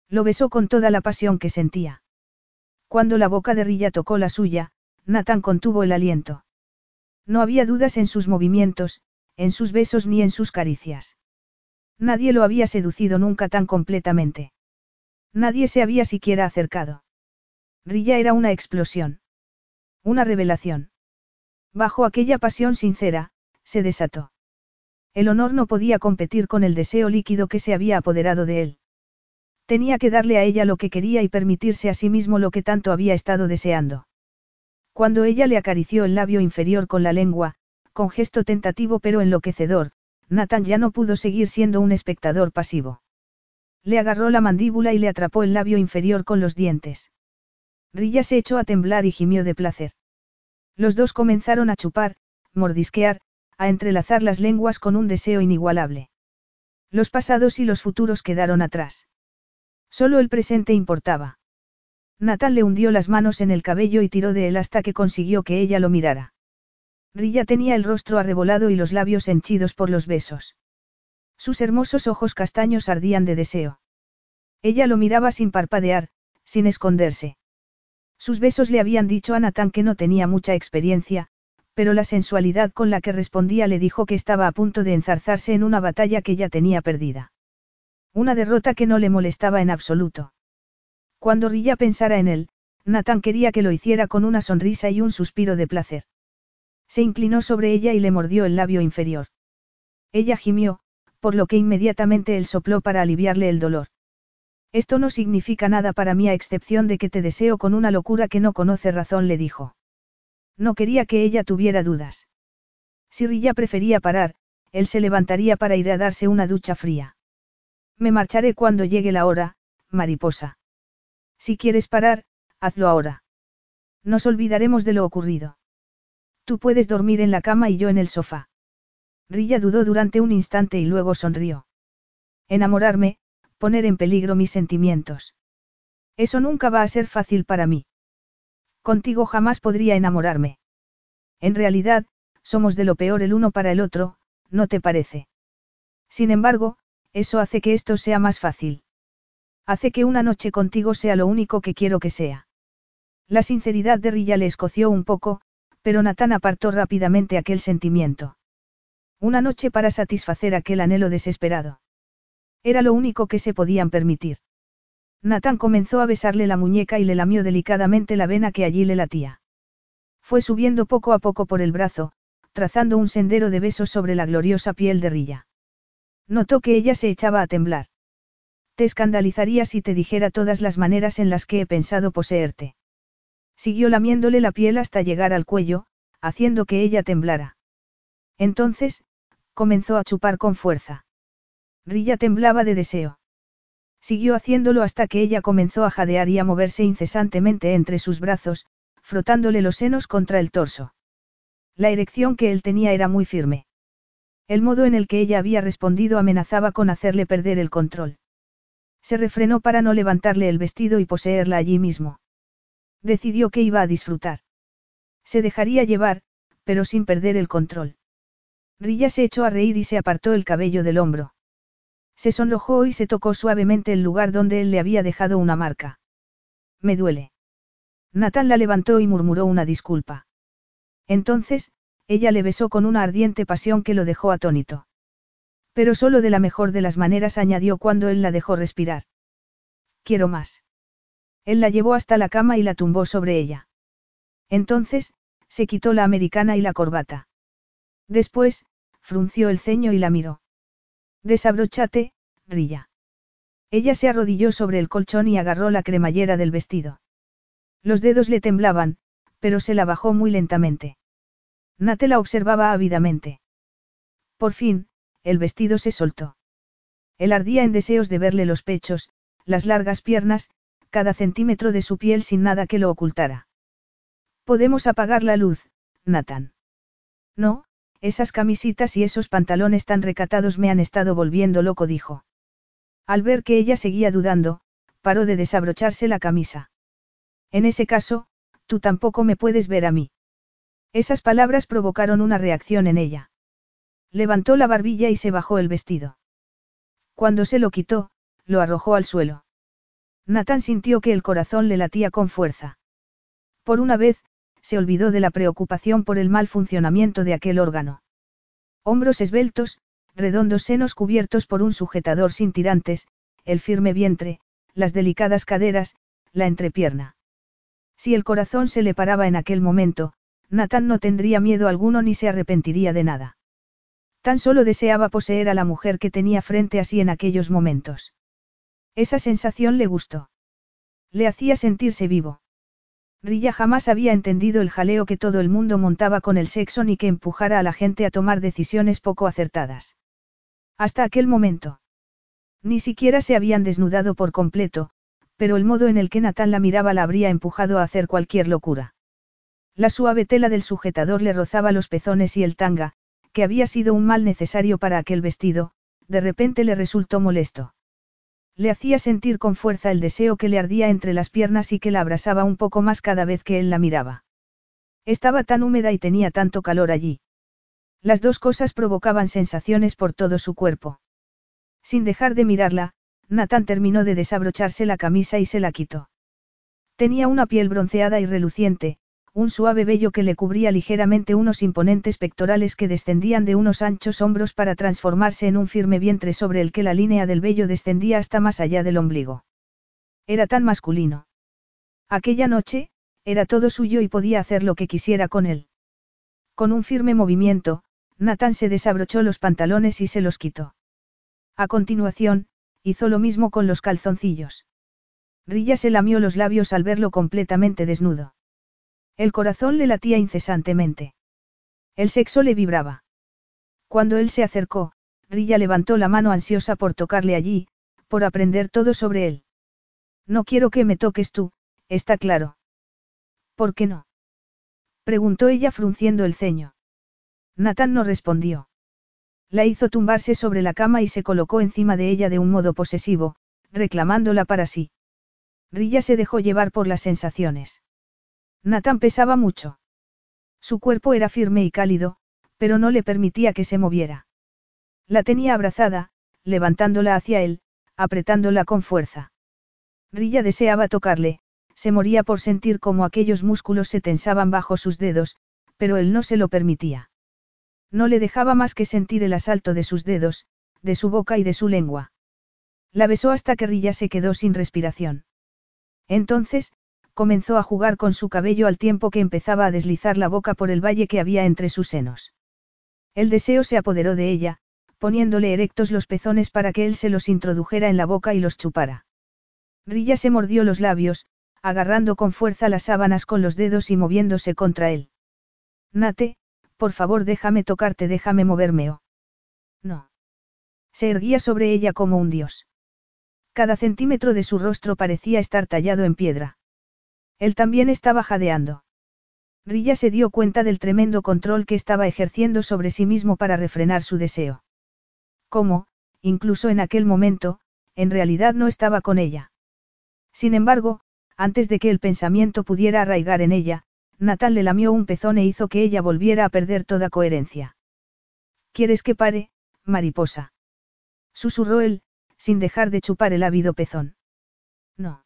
Lo besó con toda la pasión que sentía. Cuando la boca de Rilla tocó la suya, Nathan contuvo el aliento. No había dudas en sus movimientos, en sus besos ni en sus caricias. Nadie lo había seducido nunca tan completamente. Nadie se había siquiera acercado. Rilla era una explosión. Una revelación. Bajo aquella pasión sincera, se desató. El honor no podía competir con el deseo líquido que se había apoderado de él. Tenía que darle a ella lo que quería y permitirse a sí mismo lo que tanto había estado deseando. Cuando ella le acarició el labio inferior con la lengua, con gesto tentativo pero enloquecedor, Nathan ya no pudo seguir siendo un espectador pasivo. Le agarró la mandíbula y le atrapó el labio inferior con los dientes. Rilla se echó a temblar y gimió de placer. Los dos comenzaron a chupar, mordisquear, a entrelazar las lenguas con un deseo inigualable. Los pasados y los futuros quedaron atrás. Solo el presente importaba. Nathan le hundió las manos en el cabello y tiró de él hasta que consiguió que ella lo mirara. Rilla tenía el rostro arrebolado y los labios henchidos por los besos. Sus hermosos ojos castaños ardían de deseo. Ella lo miraba sin parpadear, sin esconderse. Sus besos le habían dicho a Nathan que no tenía mucha experiencia, pero la sensualidad con la que respondía le dijo que estaba a punto de enzarzarse en una batalla que ya tenía perdida. Una derrota que no le molestaba en absoluto. Cuando Rilla pensara en él, Nathan quería que lo hiciera con una sonrisa y un suspiro de placer. Se inclinó sobre ella y le mordió el labio inferior. Ella gimió, por lo que inmediatamente él sopló para aliviarle el dolor. Esto no significa nada para mí a excepción de que te deseo con una locura que no conoce razón, le dijo. No quería que ella tuviera dudas. Si Rilla prefería parar, él se levantaría para ir a darse una ducha fría. Me marcharé cuando llegue la hora, mariposa. Si quieres parar, hazlo ahora. Nos olvidaremos de lo ocurrido. Tú puedes dormir en la cama y yo en el sofá. Rilla dudó durante un instante y luego sonrió. Enamorarme, poner en peligro mis sentimientos. Eso nunca va a ser fácil para mí. Contigo jamás podría enamorarme. En realidad, somos de lo peor el uno para el otro, ¿no te parece? Sin embargo, eso hace que esto sea más fácil. Hace que una noche contigo sea lo único que quiero que sea. La sinceridad de Rilla le escoció un poco, pero Natán apartó rápidamente aquel sentimiento. Una noche para satisfacer aquel anhelo desesperado. Era lo único que se podían permitir. Natán comenzó a besarle la muñeca y le lamió delicadamente la vena que allí le latía. Fue subiendo poco a poco por el brazo, trazando un sendero de besos sobre la gloriosa piel de Rilla. Notó que ella se echaba a temblar. Te escandalizaría si te dijera todas las maneras en las que he pensado poseerte. Siguió lamiéndole la piel hasta llegar al cuello, haciendo que ella temblara. Entonces, comenzó a chupar con fuerza. Rilla temblaba de deseo. Siguió haciéndolo hasta que ella comenzó a jadear y a moverse incesantemente entre sus brazos, frotándole los senos contra el torso. La erección que él tenía era muy firme. El modo en el que ella había respondido amenazaba con hacerle perder el control. Se refrenó para no levantarle el vestido y poseerla allí mismo. Decidió que iba a disfrutar. Se dejaría llevar, pero sin perder el control. Rilla se echó a reír y se apartó el cabello del hombro. Se sonrojó y se tocó suavemente el lugar donde él le había dejado una marca. Me duele. Natán la levantó y murmuró una disculpa. Entonces, ella le besó con una ardiente pasión que lo dejó atónito. Pero solo de la mejor de las maneras añadió cuando él la dejó respirar. Quiero más. Él la llevó hasta la cama y la tumbó sobre ella. Entonces, se quitó la americana y la corbata. Después, frunció el ceño y la miró. Desabróchate, Rilla. Ella se arrodilló sobre el colchón y agarró la cremallera del vestido. Los dedos le temblaban, pero se la bajó muy lentamente. Nate la observaba ávidamente. Por fin, el vestido se soltó. Él ardía en deseos de verle los pechos, las largas piernas, cada centímetro de su piel sin nada que lo ocultara. Podemos apagar la luz, Nathan. No, esas camisitas y esos pantalones tan recatados me han estado volviendo loco, dijo. Al ver que ella seguía dudando, paró de desabrocharse la camisa. En ese caso, tú tampoco me puedes ver a mí. Esas palabras provocaron una reacción en ella. Levantó la barbilla y se bajó el vestido. Cuando se lo quitó, lo arrojó al suelo. Nathan sintió que el corazón le latía con fuerza. Por una vez, se olvidó de la preocupación por el mal funcionamiento de aquel órgano. Hombros esbeltos, redondos senos cubiertos por un sujetador sin tirantes, el firme vientre, las delicadas caderas, la entrepierna. Si el corazón se le paraba en aquel momento, Nathan no tendría miedo alguno ni se arrepentiría de nada. Tan solo deseaba poseer a la mujer que tenía frente a sí en aquellos momentos. Esa sensación le gustó. Le hacía sentirse vivo. Rilla jamás había entendido el jaleo que todo el mundo montaba con el sexo ni que empujara a la gente a tomar decisiones poco acertadas. Hasta aquel momento. Ni siquiera se habían desnudado por completo, pero el modo en el que Natán la miraba la habría empujado a hacer cualquier locura. La suave tela del sujetador le rozaba los pezones y el tanga, que había sido un mal necesario para aquel vestido, de repente le resultó molesto. Le hacía sentir con fuerza el deseo que le ardía entre las piernas y que la abrasaba un poco más cada vez que él la miraba. Estaba tan húmeda y tenía tanto calor allí. Las dos cosas provocaban sensaciones por todo su cuerpo. Sin dejar de mirarla, Nathan terminó de desabrocharse la camisa y se la quitó. Tenía una piel bronceada y reluciente, un suave vello que le cubría ligeramente unos imponentes pectorales que descendían de unos anchos hombros para transformarse en un firme vientre sobre el que la línea del vello descendía hasta más allá del ombligo. Era tan masculino. Aquella noche, era todo suyo y podía hacer lo que quisiera con él. Con un firme movimiento, Nathan se desabrochó los pantalones y se los quitó. A continuación, hizo lo mismo con los calzoncillos. Rilla se lamió los labios al verlo completamente desnudo. El corazón le latía incesantemente. El sexo le vibraba. Cuando él se acercó, Rilla levantó la mano ansiosa por tocarle allí, por aprender todo sobre él. No quiero que me toques tú, está claro. ¿Por qué no? preguntó ella frunciendo el ceño. Nathan no respondió. La hizo tumbarse sobre la cama y se colocó encima de ella de un modo posesivo, reclamándola para sí. Rilla se dejó llevar por las sensaciones. Nathan pesaba mucho. Su cuerpo era firme y cálido, pero no le permitía que se moviera. La tenía abrazada, levantándola hacia él, apretándola con fuerza. Rilla deseaba tocarle, se moría por sentir cómo aquellos músculos se tensaban bajo sus dedos, pero él no se lo permitía. No le dejaba más que sentir el asalto de sus dedos, de su boca y de su lengua. La besó hasta que Rilla se quedó sin respiración. Entonces, comenzó a jugar con su cabello al tiempo que empezaba a deslizar la boca por el valle que había entre sus senos. El deseo se apoderó de ella, poniéndole erectos los pezones para que él se los introdujera en la boca y los chupara. Rilla se mordió los labios, agarrando con fuerza las sábanas con los dedos y moviéndose contra él. Nate, por favor déjame tocarte, déjame moverme o. No. Se erguía sobre ella como un dios. Cada centímetro de su rostro parecía estar tallado en piedra. Él también estaba jadeando. Rilla se dio cuenta del tremendo control que estaba ejerciendo sobre sí mismo para refrenar su deseo. Cómo, incluso en aquel momento, en realidad no estaba con ella. Sin embargo, antes de que el pensamiento pudiera arraigar en ella, Natal le lamió un pezón e hizo que ella volviera a perder toda coherencia. ¿Quieres que pare, mariposa? Susurró él, sin dejar de chupar el ávido pezón. No.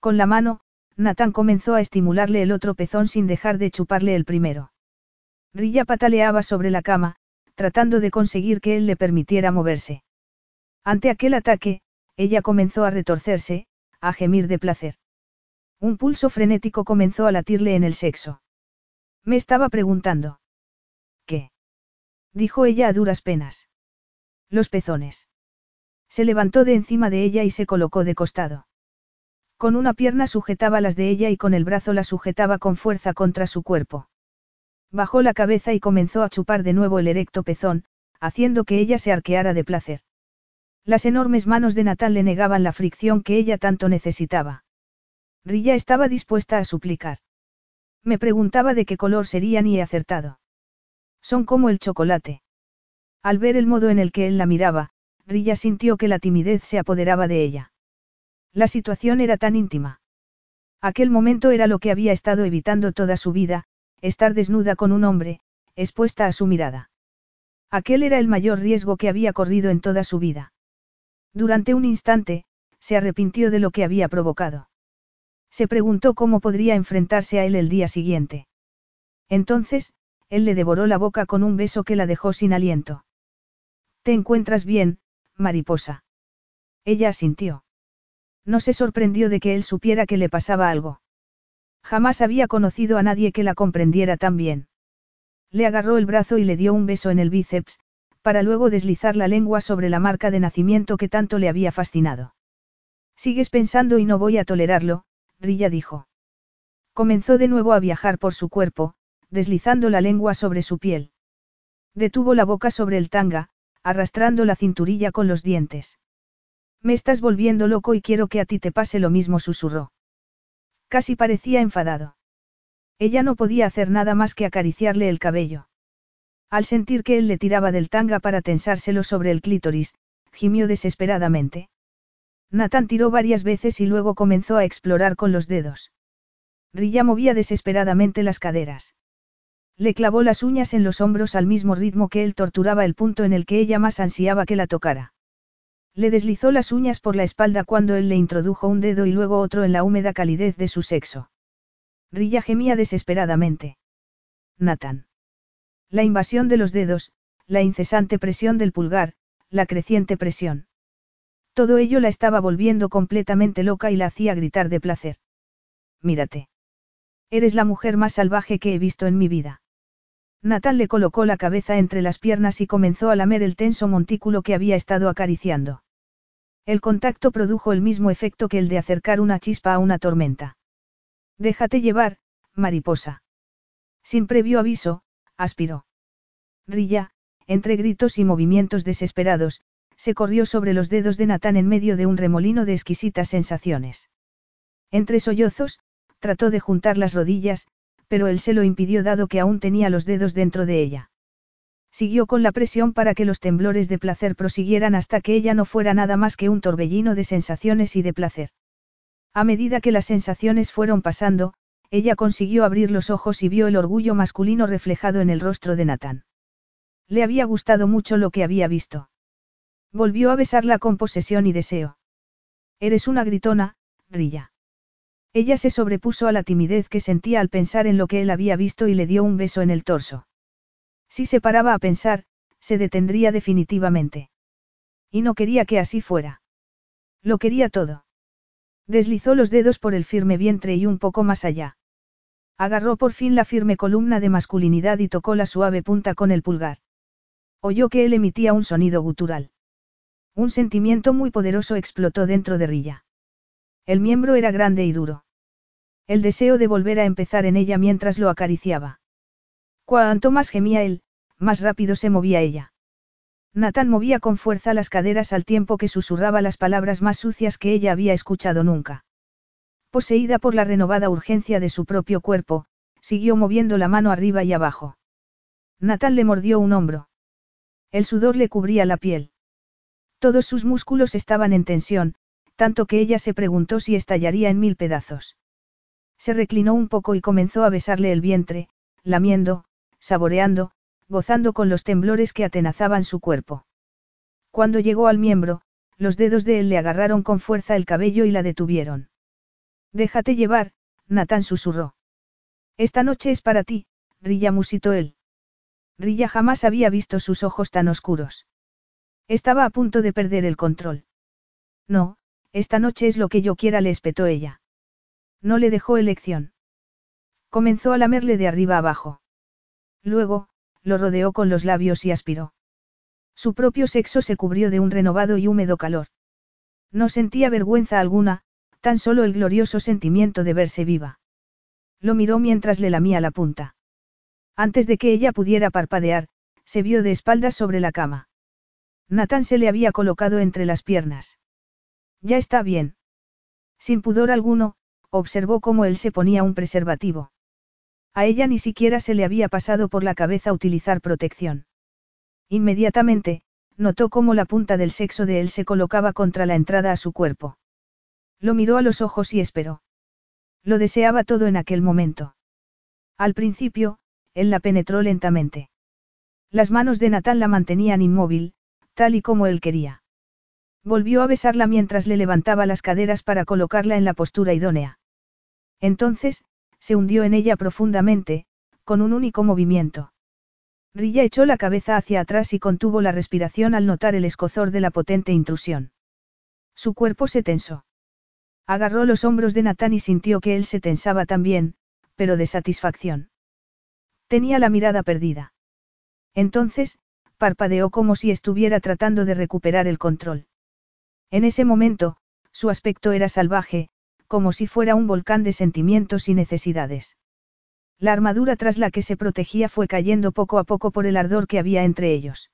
Con la mano, Nathan comenzó a estimularle el otro pezón sin dejar de chuparle el primero. Rilla pataleaba sobre la cama, tratando de conseguir que él le permitiera moverse. Ante aquel ataque, ella comenzó a retorcerse, a gemir de placer. Un pulso frenético comenzó a latirle en el sexo. Me estaba preguntando. ¿Qué? dijo ella a duras penas. Los pezones. Se levantó de encima de ella y se colocó de costado. Con una pierna sujetaba las de ella y con el brazo la sujetaba con fuerza contra su cuerpo. Bajó la cabeza y comenzó a chupar de nuevo el erecto pezón, haciendo que ella se arqueara de placer. Las enormes manos de Natal le negaban la fricción que ella tanto necesitaba. Rilla estaba dispuesta a suplicar. Me preguntaba de qué color serían y he acertado. Son como el chocolate. Al ver el modo en el que él la miraba, Rilla sintió que la timidez se apoderaba de ella. La situación era tan íntima. Aquel momento era lo que había estado evitando toda su vida, estar desnuda con un hombre, expuesta a su mirada. Aquel era el mayor riesgo que había corrido en toda su vida. Durante un instante, se arrepintió de lo que había provocado. Se preguntó cómo podría enfrentarse a él el día siguiente. Entonces, él le devoró la boca con un beso que la dejó sin aliento. ¿Te encuentras bien, mariposa? Ella asintió. No se sorprendió de que él supiera que le pasaba algo. Jamás había conocido a nadie que la comprendiera tan bien. Le agarró el brazo y le dio un beso en el bíceps, para luego deslizar la lengua sobre la marca de nacimiento que tanto le había fascinado. Sigues pensando y no voy a tolerarlo, Rilla dijo. Comenzó de nuevo a viajar por su cuerpo, deslizando la lengua sobre su piel. Detuvo la boca sobre el tanga, arrastrando la cinturilla con los dientes. Me estás volviendo loco y quiero que a ti te pase lo mismo, susurró. Casi parecía enfadado. Ella no podía hacer nada más que acariciarle el cabello. Al sentir que él le tiraba del tanga para tensárselo sobre el clítoris, gimió desesperadamente. Nathan tiró varias veces y luego comenzó a explorar con los dedos. Rilla movía desesperadamente las caderas. Le clavó las uñas en los hombros al mismo ritmo que él torturaba el punto en el que ella más ansiaba que la tocara. Le deslizó las uñas por la espalda cuando él le introdujo un dedo y luego otro en la húmeda calidez de su sexo. Rilla gemía desesperadamente. Nathan. La invasión de los dedos, la incesante presión del pulgar, la creciente presión. Todo ello la estaba volviendo completamente loca y la hacía gritar de placer. Mírate. Eres la mujer más salvaje que he visto en mi vida. Natal le colocó la cabeza entre las piernas y comenzó a lamer el tenso montículo que había estado acariciando. El contacto produjo el mismo efecto que el de acercar una chispa a una tormenta. Déjate llevar, mariposa. Sin previo aviso, aspiró. Rilla, entre gritos y movimientos desesperados, se corrió sobre los dedos de Natán en medio de un remolino de exquisitas sensaciones. Entre sollozos, trató de juntar las rodillas, pero él se lo impidió dado que aún tenía los dedos dentro de ella. Siguió con la presión para que los temblores de placer prosiguieran hasta que ella no fuera nada más que un torbellino de sensaciones y de placer. A medida que las sensaciones fueron pasando, ella consiguió abrir los ojos y vio el orgullo masculino reflejado en el rostro de Natán. Le había gustado mucho lo que había visto. Volvió a besarla con posesión y deseo. Eres una gritona, Rilla. Ella se sobrepuso a la timidez que sentía al pensar en lo que él había visto y le dio un beso en el torso. Si se paraba a pensar, se detendría definitivamente. Y no quería que así fuera. Lo quería todo. Deslizó los dedos por el firme vientre y un poco más allá. Agarró por fin la firme columna de masculinidad y tocó la suave punta con el pulgar. Oyó que él emitía un sonido gutural. Un sentimiento muy poderoso explotó dentro de Rilla. El miembro era grande y duro. El deseo de volver a empezar en ella mientras lo acariciaba. Cuanto más gemía él, más rápido se movía ella. Natán movía con fuerza las caderas al tiempo que susurraba las palabras más sucias que ella había escuchado nunca. Poseída por la renovada urgencia de su propio cuerpo, siguió moviendo la mano arriba y abajo. Natán le mordió un hombro. El sudor le cubría la piel. Todos sus músculos estaban en tensión, tanto que ella se preguntó si estallaría en mil pedazos. Se reclinó un poco y comenzó a besarle el vientre, lamiendo, saboreando, gozando con los temblores que atenazaban su cuerpo. Cuando llegó al miembro, los dedos de él le agarraron con fuerza el cabello y la detuvieron. Déjate llevar, Natán susurró. Esta noche es para ti, Rilla musitó él. Rilla jamás había visto sus ojos tan oscuros. Estaba a punto de perder el control. No, esta noche es lo que yo quiera, le espetó ella. No le dejó elección. Comenzó a lamerle de arriba abajo. Luego, lo rodeó con los labios y aspiró. Su propio sexo se cubrió de un renovado y húmedo calor. No sentía vergüenza alguna, tan solo el glorioso sentimiento de verse viva. Lo miró mientras le lamía la punta. Antes de que ella pudiera parpadear, se vio de espaldas sobre la cama. Nathan se le había colocado entre las piernas. Ya está bien. Sin pudor alguno, observó cómo él se ponía un preservativo. A ella ni siquiera se le había pasado por la cabeza utilizar protección. Inmediatamente, notó cómo la punta del sexo de él se colocaba contra la entrada a su cuerpo. Lo miró a los ojos y esperó. Lo deseaba todo en aquel momento. Al principio, él la penetró lentamente. Las manos de Natán la mantenían inmóvil, tal y como él quería. Volvió a besarla mientras le levantaba las caderas para colocarla en la postura idónea. Entonces, se hundió en ella profundamente, con un único movimiento. Rilla echó la cabeza hacia atrás y contuvo la respiración al notar el escozor de la potente intrusión. Su cuerpo se tensó. Agarró los hombros de Natán y sintió que él se tensaba también, pero de satisfacción. Tenía la mirada perdida. Entonces, parpadeó como si estuviera tratando de recuperar el control. En ese momento, su aspecto era salvaje, como si fuera un volcán de sentimientos y necesidades. La armadura tras la que se protegía fue cayendo poco a poco por el ardor que había entre ellos.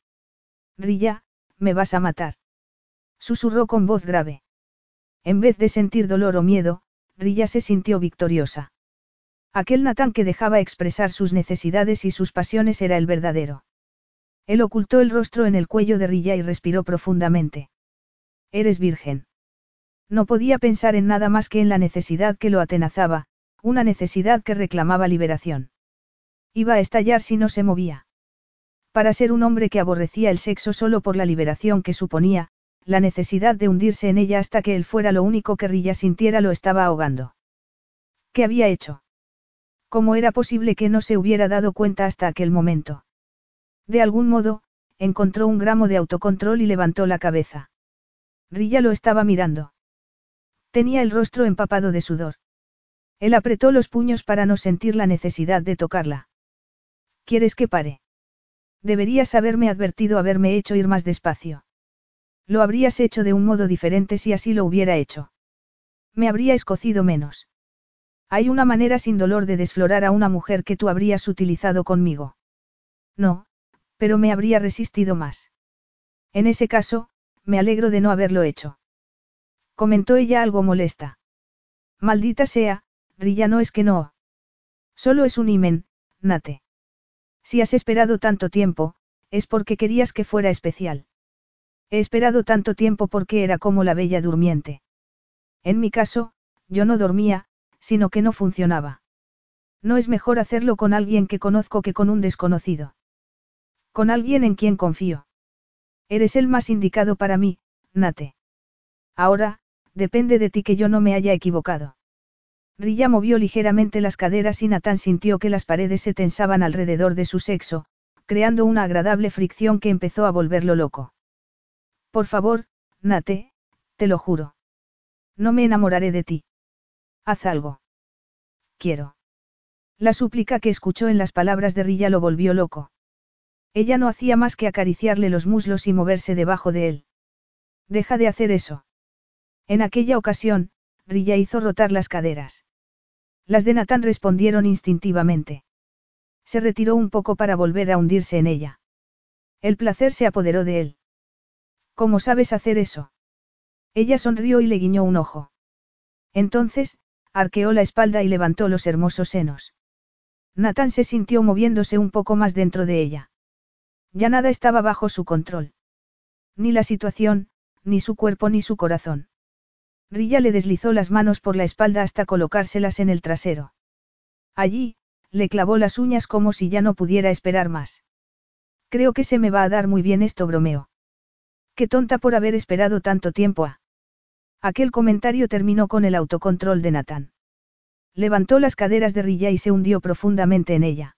Rilla, me vas a matar. Susurró con voz grave. En vez de sentir dolor o miedo, Rilla se sintió victoriosa. Aquel Natán que dejaba expresar sus necesidades y sus pasiones era el verdadero. Él ocultó el rostro en el cuello de Rilla y respiró profundamente. Eres virgen. No podía pensar en nada más que en la necesidad que lo atenazaba, una necesidad que reclamaba liberación. Iba a estallar si no se movía. Para ser un hombre que aborrecía el sexo solo por la liberación que suponía, la necesidad de hundirse en ella hasta que él fuera lo único que Rilla sintiera lo estaba ahogando. ¿Qué había hecho? ¿Cómo era posible que no se hubiera dado cuenta hasta aquel momento? De algún modo, encontró un gramo de autocontrol y levantó la cabeza. Rilla lo estaba mirando. Tenía el rostro empapado de sudor. Él apretó los puños para no sentir la necesidad de tocarla. ¿Quieres que pare? Deberías haberme advertido haberme hecho ir más despacio. Lo habrías hecho de un modo diferente si así lo hubiera hecho. Me habría escocido menos. Hay una manera sin dolor de desflorar a una mujer que tú habrías utilizado conmigo. No, pero me habría resistido más. En ese caso, me alegro de no haberlo hecho. Comentó ella algo molesta. Maldita sea, Rilla no es que no. Solo es un imen, Nate. Si has esperado tanto tiempo, es porque querías que fuera especial. He esperado tanto tiempo porque era como la bella durmiente. En mi caso, yo no dormía, sino que no funcionaba. No es mejor hacerlo con alguien que conozco que con un desconocido. Con alguien en quien confío. Eres el más indicado para mí, Nate. Ahora, depende de ti que yo no me haya equivocado. Rilla movió ligeramente las caderas y Natán sintió que las paredes se tensaban alrededor de su sexo, creando una agradable fricción que empezó a volverlo loco. Por favor, Nate, te lo juro. No me enamoraré de ti. Haz algo. Quiero. La súplica que escuchó en las palabras de Rilla lo volvió loco. Ella no hacía más que acariciarle los muslos y moverse debajo de él. Deja de hacer eso. En aquella ocasión, Rilla hizo rotar las caderas. Las de Natán respondieron instintivamente. Se retiró un poco para volver a hundirse en ella. El placer se apoderó de él. ¿Cómo sabes hacer eso? Ella sonrió y le guiñó un ojo. Entonces, arqueó la espalda y levantó los hermosos senos. Natán se sintió moviéndose un poco más dentro de ella. Ya nada estaba bajo su control. Ni la situación, ni su cuerpo ni su corazón. Rilla le deslizó las manos por la espalda hasta colocárselas en el trasero. Allí, le clavó las uñas como si ya no pudiera esperar más. Creo que se me va a dar muy bien esto, bromeó. Qué tonta por haber esperado tanto tiempo a. Aquel comentario terminó con el autocontrol de Nathan. Levantó las caderas de Rilla y se hundió profundamente en ella.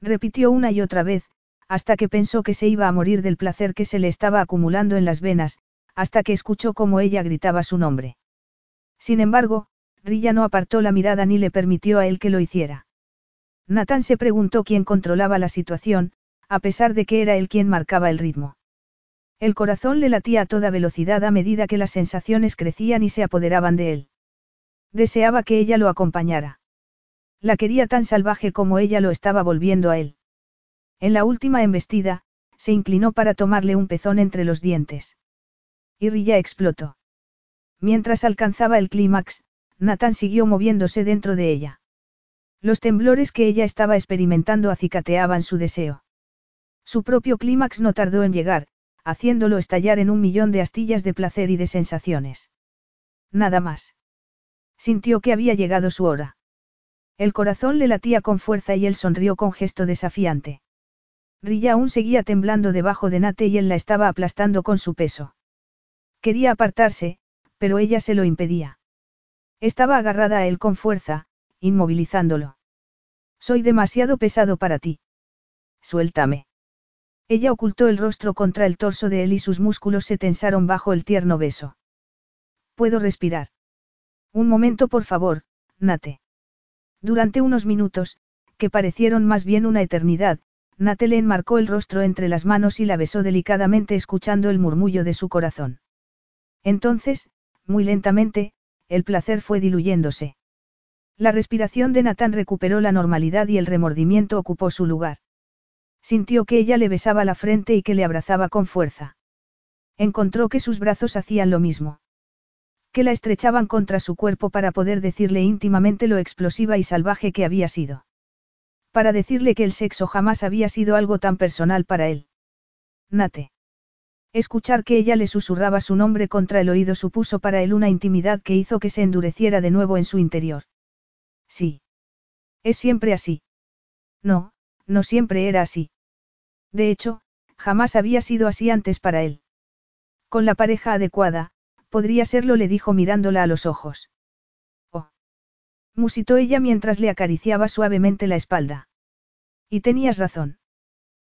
Repitió una y otra vez, hasta que pensó que se iba a morir del placer que se le estaba acumulando en las venas, hasta que escuchó cómo ella gritaba su nombre. Sin embargo, Rilla no apartó la mirada ni le permitió a él que lo hiciera. Nathan se preguntó quién controlaba la situación, a pesar de que era él quien marcaba el ritmo. El corazón le latía a toda velocidad a medida que las sensaciones crecían y se apoderaban de él. Deseaba que ella lo acompañara. La quería tan salvaje como ella lo estaba volviendo a él. En la última embestida, se inclinó para tomarle un pezón entre los dientes. Y Rilla explotó. Mientras alcanzaba el clímax, Nathan siguió moviéndose dentro de ella. Los temblores que ella estaba experimentando acicateaban su deseo. Su propio clímax no tardó en llegar, haciéndolo estallar en un millón de astillas de placer y de sensaciones. Nada más. Sintió que había llegado su hora. El corazón le latía con fuerza y él sonrió con gesto desafiante. Rilla aún seguía temblando debajo de Nate y él la estaba aplastando con su peso. Quería apartarse, pero ella se lo impedía. Estaba agarrada a él con fuerza, inmovilizándolo. Soy demasiado pesado para ti. Suéltame. Ella ocultó el rostro contra el torso de él y sus músculos se tensaron bajo el tierno beso. Puedo respirar. Un momento, por favor, Nate. Durante unos minutos, que parecieron más bien una eternidad, Nate le enmarcó el rostro entre las manos y la besó delicadamente escuchando el murmullo de su corazón. Entonces, muy lentamente, el placer fue diluyéndose. La respiración de Natán recuperó la normalidad y el remordimiento ocupó su lugar. Sintió que ella le besaba la frente y que le abrazaba con fuerza. Encontró que sus brazos hacían lo mismo. Que la estrechaban contra su cuerpo para poder decirle íntimamente lo explosiva y salvaje que había sido. Para decirle que el sexo jamás había sido algo tan personal para él. Nate. Escuchar que ella le susurraba su nombre contra el oído supuso para él una intimidad que hizo que se endureciera de nuevo en su interior. Sí. Es siempre así. No, no siempre era así. De hecho, jamás había sido así antes para él. Con la pareja adecuada, podría serlo, le dijo mirándola a los ojos. Oh. Musitó ella mientras le acariciaba suavemente la espalda. Y tenías razón.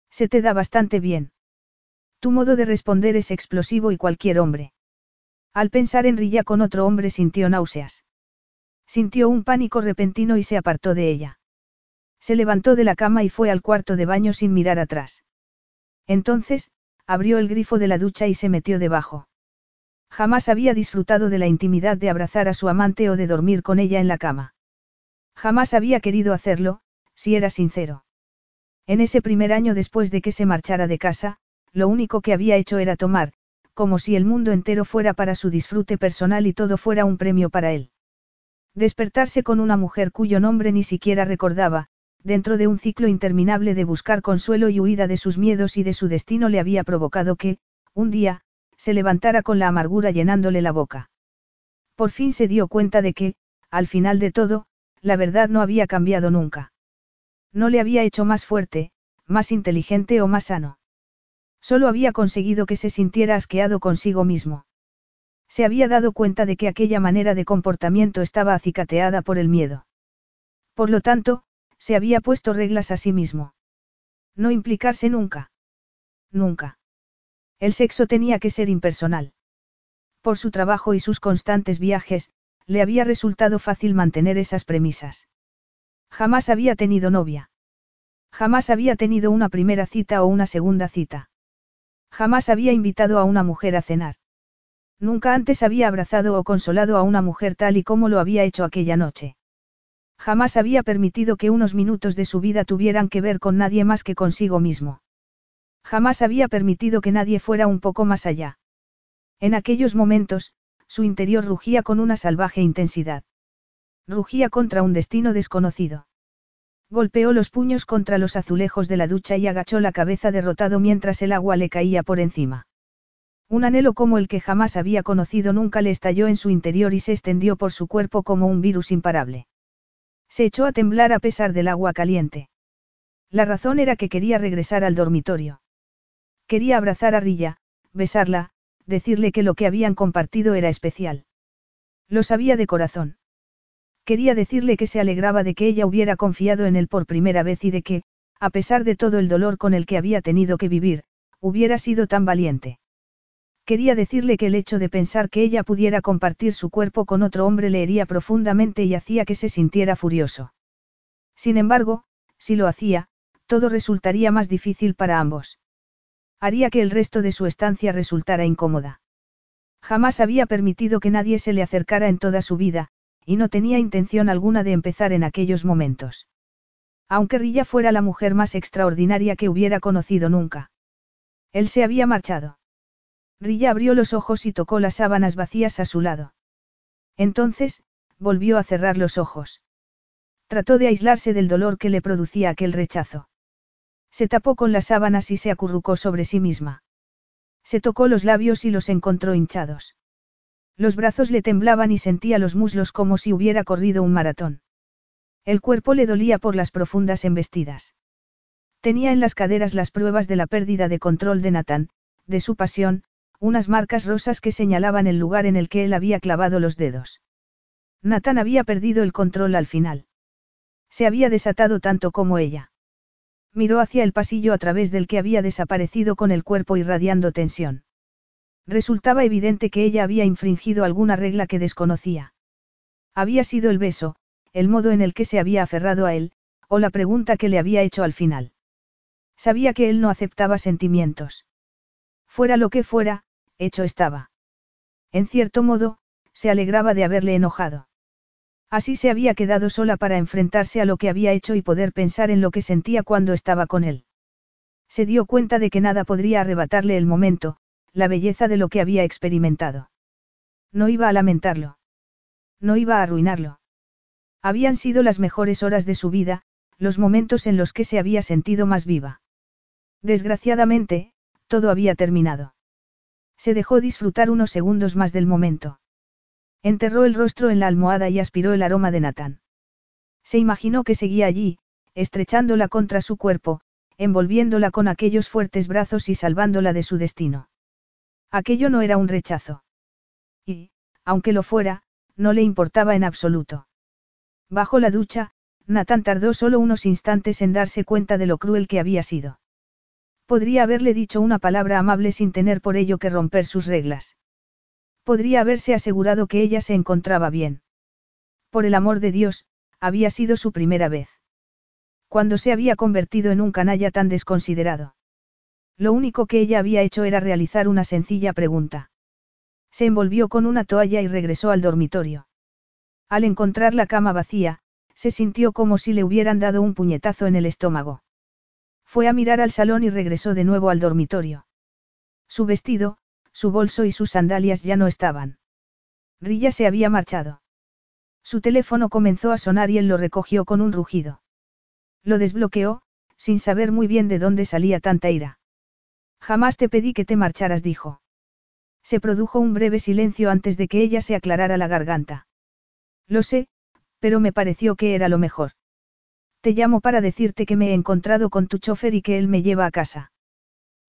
Se te da bastante bien. Tu modo de responder es explosivo y cualquier hombre. Al pensar en Rilla con otro hombre sintió náuseas. Sintió un pánico repentino y se apartó de ella. Se levantó de la cama y fue al cuarto de baño sin mirar atrás. Entonces, abrió el grifo de la ducha y se metió debajo. Jamás había disfrutado de la intimidad de abrazar a su amante o de dormir con ella en la cama. Jamás había querido hacerlo, si era sincero. En ese primer año después de que se marchara de casa, lo único que había hecho era tomar, como si el mundo entero fuera para su disfrute personal y todo fuera un premio para él. Despertarse con una mujer cuyo nombre ni siquiera recordaba, dentro de un ciclo interminable de buscar consuelo y huida de sus miedos y de su destino le había provocado que, un día, se levantara con la amargura llenándole la boca. Por fin se dio cuenta de que, al final de todo, la verdad no había cambiado nunca. No le había hecho más fuerte, más inteligente o más sano. Solo había conseguido que se sintiera asqueado consigo mismo. Se había dado cuenta de que aquella manera de comportamiento estaba acicateada por el miedo. Por lo tanto, se había puesto reglas a sí mismo. No implicarse nunca. Nunca. El sexo tenía que ser impersonal. Por su trabajo y sus constantes viajes, le había resultado fácil mantener esas premisas. Jamás había tenido novia. Jamás había tenido una primera cita o una segunda cita. Jamás había invitado a una mujer a cenar. Nunca antes había abrazado o consolado a una mujer tal y como lo había hecho aquella noche. Jamás había permitido que unos minutos de su vida tuvieran que ver con nadie más que consigo mismo. Jamás había permitido que nadie fuera un poco más allá. En aquellos momentos, su interior rugía con una salvaje intensidad. Rugía contra un destino desconocido. Golpeó los puños contra los azulejos de la ducha y agachó la cabeza derrotado mientras el agua le caía por encima. Un anhelo como el que jamás había conocido nunca le estalló en su interior y se extendió por su cuerpo como un virus imparable. Se echó a temblar a pesar del agua caliente. La razón era que quería regresar al dormitorio. Quería abrazar a Rilla, besarla, decirle que lo que habían compartido era especial. Lo sabía de corazón. Quería decirle que se alegraba de que ella hubiera confiado en él por primera vez y de que, a pesar de todo el dolor con el que había tenido que vivir, hubiera sido tan valiente. Quería decirle que el hecho de pensar que ella pudiera compartir su cuerpo con otro hombre le hería profundamente y hacía que se sintiera furioso. Sin embargo, si lo hacía, todo resultaría más difícil para ambos. Haría que el resto de su estancia resultara incómoda. Jamás había permitido que nadie se le acercara en toda su vida, y no tenía intención alguna de empezar en aquellos momentos. Aunque Rilla fuera la mujer más extraordinaria que hubiera conocido nunca. Él se había marchado. Rilla abrió los ojos y tocó las sábanas vacías a su lado. Entonces, volvió a cerrar los ojos. Trató de aislarse del dolor que le producía aquel rechazo. Se tapó con las sábanas y se acurrucó sobre sí misma. Se tocó los labios y los encontró hinchados. Los brazos le temblaban y sentía los muslos como si hubiera corrido un maratón. El cuerpo le dolía por las profundas embestidas. Tenía en las caderas las pruebas de la pérdida de control de Nathan, de su pasión, unas marcas rosas que señalaban el lugar en el que él había clavado los dedos. Nathan había perdido el control al final. Se había desatado tanto como ella. Miró hacia el pasillo a través del que había desaparecido con el cuerpo irradiando tensión. Resultaba evidente que ella había infringido alguna regla que desconocía. Había sido el beso, el modo en el que se había aferrado a él, o la pregunta que le había hecho al final. Sabía que él no aceptaba sentimientos. Fuera lo que fuera, hecho estaba. En cierto modo, se alegraba de haberle enojado. Así se había quedado sola para enfrentarse a lo que había hecho y poder pensar en lo que sentía cuando estaba con él. Se dio cuenta de que nada podría arrebatarle el momento, la belleza de lo que había experimentado. No iba a lamentarlo. No iba a arruinarlo. Habían sido las mejores horas de su vida, los momentos en los que se había sentido más viva. Desgraciadamente, todo había terminado. Se dejó disfrutar unos segundos más del momento. Enterró el rostro en la almohada y aspiró el aroma de Natán. Se imaginó que seguía allí, estrechándola contra su cuerpo, envolviéndola con aquellos fuertes brazos y salvándola de su destino. Aquello no era un rechazo. Y, aunque lo fuera, no le importaba en absoluto. Bajo la ducha, Natán tardó solo unos instantes en darse cuenta de lo cruel que había sido. Podría haberle dicho una palabra amable sin tener por ello que romper sus reglas. Podría haberse asegurado que ella se encontraba bien. Por el amor de Dios, había sido su primera vez. Cuando se había convertido en un canalla tan desconsiderado. Lo único que ella había hecho era realizar una sencilla pregunta. Se envolvió con una toalla y regresó al dormitorio. Al encontrar la cama vacía, se sintió como si le hubieran dado un puñetazo en el estómago. Fue a mirar al salón y regresó de nuevo al dormitorio. Su vestido, su bolso y sus sandalias ya no estaban. Rilla se había marchado. Su teléfono comenzó a sonar y él lo recogió con un rugido. Lo desbloqueó, sin saber muy bien de dónde salía tanta ira. Jamás te pedí que te marcharas, dijo. Se produjo un breve silencio antes de que ella se aclarara la garganta. Lo sé, pero me pareció que era lo mejor. Te llamo para decirte que me he encontrado con tu chofer y que él me lleva a casa.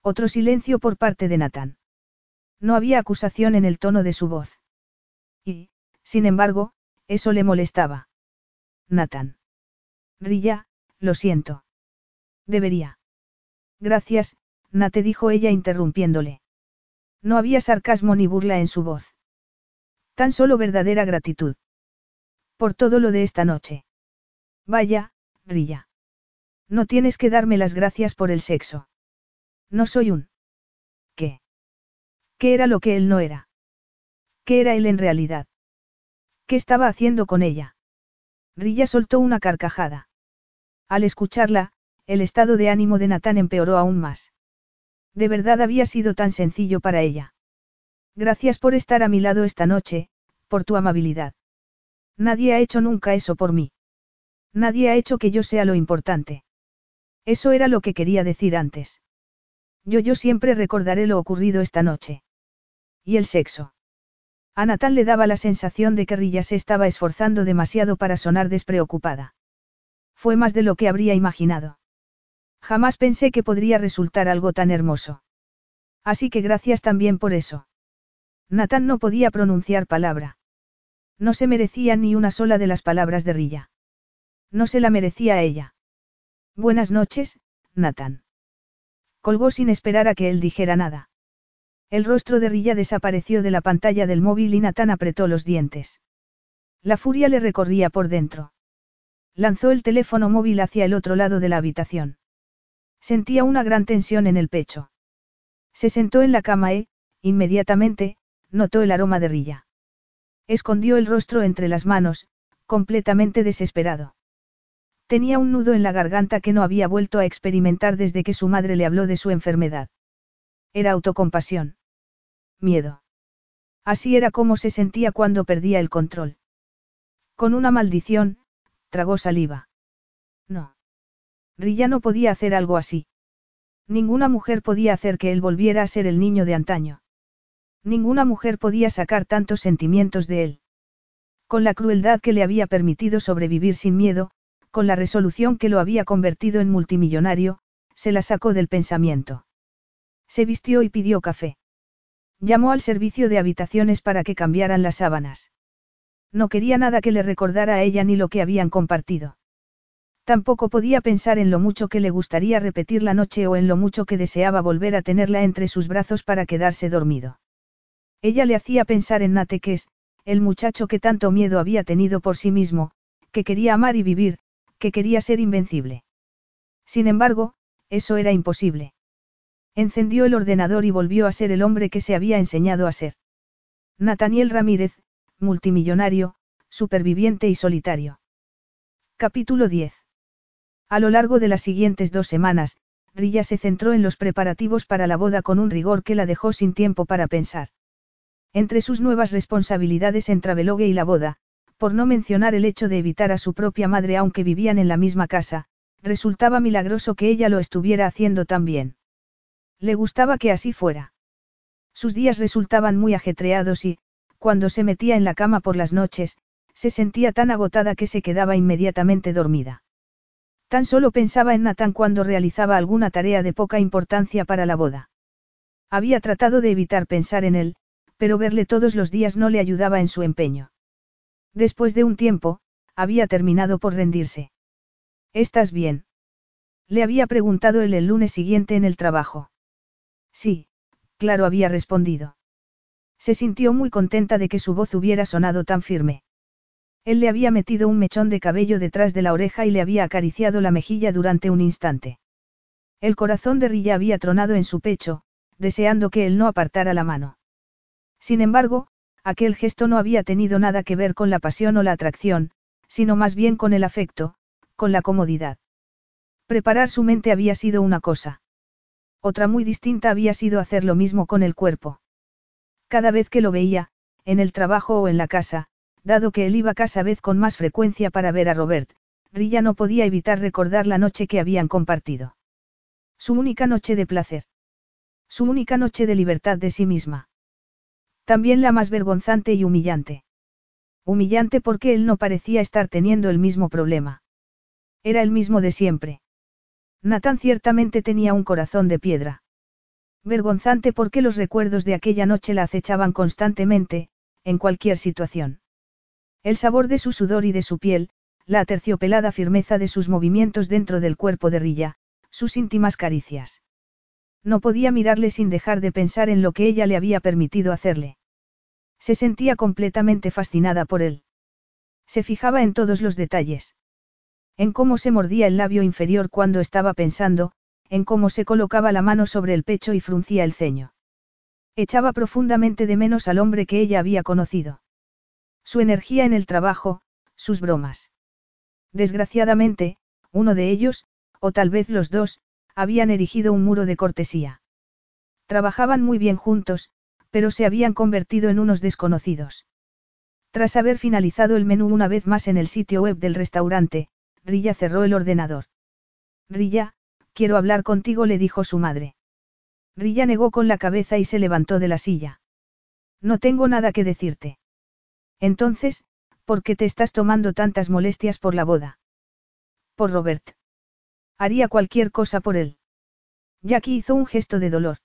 Otro silencio por parte de Nathan. No había acusación en el tono de su voz. Y, sin embargo, eso le molestaba. Nathan. Rilla, lo siento. Debería. Gracias, Nate dijo ella interrumpiéndole. No había sarcasmo ni burla en su voz. Tan solo verdadera gratitud. Por todo lo de esta noche. Vaya, Rilla. No tienes que darme las gracias por el sexo. No soy un. ¿Qué? ¿Qué era lo que él no era? ¿Qué era él en realidad? ¿Qué estaba haciendo con ella? Rilla soltó una carcajada. Al escucharla, el estado de ánimo de Natán empeoró aún más. De verdad había sido tan sencillo para ella. Gracias por estar a mi lado esta noche, por tu amabilidad. Nadie ha hecho nunca eso por mí. Nadie ha hecho que yo sea lo importante. Eso era lo que quería decir antes. Yo yo siempre recordaré lo ocurrido esta noche. ¿Y el sexo? A Natán le daba la sensación de que Rilla se estaba esforzando demasiado para sonar despreocupada. Fue más de lo que habría imaginado. Jamás pensé que podría resultar algo tan hermoso. Así que gracias también por eso. Natán no podía pronunciar palabra. No se merecía ni una sola de las palabras de Rilla. No se la merecía a ella. Buenas noches, Natán. Colgó sin esperar a que él dijera nada. El rostro de Rilla desapareció de la pantalla del móvil y Natán apretó los dientes. La furia le recorría por dentro. Lanzó el teléfono móvil hacia el otro lado de la habitación. Sentía una gran tensión en el pecho. Se sentó en la cama e, inmediatamente, notó el aroma de Rilla. Escondió el rostro entre las manos, completamente desesperado. Tenía un nudo en la garganta que no había vuelto a experimentar desde que su madre le habló de su enfermedad. Era autocompasión miedo. Así era como se sentía cuando perdía el control. Con una maldición, tragó saliva. Rilla no podía hacer algo así. Ninguna mujer podía hacer que él volviera a ser el niño de antaño. Ninguna mujer podía sacar tantos sentimientos de él. Con la crueldad que le había permitido sobrevivir sin miedo, con la resolución que lo había convertido en multimillonario, se la sacó del pensamiento. Se vistió y pidió café. Llamó al servicio de habitaciones para que cambiaran las sábanas. No quería nada que le recordara a ella ni lo que habían compartido. Tampoco podía pensar en lo mucho que le gustaría repetir la noche o en lo mucho que deseaba volver a tenerla entre sus brazos para quedarse dormido. Ella le hacía pensar en Nateques, el muchacho que tanto miedo había tenido por sí mismo, que quería amar y vivir, que quería ser invencible. Sin embargo, eso era imposible. Encendió el ordenador y volvió a ser el hombre que se había enseñado a ser. Nathaniel Ramírez, multimillonario, superviviente y solitario. Capítulo 10. A lo largo de las siguientes dos semanas, Rilla se centró en los preparativos para la boda con un rigor que la dejó sin tiempo para pensar. Entre sus nuevas responsabilidades en Travelogue y la boda, por no mencionar el hecho de evitar a su propia madre aunque vivían en la misma casa, resultaba milagroso que ella lo estuviera haciendo tan bien. Le gustaba que así fuera. Sus días resultaban muy ajetreados y, cuando se metía en la cama por las noches, se sentía tan agotada que se quedaba inmediatamente dormida. Tan solo pensaba en Nathan cuando realizaba alguna tarea de poca importancia para la boda. Había tratado de evitar pensar en él, pero verle todos los días no le ayudaba en su empeño. Después de un tiempo, había terminado por rendirse. ¿Estás bien? Le había preguntado él el lunes siguiente en el trabajo. Sí, claro había respondido. Se sintió muy contenta de que su voz hubiera sonado tan firme. Él le había metido un mechón de cabello detrás de la oreja y le había acariciado la mejilla durante un instante. El corazón de Rilla había tronado en su pecho, deseando que él no apartara la mano. Sin embargo, aquel gesto no había tenido nada que ver con la pasión o la atracción, sino más bien con el afecto, con la comodidad. Preparar su mente había sido una cosa. Otra muy distinta había sido hacer lo mismo con el cuerpo. Cada vez que lo veía, en el trabajo o en la casa, dado que él iba casa vez con más frecuencia para ver a Robert, Rilla no podía evitar recordar la noche que habían compartido. Su única noche de placer. Su única noche de libertad de sí misma. También la más vergonzante y humillante. Humillante porque él no parecía estar teniendo el mismo problema. Era el mismo de siempre. Nathan ciertamente tenía un corazón de piedra. Vergonzante porque los recuerdos de aquella noche la acechaban constantemente, en cualquier situación. El sabor de su sudor y de su piel, la aterciopelada firmeza de sus movimientos dentro del cuerpo de Rilla, sus íntimas caricias. No podía mirarle sin dejar de pensar en lo que ella le había permitido hacerle. Se sentía completamente fascinada por él. Se fijaba en todos los detalles. En cómo se mordía el labio inferior cuando estaba pensando, en cómo se colocaba la mano sobre el pecho y fruncía el ceño. Echaba profundamente de menos al hombre que ella había conocido. Su energía en el trabajo, sus bromas. Desgraciadamente, uno de ellos, o tal vez los dos, habían erigido un muro de cortesía. Trabajaban muy bien juntos, pero se habían convertido en unos desconocidos. Tras haber finalizado el menú una vez más en el sitio web del restaurante, Rilla cerró el ordenador. Rilla, quiero hablar contigo, le dijo su madre. Rilla negó con la cabeza y se levantó de la silla. No tengo nada que decirte. Entonces, ¿por qué te estás tomando tantas molestias por la boda? Por Robert. Haría cualquier cosa por él. Jackie hizo un gesto de dolor.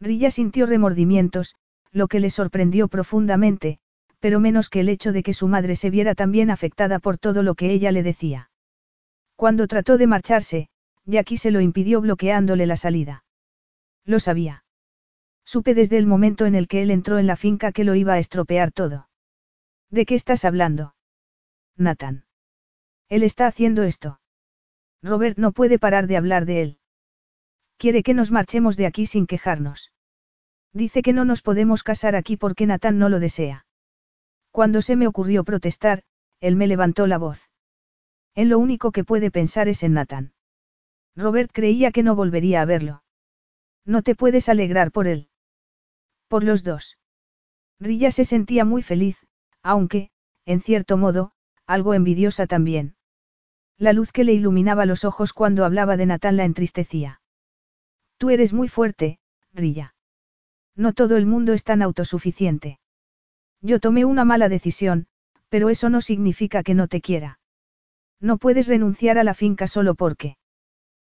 Rilla sintió remordimientos, lo que le sorprendió profundamente, pero menos que el hecho de que su madre se viera también afectada por todo lo que ella le decía. Cuando trató de marcharse, Jackie se lo impidió bloqueándole la salida. Lo sabía. Supe desde el momento en el que él entró en la finca que lo iba a estropear todo. ¿De qué estás hablando? Nathan. Él está haciendo esto. Robert no puede parar de hablar de él. Quiere que nos marchemos de aquí sin quejarnos. Dice que no nos podemos casar aquí porque Nathan no lo desea. Cuando se me ocurrió protestar, él me levantó la voz. En lo único que puede pensar es en Nathan. Robert creía que no volvería a verlo. No te puedes alegrar por él. Por los dos. Rilla se sentía muy feliz, aunque, en cierto modo, algo envidiosa también. La luz que le iluminaba los ojos cuando hablaba de Natán la entristecía. Tú eres muy fuerte, Rilla. No todo el mundo es tan autosuficiente. Yo tomé una mala decisión, pero eso no significa que no te quiera. No puedes renunciar a la finca solo porque.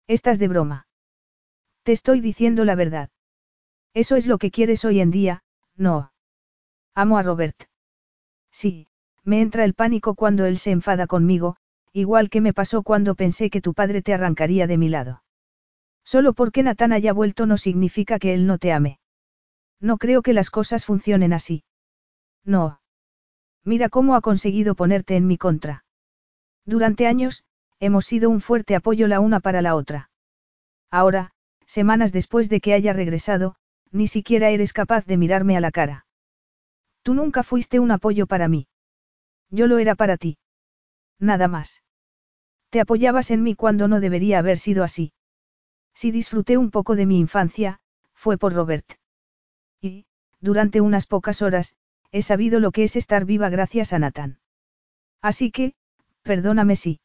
Estás de broma. Te estoy diciendo la verdad. Eso es lo que quieres hoy en día, no. Amo a Robert. Sí, me entra el pánico cuando él se enfada conmigo, igual que me pasó cuando pensé que tu padre te arrancaría de mi lado. Solo porque Natán haya vuelto no significa que él no te ame. No creo que las cosas funcionen así. No. Mira cómo ha conseguido ponerte en mi contra. Durante años, hemos sido un fuerte apoyo la una para la otra. Ahora, semanas después de que haya regresado, ni siquiera eres capaz de mirarme a la cara. Tú nunca fuiste un apoyo para mí. Yo lo era para ti. Nada más. Te apoyabas en mí cuando no debería haber sido así. Si disfruté un poco de mi infancia, fue por Robert. Y, durante unas pocas horas, he sabido lo que es estar viva gracias a Nathan. Así que, perdóname si.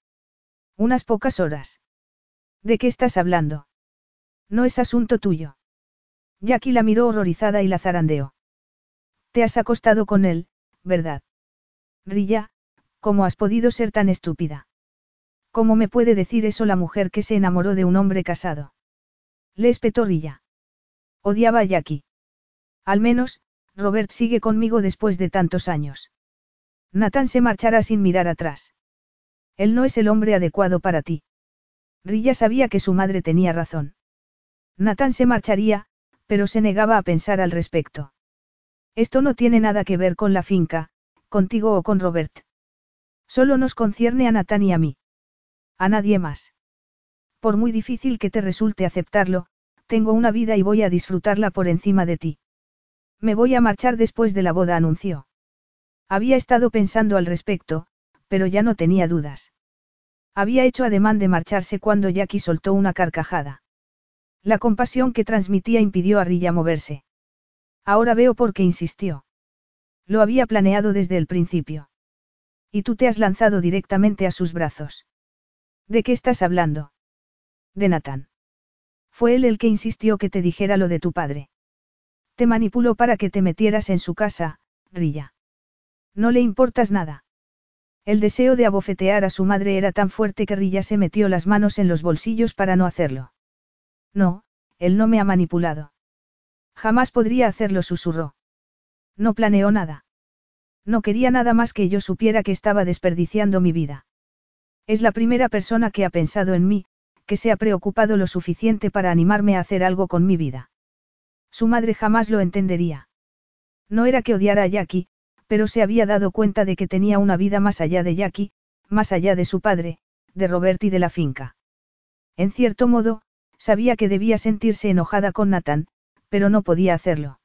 Unas pocas horas. ¿De qué estás hablando? No es asunto tuyo. Jackie la miró horrorizada y la zarandeó. Te has acostado con él, ¿verdad? Rilla, ¿cómo has podido ser tan estúpida? ¿Cómo me puede decir eso la mujer que se enamoró de un hombre casado? Le espetó Rilla. Odiaba a Jackie. Al menos, Robert sigue conmigo después de tantos años. Nathan se marchará sin mirar atrás. Él no es el hombre adecuado para ti. Rilla sabía que su madre tenía razón. Nathan se marcharía, pero se negaba a pensar al respecto. Esto no tiene nada que ver con la finca, contigo o con Robert. Solo nos concierne a Nathan y a mí. A nadie más. Por muy difícil que te resulte aceptarlo, tengo una vida y voy a disfrutarla por encima de ti. Me voy a marchar después de la boda, anunció. Había estado pensando al respecto, pero ya no tenía dudas. Había hecho ademán de marcharse cuando Jackie soltó una carcajada. La compasión que transmitía impidió a Rilla moverse. Ahora veo por qué insistió. Lo había planeado desde el principio. Y tú te has lanzado directamente a sus brazos. ¿De qué estás hablando? De Nathan. Fue él el que insistió que te dijera lo de tu padre. Te manipuló para que te metieras en su casa, Rilla. No le importas nada. El deseo de abofetear a su madre era tan fuerte que Rilla se metió las manos en los bolsillos para no hacerlo. No, él no me ha manipulado. Jamás podría hacerlo, susurró. No planeó nada. No quería nada más que yo supiera que estaba desperdiciando mi vida. Es la primera persona que ha pensado en mí, que se ha preocupado lo suficiente para animarme a hacer algo con mi vida. Su madre jamás lo entendería. No era que odiara a Jackie, pero se había dado cuenta de que tenía una vida más allá de Jackie, más allá de su padre, de Robert y de la finca. En cierto modo, sabía que debía sentirse enojada con Nathan, pero no podía hacerlo.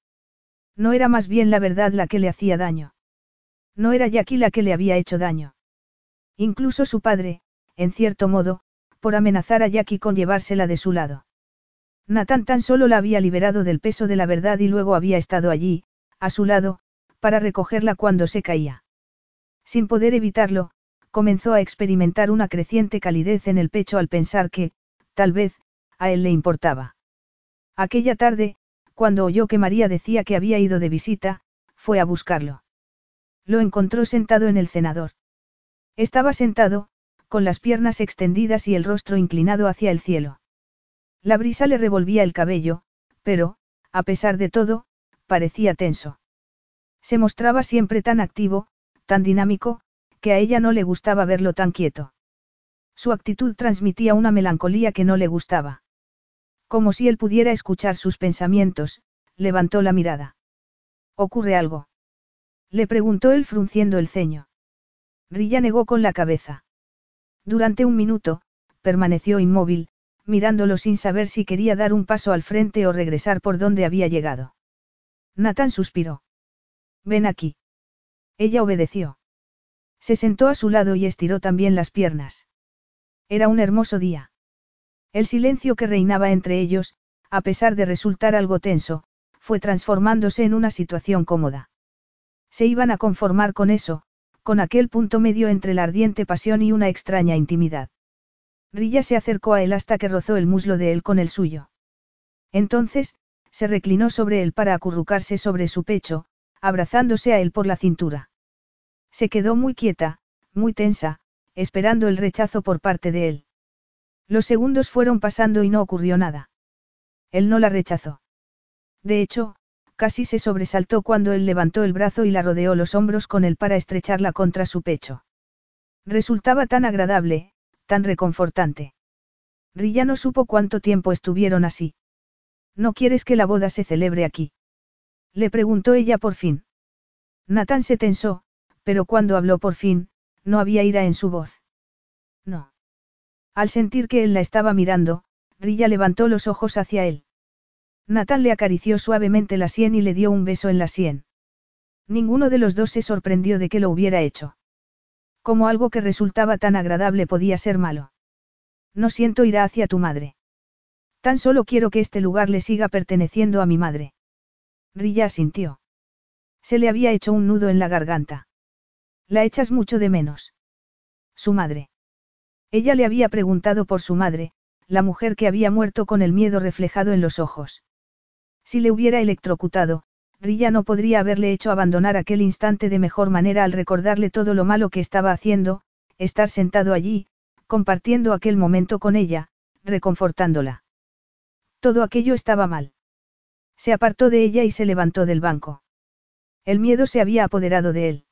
No era más bien la verdad la que le hacía daño. No era Jackie la que le había hecho daño. Incluso su padre, en cierto modo, por amenazar a Jackie con llevársela de su lado. Nathan tan solo la había liberado del peso de la verdad y luego había estado allí, a su lado, para recogerla cuando se caía. Sin poder evitarlo, comenzó a experimentar una creciente calidez en el pecho al pensar que, tal vez, a él le importaba. Aquella tarde, cuando oyó que María decía que había ido de visita, fue a buscarlo. Lo encontró sentado en el cenador. Estaba sentado, con las piernas extendidas y el rostro inclinado hacia el cielo. La brisa le revolvía el cabello, pero, a pesar de todo, parecía tenso. Se mostraba siempre tan activo, tan dinámico, que a ella no le gustaba verlo tan quieto. Su actitud transmitía una melancolía que no le gustaba. Como si él pudiera escuchar sus pensamientos, levantó la mirada. ¿Ocurre algo? Le preguntó él frunciendo el ceño. Rilla negó con la cabeza. Durante un minuto, permaneció inmóvil, mirándolo sin saber si quería dar un paso al frente o regresar por donde había llegado. Nathan suspiró. Ven aquí. Ella obedeció. Se sentó a su lado y estiró también las piernas. Era un hermoso día. El silencio que reinaba entre ellos, a pesar de resultar algo tenso, fue transformándose en una situación cómoda. Se iban a conformar con eso, con aquel punto medio entre la ardiente pasión y una extraña intimidad. Rilla se acercó a él hasta que rozó el muslo de él con el suyo. Entonces, se reclinó sobre él para acurrucarse sobre su pecho, abrazándose a él por la cintura. Se quedó muy quieta, muy tensa, esperando el rechazo por parte de él. Los segundos fueron pasando y no ocurrió nada. Él no la rechazó. De hecho, casi se sobresaltó cuando él levantó el brazo y la rodeó los hombros con él para estrecharla contra su pecho. Resultaba tan agradable, tan reconfortante. Rilla no supo cuánto tiempo estuvieron así. ¿No quieres que la boda se celebre aquí? Le preguntó ella por fin. Nathan se tensó, pero cuando habló por fin, no había ira en su voz. No. Al sentir que él la estaba mirando, Rilla levantó los ojos hacia él. Nathan le acarició suavemente la sien y le dio un beso en la sien. Ninguno de los dos se sorprendió de que lo hubiera hecho. Como algo que resultaba tan agradable podía ser malo. No siento ira hacia tu madre. Tan solo quiero que este lugar le siga perteneciendo a mi madre. Rilla asintió. Se le había hecho un nudo en la garganta. La echas mucho de menos. Su madre. Ella le había preguntado por su madre, la mujer que había muerto con el miedo reflejado en los ojos. Si le hubiera electrocutado, Rilla no podría haberle hecho abandonar aquel instante de mejor manera al recordarle todo lo malo que estaba haciendo, estar sentado allí, compartiendo aquel momento con ella, reconfortándola. Todo aquello estaba mal. Se apartó de ella y se levantó del banco. El miedo se había apoderado de él.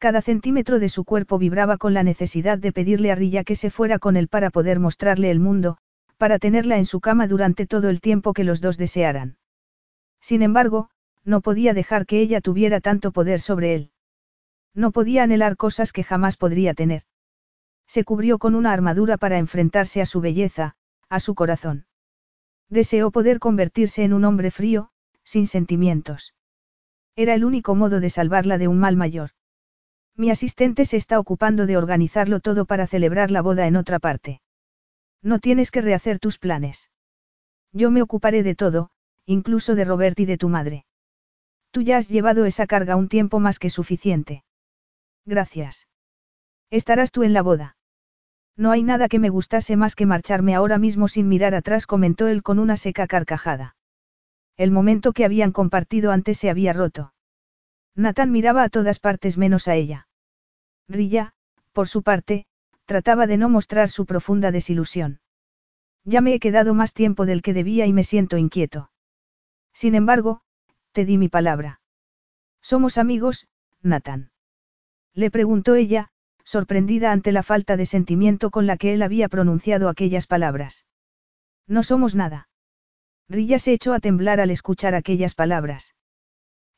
Cada centímetro de su cuerpo vibraba con la necesidad de pedirle a Rilla que se fuera con él para poder mostrarle el mundo, para tenerla en su cama durante todo el tiempo que los dos desearan. Sin embargo, no podía dejar que ella tuviera tanto poder sobre él. No podía anhelar cosas que jamás podría tener. Se cubrió con una armadura para enfrentarse a su belleza, a su corazón. Deseó poder convertirse en un hombre frío, sin sentimientos. Era el único modo de salvarla de un mal mayor. Mi asistente se está ocupando de organizarlo todo para celebrar la boda en otra parte. No tienes que rehacer tus planes. Yo me ocuparé de todo, incluso de Robert y de tu madre. Tú ya has llevado esa carga un tiempo más que suficiente. Gracias. Estarás tú en la boda. No hay nada que me gustase más que marcharme ahora mismo sin mirar atrás, comentó él con una seca carcajada. El momento que habían compartido antes se había roto. Nathan miraba a todas partes menos a ella. Rilla, por su parte, trataba de no mostrar su profunda desilusión. Ya me he quedado más tiempo del que debía y me siento inquieto. Sin embargo, te di mi palabra. Somos amigos, Nathan. Le preguntó ella, sorprendida ante la falta de sentimiento con la que él había pronunciado aquellas palabras. No somos nada. Rilla se echó a temblar al escuchar aquellas palabras.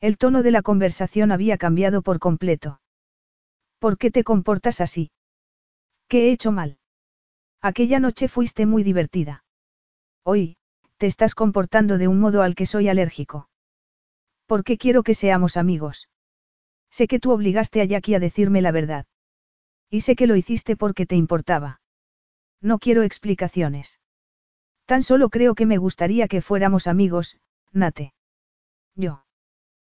El tono de la conversación había cambiado por completo. ¿Por qué te comportas así? ¿Qué he hecho mal? Aquella noche fuiste muy divertida. Hoy, te estás comportando de un modo al que soy alérgico. ¿Por qué quiero que seamos amigos? Sé que tú obligaste a Jackie a decirme la verdad. Y sé que lo hiciste porque te importaba. No quiero explicaciones. Tan solo creo que me gustaría que fuéramos amigos, Nate. Yo.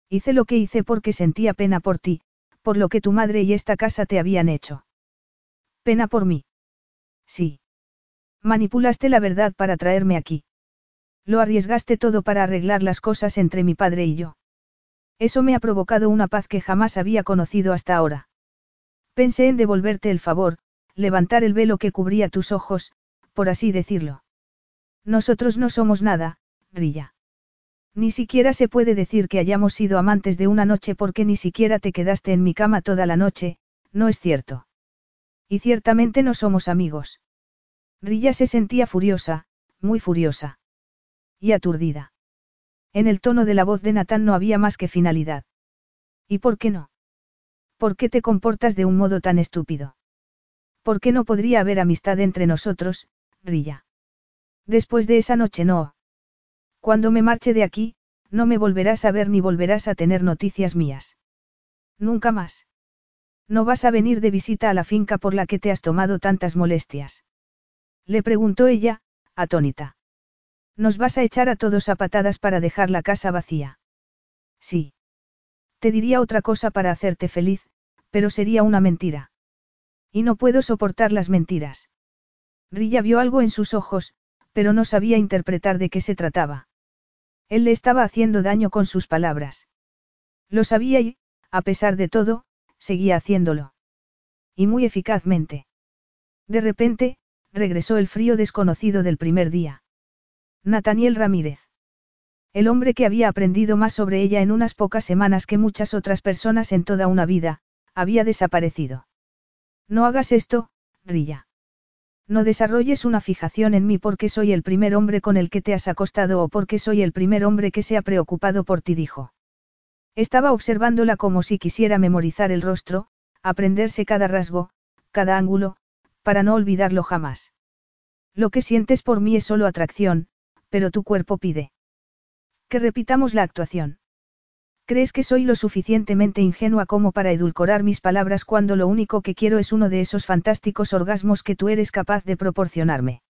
Hice lo que hice porque sentía pena por ti, por lo que tu madre y esta casa te habían hecho. Pena por mí. Sí. Manipulaste la verdad para traerme aquí. Lo arriesgaste todo para arreglar las cosas entre mi padre y yo. Eso me ha provocado una paz que jamás había conocido hasta ahora. Pensé en devolverte el favor, levantar el velo que cubría tus ojos, por así decirlo. Nosotros no somos nada, Rilla. Ni siquiera se puede decir que hayamos sido amantes de una noche porque ni siquiera te quedaste en mi cama toda la noche, no es cierto. Y ciertamente no somos amigos. Rilla se sentía furiosa, muy furiosa. Y aturdida. En el tono de la voz de Natán no había más que finalidad. ¿Y por qué no? ¿Por qué te comportas de un modo tan estúpido? ¿Por qué no podría haber amistad entre nosotros, Rilla? Después de esa noche no. Cuando me marche de aquí, no me volverás a ver ni volverás a tener noticias mías. Nunca más. No vas a venir de visita a la finca por la que te has tomado tantas molestias. Le preguntó ella, atónita. Nos vas a echar a todos a patadas para dejar la casa vacía. Sí. Te diría otra cosa para hacerte feliz, pero sería una mentira. Y no puedo soportar las mentiras. Rilla vio algo en sus ojos, pero no sabía interpretar de qué se trataba. Él le estaba haciendo daño con sus palabras. Lo sabía y, a pesar de todo, seguía haciéndolo. Y muy eficazmente. De repente, regresó el frío desconocido del primer día. Nathaniel Ramírez. El hombre que había aprendido más sobre ella en unas pocas semanas que muchas otras personas en toda una vida, había desaparecido. No hagas esto, Rilla. No desarrolles una fijación en mí porque soy el primer hombre con el que te has acostado o porque soy el primer hombre que se ha preocupado por ti, dijo. Estaba observándola como si quisiera memorizar el rostro, aprenderse cada rasgo, cada ángulo, para no olvidarlo jamás. Lo que sientes por mí es solo atracción, pero tu cuerpo pide. Que repitamos la actuación. ¿Crees que soy lo suficientemente ingenua como para edulcorar mis palabras cuando lo único que quiero es uno de esos fantásticos orgasmos que tú eres capaz de proporcionarme?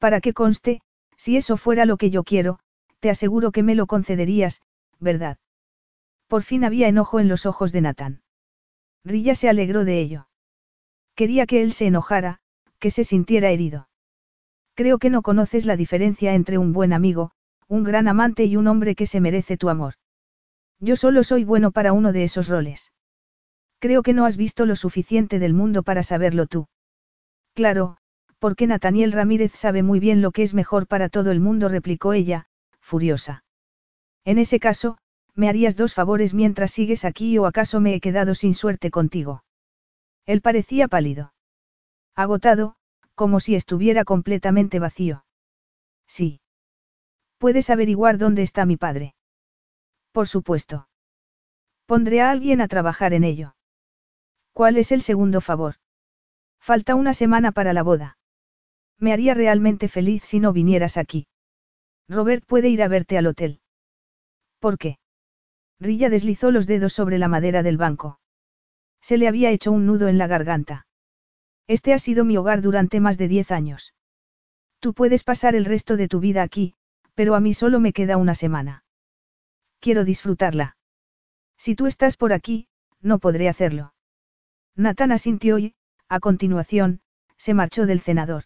Para que conste, si eso fuera lo que yo quiero, te aseguro que me lo concederías, ¿verdad? Por fin había enojo en los ojos de Nathan. Rilla se alegró de ello. Quería que él se enojara, que se sintiera herido. Creo que no conoces la diferencia entre un buen amigo, un gran amante y un hombre que se merece tu amor. Yo solo soy bueno para uno de esos roles. Creo que no has visto lo suficiente del mundo para saberlo tú. Claro, porque Nathaniel Ramírez sabe muy bien lo que es mejor para todo el mundo, replicó ella, furiosa. En ese caso, ¿me harías dos favores mientras sigues aquí o acaso me he quedado sin suerte contigo? Él parecía pálido. Agotado, como si estuviera completamente vacío. Sí. ¿Puedes averiguar dónde está mi padre? Por supuesto. Pondré a alguien a trabajar en ello. ¿Cuál es el segundo favor? Falta una semana para la boda. Me haría realmente feliz si no vinieras aquí. Robert puede ir a verte al hotel. ¿Por qué? Rilla deslizó los dedos sobre la madera del banco. Se le había hecho un nudo en la garganta. Este ha sido mi hogar durante más de diez años. Tú puedes pasar el resto de tu vida aquí, pero a mí solo me queda una semana. Quiero disfrutarla. Si tú estás por aquí, no podré hacerlo. Nathan asintió y, a continuación, se marchó del cenador.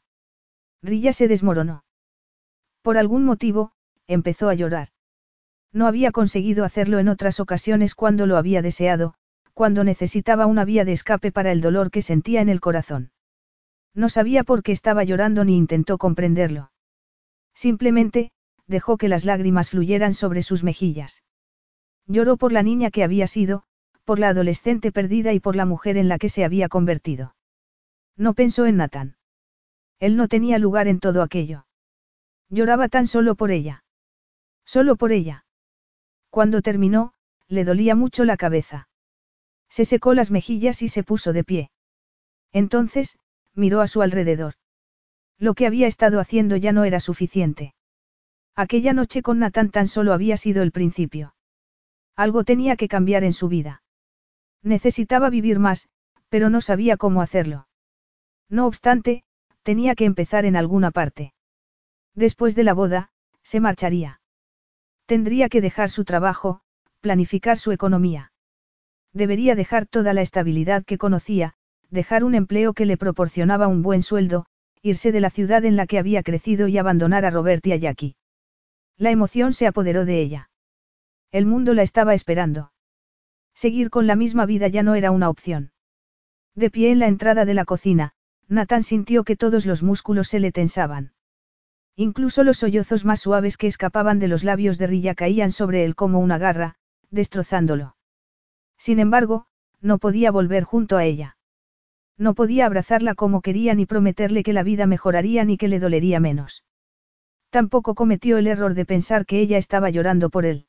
Rilla se desmoronó. Por algún motivo, empezó a llorar. No había conseguido hacerlo en otras ocasiones cuando lo había deseado, cuando necesitaba una vía de escape para el dolor que sentía en el corazón. No sabía por qué estaba llorando ni intentó comprenderlo. Simplemente, dejó que las lágrimas fluyeran sobre sus mejillas. Lloró por la niña que había sido, por la adolescente perdida y por la mujer en la que se había convertido. No pensó en Nathan. Él no tenía lugar en todo aquello. Lloraba tan solo por ella. Solo por ella. Cuando terminó, le dolía mucho la cabeza. Se secó las mejillas y se puso de pie. Entonces, miró a su alrededor. Lo que había estado haciendo ya no era suficiente. Aquella noche con Nathan tan solo había sido el principio. Algo tenía que cambiar en su vida. Necesitaba vivir más, pero no sabía cómo hacerlo. No obstante, tenía que empezar en alguna parte. Después de la boda, se marcharía. Tendría que dejar su trabajo, planificar su economía. Debería dejar toda la estabilidad que conocía, dejar un empleo que le proporcionaba un buen sueldo, irse de la ciudad en la que había crecido y abandonar a Robert y a Jackie. La emoción se apoderó de ella. El mundo la estaba esperando. Seguir con la misma vida ya no era una opción. De pie en la entrada de la cocina, Nathan sintió que todos los músculos se le tensaban. Incluso los sollozos más suaves que escapaban de los labios de Rilla caían sobre él como una garra, destrozándolo. Sin embargo, no podía volver junto a ella. No podía abrazarla como quería ni prometerle que la vida mejoraría ni que le dolería menos. Tampoco cometió el error de pensar que ella estaba llorando por él.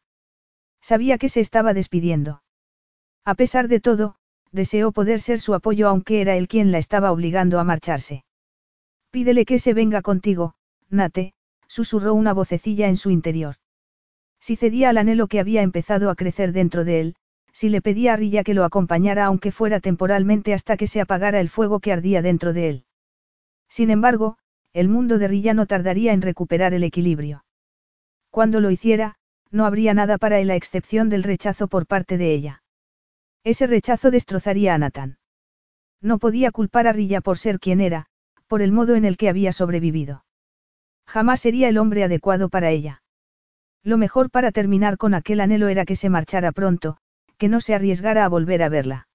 Sabía que se estaba despidiendo. A pesar de todo, deseó poder ser su apoyo aunque era él quien la estaba obligando a marcharse. Pídele que se venga contigo, Nate, susurró una vocecilla en su interior. Si cedía al anhelo que había empezado a crecer dentro de él, si le pedía a Rilla que lo acompañara aunque fuera temporalmente hasta que se apagara el fuego que ardía dentro de él. Sin embargo, el mundo de Rilla no tardaría en recuperar el equilibrio. Cuando lo hiciera, no habría nada para él a excepción del rechazo por parte de ella. Ese rechazo destrozaría a Nathan. No podía culpar a Rilla por ser quien era, por el modo en el que había sobrevivido. Jamás sería el hombre adecuado para ella. Lo mejor para terminar con aquel anhelo era que se marchara pronto, que no se arriesgara a volver a verla.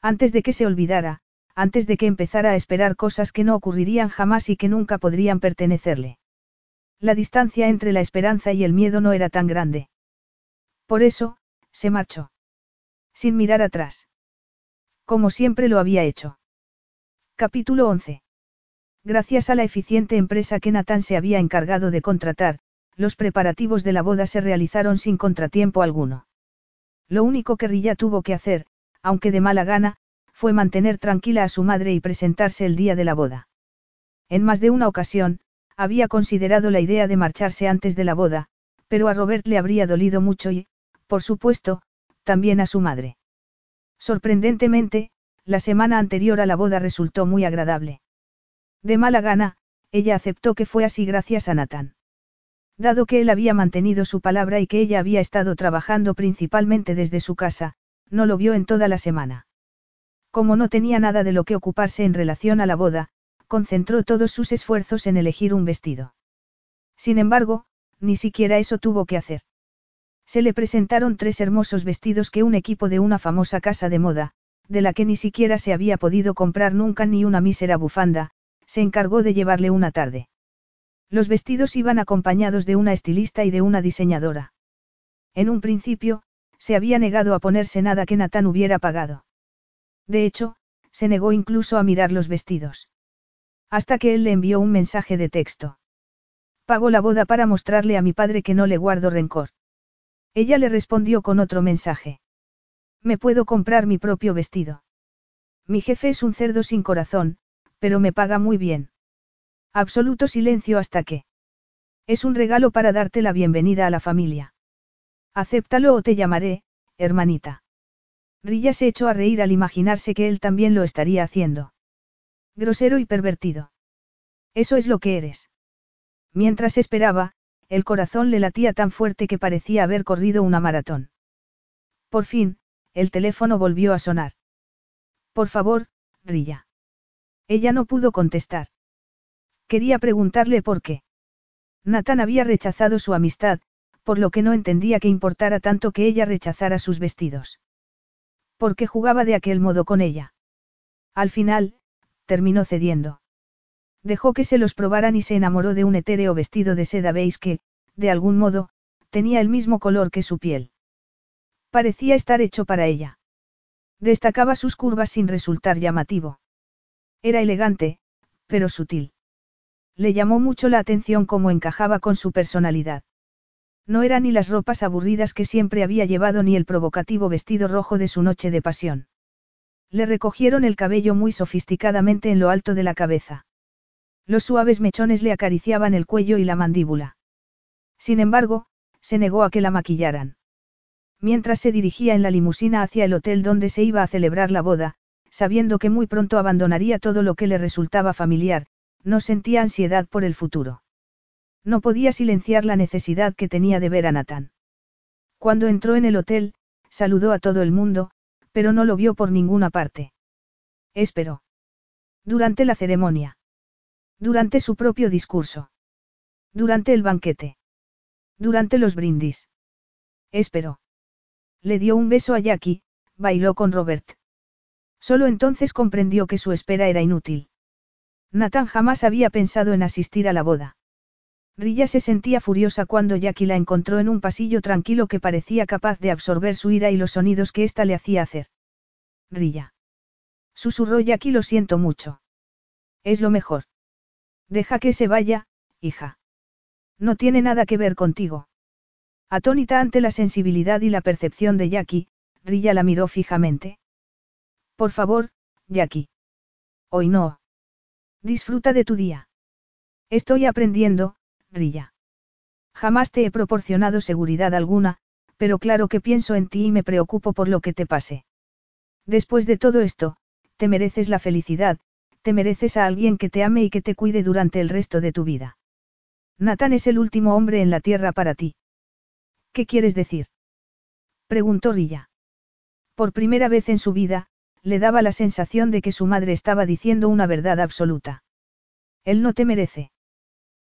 Antes de que se olvidara, antes de que empezara a esperar cosas que no ocurrirían jamás y que nunca podrían pertenecerle. La distancia entre la esperanza y el miedo no era tan grande. Por eso, se marchó. Sin mirar atrás. Como siempre lo había hecho. Capítulo 11. Gracias a la eficiente empresa que Nathan se había encargado de contratar, los preparativos de la boda se realizaron sin contratiempo alguno. Lo único que Rilla tuvo que hacer, aunque de mala gana, fue mantener tranquila a su madre y presentarse el día de la boda. En más de una ocasión, había considerado la idea de marcharse antes de la boda, pero a Robert le habría dolido mucho y, por supuesto, también a su madre. Sorprendentemente, la semana anterior a la boda resultó muy agradable. De mala gana, ella aceptó que fue así gracias a Nathan. Dado que él había mantenido su palabra y que ella había estado trabajando principalmente desde su casa, no lo vio en toda la semana. Como no tenía nada de lo que ocuparse en relación a la boda, concentró todos sus esfuerzos en elegir un vestido. Sin embargo, ni siquiera eso tuvo que hacer. Se le presentaron tres hermosos vestidos que un equipo de una famosa casa de moda, de la que ni siquiera se había podido comprar nunca ni una mísera bufanda, se encargó de llevarle una tarde. Los vestidos iban acompañados de una estilista y de una diseñadora. En un principio, se había negado a ponerse nada que Natán hubiera pagado. De hecho, se negó incluso a mirar los vestidos. Hasta que él le envió un mensaje de texto. Pago la boda para mostrarle a mi padre que no le guardo rencor. Ella le respondió con otro mensaje. Me puedo comprar mi propio vestido. Mi jefe es un cerdo sin corazón, pero me paga muy bien. Absoluto silencio hasta que. Es un regalo para darte la bienvenida a la familia. Acéptalo o te llamaré, hermanita. Rilla se echó a reír al imaginarse que él también lo estaría haciendo. Grosero y pervertido. Eso es lo que eres. Mientras esperaba, el corazón le latía tan fuerte que parecía haber corrido una maratón. Por fin, el teléfono volvió a sonar. Por favor, Rilla. Ella no pudo contestar. Quería preguntarle por qué. Nathan había rechazado su amistad, por lo que no entendía que importara tanto que ella rechazara sus vestidos. ¿Por qué jugaba de aquel modo con ella? Al final, terminó cediendo. Dejó que se los probaran y se enamoró de un etéreo vestido de seda beige que, de algún modo, tenía el mismo color que su piel. Parecía estar hecho para ella. Destacaba sus curvas sin resultar llamativo. Era elegante, pero sutil. Le llamó mucho la atención cómo encajaba con su personalidad. No eran ni las ropas aburridas que siempre había llevado ni el provocativo vestido rojo de su noche de pasión. Le recogieron el cabello muy sofisticadamente en lo alto de la cabeza. Los suaves mechones le acariciaban el cuello y la mandíbula. Sin embargo, se negó a que la maquillaran. Mientras se dirigía en la limusina hacia el hotel donde se iba a celebrar la boda, sabiendo que muy pronto abandonaría todo lo que le resultaba familiar, no sentía ansiedad por el futuro. No podía silenciar la necesidad que tenía de ver a Nathan. Cuando entró en el hotel, saludó a todo el mundo, pero no lo vio por ninguna parte. Esperó. Durante la ceremonia. Durante su propio discurso. Durante el banquete. Durante los brindis. Esperó. Le dio un beso a Jackie, bailó con Robert. Solo entonces comprendió que su espera era inútil. Nathan jamás había pensado en asistir a la boda. Rilla se sentía furiosa cuando Jackie la encontró en un pasillo tranquilo que parecía capaz de absorber su ira y los sonidos que ésta le hacía hacer. Rilla. Susurró Jackie lo siento mucho. Es lo mejor. Deja que se vaya, hija. No tiene nada que ver contigo. Atónita ante la sensibilidad y la percepción de Jackie, Rilla la miró fijamente. Por favor, Jackie. Hoy no. Disfruta de tu día. Estoy aprendiendo, Rilla. Jamás te he proporcionado seguridad alguna, pero claro que pienso en ti y me preocupo por lo que te pase. Después de todo esto, te mereces la felicidad, te mereces a alguien que te ame y que te cuide durante el resto de tu vida. Nathan es el último hombre en la tierra para ti. ¿Qué quieres decir? preguntó Rilla. Por primera vez en su vida, le daba la sensación de que su madre estaba diciendo una verdad absoluta. Él no te merece.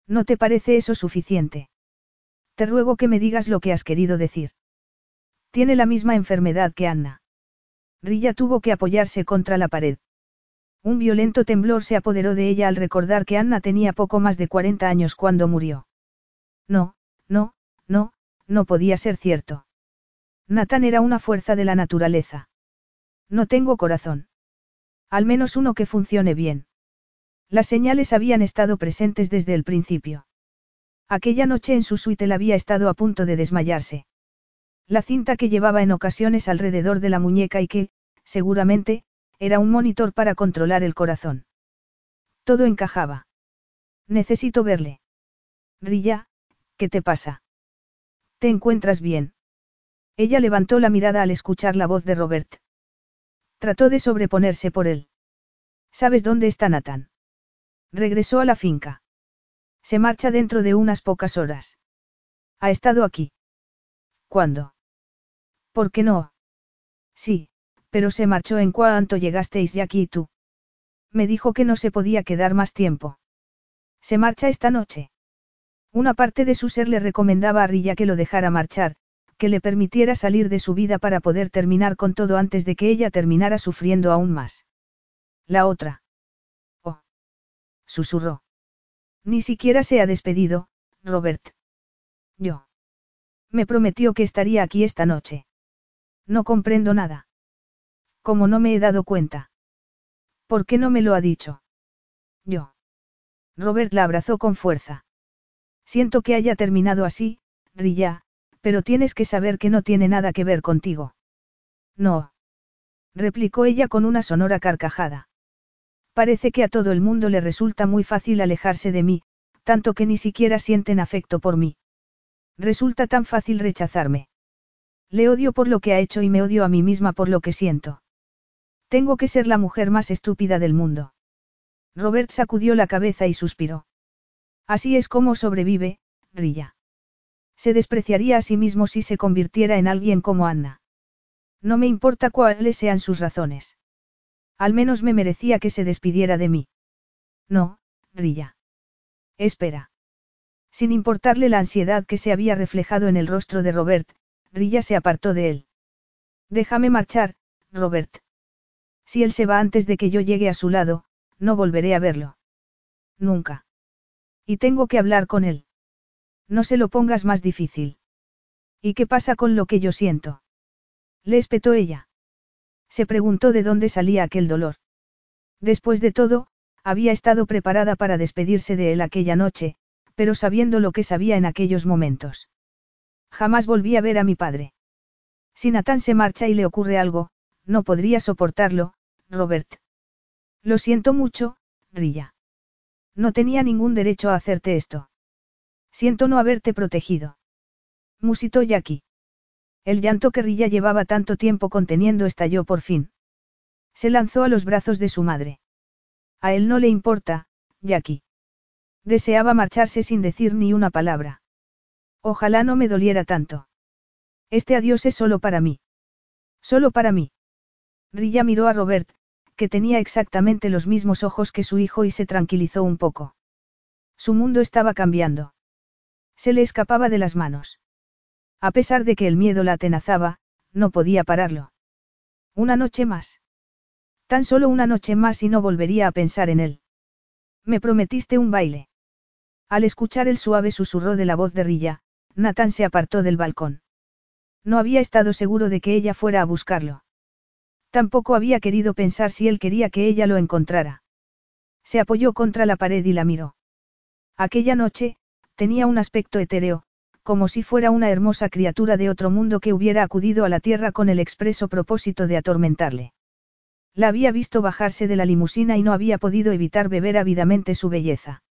¿No te parece eso suficiente? Te ruego que me digas lo que has querido decir. Tiene la misma enfermedad que Anna. Rilla tuvo que apoyarse contra la pared. Un violento temblor se apoderó de ella al recordar que Anna tenía poco más de 40 años cuando murió. No, no, no, no podía ser cierto. Nathan era una fuerza de la naturaleza. No tengo corazón. Al menos uno que funcione bien. Las señales habían estado presentes desde el principio. Aquella noche en su suite había estado a punto de desmayarse. La cinta que llevaba en ocasiones alrededor de la muñeca y que, seguramente, era un monitor para controlar el corazón. Todo encajaba. Necesito verle. Rilla, ¿qué te pasa? ¿Te encuentras bien? Ella levantó la mirada al escuchar la voz de Robert. Trató de sobreponerse por él. ¿Sabes dónde está Nathan? Regresó a la finca. Se marcha dentro de unas pocas horas. ¿Ha estado aquí? ¿Cuándo? ¿Por qué no? Sí, pero se marchó en cuanto llegasteis de aquí y tú. Me dijo que no se podía quedar más tiempo. Se marcha esta noche. Una parte de su ser le recomendaba a Rilla que lo dejara marchar, que le permitiera salir de su vida para poder terminar con todo antes de que ella terminara sufriendo aún más. La otra. Susurró. Ni siquiera se ha despedido, Robert. Yo. Me prometió que estaría aquí esta noche. No comprendo nada. ¿Cómo no me he dado cuenta? ¿Por qué no me lo ha dicho? Yo. Robert la abrazó con fuerza. Siento que haya terminado así, Rilla, pero tienes que saber que no tiene nada que ver contigo. No. Replicó ella con una sonora carcajada. Parece que a todo el mundo le resulta muy fácil alejarse de mí, tanto que ni siquiera sienten afecto por mí. Resulta tan fácil rechazarme. Le odio por lo que ha hecho y me odio a mí misma por lo que siento. Tengo que ser la mujer más estúpida del mundo. Robert sacudió la cabeza y suspiró. Así es como sobrevive, Rilla. Se despreciaría a sí mismo si se convirtiera en alguien como Anna. No me importa cuáles sean sus razones. Al menos me merecía que se despidiera de mí. No, Rilla. Espera. Sin importarle la ansiedad que se había reflejado en el rostro de Robert, Rilla se apartó de él. Déjame marchar, Robert. Si él se va antes de que yo llegue a su lado, no volveré a verlo. Nunca. Y tengo que hablar con él. No se lo pongas más difícil. ¿Y qué pasa con lo que yo siento? Le espetó ella. Se preguntó de dónde salía aquel dolor. Después de todo, había estado preparada para despedirse de él aquella noche, pero sabiendo lo que sabía en aquellos momentos. Jamás volví a ver a mi padre. Si Natán se marcha y le ocurre algo, no podría soportarlo, Robert. Lo siento mucho, Rilla. No tenía ningún derecho a hacerte esto. Siento no haberte protegido. Musitó Jackie. El llanto que Rilla llevaba tanto tiempo conteniendo estalló por fin. Se lanzó a los brazos de su madre. A él no le importa, Jackie. Deseaba marcharse sin decir ni una palabra. Ojalá no me doliera tanto. Este adiós es solo para mí. Solo para mí. Rilla miró a Robert, que tenía exactamente los mismos ojos que su hijo y se tranquilizó un poco. Su mundo estaba cambiando. Se le escapaba de las manos. A pesar de que el miedo la atenazaba, no podía pararlo. Una noche más. Tan solo una noche más y no volvería a pensar en él. Me prometiste un baile. Al escuchar el suave susurro de la voz de Rilla, Nathan se apartó del balcón. No había estado seguro de que ella fuera a buscarlo. Tampoco había querido pensar si él quería que ella lo encontrara. Se apoyó contra la pared y la miró. Aquella noche, tenía un aspecto etéreo, como si fuera una hermosa criatura de otro mundo que hubiera acudido a la Tierra con el expreso propósito de atormentarle. La había visto bajarse de la limusina y no había podido evitar beber ávidamente su belleza.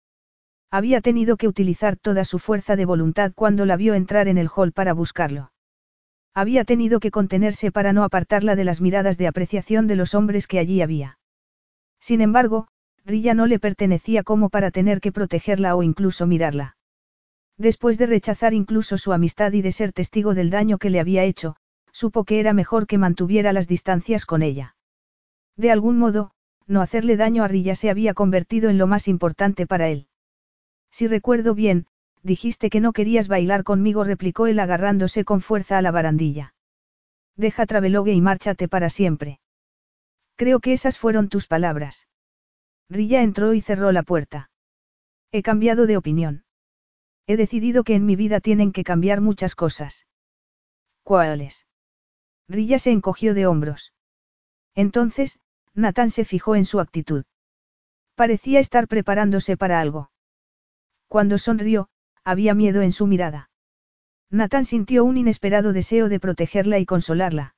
Había tenido que utilizar toda su fuerza de voluntad cuando la vio entrar en el hall para buscarlo. Había tenido que contenerse para no apartarla de las miradas de apreciación de los hombres que allí había. Sin embargo, Rilla no le pertenecía como para tener que protegerla o incluso mirarla. Después de rechazar incluso su amistad y de ser testigo del daño que le había hecho, supo que era mejor que mantuviera las distancias con ella. De algún modo, no hacerle daño a Rilla se había convertido en lo más importante para él. Si recuerdo bien, dijiste que no querías bailar conmigo, replicó él agarrándose con fuerza a la barandilla. Deja Travelogue y márchate para siempre. Creo que esas fueron tus palabras. Rilla entró y cerró la puerta. He cambiado de opinión. He decidido que en mi vida tienen que cambiar muchas cosas. ¿Cuáles? Rilla se encogió de hombros. Entonces, Nathan se fijó en su actitud. Parecía estar preparándose para algo. Cuando sonrió, había miedo en su mirada. Nathan sintió un inesperado deseo de protegerla y consolarla.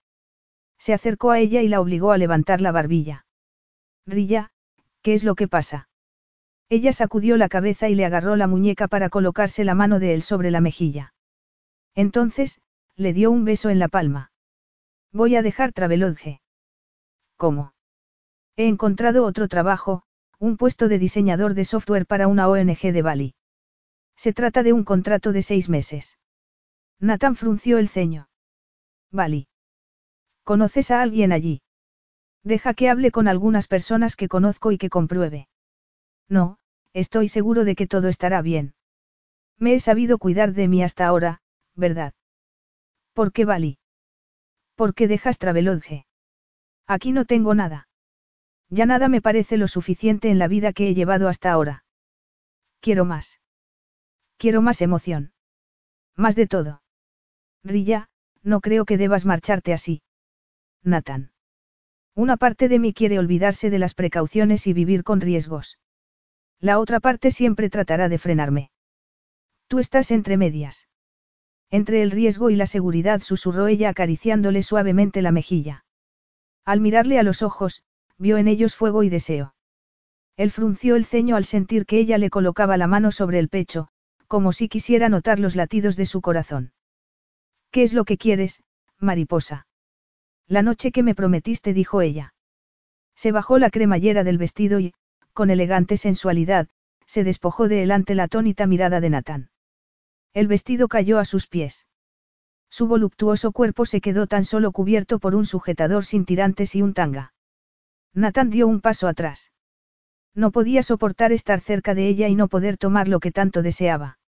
Se acercó a ella y la obligó a levantar la barbilla. Rilla, ¿qué es lo que pasa? Ella sacudió la cabeza y le agarró la muñeca para colocarse la mano de él sobre la mejilla. Entonces, le dio un beso en la palma. Voy a dejar Travelodge. ¿Cómo? He encontrado otro trabajo, un puesto de diseñador de software para una ONG de Bali. Se trata de un contrato de seis meses. Nathan frunció el ceño. Bali. ¿Conoces a alguien allí? Deja que hable con algunas personas que conozco y que compruebe. No, estoy seguro de que todo estará bien. Me he sabido cuidar de mí hasta ahora, ¿verdad? ¿Por qué Bali? ¿Por qué dejas Travelodge? Aquí no tengo nada. Ya nada me parece lo suficiente en la vida que he llevado hasta ahora. Quiero más. Quiero más emoción. Más de todo. Rilla, no creo que debas marcharte así. Nathan. Una parte de mí quiere olvidarse de las precauciones y vivir con riesgos. La otra parte siempre tratará de frenarme. Tú estás entre medias. Entre el riesgo y la seguridad susurró ella acariciándole suavemente la mejilla. Al mirarle a los ojos, vio en ellos fuego y deseo. Él frunció el ceño al sentir que ella le colocaba la mano sobre el pecho, como si quisiera notar los latidos de su corazón. ¿Qué es lo que quieres, mariposa? La noche que me prometiste, dijo ella. Se bajó la cremallera del vestido y, con elegante sensualidad, se despojó de él ante la atónita mirada de Natán. El vestido cayó a sus pies. Su voluptuoso cuerpo se quedó tan solo cubierto por un sujetador sin tirantes y un tanga. Natán dio un paso atrás. No podía soportar estar cerca de ella y no poder tomar lo que tanto deseaba.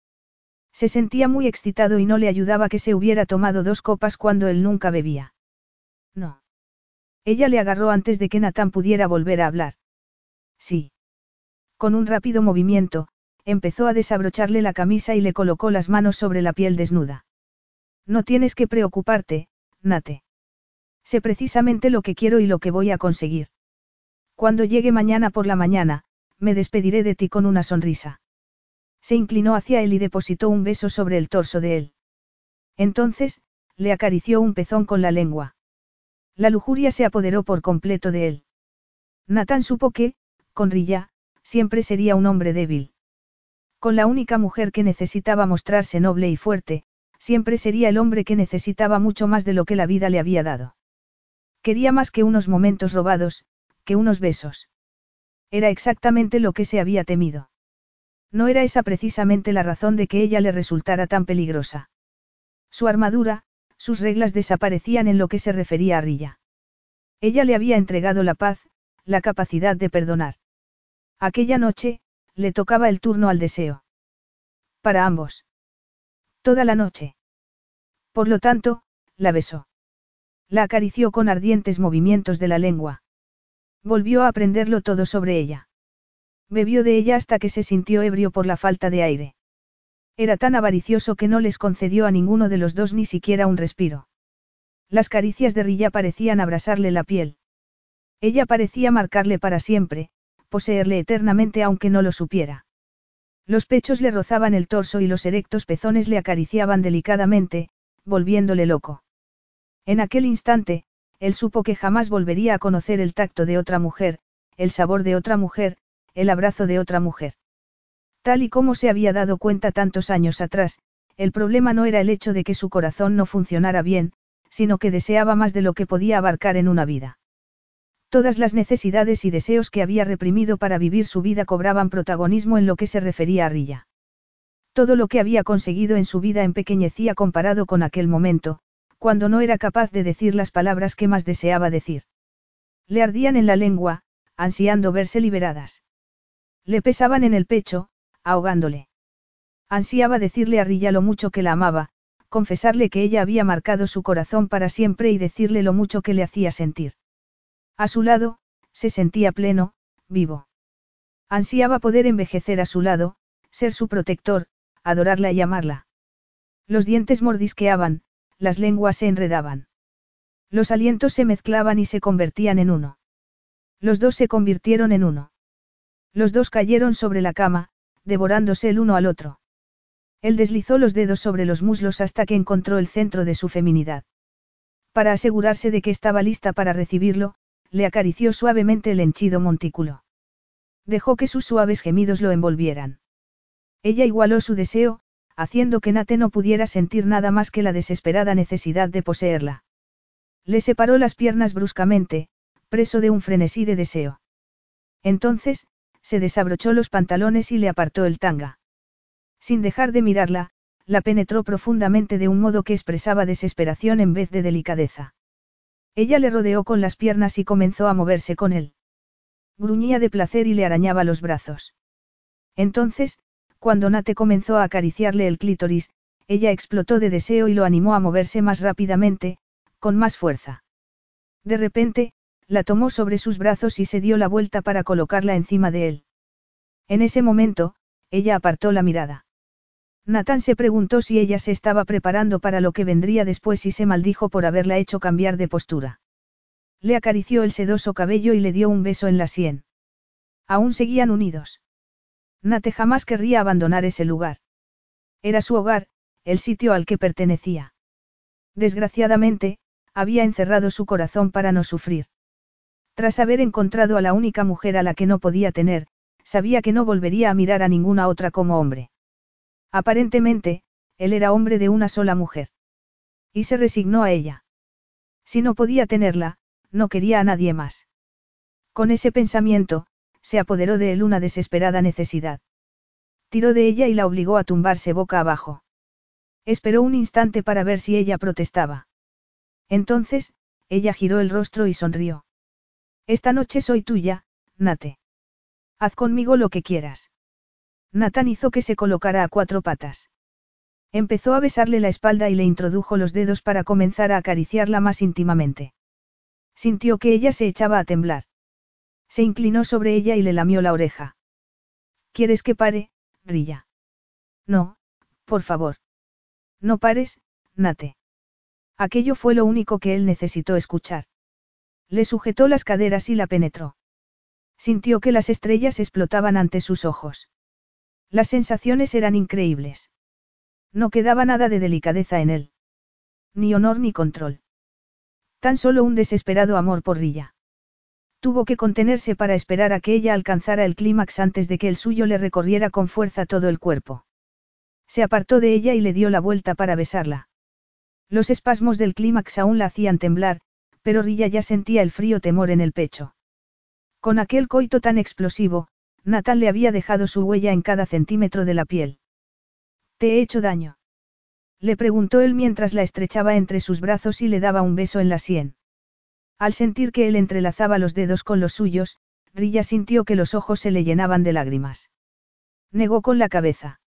Se sentía muy excitado y no le ayudaba que se hubiera tomado dos copas cuando él nunca bebía. No. Ella le agarró antes de que Natán pudiera volver a hablar. Sí. Con un rápido movimiento, empezó a desabrocharle la camisa y le colocó las manos sobre la piel desnuda. No tienes que preocuparte, Nate. Sé precisamente lo que quiero y lo que voy a conseguir. Cuando llegue mañana por la mañana, me despediré de ti con una sonrisa. Se inclinó hacia él y depositó un beso sobre el torso de él. Entonces, le acarició un pezón con la lengua. La lujuria se apoderó por completo de él. Natán supo que, con Rilla, siempre sería un hombre débil. Con la única mujer que necesitaba mostrarse noble y fuerte, siempre sería el hombre que necesitaba mucho más de lo que la vida le había dado. Quería más que unos momentos robados, que unos besos. Era exactamente lo que se había temido. No era esa precisamente la razón de que ella le resultara tan peligrosa. Su armadura, sus reglas desaparecían en lo que se refería a Rilla. Ella le había entregado la paz, la capacidad de perdonar. Aquella noche, le tocaba el turno al deseo. Para ambos. Toda la noche. Por lo tanto, la besó. La acarició con ardientes movimientos de la lengua. Volvió a aprenderlo todo sobre ella. Bebió de ella hasta que se sintió ebrio por la falta de aire. Era tan avaricioso que no les concedió a ninguno de los dos ni siquiera un respiro. Las caricias de Rilla parecían abrasarle la piel. Ella parecía marcarle para siempre, poseerle eternamente aunque no lo supiera. Los pechos le rozaban el torso y los erectos pezones le acariciaban delicadamente, volviéndole loco. En aquel instante, él supo que jamás volvería a conocer el tacto de otra mujer, el sabor de otra mujer, el abrazo de otra mujer. Tal y como se había dado cuenta tantos años atrás, el problema no era el hecho de que su corazón no funcionara bien, sino que deseaba más de lo que podía abarcar en una vida. Todas las necesidades y deseos que había reprimido para vivir su vida cobraban protagonismo en lo que se refería a Rilla. Todo lo que había conseguido en su vida empequeñecía comparado con aquel momento, cuando no era capaz de decir las palabras que más deseaba decir. Le ardían en la lengua, ansiando verse liberadas. Le pesaban en el pecho, ahogándole. Ansiaba decirle a Rilla lo mucho que la amaba, confesarle que ella había marcado su corazón para siempre y decirle lo mucho que le hacía sentir. A su lado, se sentía pleno, vivo. Ansiaba poder envejecer a su lado, ser su protector, adorarla y amarla. Los dientes mordisqueaban, las lenguas se enredaban. Los alientos se mezclaban y se convertían en uno. Los dos se convirtieron en uno. Los dos cayeron sobre la cama, devorándose el uno al otro. Él deslizó los dedos sobre los muslos hasta que encontró el centro de su feminidad. Para asegurarse de que estaba lista para recibirlo, le acarició suavemente el henchido montículo. Dejó que sus suaves gemidos lo envolvieran. Ella igualó su deseo, haciendo que Nate no pudiera sentir nada más que la desesperada necesidad de poseerla. Le separó las piernas bruscamente, preso de un frenesí de deseo. Entonces, se desabrochó los pantalones y le apartó el tanga. Sin dejar de mirarla, la penetró profundamente de un modo que expresaba desesperación en vez de delicadeza. Ella le rodeó con las piernas y comenzó a moverse con él. Gruñía de placer y le arañaba los brazos. Entonces, cuando Nate comenzó a acariciarle el clítoris, ella explotó de deseo y lo animó a moverse más rápidamente, con más fuerza. De repente, la tomó sobre sus brazos y se dio la vuelta para colocarla encima de él. En ese momento, ella apartó la mirada. Nathan se preguntó si ella se estaba preparando para lo que vendría después y se maldijo por haberla hecho cambiar de postura. Le acarició el sedoso cabello y le dio un beso en la sien. Aún seguían unidos. Nate jamás querría abandonar ese lugar. Era su hogar, el sitio al que pertenecía. Desgraciadamente, había encerrado su corazón para no sufrir. Tras haber encontrado a la única mujer a la que no podía tener, sabía que no volvería a mirar a ninguna otra como hombre. Aparentemente, él era hombre de una sola mujer. Y se resignó a ella. Si no podía tenerla, no quería a nadie más. Con ese pensamiento, se apoderó de él una desesperada necesidad. Tiró de ella y la obligó a tumbarse boca abajo. Esperó un instante para ver si ella protestaba. Entonces, ella giró el rostro y sonrió. Esta noche soy tuya, Nate. Haz conmigo lo que quieras. Nathan hizo que se colocara a cuatro patas. Empezó a besarle la espalda y le introdujo los dedos para comenzar a acariciarla más íntimamente. Sintió que ella se echaba a temblar. Se inclinó sobre ella y le lamió la oreja. ¿Quieres que pare, Rilla? No, por favor. No pares, Nate. Aquello fue lo único que él necesitó escuchar. Le sujetó las caderas y la penetró. Sintió que las estrellas explotaban ante sus ojos. Las sensaciones eran increíbles. No quedaba nada de delicadeza en él. Ni honor ni control. Tan solo un desesperado amor por Rilla. Tuvo que contenerse para esperar a que ella alcanzara el clímax antes de que el suyo le recorriera con fuerza todo el cuerpo. Se apartó de ella y le dio la vuelta para besarla. Los espasmos del clímax aún la hacían temblar, pero Rilla ya sentía el frío temor en el pecho. Con aquel coito tan explosivo, Nathan le había dejado su huella en cada centímetro de la piel. ¿Te he hecho daño? Le preguntó él mientras la estrechaba entre sus brazos y le daba un beso en la sien. Al sentir que él entrelazaba los dedos con los suyos, Rilla sintió que los ojos se le llenaban de lágrimas. Negó con la cabeza.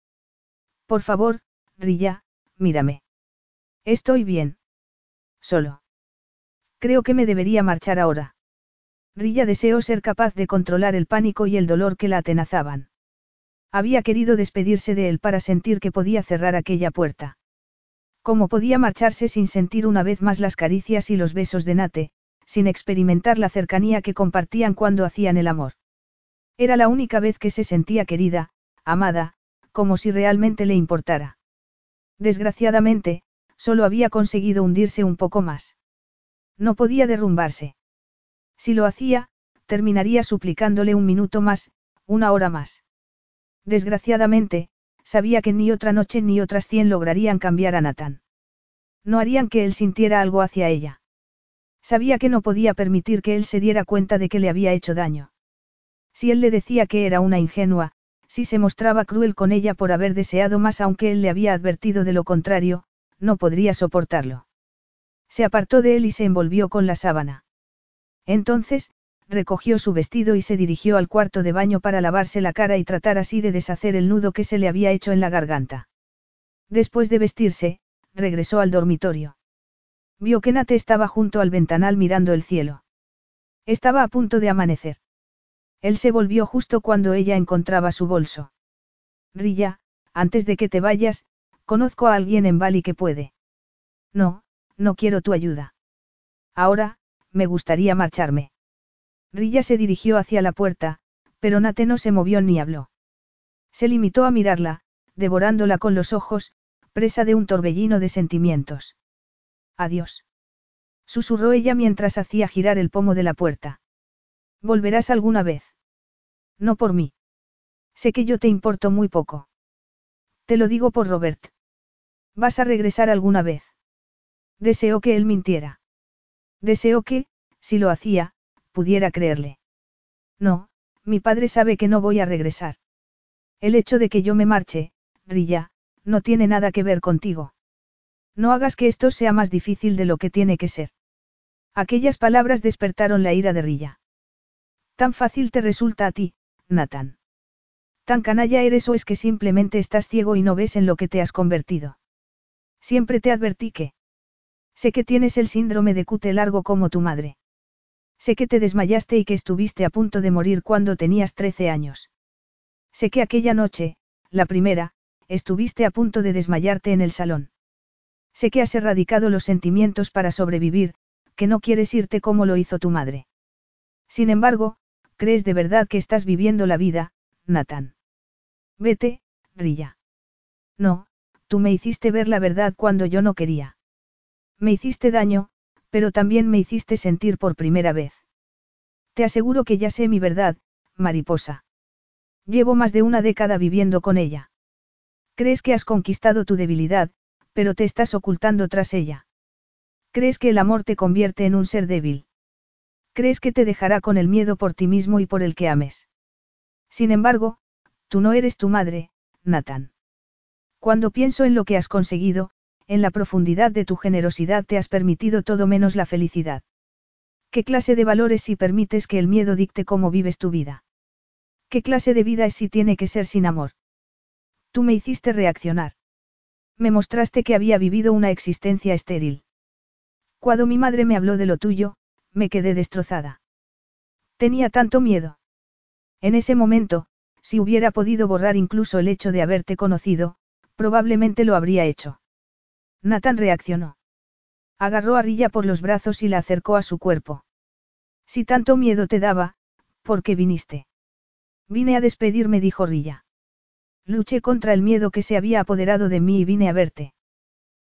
Por favor, Rilla, mírame. Estoy bien. Solo. Creo que me debería marchar ahora. Rilla deseó ser capaz de controlar el pánico y el dolor que la atenazaban. Había querido despedirse de él para sentir que podía cerrar aquella puerta. ¿Cómo podía marcharse sin sentir una vez más las caricias y los besos de Nate, sin experimentar la cercanía que compartían cuando hacían el amor. Era la única vez que se sentía querida, amada, como si realmente le importara. Desgraciadamente, solo había conseguido hundirse un poco más. No podía derrumbarse. Si lo hacía, terminaría suplicándole un minuto más, una hora más. Desgraciadamente, sabía que ni otra noche ni otras cien lograrían cambiar a Nathan. No harían que él sintiera algo hacia ella. Sabía que no podía permitir que él se diera cuenta de que le había hecho daño. Si él le decía que era una ingenua, si se mostraba cruel con ella por haber deseado más aunque él le había advertido de lo contrario, no podría soportarlo. Se apartó de él y se envolvió con la sábana. Entonces, recogió su vestido y se dirigió al cuarto de baño para lavarse la cara y tratar así de deshacer el nudo que se le había hecho en la garganta. Después de vestirse, regresó al dormitorio. Vio que Nate estaba junto al ventanal mirando el cielo. Estaba a punto de amanecer. Él se volvió justo cuando ella encontraba su bolso. Rilla, antes de que te vayas, conozco a alguien en Bali que puede. No, no quiero tu ayuda. Ahora, me gustaría marcharme. Rilla se dirigió hacia la puerta, pero Nate no se movió ni habló. Se limitó a mirarla, devorándola con los ojos, presa de un torbellino de sentimientos. Adiós. Susurró ella mientras hacía girar el pomo de la puerta. ¿Volverás alguna vez? No por mí. Sé que yo te importo muy poco. Te lo digo por Robert. ¿Vas a regresar alguna vez? Deseo que él mintiera. Deseo que, si lo hacía, pudiera creerle. No, mi padre sabe que no voy a regresar. El hecho de que yo me marche, Rilla, no tiene nada que ver contigo. No hagas que esto sea más difícil de lo que tiene que ser. Aquellas palabras despertaron la ira de Rilla. Tan fácil te resulta a ti, Nathan. Tan canalla eres o es que simplemente estás ciego y no ves en lo que te has convertido. Siempre te advertí que. Sé que tienes el síndrome de cute largo como tu madre. Sé que te desmayaste y que estuviste a punto de morir cuando tenías 13 años. Sé que aquella noche, la primera, estuviste a punto de desmayarte en el salón. Sé que has erradicado los sentimientos para sobrevivir, que no quieres irte como lo hizo tu madre. Sin embargo, crees de verdad que estás viviendo la vida, Nathan. Vete, Rilla. No, tú me hiciste ver la verdad cuando yo no quería. Me hiciste daño, pero también me hiciste sentir por primera vez. Te aseguro que ya sé mi verdad, mariposa. Llevo más de una década viviendo con ella. Crees que has conquistado tu debilidad, pero te estás ocultando tras ella. Crees que el amor te convierte en un ser débil. Crees que te dejará con el miedo por ti mismo y por el que ames. Sin embargo, tú no eres tu madre, Nathan. Cuando pienso en lo que has conseguido, en la profundidad de tu generosidad te has permitido todo menos la felicidad. ¿Qué clase de valores si permites que el miedo dicte cómo vives tu vida? ¿Qué clase de vida es si tiene que ser sin amor? Tú me hiciste reaccionar. Me mostraste que había vivido una existencia estéril. Cuando mi madre me habló de lo tuyo, me quedé destrozada. Tenía tanto miedo. En ese momento, si hubiera podido borrar incluso el hecho de haberte conocido, probablemente lo habría hecho. Nathan reaccionó. Agarró a Rilla por los brazos y la acercó a su cuerpo. Si tanto miedo te daba, ¿por qué viniste? Vine a despedirme, dijo Rilla. Luché contra el miedo que se había apoderado de mí y vine a verte.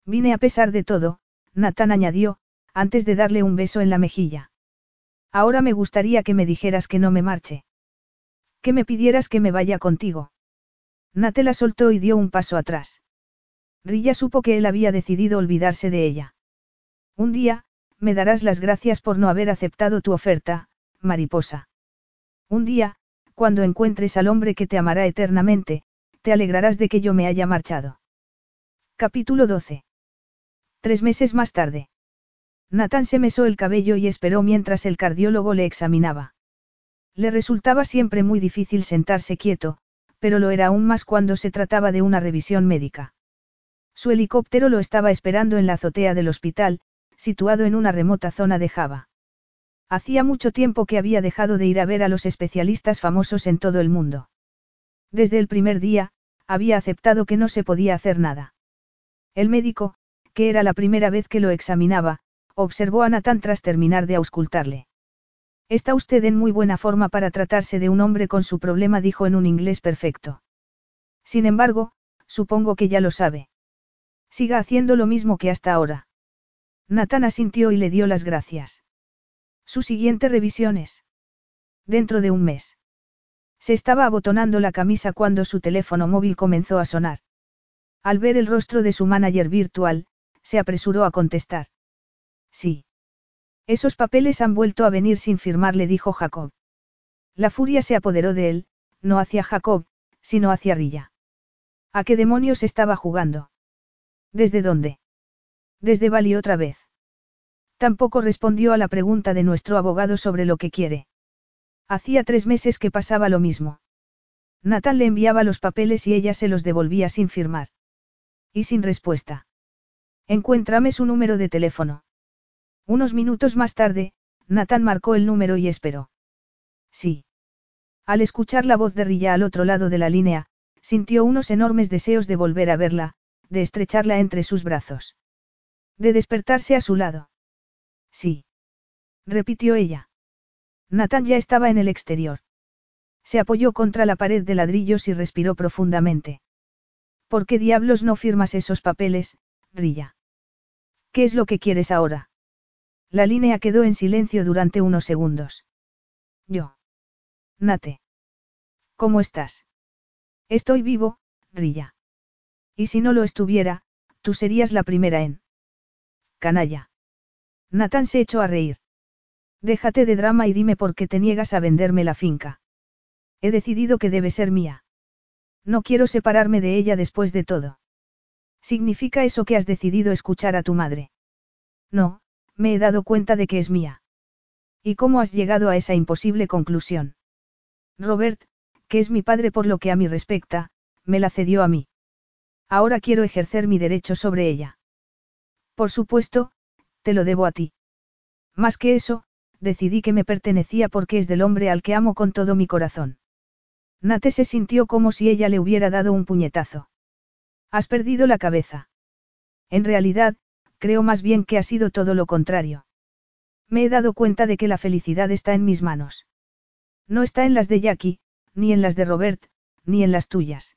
Vine a pesar de todo, Nathan añadió, antes de darle un beso en la mejilla. Ahora me gustaría que me dijeras que no me marche. Que me pidieras que me vaya contigo. Nate la soltó y dio un paso atrás. Rilla supo que él había decidido olvidarse de ella. Un día, me darás las gracias por no haber aceptado tu oferta, mariposa. Un día, cuando encuentres al hombre que te amará eternamente, te alegrarás de que yo me haya marchado. Capítulo 12. Tres meses más tarde. Nathan se mesó el cabello y esperó mientras el cardiólogo le examinaba. Le resultaba siempre muy difícil sentarse quieto, pero lo era aún más cuando se trataba de una revisión médica. Su helicóptero lo estaba esperando en la azotea del hospital, situado en una remota zona de Java. Hacía mucho tiempo que había dejado de ir a ver a los especialistas famosos en todo el mundo. Desde el primer día, había aceptado que no se podía hacer nada. El médico, que era la primera vez que lo examinaba, observó a Nathan tras terminar de auscultarle. Está usted en muy buena forma para tratarse de un hombre con su problema, dijo en un inglés perfecto. Sin embargo, supongo que ya lo sabe. Siga haciendo lo mismo que hasta ahora. Nathan asintió y le dio las gracias. Su siguiente revisión es. Dentro de un mes. Se estaba abotonando la camisa cuando su teléfono móvil comenzó a sonar. Al ver el rostro de su manager virtual, se apresuró a contestar. Sí. Esos papeles han vuelto a venir sin firmar, le dijo Jacob. La furia se apoderó de él, no hacia Jacob, sino hacia Rilla. ¿A qué demonios estaba jugando? ¿Desde dónde? Desde Bali otra vez. Tampoco respondió a la pregunta de nuestro abogado sobre lo que quiere. Hacía tres meses que pasaba lo mismo. Nathan le enviaba los papeles y ella se los devolvía sin firmar. Y sin respuesta. Encuéntrame su número de teléfono. Unos minutos más tarde, Nathan marcó el número y esperó. Sí. Al escuchar la voz de Rilla al otro lado de la línea, sintió unos enormes deseos de volver a verla, de estrecharla entre sus brazos. De despertarse a su lado. Sí. Repitió ella. Nathan ya estaba en el exterior. Se apoyó contra la pared de ladrillos y respiró profundamente. ¿Por qué diablos no firmas esos papeles, Rilla? ¿Qué es lo que quieres ahora? La línea quedó en silencio durante unos segundos. Yo. Nate. ¿Cómo estás? Estoy vivo, Rilla. Y si no lo estuviera, tú serías la primera en. Canalla. Nathan se echó a reír. Déjate de drama y dime por qué te niegas a venderme la finca. He decidido que debe ser mía. No quiero separarme de ella después de todo. ¿Significa eso que has decidido escuchar a tu madre? No, me he dado cuenta de que es mía. ¿Y cómo has llegado a esa imposible conclusión? Robert, que es mi padre por lo que a mí respecta, me la cedió a mí. Ahora quiero ejercer mi derecho sobre ella. Por supuesto, te lo debo a ti. Más que eso, decidí que me pertenecía porque es del hombre al que amo con todo mi corazón. Nate se sintió como si ella le hubiera dado un puñetazo. Has perdido la cabeza. En realidad, creo más bien que ha sido todo lo contrario. Me he dado cuenta de que la felicidad está en mis manos. No está en las de Jackie, ni en las de Robert, ni en las tuyas.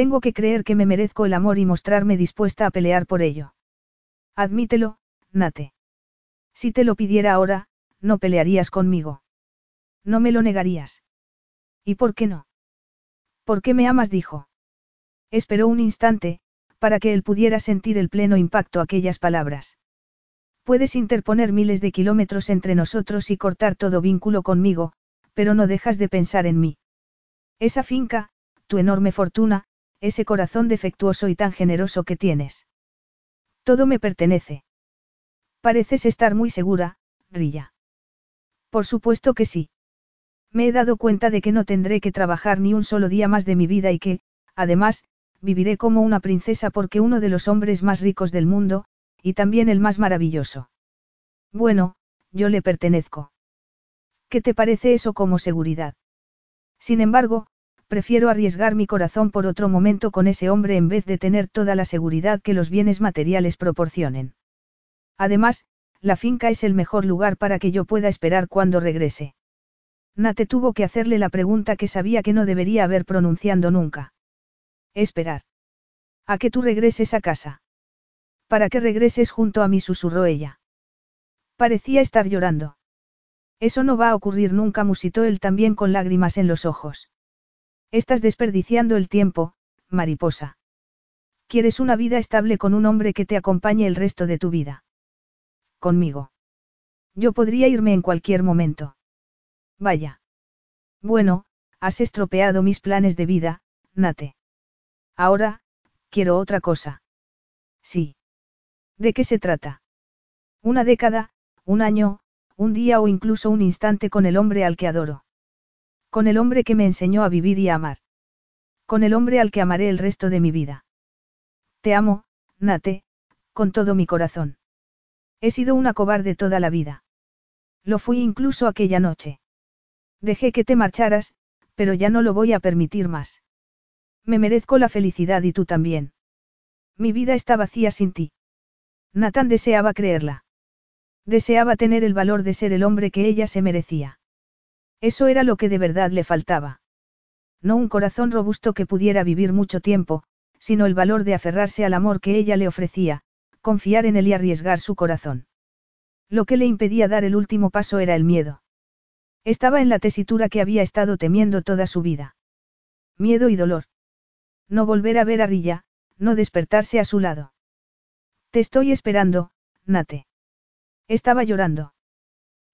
Tengo que creer que me merezco el amor y mostrarme dispuesta a pelear por ello. Admítelo, Nate. Si te lo pidiera ahora, no pelearías conmigo. No me lo negarías. ¿Y por qué no? ¿Por qué me amas? dijo. Esperó un instante, para que él pudiera sentir el pleno impacto aquellas palabras. Puedes interponer miles de kilómetros entre nosotros y cortar todo vínculo conmigo, pero no dejas de pensar en mí. Esa finca, tu enorme fortuna, ese corazón defectuoso y tan generoso que tienes. Todo me pertenece. Pareces estar muy segura, Rilla. Por supuesto que sí. Me he dado cuenta de que no tendré que trabajar ni un solo día más de mi vida y que, además, viviré como una princesa porque uno de los hombres más ricos del mundo, y también el más maravilloso. Bueno, yo le pertenezco. ¿Qué te parece eso como seguridad? Sin embargo, prefiero arriesgar mi corazón por otro momento con ese hombre en vez de tener toda la seguridad que los bienes materiales proporcionen. Además, la finca es el mejor lugar para que yo pueda esperar cuando regrese. Nate tuvo que hacerle la pregunta que sabía que no debería haber pronunciando nunca. Esperar. A que tú regreses a casa. Para que regreses junto a mí, susurró ella. Parecía estar llorando. Eso no va a ocurrir nunca, musitó él también con lágrimas en los ojos. Estás desperdiciando el tiempo, mariposa. Quieres una vida estable con un hombre que te acompañe el resto de tu vida conmigo. Yo podría irme en cualquier momento. Vaya. Bueno, has estropeado mis planes de vida, Nate. Ahora, quiero otra cosa. Sí. ¿De qué se trata? Una década, un año, un día o incluso un instante con el hombre al que adoro. Con el hombre que me enseñó a vivir y a amar. Con el hombre al que amaré el resto de mi vida. Te amo, Nate, con todo mi corazón. He sido una cobarde toda la vida. Lo fui incluso aquella noche. Dejé que te marcharas, pero ya no lo voy a permitir más. Me merezco la felicidad y tú también. Mi vida está vacía sin ti. Nathan deseaba creerla. Deseaba tener el valor de ser el hombre que ella se merecía. Eso era lo que de verdad le faltaba. No un corazón robusto que pudiera vivir mucho tiempo, sino el valor de aferrarse al amor que ella le ofrecía, confiar en él y arriesgar su corazón. Lo que le impedía dar el último paso era el miedo. Estaba en la tesitura que había estado temiendo toda su vida. Miedo y dolor. No volver a ver a Rilla, no despertarse a su lado. Te estoy esperando, Nate. Estaba llorando.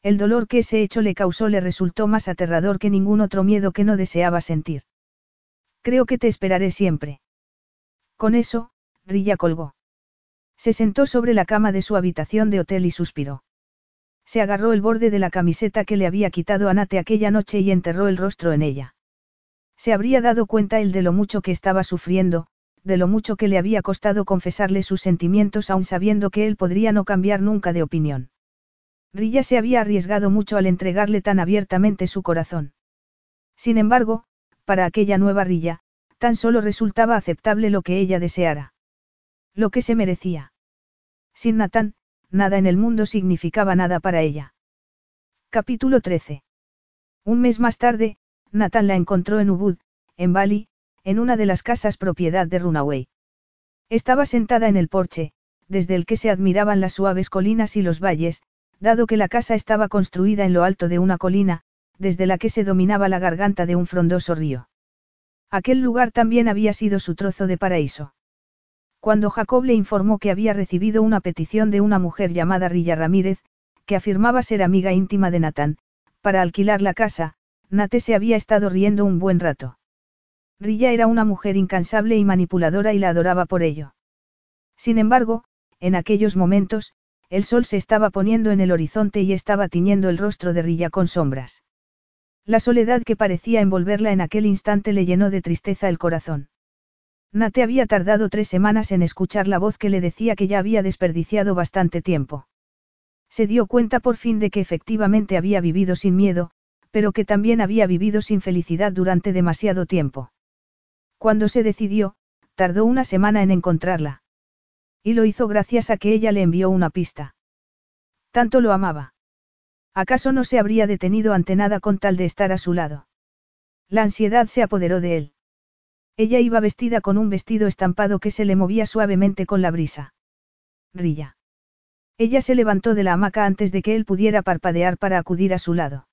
El dolor que ese hecho le causó le resultó más aterrador que ningún otro miedo que no deseaba sentir. Creo que te esperaré siempre. Con eso, Rilla colgó. Se sentó sobre la cama de su habitación de hotel y suspiró. Se agarró el borde de la camiseta que le había quitado a Nate aquella noche y enterró el rostro en ella. Se habría dado cuenta él de lo mucho que estaba sufriendo, de lo mucho que le había costado confesarle sus sentimientos aun sabiendo que él podría no cambiar nunca de opinión. Rilla se había arriesgado mucho al entregarle tan abiertamente su corazón. Sin embargo, para aquella nueva Rilla, tan solo resultaba aceptable lo que ella deseara. Lo que se merecía. Sin Natán, nada en el mundo significaba nada para ella. Capítulo 13. Un mes más tarde, Natán la encontró en Ubud, en Bali, en una de las casas propiedad de Runaway. Estaba sentada en el porche, desde el que se admiraban las suaves colinas y los valles, dado que la casa estaba construida en lo alto de una colina, desde la que se dominaba la garganta de un frondoso río. Aquel lugar también había sido su trozo de paraíso. Cuando Jacob le informó que había recibido una petición de una mujer llamada Rilla Ramírez, que afirmaba ser amiga íntima de Natán, para alquilar la casa, Nate se había estado riendo un buen rato. Rilla era una mujer incansable y manipuladora y la adoraba por ello. Sin embargo, en aquellos momentos, el sol se estaba poniendo en el horizonte y estaba tiñendo el rostro de Rilla con sombras. La soledad que parecía envolverla en aquel instante le llenó de tristeza el corazón. Nate había tardado tres semanas en escuchar la voz que le decía que ya había desperdiciado bastante tiempo. Se dio cuenta por fin de que efectivamente había vivido sin miedo, pero que también había vivido sin felicidad durante demasiado tiempo. Cuando se decidió, tardó una semana en encontrarla. Y lo hizo gracias a que ella le envió una pista. Tanto lo amaba. ¿Acaso no se habría detenido ante nada con tal de estar a su lado? La ansiedad se apoderó de él. Ella iba vestida con un vestido estampado que se le movía suavemente con la brisa. Rilla. Ella se levantó de la hamaca antes de que él pudiera parpadear para acudir a su lado.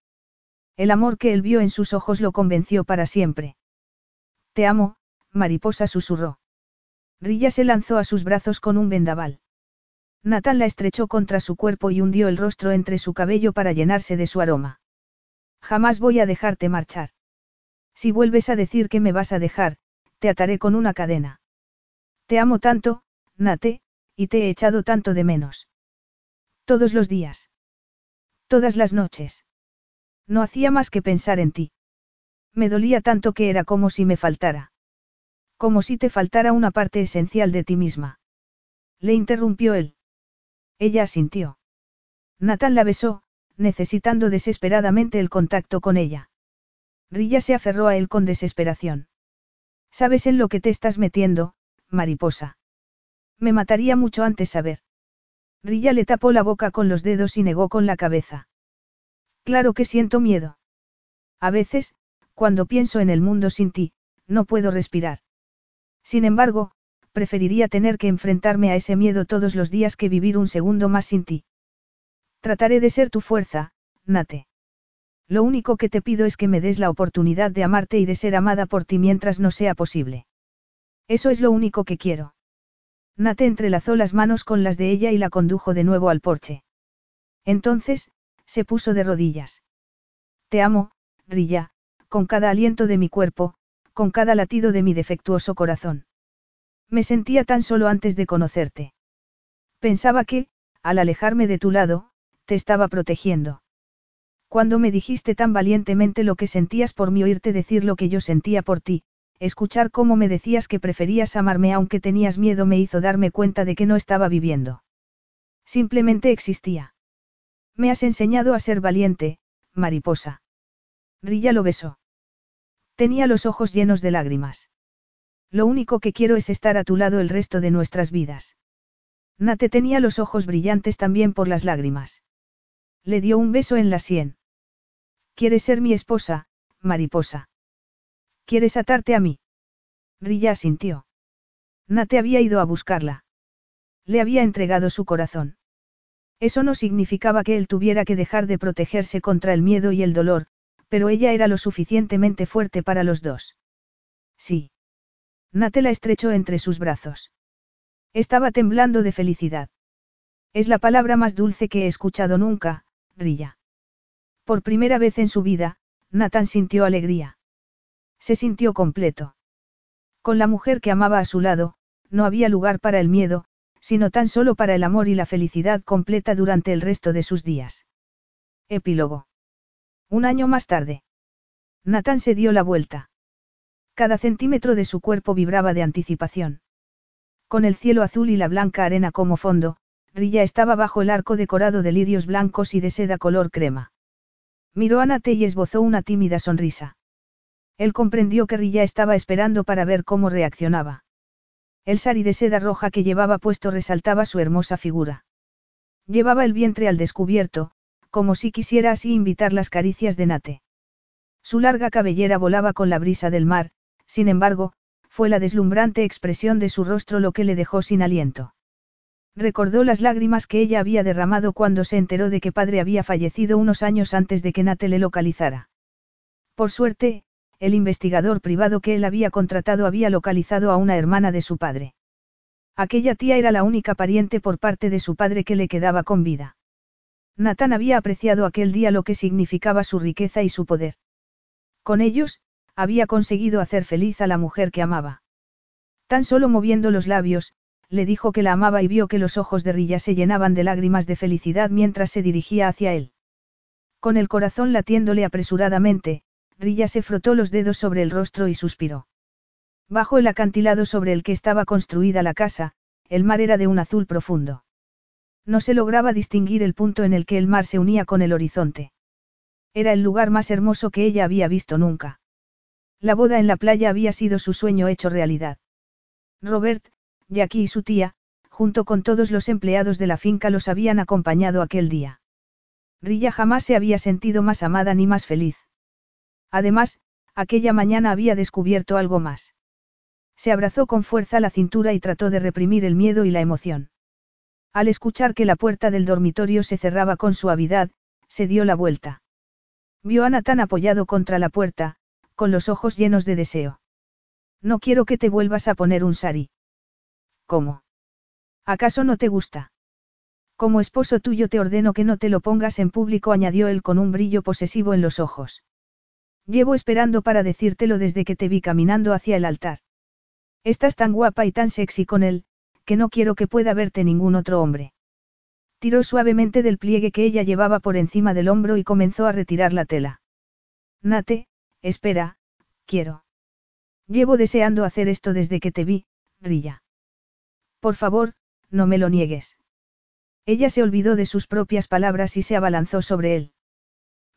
El amor que él vio en sus ojos lo convenció para siempre. Te amo, mariposa susurró. Rilla se lanzó a sus brazos con un vendaval. Nathan la estrechó contra su cuerpo y hundió el rostro entre su cabello para llenarse de su aroma. Jamás voy a dejarte marchar. Si vuelves a decir que me vas a dejar, te ataré con una cadena. Te amo tanto, Nate, y te he echado tanto de menos. Todos los días. Todas las noches. No hacía más que pensar en ti. Me dolía tanto que era como si me faltara. Como si te faltara una parte esencial de ti misma. Le interrumpió él. Ella asintió. Nathan la besó, necesitando desesperadamente el contacto con ella. Rilla se aferró a él con desesperación. ¿Sabes en lo que te estás metiendo, mariposa? Me mataría mucho antes saber. Rilla le tapó la boca con los dedos y negó con la cabeza. Claro que siento miedo. A veces, cuando pienso en el mundo sin ti, no puedo respirar. Sin embargo, preferiría tener que enfrentarme a ese miedo todos los días que vivir un segundo más sin ti. Trataré de ser tu fuerza, Nate. Lo único que te pido es que me des la oportunidad de amarte y de ser amada por ti mientras no sea posible. Eso es lo único que quiero. Nate entrelazó las manos con las de ella y la condujo de nuevo al porche. Entonces, se puso de rodillas. Te amo, Rilla, con cada aliento de mi cuerpo, con cada latido de mi defectuoso corazón. Me sentía tan solo antes de conocerte. Pensaba que, al alejarme de tu lado, te estaba protegiendo. Cuando me dijiste tan valientemente lo que sentías por mí oírte decir lo que yo sentía por ti, escuchar cómo me decías que preferías amarme aunque tenías miedo me hizo darme cuenta de que no estaba viviendo. Simplemente existía. Me has enseñado a ser valiente, mariposa. Rilla lo besó. Tenía los ojos llenos de lágrimas. Lo único que quiero es estar a tu lado el resto de nuestras vidas. Nate tenía los ojos brillantes también por las lágrimas. Le dio un beso en la sien. ¿Quieres ser mi esposa, mariposa? ¿Quieres atarte a mí? Rilla asintió. Nate había ido a buscarla. Le había entregado su corazón. Eso no significaba que él tuviera que dejar de protegerse contra el miedo y el dolor, pero ella era lo suficientemente fuerte para los dos. Sí. Nate la estrechó entre sus brazos. Estaba temblando de felicidad. Es la palabra más dulce que he escuchado nunca, Rilla. Por primera vez en su vida, Nathan sintió alegría. Se sintió completo. Con la mujer que amaba a su lado, no había lugar para el miedo, sino tan solo para el amor y la felicidad completa durante el resto de sus días. Epílogo. Un año más tarde. Nathan se dio la vuelta. Cada centímetro de su cuerpo vibraba de anticipación. Con el cielo azul y la blanca arena como fondo, Rilla estaba bajo el arco decorado de lirios blancos y de seda color crema. Miró a Nate y esbozó una tímida sonrisa. Él comprendió que Rilla estaba esperando para ver cómo reaccionaba. El sari de seda roja que llevaba puesto resaltaba su hermosa figura. Llevaba el vientre al descubierto, como si quisiera así invitar las caricias de Nate. Su larga cabellera volaba con la brisa del mar, sin embargo, fue la deslumbrante expresión de su rostro lo que le dejó sin aliento. Recordó las lágrimas que ella había derramado cuando se enteró de que padre había fallecido unos años antes de que Nate le localizara. Por suerte, el investigador privado que él había contratado había localizado a una hermana de su padre. Aquella tía era la única pariente por parte de su padre que le quedaba con vida. Nathan había apreciado aquel día lo que significaba su riqueza y su poder. Con ellos, había conseguido hacer feliz a la mujer que amaba. Tan solo moviendo los labios, le dijo que la amaba y vio que los ojos de Rilla se llenaban de lágrimas de felicidad mientras se dirigía hacia él. Con el corazón latiéndole apresuradamente, Rilla se frotó los dedos sobre el rostro y suspiró. Bajo el acantilado sobre el que estaba construida la casa, el mar era de un azul profundo. No se lograba distinguir el punto en el que el mar se unía con el horizonte. Era el lugar más hermoso que ella había visto nunca. La boda en la playa había sido su sueño hecho realidad. Robert, Jackie y su tía, junto con todos los empleados de la finca los habían acompañado aquel día. Rilla jamás se había sentido más amada ni más feliz. Además, aquella mañana había descubierto algo más. Se abrazó con fuerza la cintura y trató de reprimir el miedo y la emoción. Al escuchar que la puerta del dormitorio se cerraba con suavidad, se dio la vuelta. Vio a Nathan apoyado contra la puerta, con los ojos llenos de deseo. No quiero que te vuelvas a poner un sari. ¿Cómo? ¿Acaso no te gusta? Como esposo tuyo te ordeno que no te lo pongas en público, añadió él con un brillo posesivo en los ojos. Llevo esperando para decírtelo desde que te vi caminando hacia el altar. Estás tan guapa y tan sexy con él, que no quiero que pueda verte ningún otro hombre. Tiró suavemente del pliegue que ella llevaba por encima del hombro y comenzó a retirar la tela. Nate, espera, quiero. Llevo deseando hacer esto desde que te vi, Rilla. Por favor, no me lo niegues. Ella se olvidó de sus propias palabras y se abalanzó sobre él.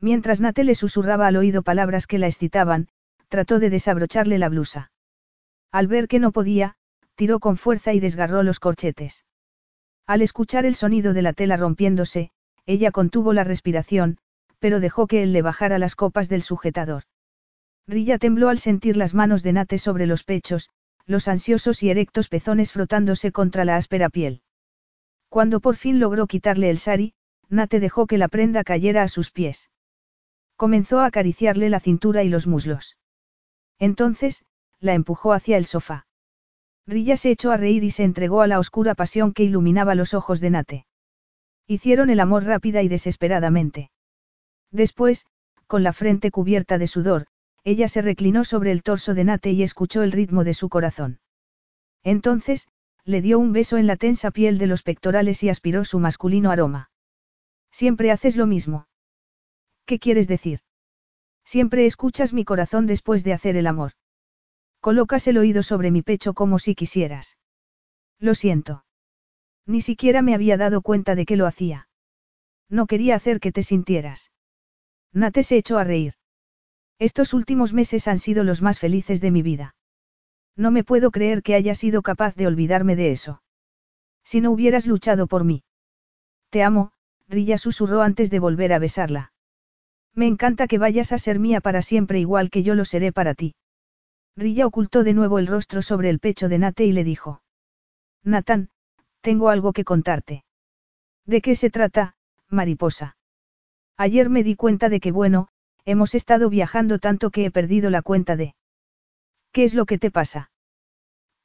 Mientras Nate le susurraba al oído palabras que la excitaban, trató de desabrocharle la blusa. Al ver que no podía, tiró con fuerza y desgarró los corchetes. Al escuchar el sonido de la tela rompiéndose, ella contuvo la respiración, pero dejó que él le bajara las copas del sujetador. Rilla tembló al sentir las manos de Nate sobre los pechos, los ansiosos y erectos pezones frotándose contra la áspera piel. Cuando por fin logró quitarle el sari, Nate dejó que la prenda cayera a sus pies. Comenzó a acariciarle la cintura y los muslos. Entonces, la empujó hacia el sofá. Rilla se echó a reír y se entregó a la oscura pasión que iluminaba los ojos de Nate. Hicieron el amor rápida y desesperadamente. Después, con la frente cubierta de sudor, ella se reclinó sobre el torso de Nate y escuchó el ritmo de su corazón. Entonces, le dio un beso en la tensa piel de los pectorales y aspiró su masculino aroma. Siempre haces lo mismo. ¿Qué quieres decir? Siempre escuchas mi corazón después de hacer el amor. Colocas el oído sobre mi pecho como si quisieras. Lo siento. Ni siquiera me había dado cuenta de que lo hacía. No quería hacer que te sintieras. Nate se echó a reír. Estos últimos meses han sido los más felices de mi vida. No me puedo creer que haya sido capaz de olvidarme de eso. Si no hubieras luchado por mí. Te amo, Rilla susurró antes de volver a besarla. Me encanta que vayas a ser mía para siempre igual que yo lo seré para ti. Rilla ocultó de nuevo el rostro sobre el pecho de Nate y le dijo. Nathan, tengo algo que contarte. ¿De qué se trata, mariposa? Ayer me di cuenta de que bueno, hemos estado viajando tanto que he perdido la cuenta de... ¿Qué es lo que te pasa?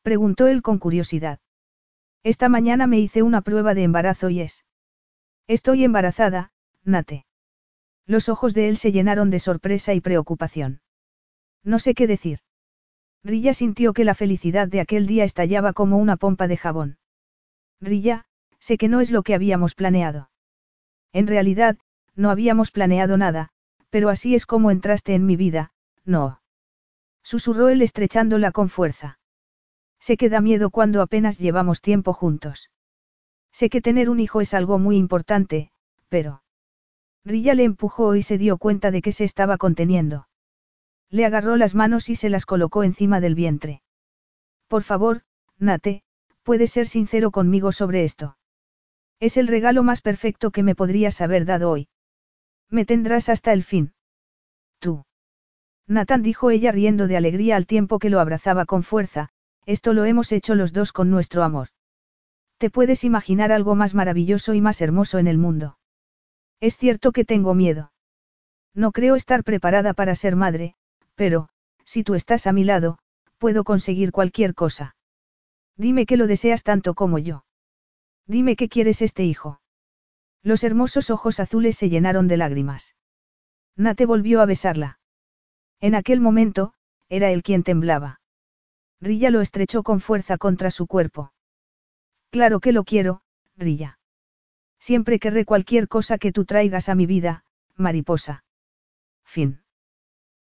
Preguntó él con curiosidad. Esta mañana me hice una prueba de embarazo y es... Estoy embarazada, Nate. Los ojos de él se llenaron de sorpresa y preocupación. No sé qué decir. Rilla sintió que la felicidad de aquel día estallaba como una pompa de jabón. Rilla, sé que no es lo que habíamos planeado. En realidad, no habíamos planeado nada, pero así es como entraste en mi vida, no. Susurró él estrechándola con fuerza. Sé que da miedo cuando apenas llevamos tiempo juntos. Sé que tener un hijo es algo muy importante, pero... Rilla le empujó y se dio cuenta de que se estaba conteniendo. Le agarró las manos y se las colocó encima del vientre. Por favor, Nate, puedes ser sincero conmigo sobre esto. Es el regalo más perfecto que me podrías haber dado hoy. Me tendrás hasta el fin. Tú. Nathan dijo ella riendo de alegría al tiempo que lo abrazaba con fuerza, esto lo hemos hecho los dos con nuestro amor. Te puedes imaginar algo más maravilloso y más hermoso en el mundo. Es cierto que tengo miedo. No creo estar preparada para ser madre, pero, si tú estás a mi lado, puedo conseguir cualquier cosa. Dime que lo deseas tanto como yo. Dime que quieres este hijo. Los hermosos ojos azules se llenaron de lágrimas. Nate volvió a besarla. En aquel momento, era él quien temblaba. Rilla lo estrechó con fuerza contra su cuerpo. Claro que lo quiero, Rilla. Siempre querré cualquier cosa que tú traigas a mi vida, mariposa. Fin.